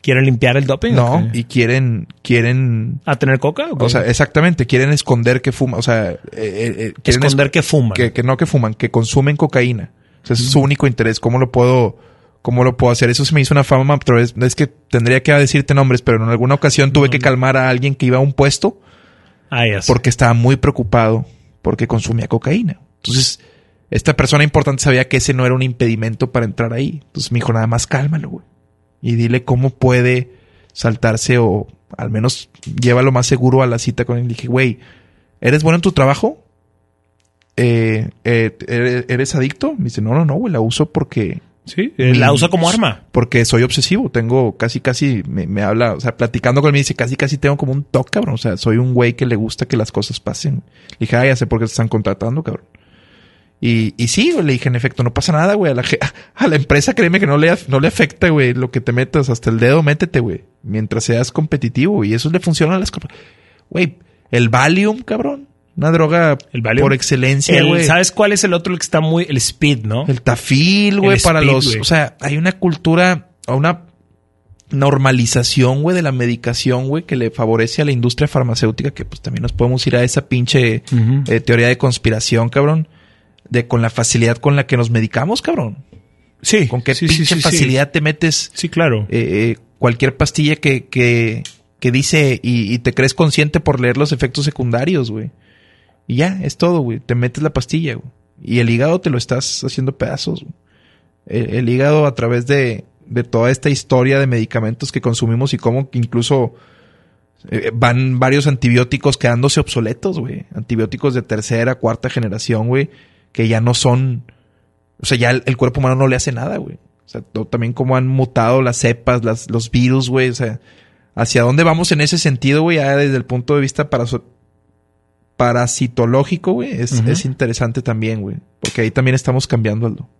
¿Quieren limpiar el doping? no y quieren quieren ¿A tener coca? ¿O, o sea exactamente quieren esconder que fuman o sea eh, eh, eh, quieren esconder que fuman. que, que no que fuman, que consumen cocaína. O sea, ese es su único interés. ¿Cómo lo puedo, cómo lo puedo hacer? Eso se me hizo una fama través, es que tendría que decirte nombres, pero en alguna ocasión tuve que calmar a alguien que iba a un puesto Ah, porque estaba muy preocupado porque consumía cocaína. Entonces, esta persona importante sabía que ese no era un impedimento para entrar ahí. Entonces me dijo, nada más cálmalo, güey. Y dile cómo puede saltarse o al menos llévalo más seguro a la cita con él. Le dije, güey, ¿eres bueno en tu trabajo? Eh, eh, ¿eres, eres adicto? Me dice, no, no, no, güey, la uso porque Sí, la usa como arma. porque soy obsesivo. Tengo casi, casi, me, me habla, o sea, platicando con él, me dice, casi, casi tengo como un toque, cabrón. O sea, soy un güey que le gusta que las cosas pasen. Le dije, ah, ya sé por qué te están contratando, cabrón. Y, y sí, le dije, en efecto, no pasa nada, güey. A la, a la empresa, créeme que no le, no le afecta, güey, lo que te metas. Hasta el dedo, métete, güey. Mientras seas competitivo. Y eso le funciona a las... Güey, el Valium, cabrón. Una droga El por excelencia, El- güey. ¿Sabes cuál es el otro que está muy... El speed, ¿no? El tafil, güey, para speed, los... O sea, hay una cultura, o una normalización, güey, de la medicación, güey, que le favorece a la industria farmacéutica, que pues también nos podemos ir a esa pinche eh, teoría de conspiración, cabrón. De con la facilidad con la que nos medicamos, cabrón. Sí. Con qué sí, pinche sí, sí. facilidad te metes Sí, claro. eh, eh, cualquier pastilla que, que, que dice y, y te crees consciente por leer los efectos secundarios, güey. Y ya, es todo, güey. Te metes la pastilla, güey. Y el hígado te lo estás haciendo pedazos, güey. El, hígado a través de, de toda esta historia de medicamentos que consumimos y cómo incluso Eh, van varios antibióticos quedándose obsoletos, güey. Antibióticos de tercera, cuarta generación, güey, que ya no son... O sea, ya el, cuerpo humano no le hace nada, güey. O sea, también como han mutado las cepas, las, los virus, güey. O sea, hacia dónde vamos en ese sentido, güey, ya desde el punto de vista paraso- parasitológico, güey, es, es interesante también, güey. Porque ahí también estamos cambiando, Aldo.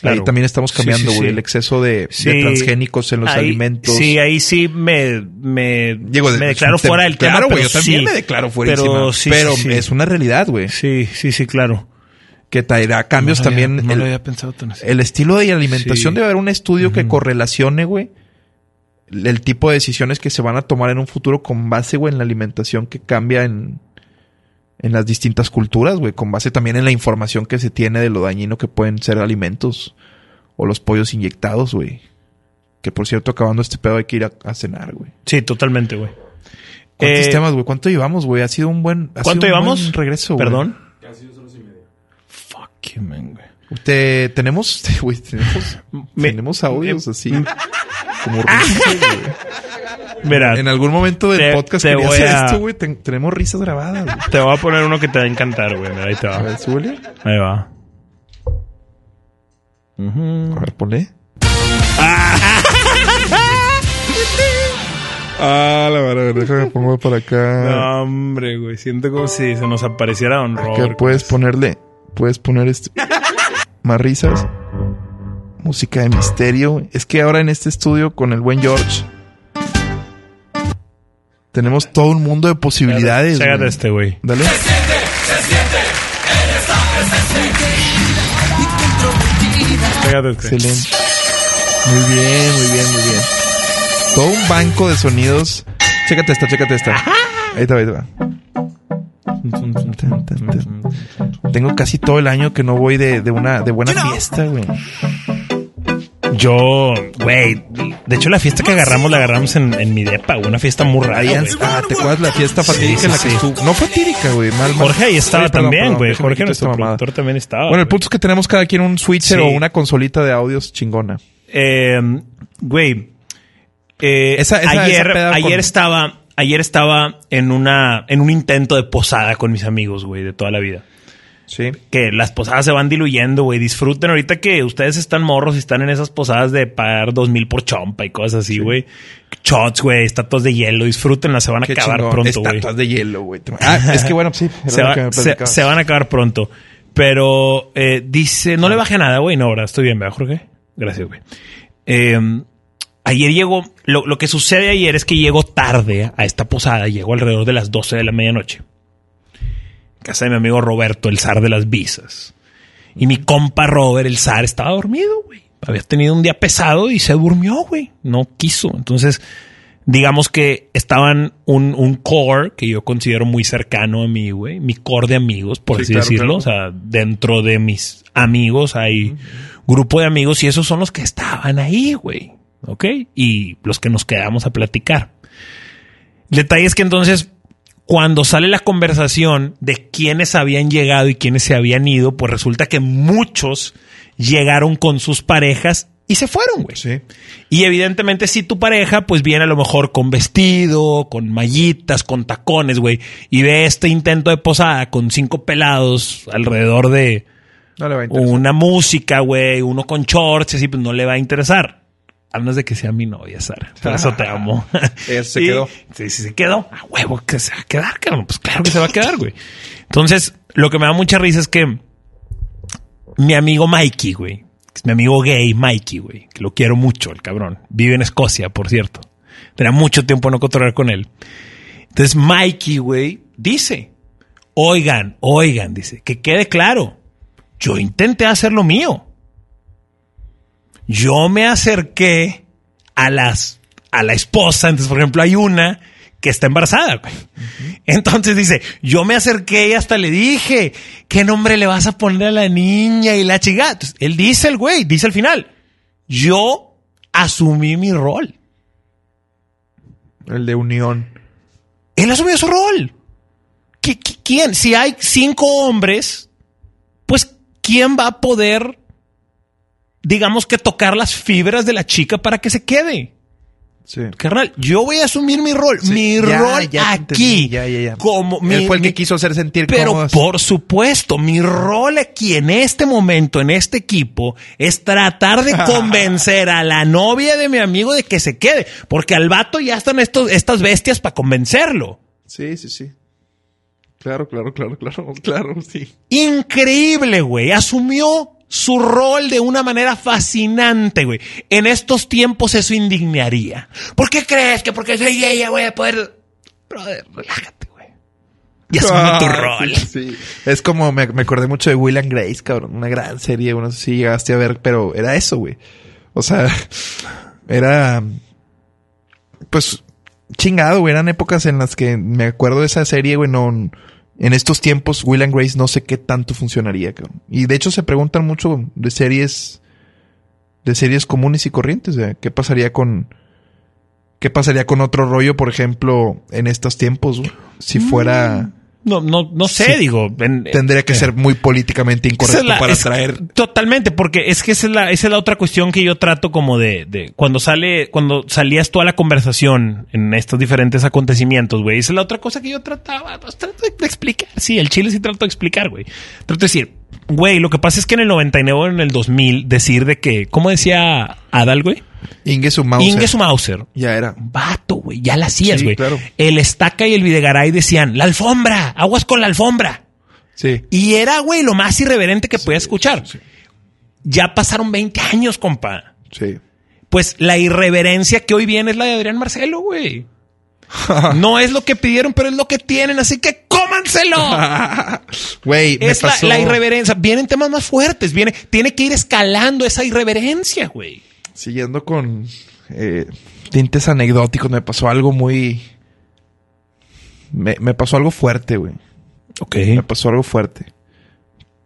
Claro. Ahí también estamos cambiando, sí, güey, sí. el exceso de, transgénicos en los Ahí- alimentos. Sí, ahí sí me, me, Digo, de- me declaro te- fuera del tema. Claro, güey, yo también sí. me declaro fuera Pero sí, Pero es una realidad, güey. Sí, sí, sí, claro. Que traerá cambios No lo había- también. No el, lo había pensado tan así. el estilo de alimentación debe haber un estudio que correlacione, güey, el tipo de decisiones que se van a tomar en un futuro con base, güey, en la alimentación que cambia en, en las distintas culturas, güey, con base también en la información que se tiene de lo dañino que pueden ser alimentos o los pollos inyectados, güey. Que por cierto, acabando este pedo hay que ir a, a cenar, güey. Sí, totalmente, güey. ¿Cuántos Eh, temas, güey? ¿Cuánto llevamos, güey? Ha sido un buen. ha ¿Cuánto sido un llevamos? buen regreso, güey. Perdón. Fuck you, man, güey. Te- tenemos, güey, tenemos, Me- tenemos audios me- así. Como risas, güey. Mira, En algún momento del Te- podcast te voy hacer a- esto, güey. Ten- tenemos risas grabadas, güey. te voy a poner uno que te va a encantar, güey. Mira, ahí te A va. ver, súbele. Ahí va. A ver, ponle. Ah, la verdad, déjame pongo por acá. No, hombre, güey. Siento como si se nos apareciera Don Robert. puedes ponerle, puedes poner este, más risas. Música de misterio. Es que ahora en este estudio con el buen George tenemos todo un mundo de posibilidades. Chécate güey. este, güey. Dale. Chécate este. Excelente. Muy bien, muy bien, muy bien. Todo un banco de sonidos. Chécate esta, chécate esta. Ahí te va, ahí te va. Tengo casi todo el año que no voy de, de una de buena fiesta, güey. Yo, güey. De hecho, la fiesta que agarramos la agarramos en, en mi depa, güey. Una fiesta muy rara, güey. ah, ¿te acuerdas la fiesta fatídica sí, en la que sí. estuvo? No fue tírica, güey. Mal, mal. Jorge ahí estaba perdón, también, güey. Jorge, nuestro productor, también estaba. Bueno, el punto es que tenemos cada quien un switcher Sí. o una consolita de audios chingona. Eh, güey. eh, Esa- esa- ayer, esa ayer con- estaba, ayer estaba en una, en un intento de posada con mis amigos, güey, de toda la vida. Sí. Que las posadas se van diluyendo, güey. Disfruten ahorita que ustedes están morros y están en esas posadas de pagar dos mil por chompa y cosas así, güey. Shots, güey, estatuas de hielo. Disfrútenlas, se van a Qué acabar chingón. pronto, güey. Estatuas de hielo, güey. Ah, es que bueno, sí. se, va- van a acabar pronto. Pero eh, dice, no le baje nada, güey. No, ahora estoy bien, ¿verdad, Jorge? Gracias, güey. Eh, ayer llegó, lo, lo que sucede ayer es que llego tarde a esta posada. Llego alrededor de las 12 de la medianoche. Casa de mi amigo Roberto, el zar de las visas. Y mi compa Robert, el zar, estaba dormido, güey. Había tenido un día pesado y se durmió, güey. No quiso. Entonces, digamos que estaban un, un core que yo considero muy cercano a mí, güey. Mi core de amigos, por Sí, así claro, decirlo. claro. O sea, dentro de mis amigos hay grupo de amigos y esos son los que estaban ahí, güey. ¿Ok? Y los que nos quedamos a platicar. El detalle es que entonces, cuando sale la conversación de quiénes habían llegado y quiénes se habían ido, pues resulta que muchos llegaron con sus parejas y se fueron, güey. Sí. Y evidentemente si tu pareja pues viene a lo mejor con vestido, con mallitas, con tacones, güey, y ve este intento de posada con cinco pelados alrededor de No una música, güey, uno con shorts, así pues no le va a interesar. A menos de que sea mi novia, Sara. Por eso te amo. Se Y- quedó. Sí, sí, se quedó. A huevo que se va a quedar, cabrón. Pues claro que se va a quedar, güey. Entonces, lo que me da mucha risa es que mi amigo Mikey, güey, que es mi amigo gay, Mikey, güey, que lo quiero mucho, el cabrón. Vive en Escocia, por cierto. Tenía mucho tiempo no cotorrear con él. Entonces, Mikey, güey, dice, oigan, oigan, dice, que quede claro, yo intenté hacer lo mío. Yo me acerqué a las, a la esposa, entonces, por ejemplo, hay una que está embarazada, güey. Entonces dice, yo me acerqué y hasta le dije, ¿qué nombre le vas a poner a la niña y la chica? Entonces, él dice el güey, dice al final, yo asumí mi rol. El de unión. Él asumió su rol. ¿Qui- qui- ¿Quién? Si hay cinco hombres, pues ¿quién va a poder, digamos que tocar las fibras de la chica para que se quede? Sí. Carnal, yo voy a asumir mi rol. Sí, mi ya, rol ya aquí. ya, ya, ya. Como Él mi- fue el que quiso hacer sentir Pero cómodos. por supuesto, mi rol aquí en este momento, en este equipo, es tratar de convencer a la novia de mi amigo de que se quede. Porque al vato ya están estos, estas bestias para convencerlo. Sí, sí, sí. Claro, claro, claro, claro, claro, sí. Increíble, güey. Asumió su rol de una manera fascinante, güey. En estos tiempos eso indignaría. ¿Por qué crees que porque soy ella voy a poder... Brother, relájate, güey. Y asume tu Ah, rol. Sí, sí. Es como me, me acordé mucho de Will and Grace, cabrón. Una gran serie. No sé si llegaste a ver, pero era eso, güey. O sea, era. Pues chingado, güey. Eran épocas en las que me acuerdo de esa serie, güey. No, en estos tiempos, Will and Grace no sé qué tanto funcionaría. Y de hecho se preguntan mucho de series. De series comunes y corrientes. ¿Qué pasaría con. ¿Qué pasaría con otro rollo, por ejemplo, en estos tiempos? Si fuera. No, no, no sé, Sí. digo. en- Tendría que eh, ser muy políticamente incorrecto es la- para es- traer. Totalmente, porque es que esa es la, esa es la otra cuestión que yo trato como de, de cuando sale, cuando salías toda la conversación en estos diferentes acontecimientos, güey. Esa es la otra cosa que yo trataba, pues, trato de, de explicar. Sí, el chile sí trato de explicar, güey. Trato de decir, güey, lo que pasa es que en el 99 o en el 2000 decir de que, ¿cómo decía Adal, güey? Inge su Mauser. Mauser. Ya era. Vato, güey, ya la hacías, Sí, güey. claro. El Estaca y el Videgaray decían, la alfombra, aguas con la alfombra. Sí. Y era, güey, lo más irreverente que podías escuchar. Ya pasaron 20 años, compa. Sí. Pues la irreverencia que hoy viene es la de Adrián Marcelo, güey. No es lo que pidieron, pero es lo que tienen, así que cómanselo. Güey, me es la, la irreverencia. Vienen temas más fuertes, viene, tiene que ir escalando esa irreverencia, güey. Siguiendo con eh, tintes anecdóticos, me pasó algo muy. Me, me pasó algo fuerte, güey. Ok. Me pasó algo fuerte.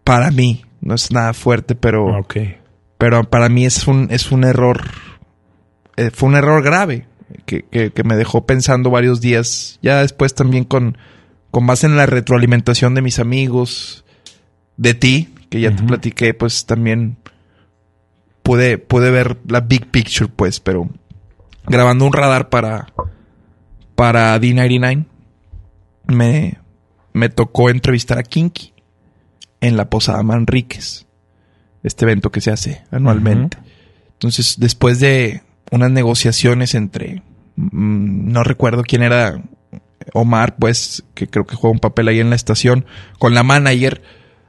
Para mí. No es nada fuerte, pero. Ok. Pero para mí es un, es un error. eh, fue un error grave. Que, que- que me dejó pensando varios días. Ya después también con, con base en la retroalimentación de mis amigos. De ti, que ya te platiqué, pues también pude, pude ver la big picture, pues, pero grabando un radar para, para D99, me, me tocó entrevistar a Kinky en la Posada Manríquez, este evento que se hace anualmente. Entonces, después de unas negociaciones entre, mm, no recuerdo quién era, Omar, pues, que creo que juega un papel ahí en la estación, con la manager,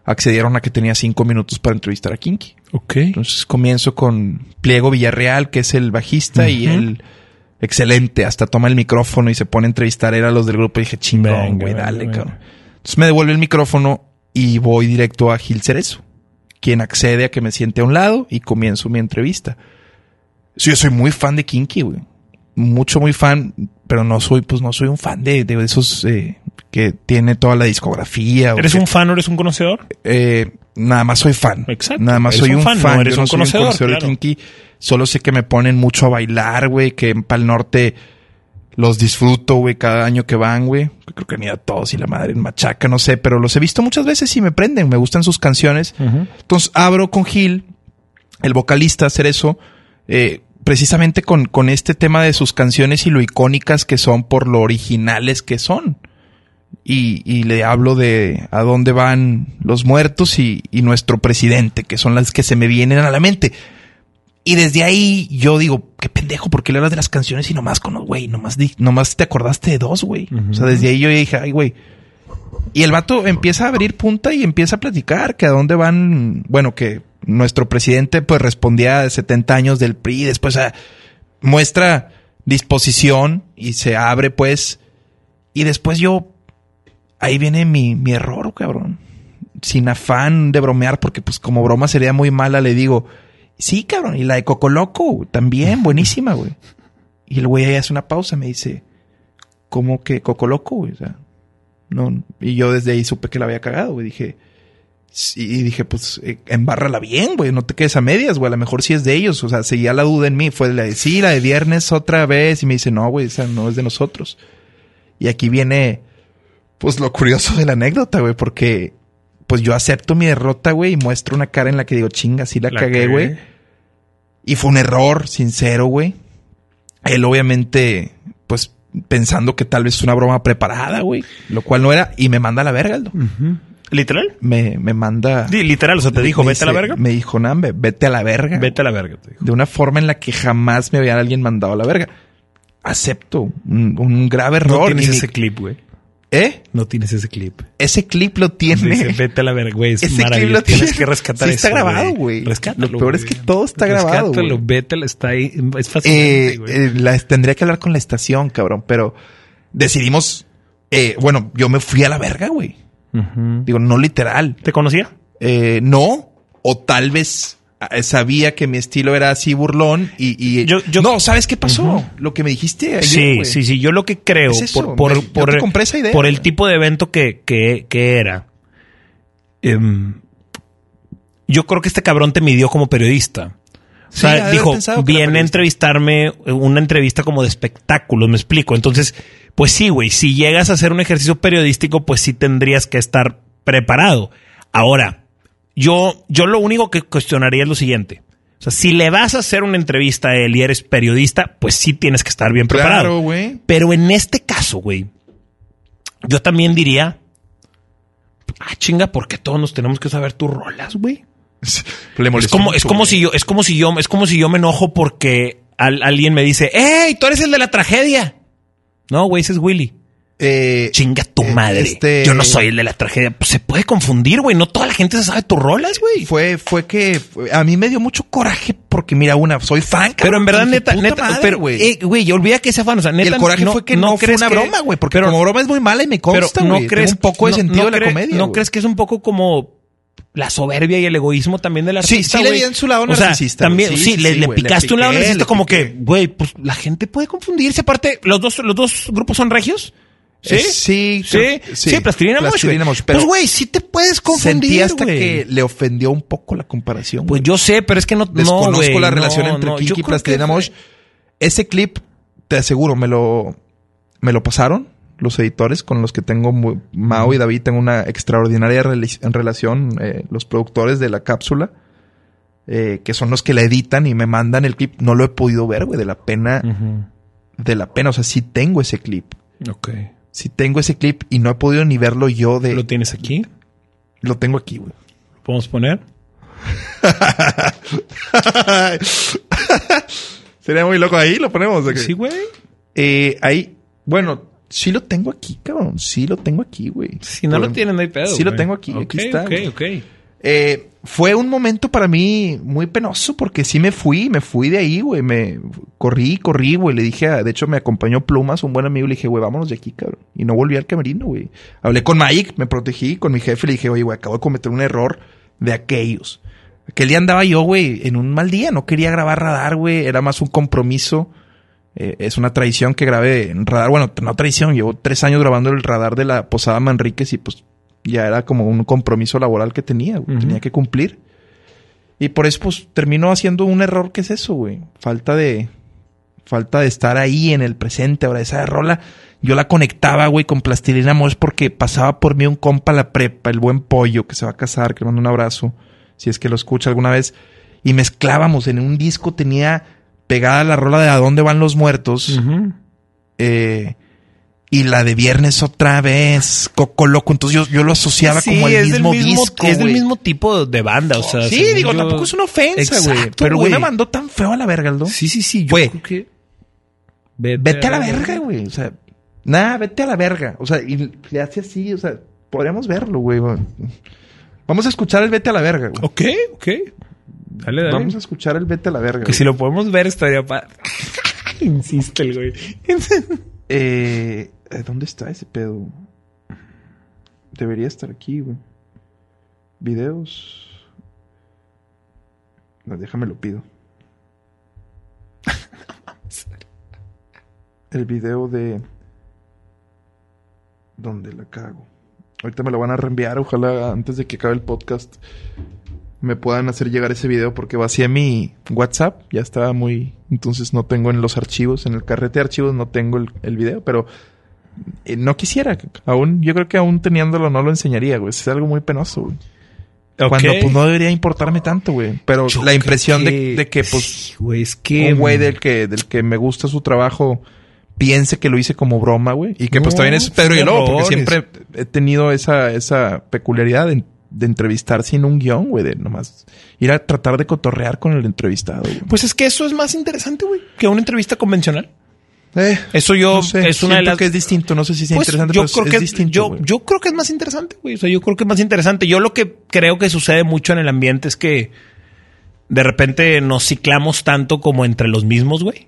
accedieron a que tenía cinco minutos para entrevistar a Kinky. Ok. Entonces comienzo con Pliego Villarreal, que es el bajista y el excelente. Hasta toma el micrófono y se pone a entrevistar. Era los del grupo y dije, chingón, güey, dale, venga. cabrón. Entonces me devuelve el micrófono y voy directo a Gil Cerezo, quien accede a que me siente a un lado y comienzo mi entrevista. Sí, yo soy muy fan de Kinky, güey. Mucho, muy fan, pero no soy, pues no soy un fan de, de esos eh, que tiene toda la discografía. ¿Eres un fan o eres un conocedor? eh, nada más soy fan. Exacto. Nada más soy un fan, fan. no eres Yo un soy conocedor, de claro. Kinky. Solo sé que me ponen mucho a bailar, güey. Que para el norte los disfruto, güey, cada año que van, güey. Creo que ido a todos y la madre en machaca, no sé. Pero los he visto muchas veces y me prenden. Me gustan sus canciones. Entonces abro con Gil, el vocalista, hacer eso. eh, precisamente con, con este tema de sus canciones y lo icónicas que son por lo originales que son y, y le hablo de a dónde van los muertos y, y nuestro presidente, que son las que se me vienen a la mente. Y desde ahí yo digo, qué pendejo, ¿por qué le hablas de las canciones y nomás con los güey? Nomás, nomás te acordaste de dos, güey. O sea, desde ahí yo dije, ay, güey. Y el vato empieza a abrir punta y empieza a platicar que a dónde van, bueno, que nuestro presidente pues respondía de 70 años del PRI, después ah, muestra disposición y se abre pues, y después yo, ahí viene mi, mi error, cabrón. Sin afán de bromear, porque pues como broma sería muy mala, le digo, sí, cabrón, y la de Coco Loco, también, buenísima, güey. Y el güey ahí hace una pausa, me dice, ¿cómo que Coco Loco, güey? O sea, no, y yo desde ahí supe que la había cagado, güey. Dije, sí, y dije, pues, eh, embárrala bien, güey. No te quedes a medias, güey. A lo mejor sí es de ellos. O sea, seguía la duda en mí. Fue la de, sí, la de viernes otra vez. Y me dice, no, güey, esa no es de nosotros. Y aquí viene, pues, lo curioso de la anécdota, güey. Porque, pues, yo acepto mi derrota, güey. Y muestro una cara en la que digo, chinga, sí la, La cagué, güey. Y fue un error sincero, güey. Él obviamente, pues pensando que tal vez es una broma preparada, güey. Lo cual no era. Y me manda a la verga, Aldo. ¿Literal? Me, me manda... Sí, literal, o sea, te dijo, vete a la verga. Me dijo, Nambe, vete a la verga. Vete a la verga, te dijo. De una forma en la que jamás me había alguien mandado a la verga. Acepto un, un grave error. No tienes Y mi- ese clip, güey. ¿Eh? No tienes ese clip. Ese clip lo tiene. Dice, vete a la verga, güey. Es Ese clip lo Tienes tiene. que rescatar Sí eso. está grabado, güey. Rescátalo. Lo peor es que todo está grabado, Rescátalo, vete, está ahí. Es fascinante, Eh, güey. eh, la- tendría que hablar con la estación, cabrón. Pero decidimos... eh, bueno, yo me fui a la verga, güey. Digo, no literal. ¿Te conocía? Eh, no, o tal vez sabía que mi estilo era así burlón y... y- Yo- yo- no, ¿sabes qué pasó? Lo que me dijiste ayer, Sí, sí, sí. Yo lo que creo, Es por, por, me- por, compré esa idea, por el tipo de evento que, que, que era, em, yo creo que este cabrón te midió como periodista. O sea, dijo, viene a entrevistarme, eh, una entrevista como de espectáculos, me explico. Entonces, pues sí, güey, si llegas a hacer un ejercicio periodístico, pues sí tendrías que estar preparado. Ahora, yo, yo lo único que cuestionaría es lo siguiente. O sea, si le vas a hacer una entrevista a él y eres periodista, pues sí tienes que estar bien preparado. Claro, güey. Pero en este caso, güey, yo también diría, ah, chinga, ¿por qué todos nos tenemos que saber tus rolas, güey? Le Es como, mucho, es como güey. si yo, es como si yo, es como si yo me enojo porque al- alguien me dice, ¡Ey, tú eres el de la tragedia! No, güey, ese es Willy. Eh, Chinga tu eh, madre. este- Yo no soy el de la tragedia. Pues se puede confundir, güey. No toda la gente se sabe tus rolas, güey. Fue, fue que fue- a mí me dio mucho coraje porque, mira, una, soy fan. Pero en verdad, neta, neta, madre, pero, güey. eh, güey, olvida que sea fan. O sea, neta, el coraje fue que no, fue crees una que- broma, güey, porque pero- como broma es muy mala y me pero consta, no güey. Tengo crees un poco de no- sentido no de la comedia. ¿No crees que es un poco como la soberbia y el egoísmo también del Sí, artista? sí le güey? vi en su lado O sea, narcisista, también, sí, Sí, sí, le, sí, le le picaste un lado narcisista le como que, güey, pues la gente puede confundirse. Aparte, los dos, los dos grupos son regios. ¿Sí? Eh, sí, Sí, sí, Plastilina Mosh, Plastilina. Mosh, Pues, güey, sí te puedes confundir, Sentí hasta que le ofendió un poco la comparación. Pues yo sé, pero es que no, no, Desconozco güey, la no, relación entre no, Kiki y Plastilina Mosh. Ese clip, te aseguro, me lo, me lo pasaron los editores con los que tengo, muy- Mao y David, tengo una extraordinaria en relación, eh, los productores de la cápsula, eh, que son los que la editan y me mandan el clip. No lo he podido ver, güey, de la pena, de la pena. O sea, sí tengo ese clip. Ok. Sí tengo ese clip y no he podido ni verlo yo de... ¿Lo tienes aquí? Lo tengo aquí, güey. ¿Lo podemos poner? Sería muy loco ahí, lo ponemos. Sí, güey. Eh, ahí, bueno, sí lo tengo aquí, cabrón. Sí lo tengo aquí, güey. Si no lo tienen, no hay pedo. Sí lo tengo aquí, Ok, aquí está, Ok, ok. Eh, fue un momento para mí muy penoso porque sí me fui, me fui de ahí, güey. Me corrí, corrí, güey. Le dije, a- de hecho me acompañó Plumas, un buen amigo. Le dije, güey, vámonos de aquí, cabrón. Y no volví al camerino, güey. Hablé con Mike, me protegí, con mi jefe. Le dije, oye, güey, acabo de cometer un error de aquellos. Aquel día andaba yo, güey, en un mal día. No quería grabar radar, güey. Era más un compromiso. Eh, es una tradición que grabé en radar. Bueno, no tradición. Llevo tres años grabando el radar de la Posada Manríquez y pues ya era como un compromiso laboral que tenía, güey. Tenía que cumplir. Y por eso, pues, terminó haciendo un error que es eso, güey. Falta de... Falta de estar ahí en el presente. Ahora, esa rola, yo la conectaba, güey, con Plastilina Mosh porque pasaba por mí un compa a la prepa, el buen pollo, que se va a casar, que le mando un abrazo, si es que lo escucha alguna vez. Y mezclábamos, en un disco tenía pegada la rola de A dónde van los muertos. Eh, y la de viernes otra vez, Coco Loco. Entonces yo, yo lo asociaba Sí, como al mismo, disco. Es del mismo tipo de banda, o sea. Sí, digo, yo- tampoco es una ofensa, güey. Pero güey me mandó tan feo a la verga, Aldo. Sí, sí, sí. Yo creo que. Vete a la verga, güey. O sea, nada, vete a la verga. O sea, y le hace así, o sea, podríamos verlo, güey. Vamos a escuchar el vete a la verga, güey. Ok, ok. Dale, dale. Vamos a escuchar el vete a la verga. Que si lo podemos ver estaría para. Insiste el güey. Eh, ¿Dónde está ese pedo? Debería estar aquí, güey. Videos. No, déjame lo pido. El video de... ¿Dónde la cago? Ahorita me lo van a reenviar. Ojalá antes de que acabe el podcast me puedan hacer llegar ese video porque vacié mi WhatsApp. Ya estaba muy... Entonces no tengo en los archivos, en el carrete de archivos no tengo el, el video, pero eh, no quisiera. Aún, yo creo que aún teniéndolo no lo enseñaría, güey. Es algo muy penoso, güey. Cuando pues no debería importarme tanto, güey. Pero Yo la impresión que- de, de que, pues, Sí, güey, es que... un güey del que, del que me gusta su trabajo piense que lo hice como broma, güey. Y que pues también es Pedro y el Lobo, porque siempre he tenido esa, esa peculiaridad de, de entrevistar sin un guion, güey. De nomás ir a tratar de cotorrear con el entrevistado. Pues es que eso es más interesante, güey, que una entrevista convencional. Eh, Eso yo no sé, es una de las que es distinto. No sé si sea Pues, interesante, yo pero creo es, que es distinto, yo, yo creo que es más interesante, güey. O sea, yo creo que es más interesante. Yo lo que creo que sucede mucho en el ambiente es que de repente nos ciclamos tanto como entre los mismos, güey.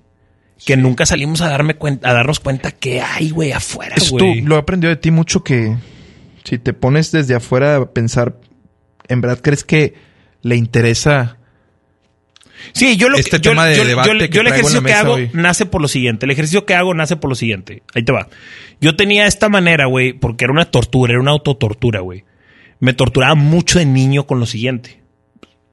Que nunca salimos a darme cuenta, a darnos cuenta que hay, güey, afuera, Eso güey. tú lo he aprendido de ti mucho que si te pones desde afuera a pensar, ¿en verdad crees que le interesa? Sí, yo lo Este que, yo- tema de yo- debate yo- que yo el ejercicio que hago hoy. nace por lo siguiente. El ejercicio que hago nace por lo siguiente. Ahí te va. Yo tenía esta manera, güey, porque era una tortura, era una autotortura, güey. Me torturaba mucho de niño con lo siguiente.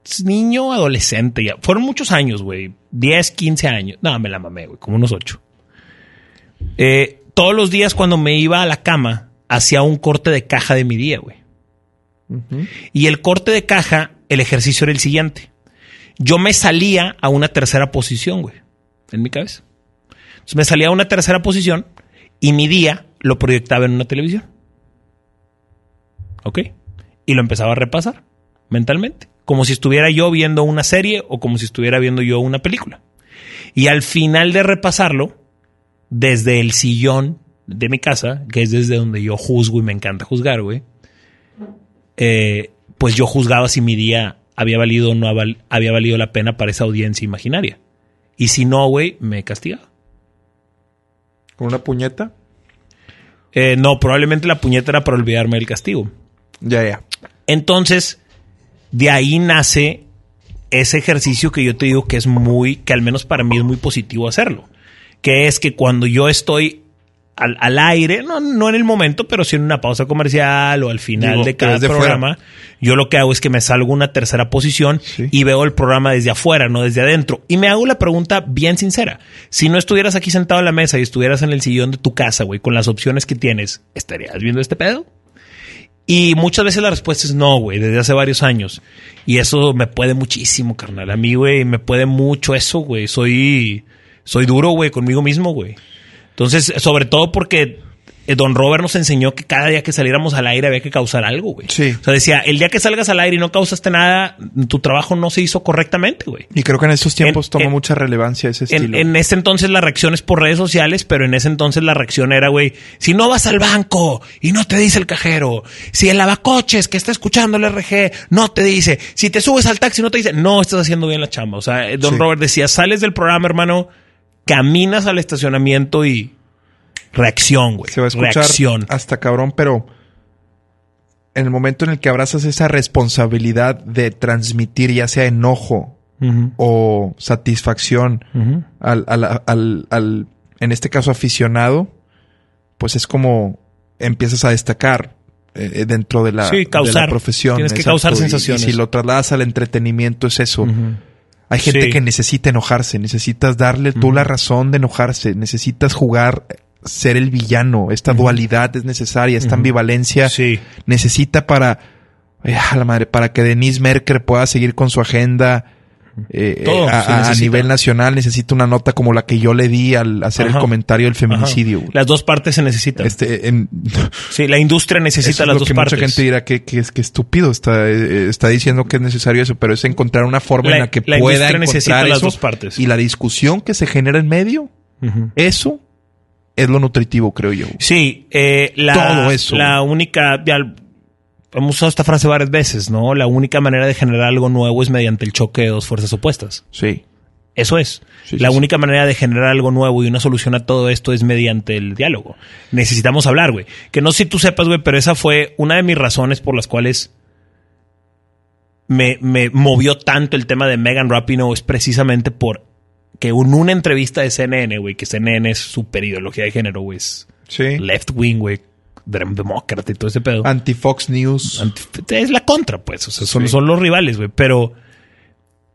Es Niño, adolescente, ya. Fueron muchos años, güey. 10, 15 años. No, me la mamé, güey, como unos 8. Eh, todos los días cuando me iba a la cama, hacía un corte de caja de mi día, güey. Y el corte de caja, el ejercicio era el siguiente. Yo me salía a una tercera posición, güey, en mi cabeza. Entonces me salía a una tercera posición y mi día lo proyectaba en una televisión. ¿Ok? Y lo empezaba a repasar mentalmente, como si estuviera yo viendo una serie o como si estuviera viendo yo una película. Y al final de repasarlo, desde el sillón de mi casa, que es desde donde yo juzgo y me encanta juzgar, güey, eh, pues yo juzgaba si mi día había valido o no había valido la pena para esa audiencia imaginaria. Y si no, güey, me castigaba. ¿Con una puñeta? Eh, no, probablemente la puñeta era para olvidarme del castigo. Ya, ya. Entonces, de ahí nace ese ejercicio que yo te digo que es muy, que al menos para mí es muy positivo hacerlo. Que es que cuando yo estoy al, al aire, no, no en el momento, pero sí en una pausa comercial o al final Digo, de cada programa, yo lo que hago es que me salgo una tercera posición Sí. y veo el programa desde afuera, no desde adentro. Y me hago la pregunta bien sincera. Si no estuvieras aquí sentado en la mesa y estuvieras en el sillón de tu casa, güey, con las opciones que tienes, ¿estarías viendo este pedo? Y muchas veces la respuesta es no, güey, desde hace varios años. Y eso me puede muchísimo, carnal. A mí, güey, me puede mucho eso, güey. Soy, soy duro, güey, conmigo mismo, güey. Entonces, sobre todo porque eh, Don Robert nos enseñó que cada día que saliéramos al aire había que causar algo, güey. Sí. O sea, decía, el día que salgas al aire y no causaste nada, tu trabajo no se hizo correctamente, güey. Y creo que en estos tiempos En- toma en- mucha relevancia ese estilo. en ese entonces la reacción es por redes sociales, pero en ese entonces la reacción era, güey, si no vas al banco y no te dice el cajero, si el lavacoches que está escuchando el RG no te dice, si te subes al taxi no te dice, no estás haciendo bien la chamba. O sea, eh, Don Sí. Robert decía, sales del programa, hermano, caminas al estacionamiento y reacción, güey. Se va a escuchar Reacción. hasta cabrón, pero en el momento en el que abrazas esa responsabilidad de transmitir ya sea enojo o satisfacción al, al- al- al- en este caso aficionado, pues es como empiezas a destacar eh, dentro de la, Sí, de causar. la profesión. Tienes que causar sensaciones. Y, si lo trasladas al entretenimiento es eso. Hay gente Sí. que necesita enojarse, necesitas darle tú la razón de enojarse, necesitas jugar, ser el villano, esta dualidad es necesaria, esta ambivalencia Sí. necesita para, a la madre, para que Denise Merker pueda seguir con su agenda eh, Todo eh, a, nivel nacional, necesita una nota como la que yo le di al hacer Ajá. el comentario del feminicidio. Las dos partes se necesitan. Este, en- Sí, la industria eso necesita es las lo dos que partes. mucha gente dirá que, que es que estúpido está, eh, está diciendo que es necesario eso, pero es encontrar una forma La- en la que la pueda industria encontrar necesita las dos partes. Y la discusión que se genera en medio, eso es lo nutritivo, creo yo. Sí, eh, la, Todo eso. la única, hemos usado esta frase varias veces, ¿no? La única manera de generar algo nuevo es mediante el choque de dos fuerzas opuestas. Sí. Eso es. Sí, la sí, única manera de generar algo nuevo y una solución a todo esto es mediante el diálogo. Necesitamos hablar, güey. Que no sé si tú sepas, güey, pero esa fue una de mis razones por las cuales me, me movió tanto el tema de Megan Rapinoe es precisamente por que en una entrevista de CNN, güey, que CNN es super ideología de género, güey, es Sí. left wing, güey, demócrata y todo ese pedo. Anti-Fox News. Anti- Es la contra, pues. O sea, son, Sí. son los rivales, güey. Pero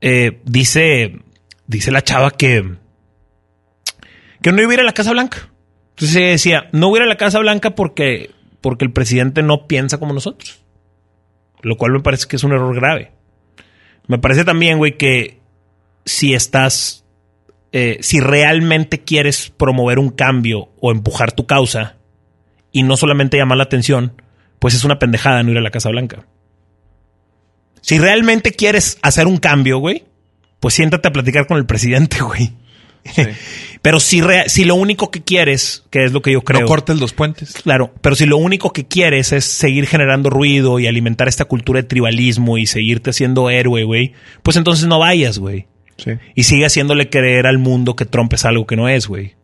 eh, dice, dice la chava que, que no iba a ir a la Casa Blanca. Entonces ella decía, no voy a ir a la Casa Blanca porque, porque el presidente no piensa como nosotros. Lo cual me parece que es un error grave. Me parece también, güey, que si estás, eh, si realmente quieres promover un cambio o empujar tu causa y no solamente llamar la atención, pues es una pendejada no ir a la Casa Blanca. Si realmente quieres hacer un cambio, güey, pues siéntate a platicar con el presidente, güey. pero si, si lo único que quieres, que es lo que yo creo. No cortes los puentes. Claro, pero si lo único que quieres es seguir generando ruido y alimentar esta cultura de tribalismo y seguirte haciendo héroe, güey, pues entonces no vayas, güey. Sí. Y sigue haciéndole creer al mundo que Trump es algo que no es, güey.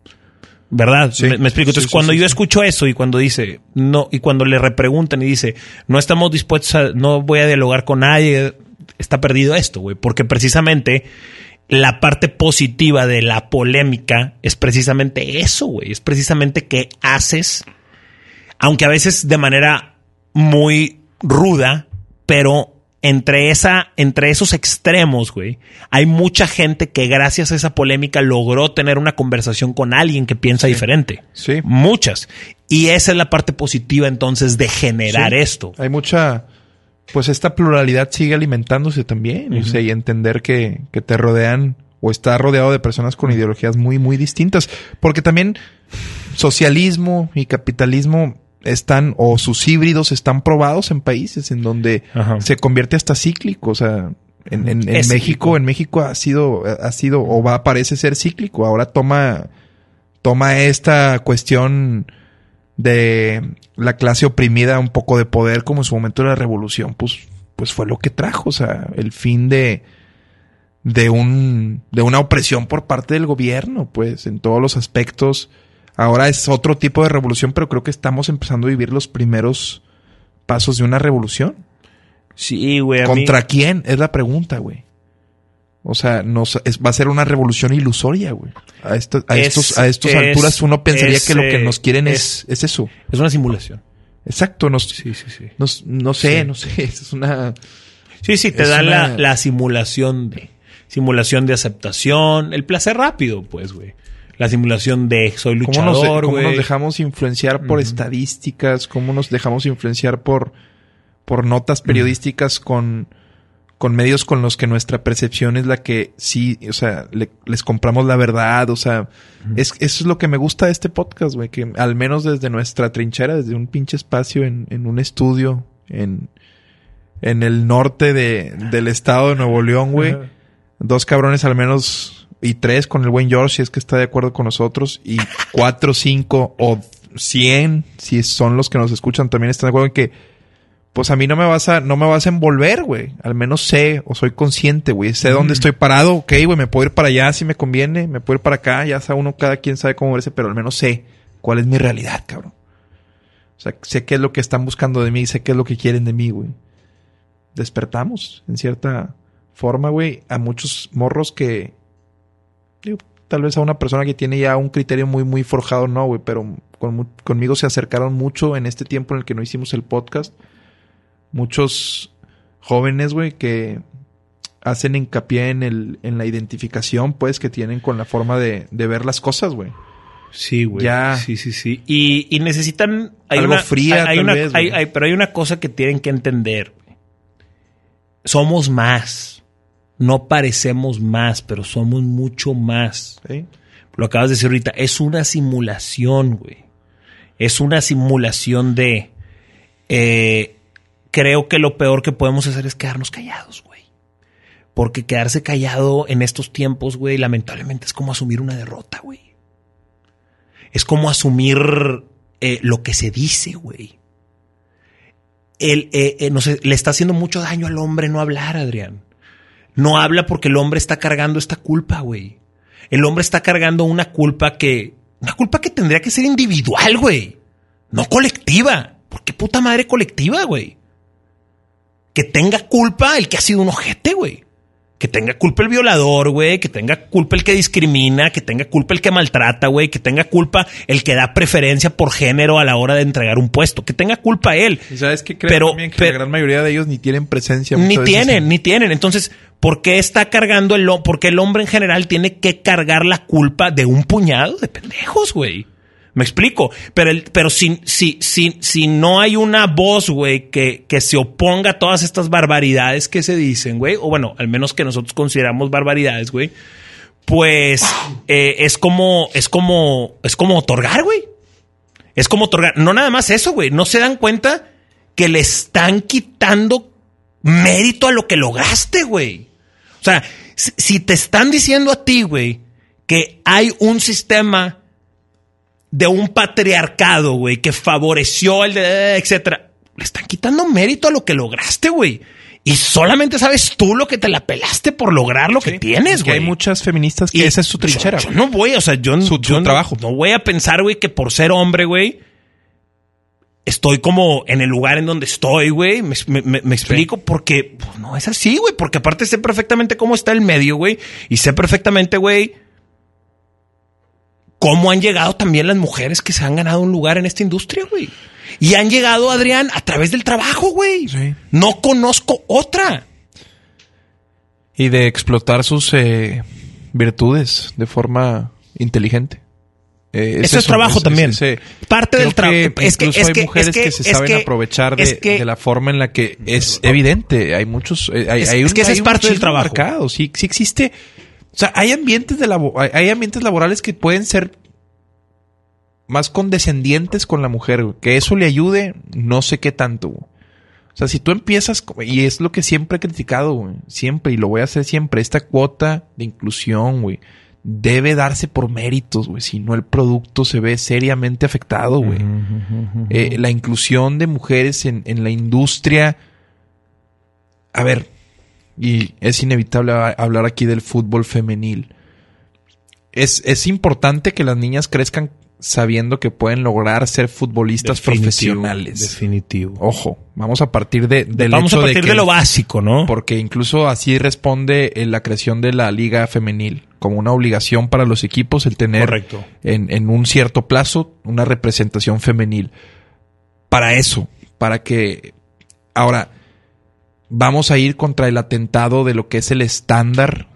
¿Verdad? Me, explico. Entonces, cuando yo escucho eso y cuando dice, no, y cuando le repreguntan y dice, no estamos dispuestos a, no voy a dialogar con nadie, está perdido esto, güey. Porque precisamente la parte positiva de la polémica es precisamente eso, güey. Es precisamente que haces, aunque a veces de manera muy ruda, pero entre esa, entre esos extremos, güey, hay mucha gente que gracias a esa polémica logró tener una conversación con alguien que piensa diferente. Sí. Muchas. Y esa es la parte positiva entonces de generar esto. Hay mucha, pues esta pluralidad sigue alimentándose también. y entender que, que te rodean o está rodeado de personas con ideologías muy, muy distintas. Porque también socialismo y capitalismo están, o sus híbridos están probados en países en donde se convierte hasta cíclico. O sea, en, en, México, en México ha sido, ha sido, o va, parece ser cíclico. Ahora toma, toma esta cuestión de la clase oprimida un poco de poder como en su momento de la revolución, pues, pues fue lo que trajo, o sea, el fin de, de un, de una opresión por parte del gobierno, pues, en todos los aspectos. Ahora es otro tipo de revolución, pero creo que estamos empezando a vivir los primeros pasos de una revolución. Sí, güey. ¿Contra quién? Es la pregunta, güey. O sea, va a ser una revolución ilusoria, güey. A, esto, a estos, a estas alturas uno pensaría que lo que nos quieren es, es, eso. Es una simulación. Exacto. Nos, sí, sí, sí. no sé, no sé. Es una... Sí, sí, te da la, la, simulación de... Simulación de aceptación. El placer rápido, pues, güey. La simulación de soy luchador, ¿Cómo nos, nos dejamos influenciar por estadísticas? ¿Cómo nos dejamos influenciar por, por notas periodísticas con con medios con los que nuestra percepción es la que sí, o sea, les compramos la verdad, o sea, es, eso es lo que me gusta de este podcast, güey, que al menos desde nuestra trinchera, desde un pinche espacio en, en un estudio en, en el norte de, del estado de Nuevo León, güey, dos cabrones al menos y tres con el buen George, si es que está de acuerdo con nosotros, y cuatro, cinco o cien, si son los que nos escuchan, también están de acuerdo en que pues a mí no me vas a, no me vas a envolver, güey. Al menos sé o soy consciente, güey. Sé dónde estoy parado, ok, güey. Me puedo ir para allá si me conviene, me puedo ir para acá, ya sea uno, cada quien sabe cómo verse, pero al menos sé cuál es mi realidad, cabrón. O sea, sé qué es lo que están buscando de mí, sé qué es lo que quieren de mí, güey. Despertamos, en cierta forma, güey, a muchos morros que, digo, tal vez a una persona que tiene ya un criterio muy, muy forjado, no, güey, pero conmigo se acercaron mucho en este tiempo en el que no hicimos el podcast muchos jóvenes, güey, que hacen hincapié en, el, en la identificación, pues, que tienen con la forma de, de ver las cosas, güey. Sí, güey. Ya. Sí, sí, sí. Y, y necesitan. Hay algo una, fría, hay, una, hay, pero hay una cosa que tienen que entender. Somos más. No parecemos más, pero somos mucho más. ¿Sí? Lo acabas de decir ahorita. Es una simulación, güey. Es una simulación de. Eh, creo que lo peor que podemos hacer es quedarnos callados, güey. Porque quedarse callado en estos tiempos, güey, lamentablemente es como asumir una derrota, güey. Es como asumir eh, lo que se dice, güey. Eh, eh, no sé, le está haciendo mucho daño al hombre no hablar, Adrián. No habla porque el hombre está cargando esta culpa, güey. El hombre está cargando una culpa que. Una culpa que tendría que ser individual, güey. No colectiva. ¿Por qué puta madre colectiva, güey? que tenga culpa el que ha sido un ojete, güey. Que tenga culpa el violador, güey. Que tenga culpa el que discrimina. Que tenga culpa el que maltrata, güey. Que tenga culpa el que da preferencia por género a la hora de entregar un puesto. Que tenga culpa él. ¿Sabes qué creo también que la gran mayoría de ellos ni tienen presencia. Ni tienen, ni tienen. Entonces, ¿por qué está cargando el... Porque el hombre en general tiene que cargar la culpa de un puñado de pendejos, güey. Me explico. Pero, pero si, si, si, si no hay una voz, güey, que, que se oponga a todas estas barbaridades que se dicen, güey, o bueno, al menos que nosotros consideramos barbaridades, güey, pues eh, es como, es como, es como otorgar, güey. Es como otorgar. No nada más eso, güey. No se dan cuenta que le están quitando mérito a lo que lograste, güey. O sea, si te están diciendo a ti, güey, que hay un sistema de un patriarcado, güey, que favoreció el de, etcétera, le están quitando mérito a lo que lograste, güey. Y solamente sabes tú lo que te la pelaste por lograr lo que tienes, güey. hay muchas feministas que esa es su trinchera. Yo, no voy, o sea, yo, su, trabajo. No, voy a pensar, güey, que por ser hombre, güey, estoy como en el lugar en donde estoy, güey. Me, explico porque pues, no es así, güey. Porque aparte sé perfectamente cómo está el medio, güey. Y sé perfectamente, güey, cómo han llegado también las mujeres que se han ganado un lugar en esta industria, güey. Y han llegado, Adrián, a través del trabajo, güey. No conozco otra. Y de explotar sus eh, virtudes de forma inteligente. Eh, Eso es, trabajo también. Parte del trabajo. Es que es hay mujeres que, se saben aprovechar de, la forma en la que es evidente. Hay muchos. Eh, hay, es, que ese es parte del trabajo. Sí, sí existe. O sea, hay ambientes de hay ambientes laborales que pueden ser más condescendientes con la mujer, que eso le ayude, no sé qué tanto. O sea, si tú empiezas, y es lo que siempre he criticado, güey, siempre, y lo voy a hacer siempre, esta cuota de inclusión, güey, debe darse por méritos, güey, si no el producto se ve seriamente afectado, güey. Eh, la inclusión de mujeres en, en la industria, a ver, y es inevitable hablar aquí del fútbol femenil. Es, es importante que las niñas crezcan sabiendo que pueden lograr ser futbolistas profesionales. Definitivo. Ojo, vamos a partir de, del vamos a partir de, lo básico, ¿no? Porque incluso así responde en la creación de la liga femenil como una obligación para los equipos el tener En, en un cierto plazo una representación femenil. Para eso, para que ahora vamos a ir contra el atentado de lo que es el estándar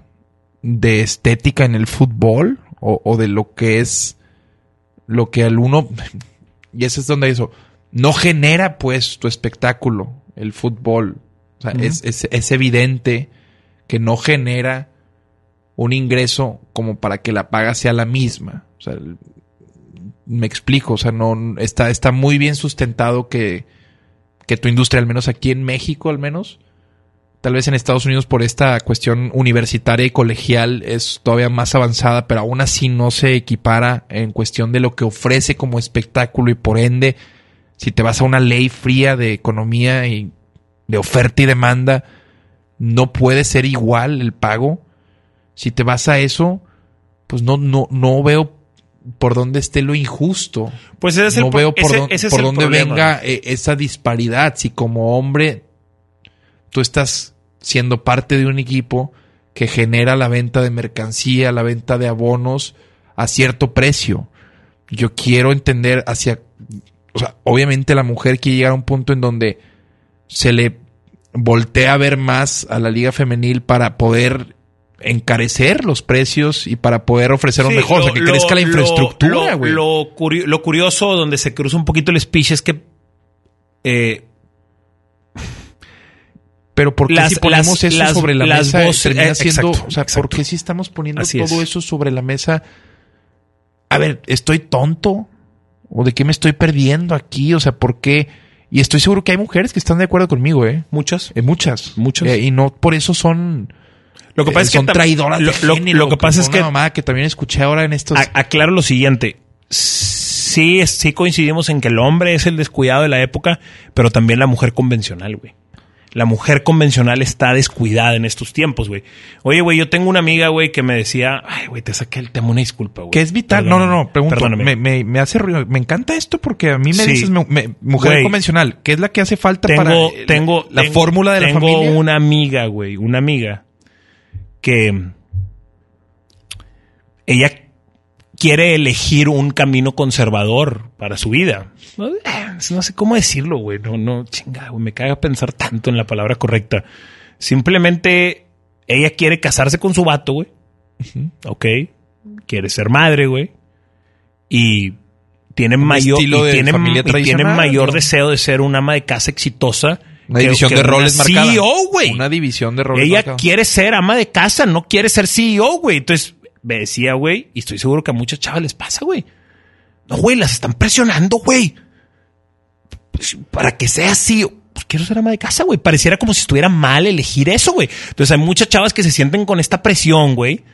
de estética en el fútbol o, o de lo que es lo que al uno, y ese es donde eso, no genera pues tu espectáculo, el fútbol. O sea, es, es, evidente que no genera un ingreso como para que la paga sea la misma. O sea, me explico, o sea, no está, está muy bien sustentado que, que tu industria, al menos aquí en México, al menos, Tal vez en Estados Unidos por esta cuestión universitaria y colegial es todavía más avanzada, pero aún así no se equipara en cuestión de lo que ofrece como espectáculo y por ende, si te vas a una ley fría de economía y de oferta y demanda, no puede ser igual el pago. Si te vas a eso, pues no, no, no veo por dónde esté lo injusto. Pues ese es no veo por, por dónde venga eh, esa disparidad. Si como hombre tú estás siendo parte de un equipo que genera la venta de mercancía, la venta de abonos a cierto precio. Yo quiero entender hacia, o sea, obviamente la mujer quiere llegar a un punto en donde se le voltea a ver más a la liga femenil para poder encarecer los precios y para poder ofrecer un mejor, o sea, que crezca la infraestructura, güey. Lo, lo, curioso donde se cruza un poquito el speech es que eh, pero ¿por qué si ponemos eso sobre la mesa termina eh, siendo, o sea, ¿por qué si estamos poniendo todo eso sobre la mesa? A ver, ¿estoy tonto? ¿O de qué me estoy perdiendo aquí? O sea, ¿por qué? Y estoy seguro que hay mujeres que están de acuerdo conmigo, ¿eh? Muchas. Eh, muchas. Muchas. Eh, y no por eso son... Lo que pasa es que son traidoras lo, lo, que pasa es que... mamá que también escuché ahora en estos... aclaro lo siguiente. Sí, sí coincidimos en que el hombre es el descuidado de la época, pero también la mujer convencional, güey la mujer convencional está descuidada en estos tiempos, güey. Oye, güey, yo tengo una amiga, güey, que me decía, ay, güey, te saqué el tema, una disculpa, güey. Que es vital. no, no, no, pregunto. Me, me, me, hace ruido. Me encanta esto porque a mí me dices mujer convencional. ¿Qué es la que hace falta tengo, para tengo, la fórmula de la familia? Tengo una amiga, güey, una amiga que ella quiere elegir un camino conservador para su vida. No, sé cómo decirlo, güey. No, no, chinga, güey. Me caga pensar tanto en la palabra correcta. Simplemente ella quiere casarse con su vato, güey. Ok. Quiere ser madre, güey. Y tienen Un mayor, y y tienen tradicional, mayor ¿no? deseo de ser una ama de casa exitosa. Una que- división que de una roles marcada. CEO, güey. Una división de roles Ella marcada. quiere ser ama de casa, no quiere ser CEO, güey. Entonces, me decía, güey, y estoy seguro que a muchas chavas les pasa, güey. No, güey, las están presionando, güey. Pues, para que sea así. Pues quiero ser ama de casa, güey. Pareciera como si estuviera mal elegir eso, güey. Entonces hay muchas chavas que se sienten con esta presión, güey,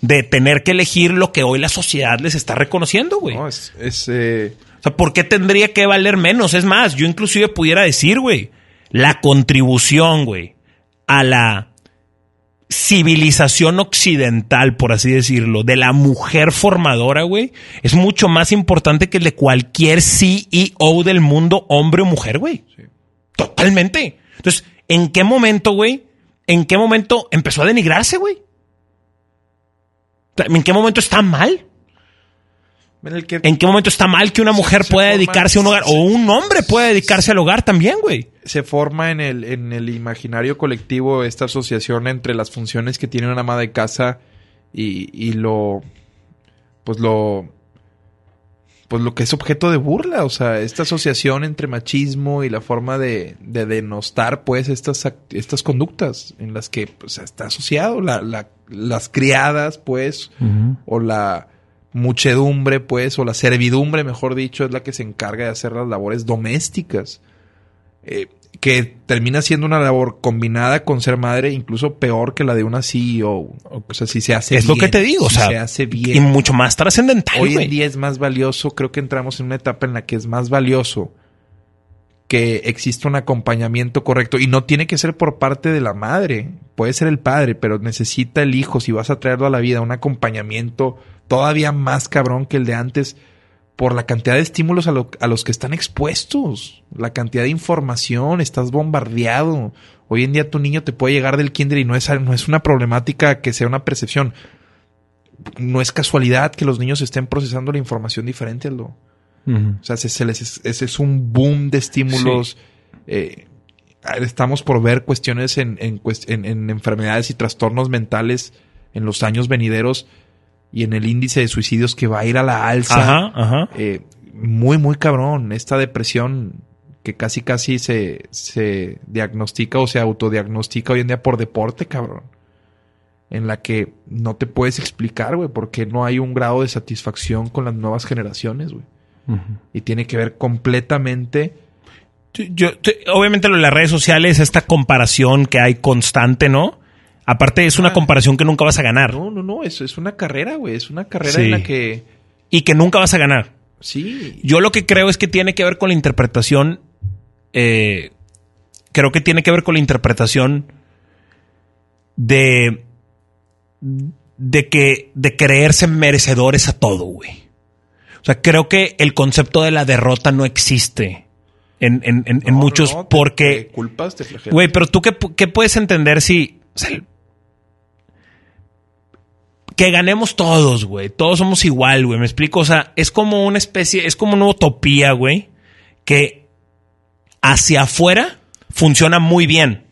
de tener que elegir lo que hoy la sociedad les está reconociendo, güey. No, es, es, eh, O sea, ¿por qué tendría que valer menos? Es más, yo inclusive pudiera decir, güey, la contribución, güey, a la civilización occidental, por así decirlo, de la mujer formadora, güey, es mucho más importante que el de cualquier CEO del mundo, hombre o mujer, güey. Totalmente. Entonces, ¿en qué momento, güey? ¿En qué momento empezó a denigrarse, güey? ¿En qué momento está mal? En el que ¿En qué momento está mal que una mujer pueda forma- dedicarse a un hogar? O un hombre pueda dedicarse al hogar también, güey. se forma en el, en el imaginario colectivo esta asociación entre las funciones que tiene una ama de casa y, y lo pues lo pues lo que es objeto de burla, o sea, esta asociación entre machismo y la forma de, de denostar pues estas, estas conductas en las que pues está asociado la, la- las criadas pues o la muchedumbre pues o la servidumbre mejor dicho es la que se encarga de hacer las labores domésticas eh, que termina siendo una labor combinada con ser madre incluso peor que la de una CEO. O sea, si se hace Es lo bien, que te digo, o sea, se hace Y bien. mucho más trascendental, Hoy en día es más valioso, creo que entramos en una etapa en la que es más valioso que exista un acompañamiento correcto y no tiene que ser por parte de la madre, puede ser el padre, pero necesita el hijo si vas a traerlo a la vida un acompañamiento todavía más cabrón que el de antes por la cantidad de estímulos a, lo- a los que están expuestos, la cantidad de información, estás bombardeado. Hoy en día tu niño te puede llegar del kinder y no es, no es una problemática que sea una percepción. No es casualidad que los niños estén procesando la información diferente. O sea, se, se les, ese es un boom de estímulos. Eh, estamos por ver cuestiones en, en cuest- en- en enfermedades y trastornos mentales en los años venideros y en el índice de suicidios que va a ir a la alza. Ajá, ajá. Eh, muy, muy cabrón. Esta depresión que casi, casi se, se diagnostica o se autodiagnostica hoy en día por deporte, cabrón. En la que no te puedes explicar, güey, porque no hay un grado de satisfacción con las nuevas generaciones, güey. Y tiene que ver completamente. Yo, te- obviamente lo de las redes sociales, esta comparación que hay constante, ¿no? Aparte es una Ah. comparación que nunca vas a ganar No, no, no, eso es una carrera, güey. Es una carrera Sí. en la que. y que nunca vas a ganar. Sí. Yo lo que creo es que tiene que ver con la interpretación. eh, creo que tiene que ver con la interpretación de. de que. de creerse merecedores a todo, güey. O sea, creo que el concepto de la derrota no existe en, en- en- en No, muchos, no, te- porque. te culpas, te flagelas. Güey, pero tú qué, qué puedes entender si. o sea, el- que ganemos todos, güey. Todos somos igual, güey. Me explico. O sea, es como una especie, es como una utopía, güey. Que hacia afuera funciona muy bien.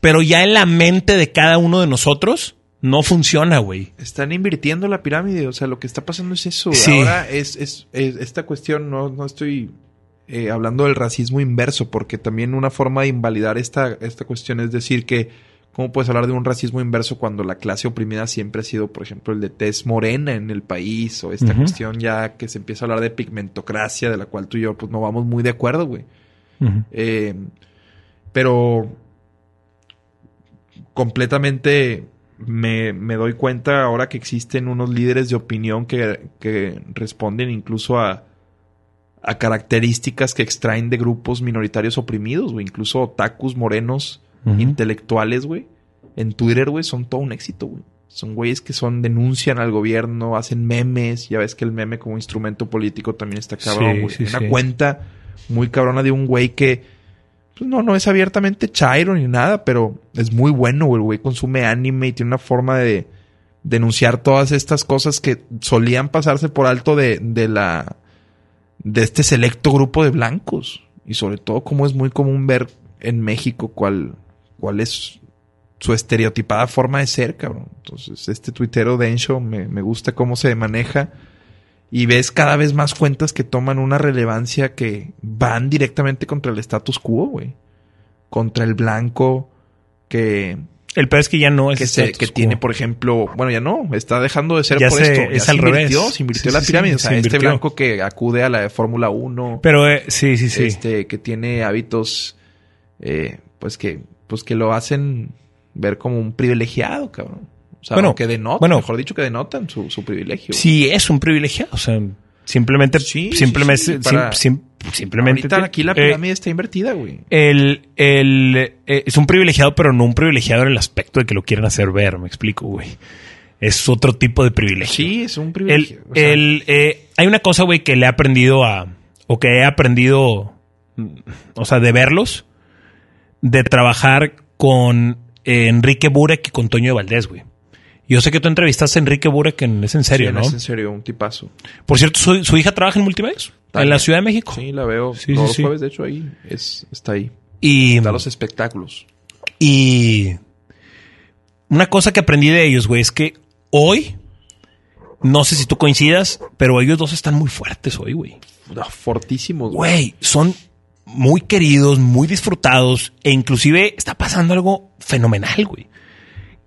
Pero ya en la mente de cada uno de nosotros no funciona, güey. Están invirtiendo la pirámide, o sea, lo que está pasando es eso. Sí. Ahora es, es- es- esta cuestión, no, no estoy eh, hablando del racismo inverso, porque también una forma de invalidar esta, esta cuestión es decir que, ¿cómo puedes hablar de un racismo inverso cuando la clase oprimida siempre ha sido, por ejemplo, el de tez morena en el país, o esta cuestión ya que se empieza a hablar de pigmentocracia, de la cual tú y yo pues no vamos muy de acuerdo, güey. Eh, pero completamente me, me doy cuenta ahora que existen unos líderes de opinión que, que responden incluso a, a características que extraen de grupos minoritarios oprimidos, güey. Incluso otakus morenos, Intelectuales, güey. En Twitter, güey, son todo un éxito, güey. Son güeyes que son, denuncian al gobierno, hacen memes. Ya ves que el meme como instrumento político también está cabrón, Sí, güey. sí, Una sí. cuenta muy cabrona de un güey que pues no, no es abiertamente chairo ni nada, pero es muy bueno, güey. El güey consume anime y tiene una forma de denunciar todas estas cosas que solían pasarse por alto de, de la de este selecto grupo de blancos. Y sobre todo como es muy común ver en México cuál, cuál es su estereotipada forma de ser, cabrón. Entonces, este tuitero Densho me, me gusta cómo se maneja Y ves cada vez más cuentas que toman una relevancia que van directamente contra el status quo, güey. Contra el blanco que... El peor es que ya no es que, se, que tiene, por ejemplo, bueno, ya no, está dejando de ser Ya por se- esto. es se al invirtió, revés. se invirtió Sí, la pirámide. sí, o sea, se este blanco que acude a la de Fórmula 1, Pero eh, sí, sí, sí. este, que tiene hábitos, eh, pues que, pues que lo hacen ver como un privilegiado, cabrón. O sea, Bueno, que denotan, bueno. mejor dicho, que denotan su, su privilegio. Sí, es un privilegiado. O sea, simplemente, Sí, simplemente, sí, sim- para- sim- simplemente. Ahorita te- aquí la eh, pirámide está invertida, güey. el, el, eh, es un privilegiado, pero no un privilegiado en el aspecto de que lo quieren hacer ver, me explico, güey. Es otro tipo de privilegio. Sí, es un El, privilegio. o sea, el, eh, hay una cosa, güey, que le he aprendido a. O que he aprendido. O sea, de verlos. De trabajar con eh, Enrique Burek y con Toño de Valdés, güey. Yo sé que tú entrevistaste a Enrique Burek, en, es en serio, sí, ¿no? Es en serio, un tipazo. Por cierto, su, su hija trabaja en multimedios. En la Ciudad de México. Sí, la veo Sí, todos sí, los jueves, de hecho, ahí es, está ahí. Y, Da los espectáculos. y una cosa que aprendí de ellos, güey, es que hoy, no sé si tú coincidas, pero ellos dos están muy fuertes hoy, güey. Fortísimos, Güey, son muy queridos, muy disfrutados e inclusive está pasando algo fenomenal, güey.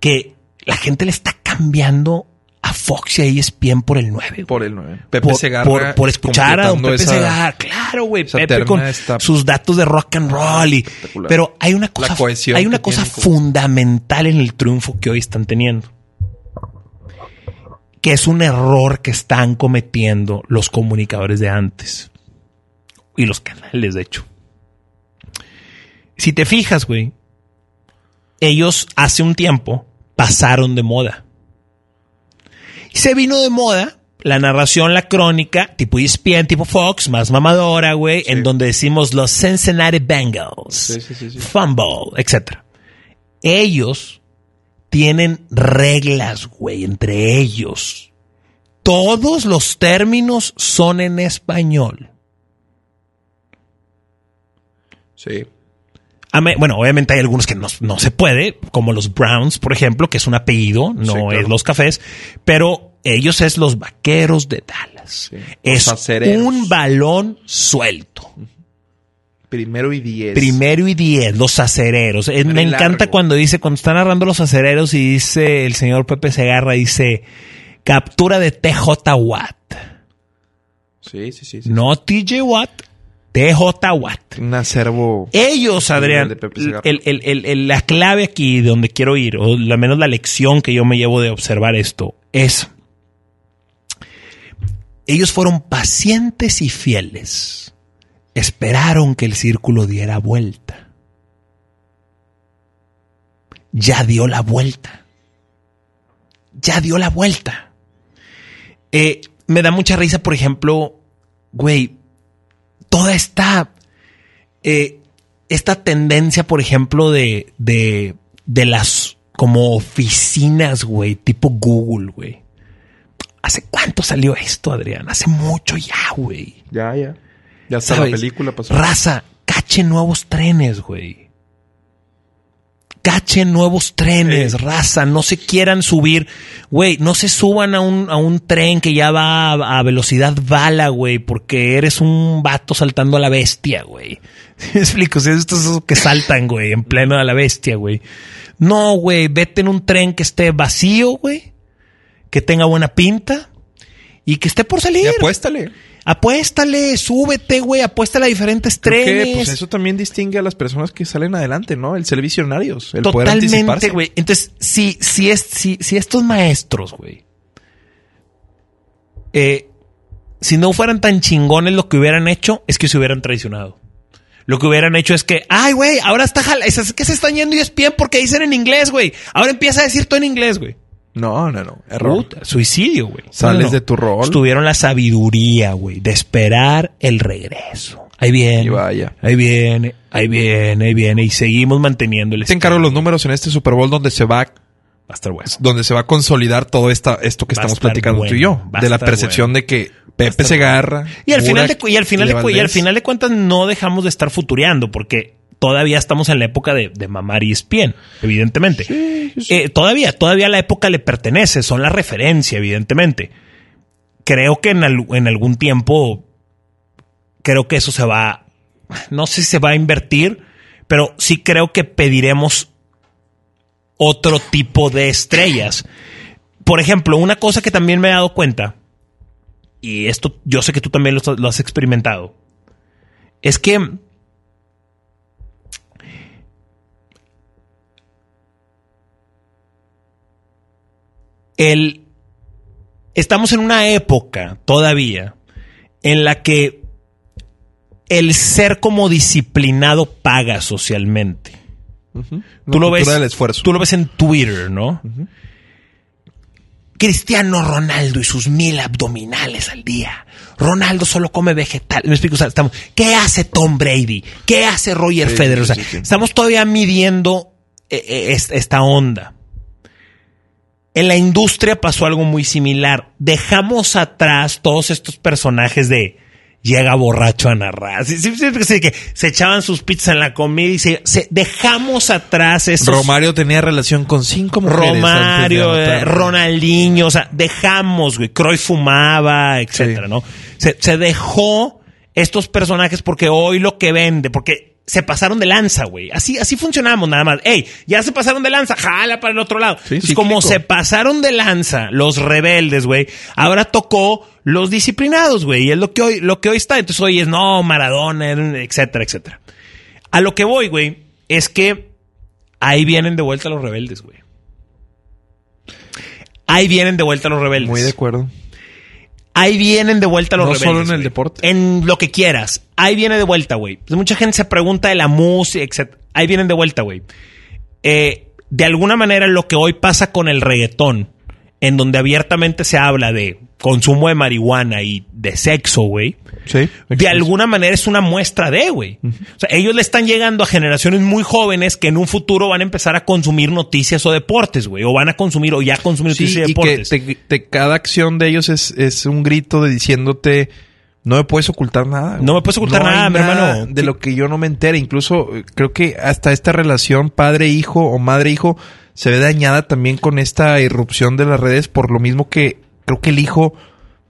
Que la gente le está cambiando a Fox y a ESPN por el 9. güey. Por el 9. Pepe por, Segarra. por- por escuchar a don Pepe esa- Segarra. Claro, güey. Pepe con sus datos de rock and roll. Y, pero hay una cosa, hay una cosa fundamental en el triunfo que hoy están teniendo. Que es un error que están cometiendo los comunicadores de antes. Y los canales, de hecho. Si te fijas, güey, ellos hace un tiempo pasaron de moda. Y se vino de moda la narración, la crónica, tipo ESPN, tipo Fox, más mamadora, güey, en donde decimos los Cincinnati Bengals, sí, sí. fumble, etc. Ellos tienen reglas, güey, entre ellos. Todos los términos son en español. Sí. Bueno, obviamente hay algunos que no, no se puede, como los Browns, por ejemplo, que es un apellido, no Sí, claro. es los cafés, pero ellos es los vaqueros de Dallas. Sí. Es un balón suelto. Primero y diez. Primero y diez, los acereros. Eh, Primero Me encanta largo. cuando dice, cuando están narrando los acereros y dice el señor Pepe Segarra, dice captura de TJ Watt. Sí, sí, sí. sí. No TJ Watt, TJ Watt. Un acervo. Ellos, Adrián, el- el- el- la clave aquí de donde quiero ir, o al menos la lección que yo me llevo de observar esto, es ellos fueron pacientes y fieles. Esperaron que el círculo diera vuelta. Ya dio la vuelta. Ya dio la vuelta. Eh, me da mucha risa, por ejemplo, güey, toda esta, eh, esta tendencia, por ejemplo, de, de, de las como oficinas, güey, tipo Google, güey. ¿Hace cuánto salió esto, Adrián? Hace mucho ya, güey. Ya, ya. Ya está la película pasó. Raza, cache nuevos trenes, güey. Cache nuevos trenes, raza. No se quieran subir. Güey, no se suban a un, a un tren que ya va a, a velocidad bala, güey, porque eres un vato saltando a la bestia, güey. ¿Sí me explico? Si estos esos que saltan, güey, en pleno a la bestia, güey. No, güey, vete en un tren que esté vacío, güey. Que tenga buena pinta. Y que esté por salir. Y apuéstale. Apuéstale, súbete, güey, apuéstale a diferentes Creo trenes. que, pues eso también distingue a las personas que salen adelante, ¿no? El ser visionarios. El poder Totalmente, güey. Entonces, si, si, es, si, si estos maestros, güey, eh, si no fueran tan chingones lo que hubieran hecho, es que se hubieran traicionado. Lo que hubieran hecho es que, ay, güey, ahora está jala, es que se están yendo y espían porque dicen en inglés, güey. Ahora empieza a decir todo en inglés, güey. No, no, no. Error. Puta, suicidio, güey. Sales de tu rol. Tuvieron la sabiduría, güey, de esperar el regreso. Ahí viene. Y vaya. Ahí viene, ahí viene, ahí viene. Y seguimos manteniendo el Te encargo los números en este Super Bowl donde se va, Va a estar bueno. donde se va a consolidar todo esta, esto que Va estamos platicando bueno, tú y yo. va De la percepción bueno. de que Pepe Segarra. Y al final de, Burak cu- y al final de, y al final de cuentas no dejamos de estar futureando porque todavía estamos en la época de, de mamar y espien, evidentemente. Eh, todavía, todavía la época le pertenece, son la referencia, evidentemente. creo que en, en algún tiempo, creo que eso se va, no sé si se va a invertir, pero sí creo que pediremos otro tipo de estrellas. Por ejemplo, una cosa que también me he dado cuenta, y esto yo sé que tú también lo, has experimentado, es que el, estamos en una época todavía en la que el ser como disciplinado paga socialmente. Tú lo ves. Tú lo ves en Twitter, ¿no? Cristiano Ronaldo y sus mil abdominales al día. Ronaldo solo come vegetal. Me explico, estamos, ¿qué hace Tom Brady? ¿Qué hace Roger Federer? estamos todavía midiendo eh, eh, esta onda. En la industria pasó algo muy similar. Dejamos atrás todos estos personajes de llega borracho a narrar. Sí, sí, sí, que se echaban sus pizzas en la comida y se, dejamos atrás esos... Romario tenía relación con cinco mujeres. Romario, eh, Ronaldinho, o sea, dejamos, güey. Croy fumaba, etcétera, ¿no? Se, se dejó estos personajes porque hoy lo que vende, porque se pasaron de lanza, güey. Así, así funcionamos nada más. Ey, ya se pasaron de lanza, jala para el otro lado. Sí, como se pasaron de lanza los rebeldes, güey, ahora tocó los disciplinados, güey. Y es lo que hoy, lo que hoy está. Entonces hoy es no, Maradona, etcétera, etcétera. A lo que voy, güey, es que ahí vienen de vuelta los rebeldes, güey. Ahí vienen de vuelta los rebeldes. Muy de acuerdo. Ahí vienen de vuelta los rebeldes. No solo en el deporte. En lo que quieras. Ahí viene de vuelta, güey. Pues mucha gente se pregunta de la música, etc. Ahí vienen de vuelta, güey. Eh, de alguna manera, lo que hoy pasa con el reggaetón, en donde abiertamente se habla de consumo de marihuana y de sexo, güey. Sí. De alguna manera es una muestra de, güey. O sea, ellos le están llegando a generaciones muy jóvenes que en un futuro van a empezar a consumir noticias o deportes, güey. O van a consumir o ya consumir noticias y deportes. Que cada acción de ellos es, es un grito de diciéndote. No me puedes ocultar nada. No me puedes ocultar nada, mi hermano. De lo que yo no me entere. Incluso eh, creo que hasta esta relación padre-hijo o madre-hijo se ve dañada también con esta irrupción de las redes por lo mismo que creo que el hijo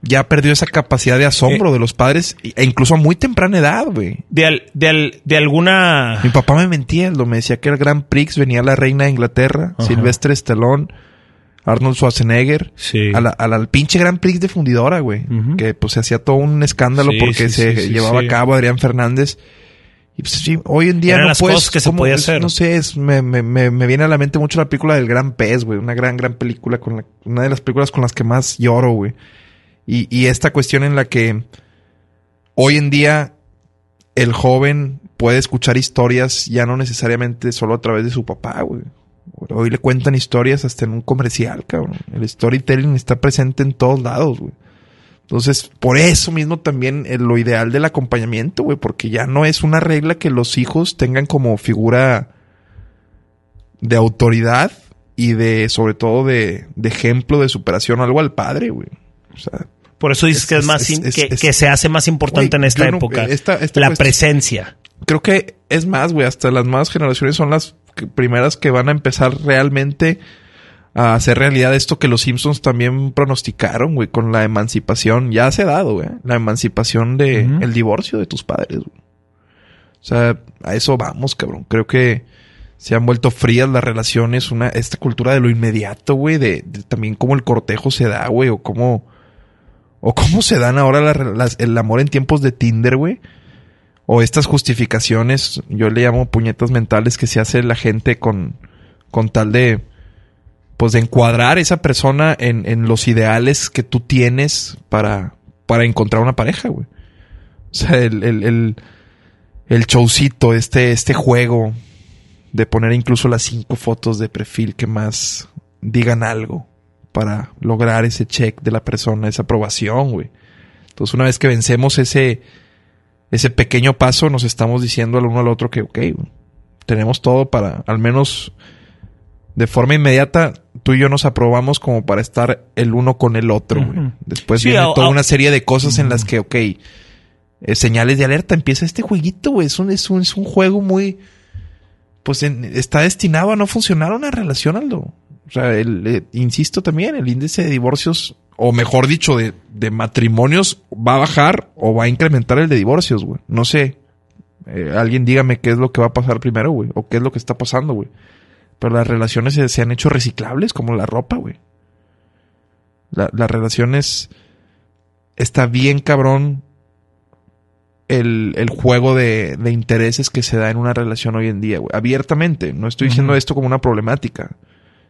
ya perdió esa capacidad de asombro eh. de los padres e incluso a muy temprana edad, güey. De, de, alguna... Mi papá me mentía, lo me decía que el Gran Prix venía la reina de Inglaterra, Silvestre Stallone, Arnold Schwarzenegger, sí. al pinche Gran Prix de fundidora, güey. Que pues se hacía todo un escándalo porque se llevaba a cabo Adrián Fernández. Y pues sí, hoy en día no las puedes, que se podía hacer. No sé, es, me, me, me, viene a la mente mucho la película del Gran Pez, güey. Una gran, gran película, con una de las películas con las que más lloro, güey. Y, y esta cuestión en la que hoy en día el joven puede escuchar historias ya no necesariamente solo a través de su papá, güey. Hoy le cuentan historias hasta en un comercial, cabrón. El storytelling está presente en todos lados, güey. Entonces, por eso mismo también eh, lo ideal del acompañamiento, güey, porque ya no es una regla que los hijos tengan como figura de autoridad y de, sobre todo, de, ejemplo de superación algo al padre, güey. O sea, por eso dices que es más que, se hace más importante en esta época la presencia. Creo que es más, güey, hasta las nuevas generaciones son las primeras que van a empezar realmente a hacer realidad esto que los Simpsons también pronosticaron, güey, con la emancipación. Ya se ha dado, güey. La emancipación de el divorcio de tus padres, güey. O sea, a eso vamos, cabrón. Creo que se han vuelto frías las relaciones, una, esta cultura de lo inmediato, güey, de, también cómo el cortejo se da, güey, o cómo, o cómo se dan ahora el amor en tiempos de Tinder, güey. O estas justificaciones, yo le llamo puñetas mentales que se hace la gente con, con tal de, pues de encuadrar esa persona en, en los ideales que tú tienes para, para encontrar una pareja, güey. O sea, el, el, el, showcito, este, este juego de poner incluso las cinco fotos de perfil que más digan algo para lograr ese check de la persona, esa aprobación, güey. Entonces, una vez que vencemos ese, ese pequeño paso, nos estamos diciendo al uno al otro que, ok, tenemos todo para al menos de forma inmediata tú y yo nos aprobamos como para estar el uno con el otro. Después viene toda una serie de cosas en las que, ok, eh, señales de alerta, empieza este jueguito, güey. Es un, es un, es un juego muy... Pues está destinado a no funcionar una relación, Aldo. O sea, el, eh, insisto también, el índice de divorcios o mejor dicho, de, de matrimonios, va a bajar o va a incrementar el de divorcios, güey. No sé. Eh, alguien dígame qué es lo que va a pasar primero, güey. O qué es lo que está pasando, güey. Pero las relaciones se, se han hecho reciclables como la ropa, güey. La- las relaciones... Está bien cabrón el, el juego de, de intereses que se da en una relación hoy en día, güey. Abiertamente. No estoy diciendo esto como una problemática.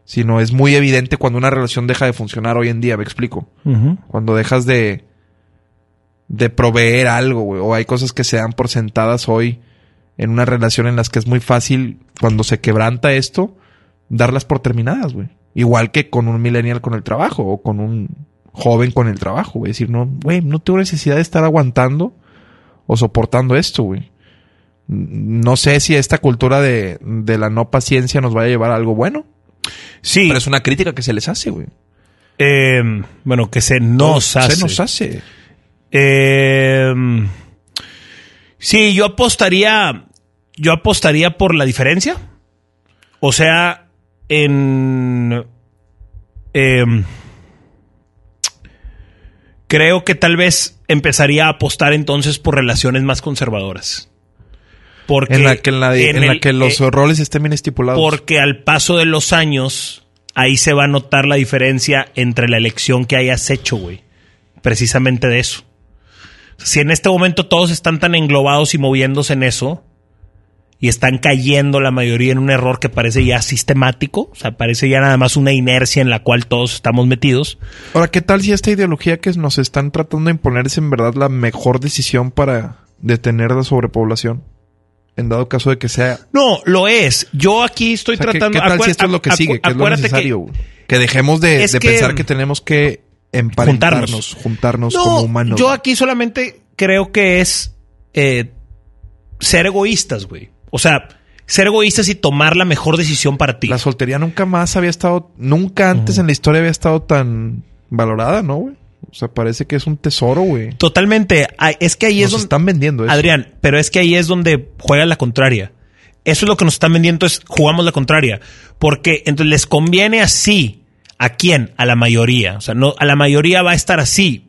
Sino es muy evidente cuando una relación deja de funcionar hoy en día, me explico. Cuando dejas de, de proveer algo, güey. O hay cosas que se dan por sentadas hoy en una relación en las que es muy fácil, cuando se quebranta esto, darlas por terminadas, güey. Igual que con un millennial con el trabajo o con un joven con el trabajo, güey. Decir, no, güey, no tengo necesidad de estar aguantando o soportando esto, güey. No sé si esta cultura de, de la no paciencia nos vaya a llevar a algo bueno. Sí. Pero es una crítica que se les hace, güey. eh, bueno, que se nos hace. Se nos hace. Eh, sí, yo apostaría. Yo apostaría por la diferencia. O sea, en. em, creo que tal vez empezaría a apostar entonces por relaciones más conservadoras. Porque En la que, en la, en en la el- que los eh, roles estén bien estipulados. porque al paso de los años, ahí se va a notar la diferencia entre la elección que hayas hecho, güey. Precisamente de eso. Si en este momento todos están tan englobados y moviéndose en eso, y están cayendo la mayoría en un error que parece ya sistemático, o sea, parece ya nada más una inercia en la cual todos estamos metidos. Ahora, ¿qué tal si esta ideología que nos están tratando de imponer es en verdad la mejor decisión para detener la sobrepoblación? En dado caso de que sea... No, lo es. Yo aquí estoy O sea, ¿qué- tratando... ¿Qué, tal si esto es lo que sigue? ¿Qué es lo que- necesario? güey? Que, dejemos de, que- pensar que tenemos que emparentarnos, juntarnos, No, como humanos. Yo aquí solamente creo que es eh, ser egoístas, güey. O sea, ser egoístas y tomar la mejor decisión para ti. La soltería nunca más había estado... Nunca antes en la historia había estado tan valorada, ¿no, güey? O sea, parece que es un tesoro, güey. Totalmente. Es que ahí es Nos donde... están vendiendo eso. Adrián, pero es que ahí es donde juega la contraria. Eso es lo que nos están vendiendo, es jugamos la contraria. Porque entonces les conviene así. ¿A quién? A la mayoría. O sea, no, a la mayoría va a estar así.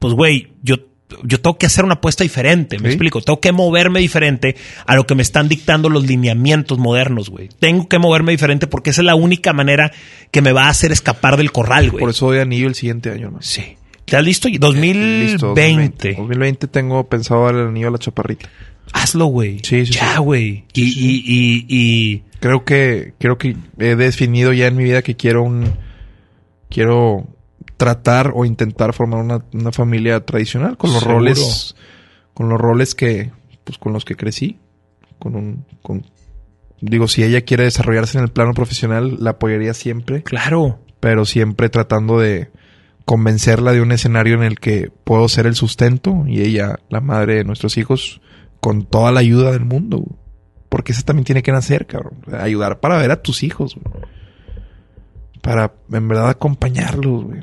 Pues, güey, yo, yo tengo que hacer una apuesta diferente. Me Sí. explico. Tengo que moverme diferente a lo que me están dictando los lineamientos modernos, güey. Tengo que moverme diferente porque esa es la única manera que me va a hacer escapar del corral, güey. Por eso doy anillo el siguiente año, ¿no? Sí. ¿Estás listo? Listo, 2020. 2020 tengo pensado darle el anillo a la chaparrita. Hazlo, güey. Sí, sí, Ya, sí. güey. Y, y, y, y- Creo que, creo que he definido ya en mi vida que quiero un, quiero tratar o intentar formar una, una familia tradicional con los Seguro. roles, con los roles que, pues con los que crecí, con un, con, digo, si ella quiere desarrollarse en el plano profesional, la apoyaría siempre, Claro. pero siempre tratando de convencerla de un escenario en el que puedo ser el sustento y ella, la madre de nuestros hijos, con toda la ayuda del mundo. güey. Porque eso también tiene que nacer, cabrón. Ayudar para ver a tus hijos, güey. Para, en verdad, acompañarlos, güey.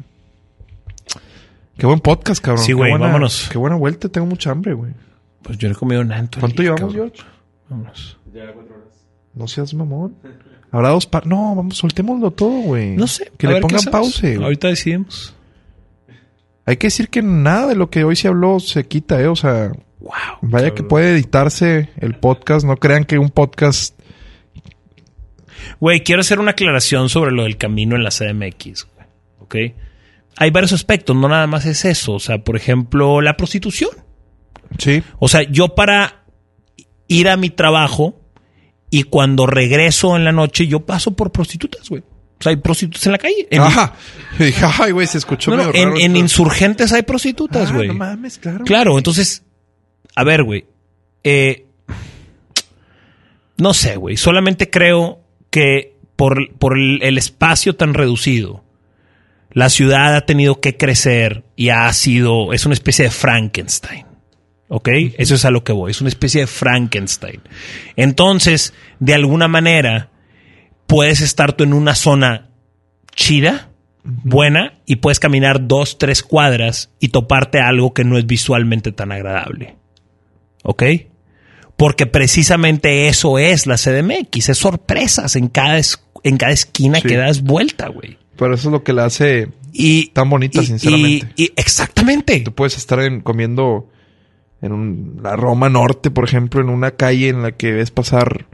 Qué buen podcast, cabrón. Sí, güey, vámonos. Qué buena vuelta. Tengo mucha hambre, güey. Pues yo no he comido nada en todo el ¿Cuánto llevamos, cabrón. George? Vámonos. No seas mamón. Habrá dos par... No, vamos, soltémoslo todo, güey. No sé. Que a le ver pongan güey. Ahorita decidimos. Hay que decir que nada de lo que hoy se habló se quita, ¿eh? O sea, Wow. vaya que puede editarse el podcast. No crean que un podcast... Güey, quiero hacer una aclaración sobre lo del camino en la CDMX. güey. ¿Ok? Hay varios aspectos, no nada más es eso. O sea, por ejemplo, la prostitución. Sí. O sea, yo para ir a mi trabajo y cuando regreso en la noche, yo paso por prostitutas, güey. O sea, hay prostitutas en la calle. En, Ajá. Ay, güey, se escuchó no, medio en, raro en esto. insurgentes hay prostitutas, Ah, güey. no mames, claro. Claro, entonces, a ver, güey. eh, no sé, güey. Solamente creo que por, por el espacio tan reducido, la ciudad ha tenido que crecer y ha sido, es una especie de Frankenstein. ¿Ok? Eso es a lo que voy. Es una especie de Frankenstein. Entonces, de alguna manera, puedes estar tú en una zona chida, buena, y puedes caminar dos, tres cuadras y toparte algo que no es visualmente tan agradable. ¿Ok? Porque precisamente eso es la CDMX, es sorpresas en cada, es- en cada esquina Sí. que das vuelta, güey. Pero eso es lo que la hace Y, tan bonita, y- sinceramente. y- y- exactamente. Tú puedes estar en- comiendo en un- la Roma Norte, por ejemplo, en una calle en la que ves pasar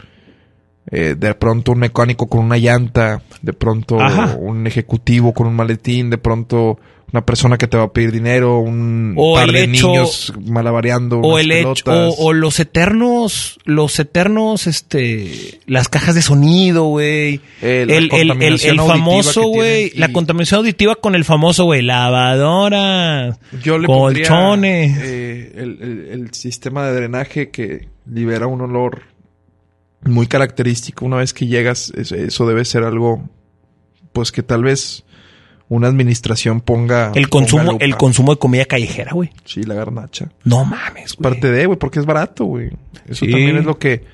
eh, de pronto un mecánico con una llanta, de pronto Ajá. un ejecutivo con un maletín, de pronto una persona que te va a pedir dinero, un O par de hecho- niños malabareando O unas el hecho, pelotas. o, o los eternos, los eternos, este, las cajas de sonido, güey. Eh, El, la el, el, contaminación el auditiva famoso, güey, la contaminación auditiva con el famoso, güey, lavadora, Yo le pondría colchones. eh, el, el- sistema de drenaje que libera un olor muy característico. Una vez que llegas, es- eso debe ser algo, pues que tal vez una administración ponga... el consumo, ponga el consumo de comida callejera, güey. Sí, la garnacha. No mames, güey. Parte de, güey, porque es barato, güey. Eso Sí. también es lo que...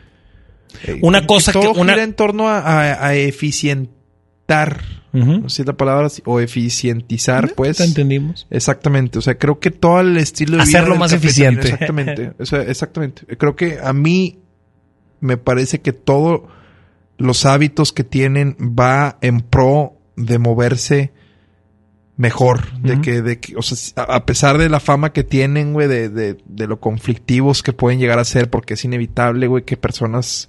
eh, Una cosa que- una- gira en torno a, a- a eficientar, no sé si es la palabra, o eficientizar, pues. ¿Te entendimos? Exactamente, o sea, creo que todo el estilo de vida Hacerlo más eficiente. Exactamente, o sea, exactamente. Creo que a mí me parece que todos los hábitos que tienen va en pro de moverse mejor, de que, de que, o sea, a a pesar de la fama que tienen, güey, de, de, de lo conflictivos que pueden llegar a ser, porque es inevitable, güey, que personas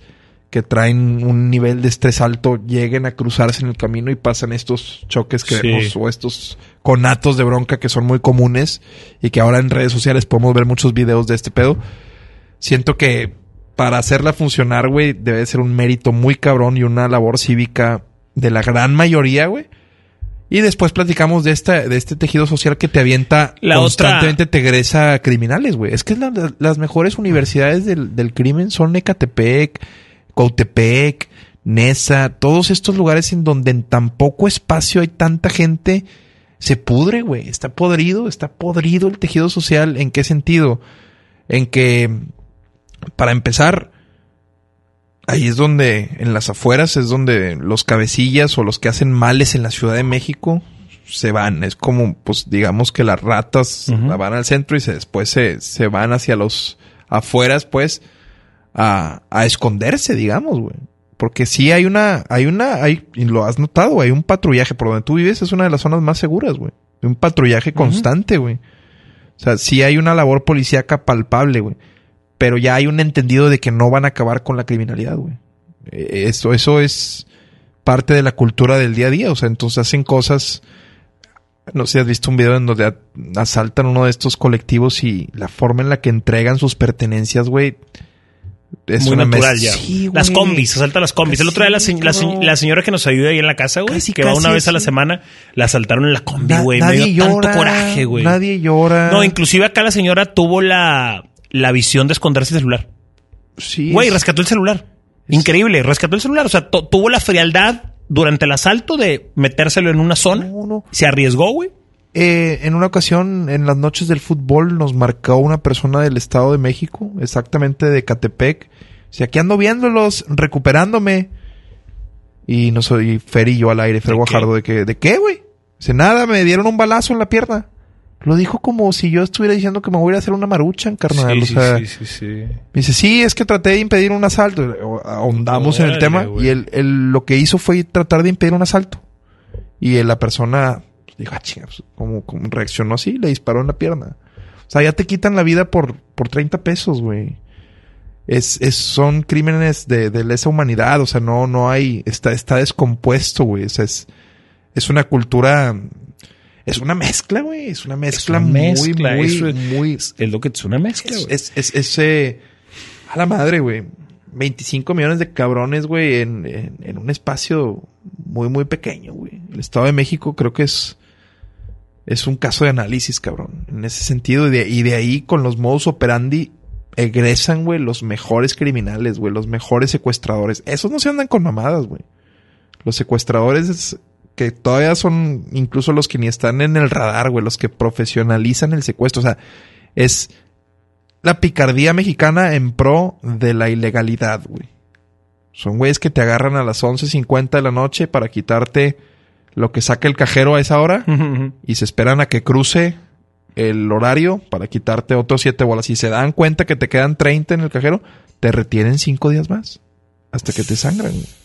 que traen un nivel de estrés alto lleguen a cruzarse en el camino y pasan estos choques que Sí. vemos o estos conatos de bronca que son muy comunes y que ahora en redes sociales podemos ver muchos videos de este pedo. Siento que para hacerla funcionar, güey, debe ser un mérito muy cabrón y una labor cívica de la gran mayoría, güey. Y después platicamos de esta, de este tejido social que te avienta La constantemente te egresa criminales, güey. Es que la- las mejores universidades del, del crimen son Ecatepec, Cautepec, Nesa, todos estos lugares en donde en tan poco espacio hay tanta gente, se pudre, güey. Está podrido, está podrido el tejido social. ¿En qué sentido? En que, para empezar, ahí es donde, en las afueras, es donde los cabecillas o los que hacen males en la Ciudad de México se van. Es como, pues, digamos que las ratas la van al centro y se, después se, se van hacia los afueras, pues, a, a esconderse, digamos, güey. Porque sí hay una, hay una, hay, y lo has notado, hay un patrullaje por donde tú vives, es una de las zonas más seguras, güey. Un patrullaje constante, güey. O sea, sí hay una labor policíaca palpable, güey. Pero ya hay un entendido de que no van a acabar con la criminalidad, güey. Eh, Eso, eso es parte de la cultura del día a día. O sea, entonces hacen cosas. No sé si has visto un video en donde asaltan uno de estos colectivos y la forma en la que entregan sus pertenencias, güey. Es Muy una natural ya. Sí, las combis, se salta las combis. El otro día la, se- la, se- cabrón. la señora que nos ayuda ahí en la casa, güey, que va una vez a la semana, la asaltaron en la combi, güey. Me dio llora. tanto coraje, güey. Nadie llora. No, inclusive acá la señora tuvo la, la visión de esconderse el celular. Sí, Güey, es- rescató el celular. es- Increíble, rescató el celular. O sea, tuvo la frialdad durante el asalto de metérselo en una zona. No, no. Se arriesgó, güey. Eh, en una ocasión, en las noches del fútbol, nos marcó una persona del Estado de México, exactamente de Catepec. Si aquí ando viéndolos, recuperándome. Y no soy Fer y yo al aire, Fer ¿De Guajardo, de que, ¿de qué, güey? Dice, nada, me dieron un balazo en la pierna. Lo dijo como si yo estuviera diciendo que me voy a hacer una maruchan, carnal. o sea, sí, sí. me dice, sí, es que traté de impedir un asalto. Ahondamos en el tema y él, él lo que hizo fue tratar de impedir un asalto. Y eh, la persona dijo, ah, chinga, pues, ¿cómo, cómo reaccionó así? Le disparó en la pierna. O sea, ya te quitan la vida por, por 30 pesos, güey. Es, es, son crímenes de, de lesa humanidad, o sea, no, no hay, está, está descompuesto, güey. O sea, es, es una cultura, es una mezcla, güey. Es una mezcla, una muy, mezcla, muy, es- muy, Es lo que es una mezcla, es, güey. es, es, es, eh, a la madre, güey. 25 millones de cabrones, güey, en, en, en un espacio muy, muy pequeño, güey. El Estado de México creo que es, es un caso de análisis, cabrón. En ese sentido, y de, y de ahí con los modus operandi egresan, güey, los mejores criminales, güey, los mejores secuestradores. Esos no se andan con mamadas, güey. Los secuestradores es- que todavía son incluso los que ni están en el radar, güey, los que profesionalizan el secuestro. O sea, es la picardía mexicana en pro de la ilegalidad, güey. Son güeyes que te agarran a las 11.50 de la noche para quitarte lo que saca el cajero a esa hora y se esperan a que cruce el horario para quitarte otros siete bolas. Si se dan cuenta que te quedan 30 en el cajero, te retienen cinco días más hasta que te sangran. güey.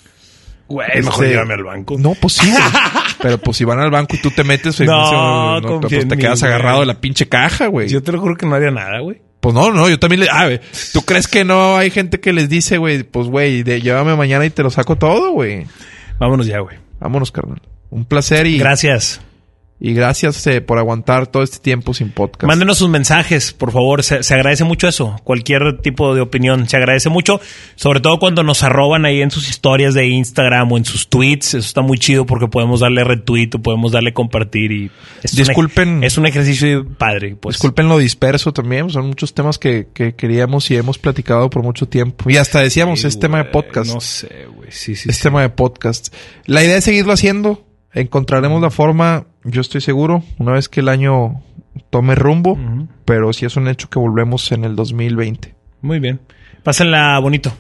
Güey, mejor Este, llévame al banco. No, pues sí, güey. Pero pues si van al banco y tú te metes, No, no, pues en te mí, quedas agarrado de la pinche caja, güey. Yo te lo juro que no haría nada, güey. Pues no, no, yo también le... Ah, güey, ¿tú crees que no hay gente que les dice, güey, pues güey, de- llévame mañana y te lo saco todo, güey? Vámonos ya, güey. Vámonos, carnal. Un placer y, Gracias. Y gracias eh, por aguantar todo este tiempo sin podcast. Mándenos sus mensajes, por favor. Se, se agradece mucho eso. Cualquier tipo de opinión. Se agradece mucho. Sobre todo cuando nos arroban ahí en sus historias de Instagram o en sus tweets. Eso está muy chido porque podemos darle retweet o podemos darle compartir. y es un Disculpen. es un ejercicio padre. Pues. Disculpen lo disperso también, son muchos temas que, que queríamos y hemos platicado por mucho tiempo. Y hasta decíamos, Sí, es tema de podcast. No sé, güey. Sí, sí. es sí. tema de podcast. La idea es seguirlo haciendo. Encontraremos la forma, yo estoy seguro, una vez que el año tome rumbo. Pero sí es un hecho que volvemos en el 2020. Muy bien. Pásenla bonito.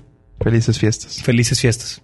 Felices fiestas. Felices fiestas.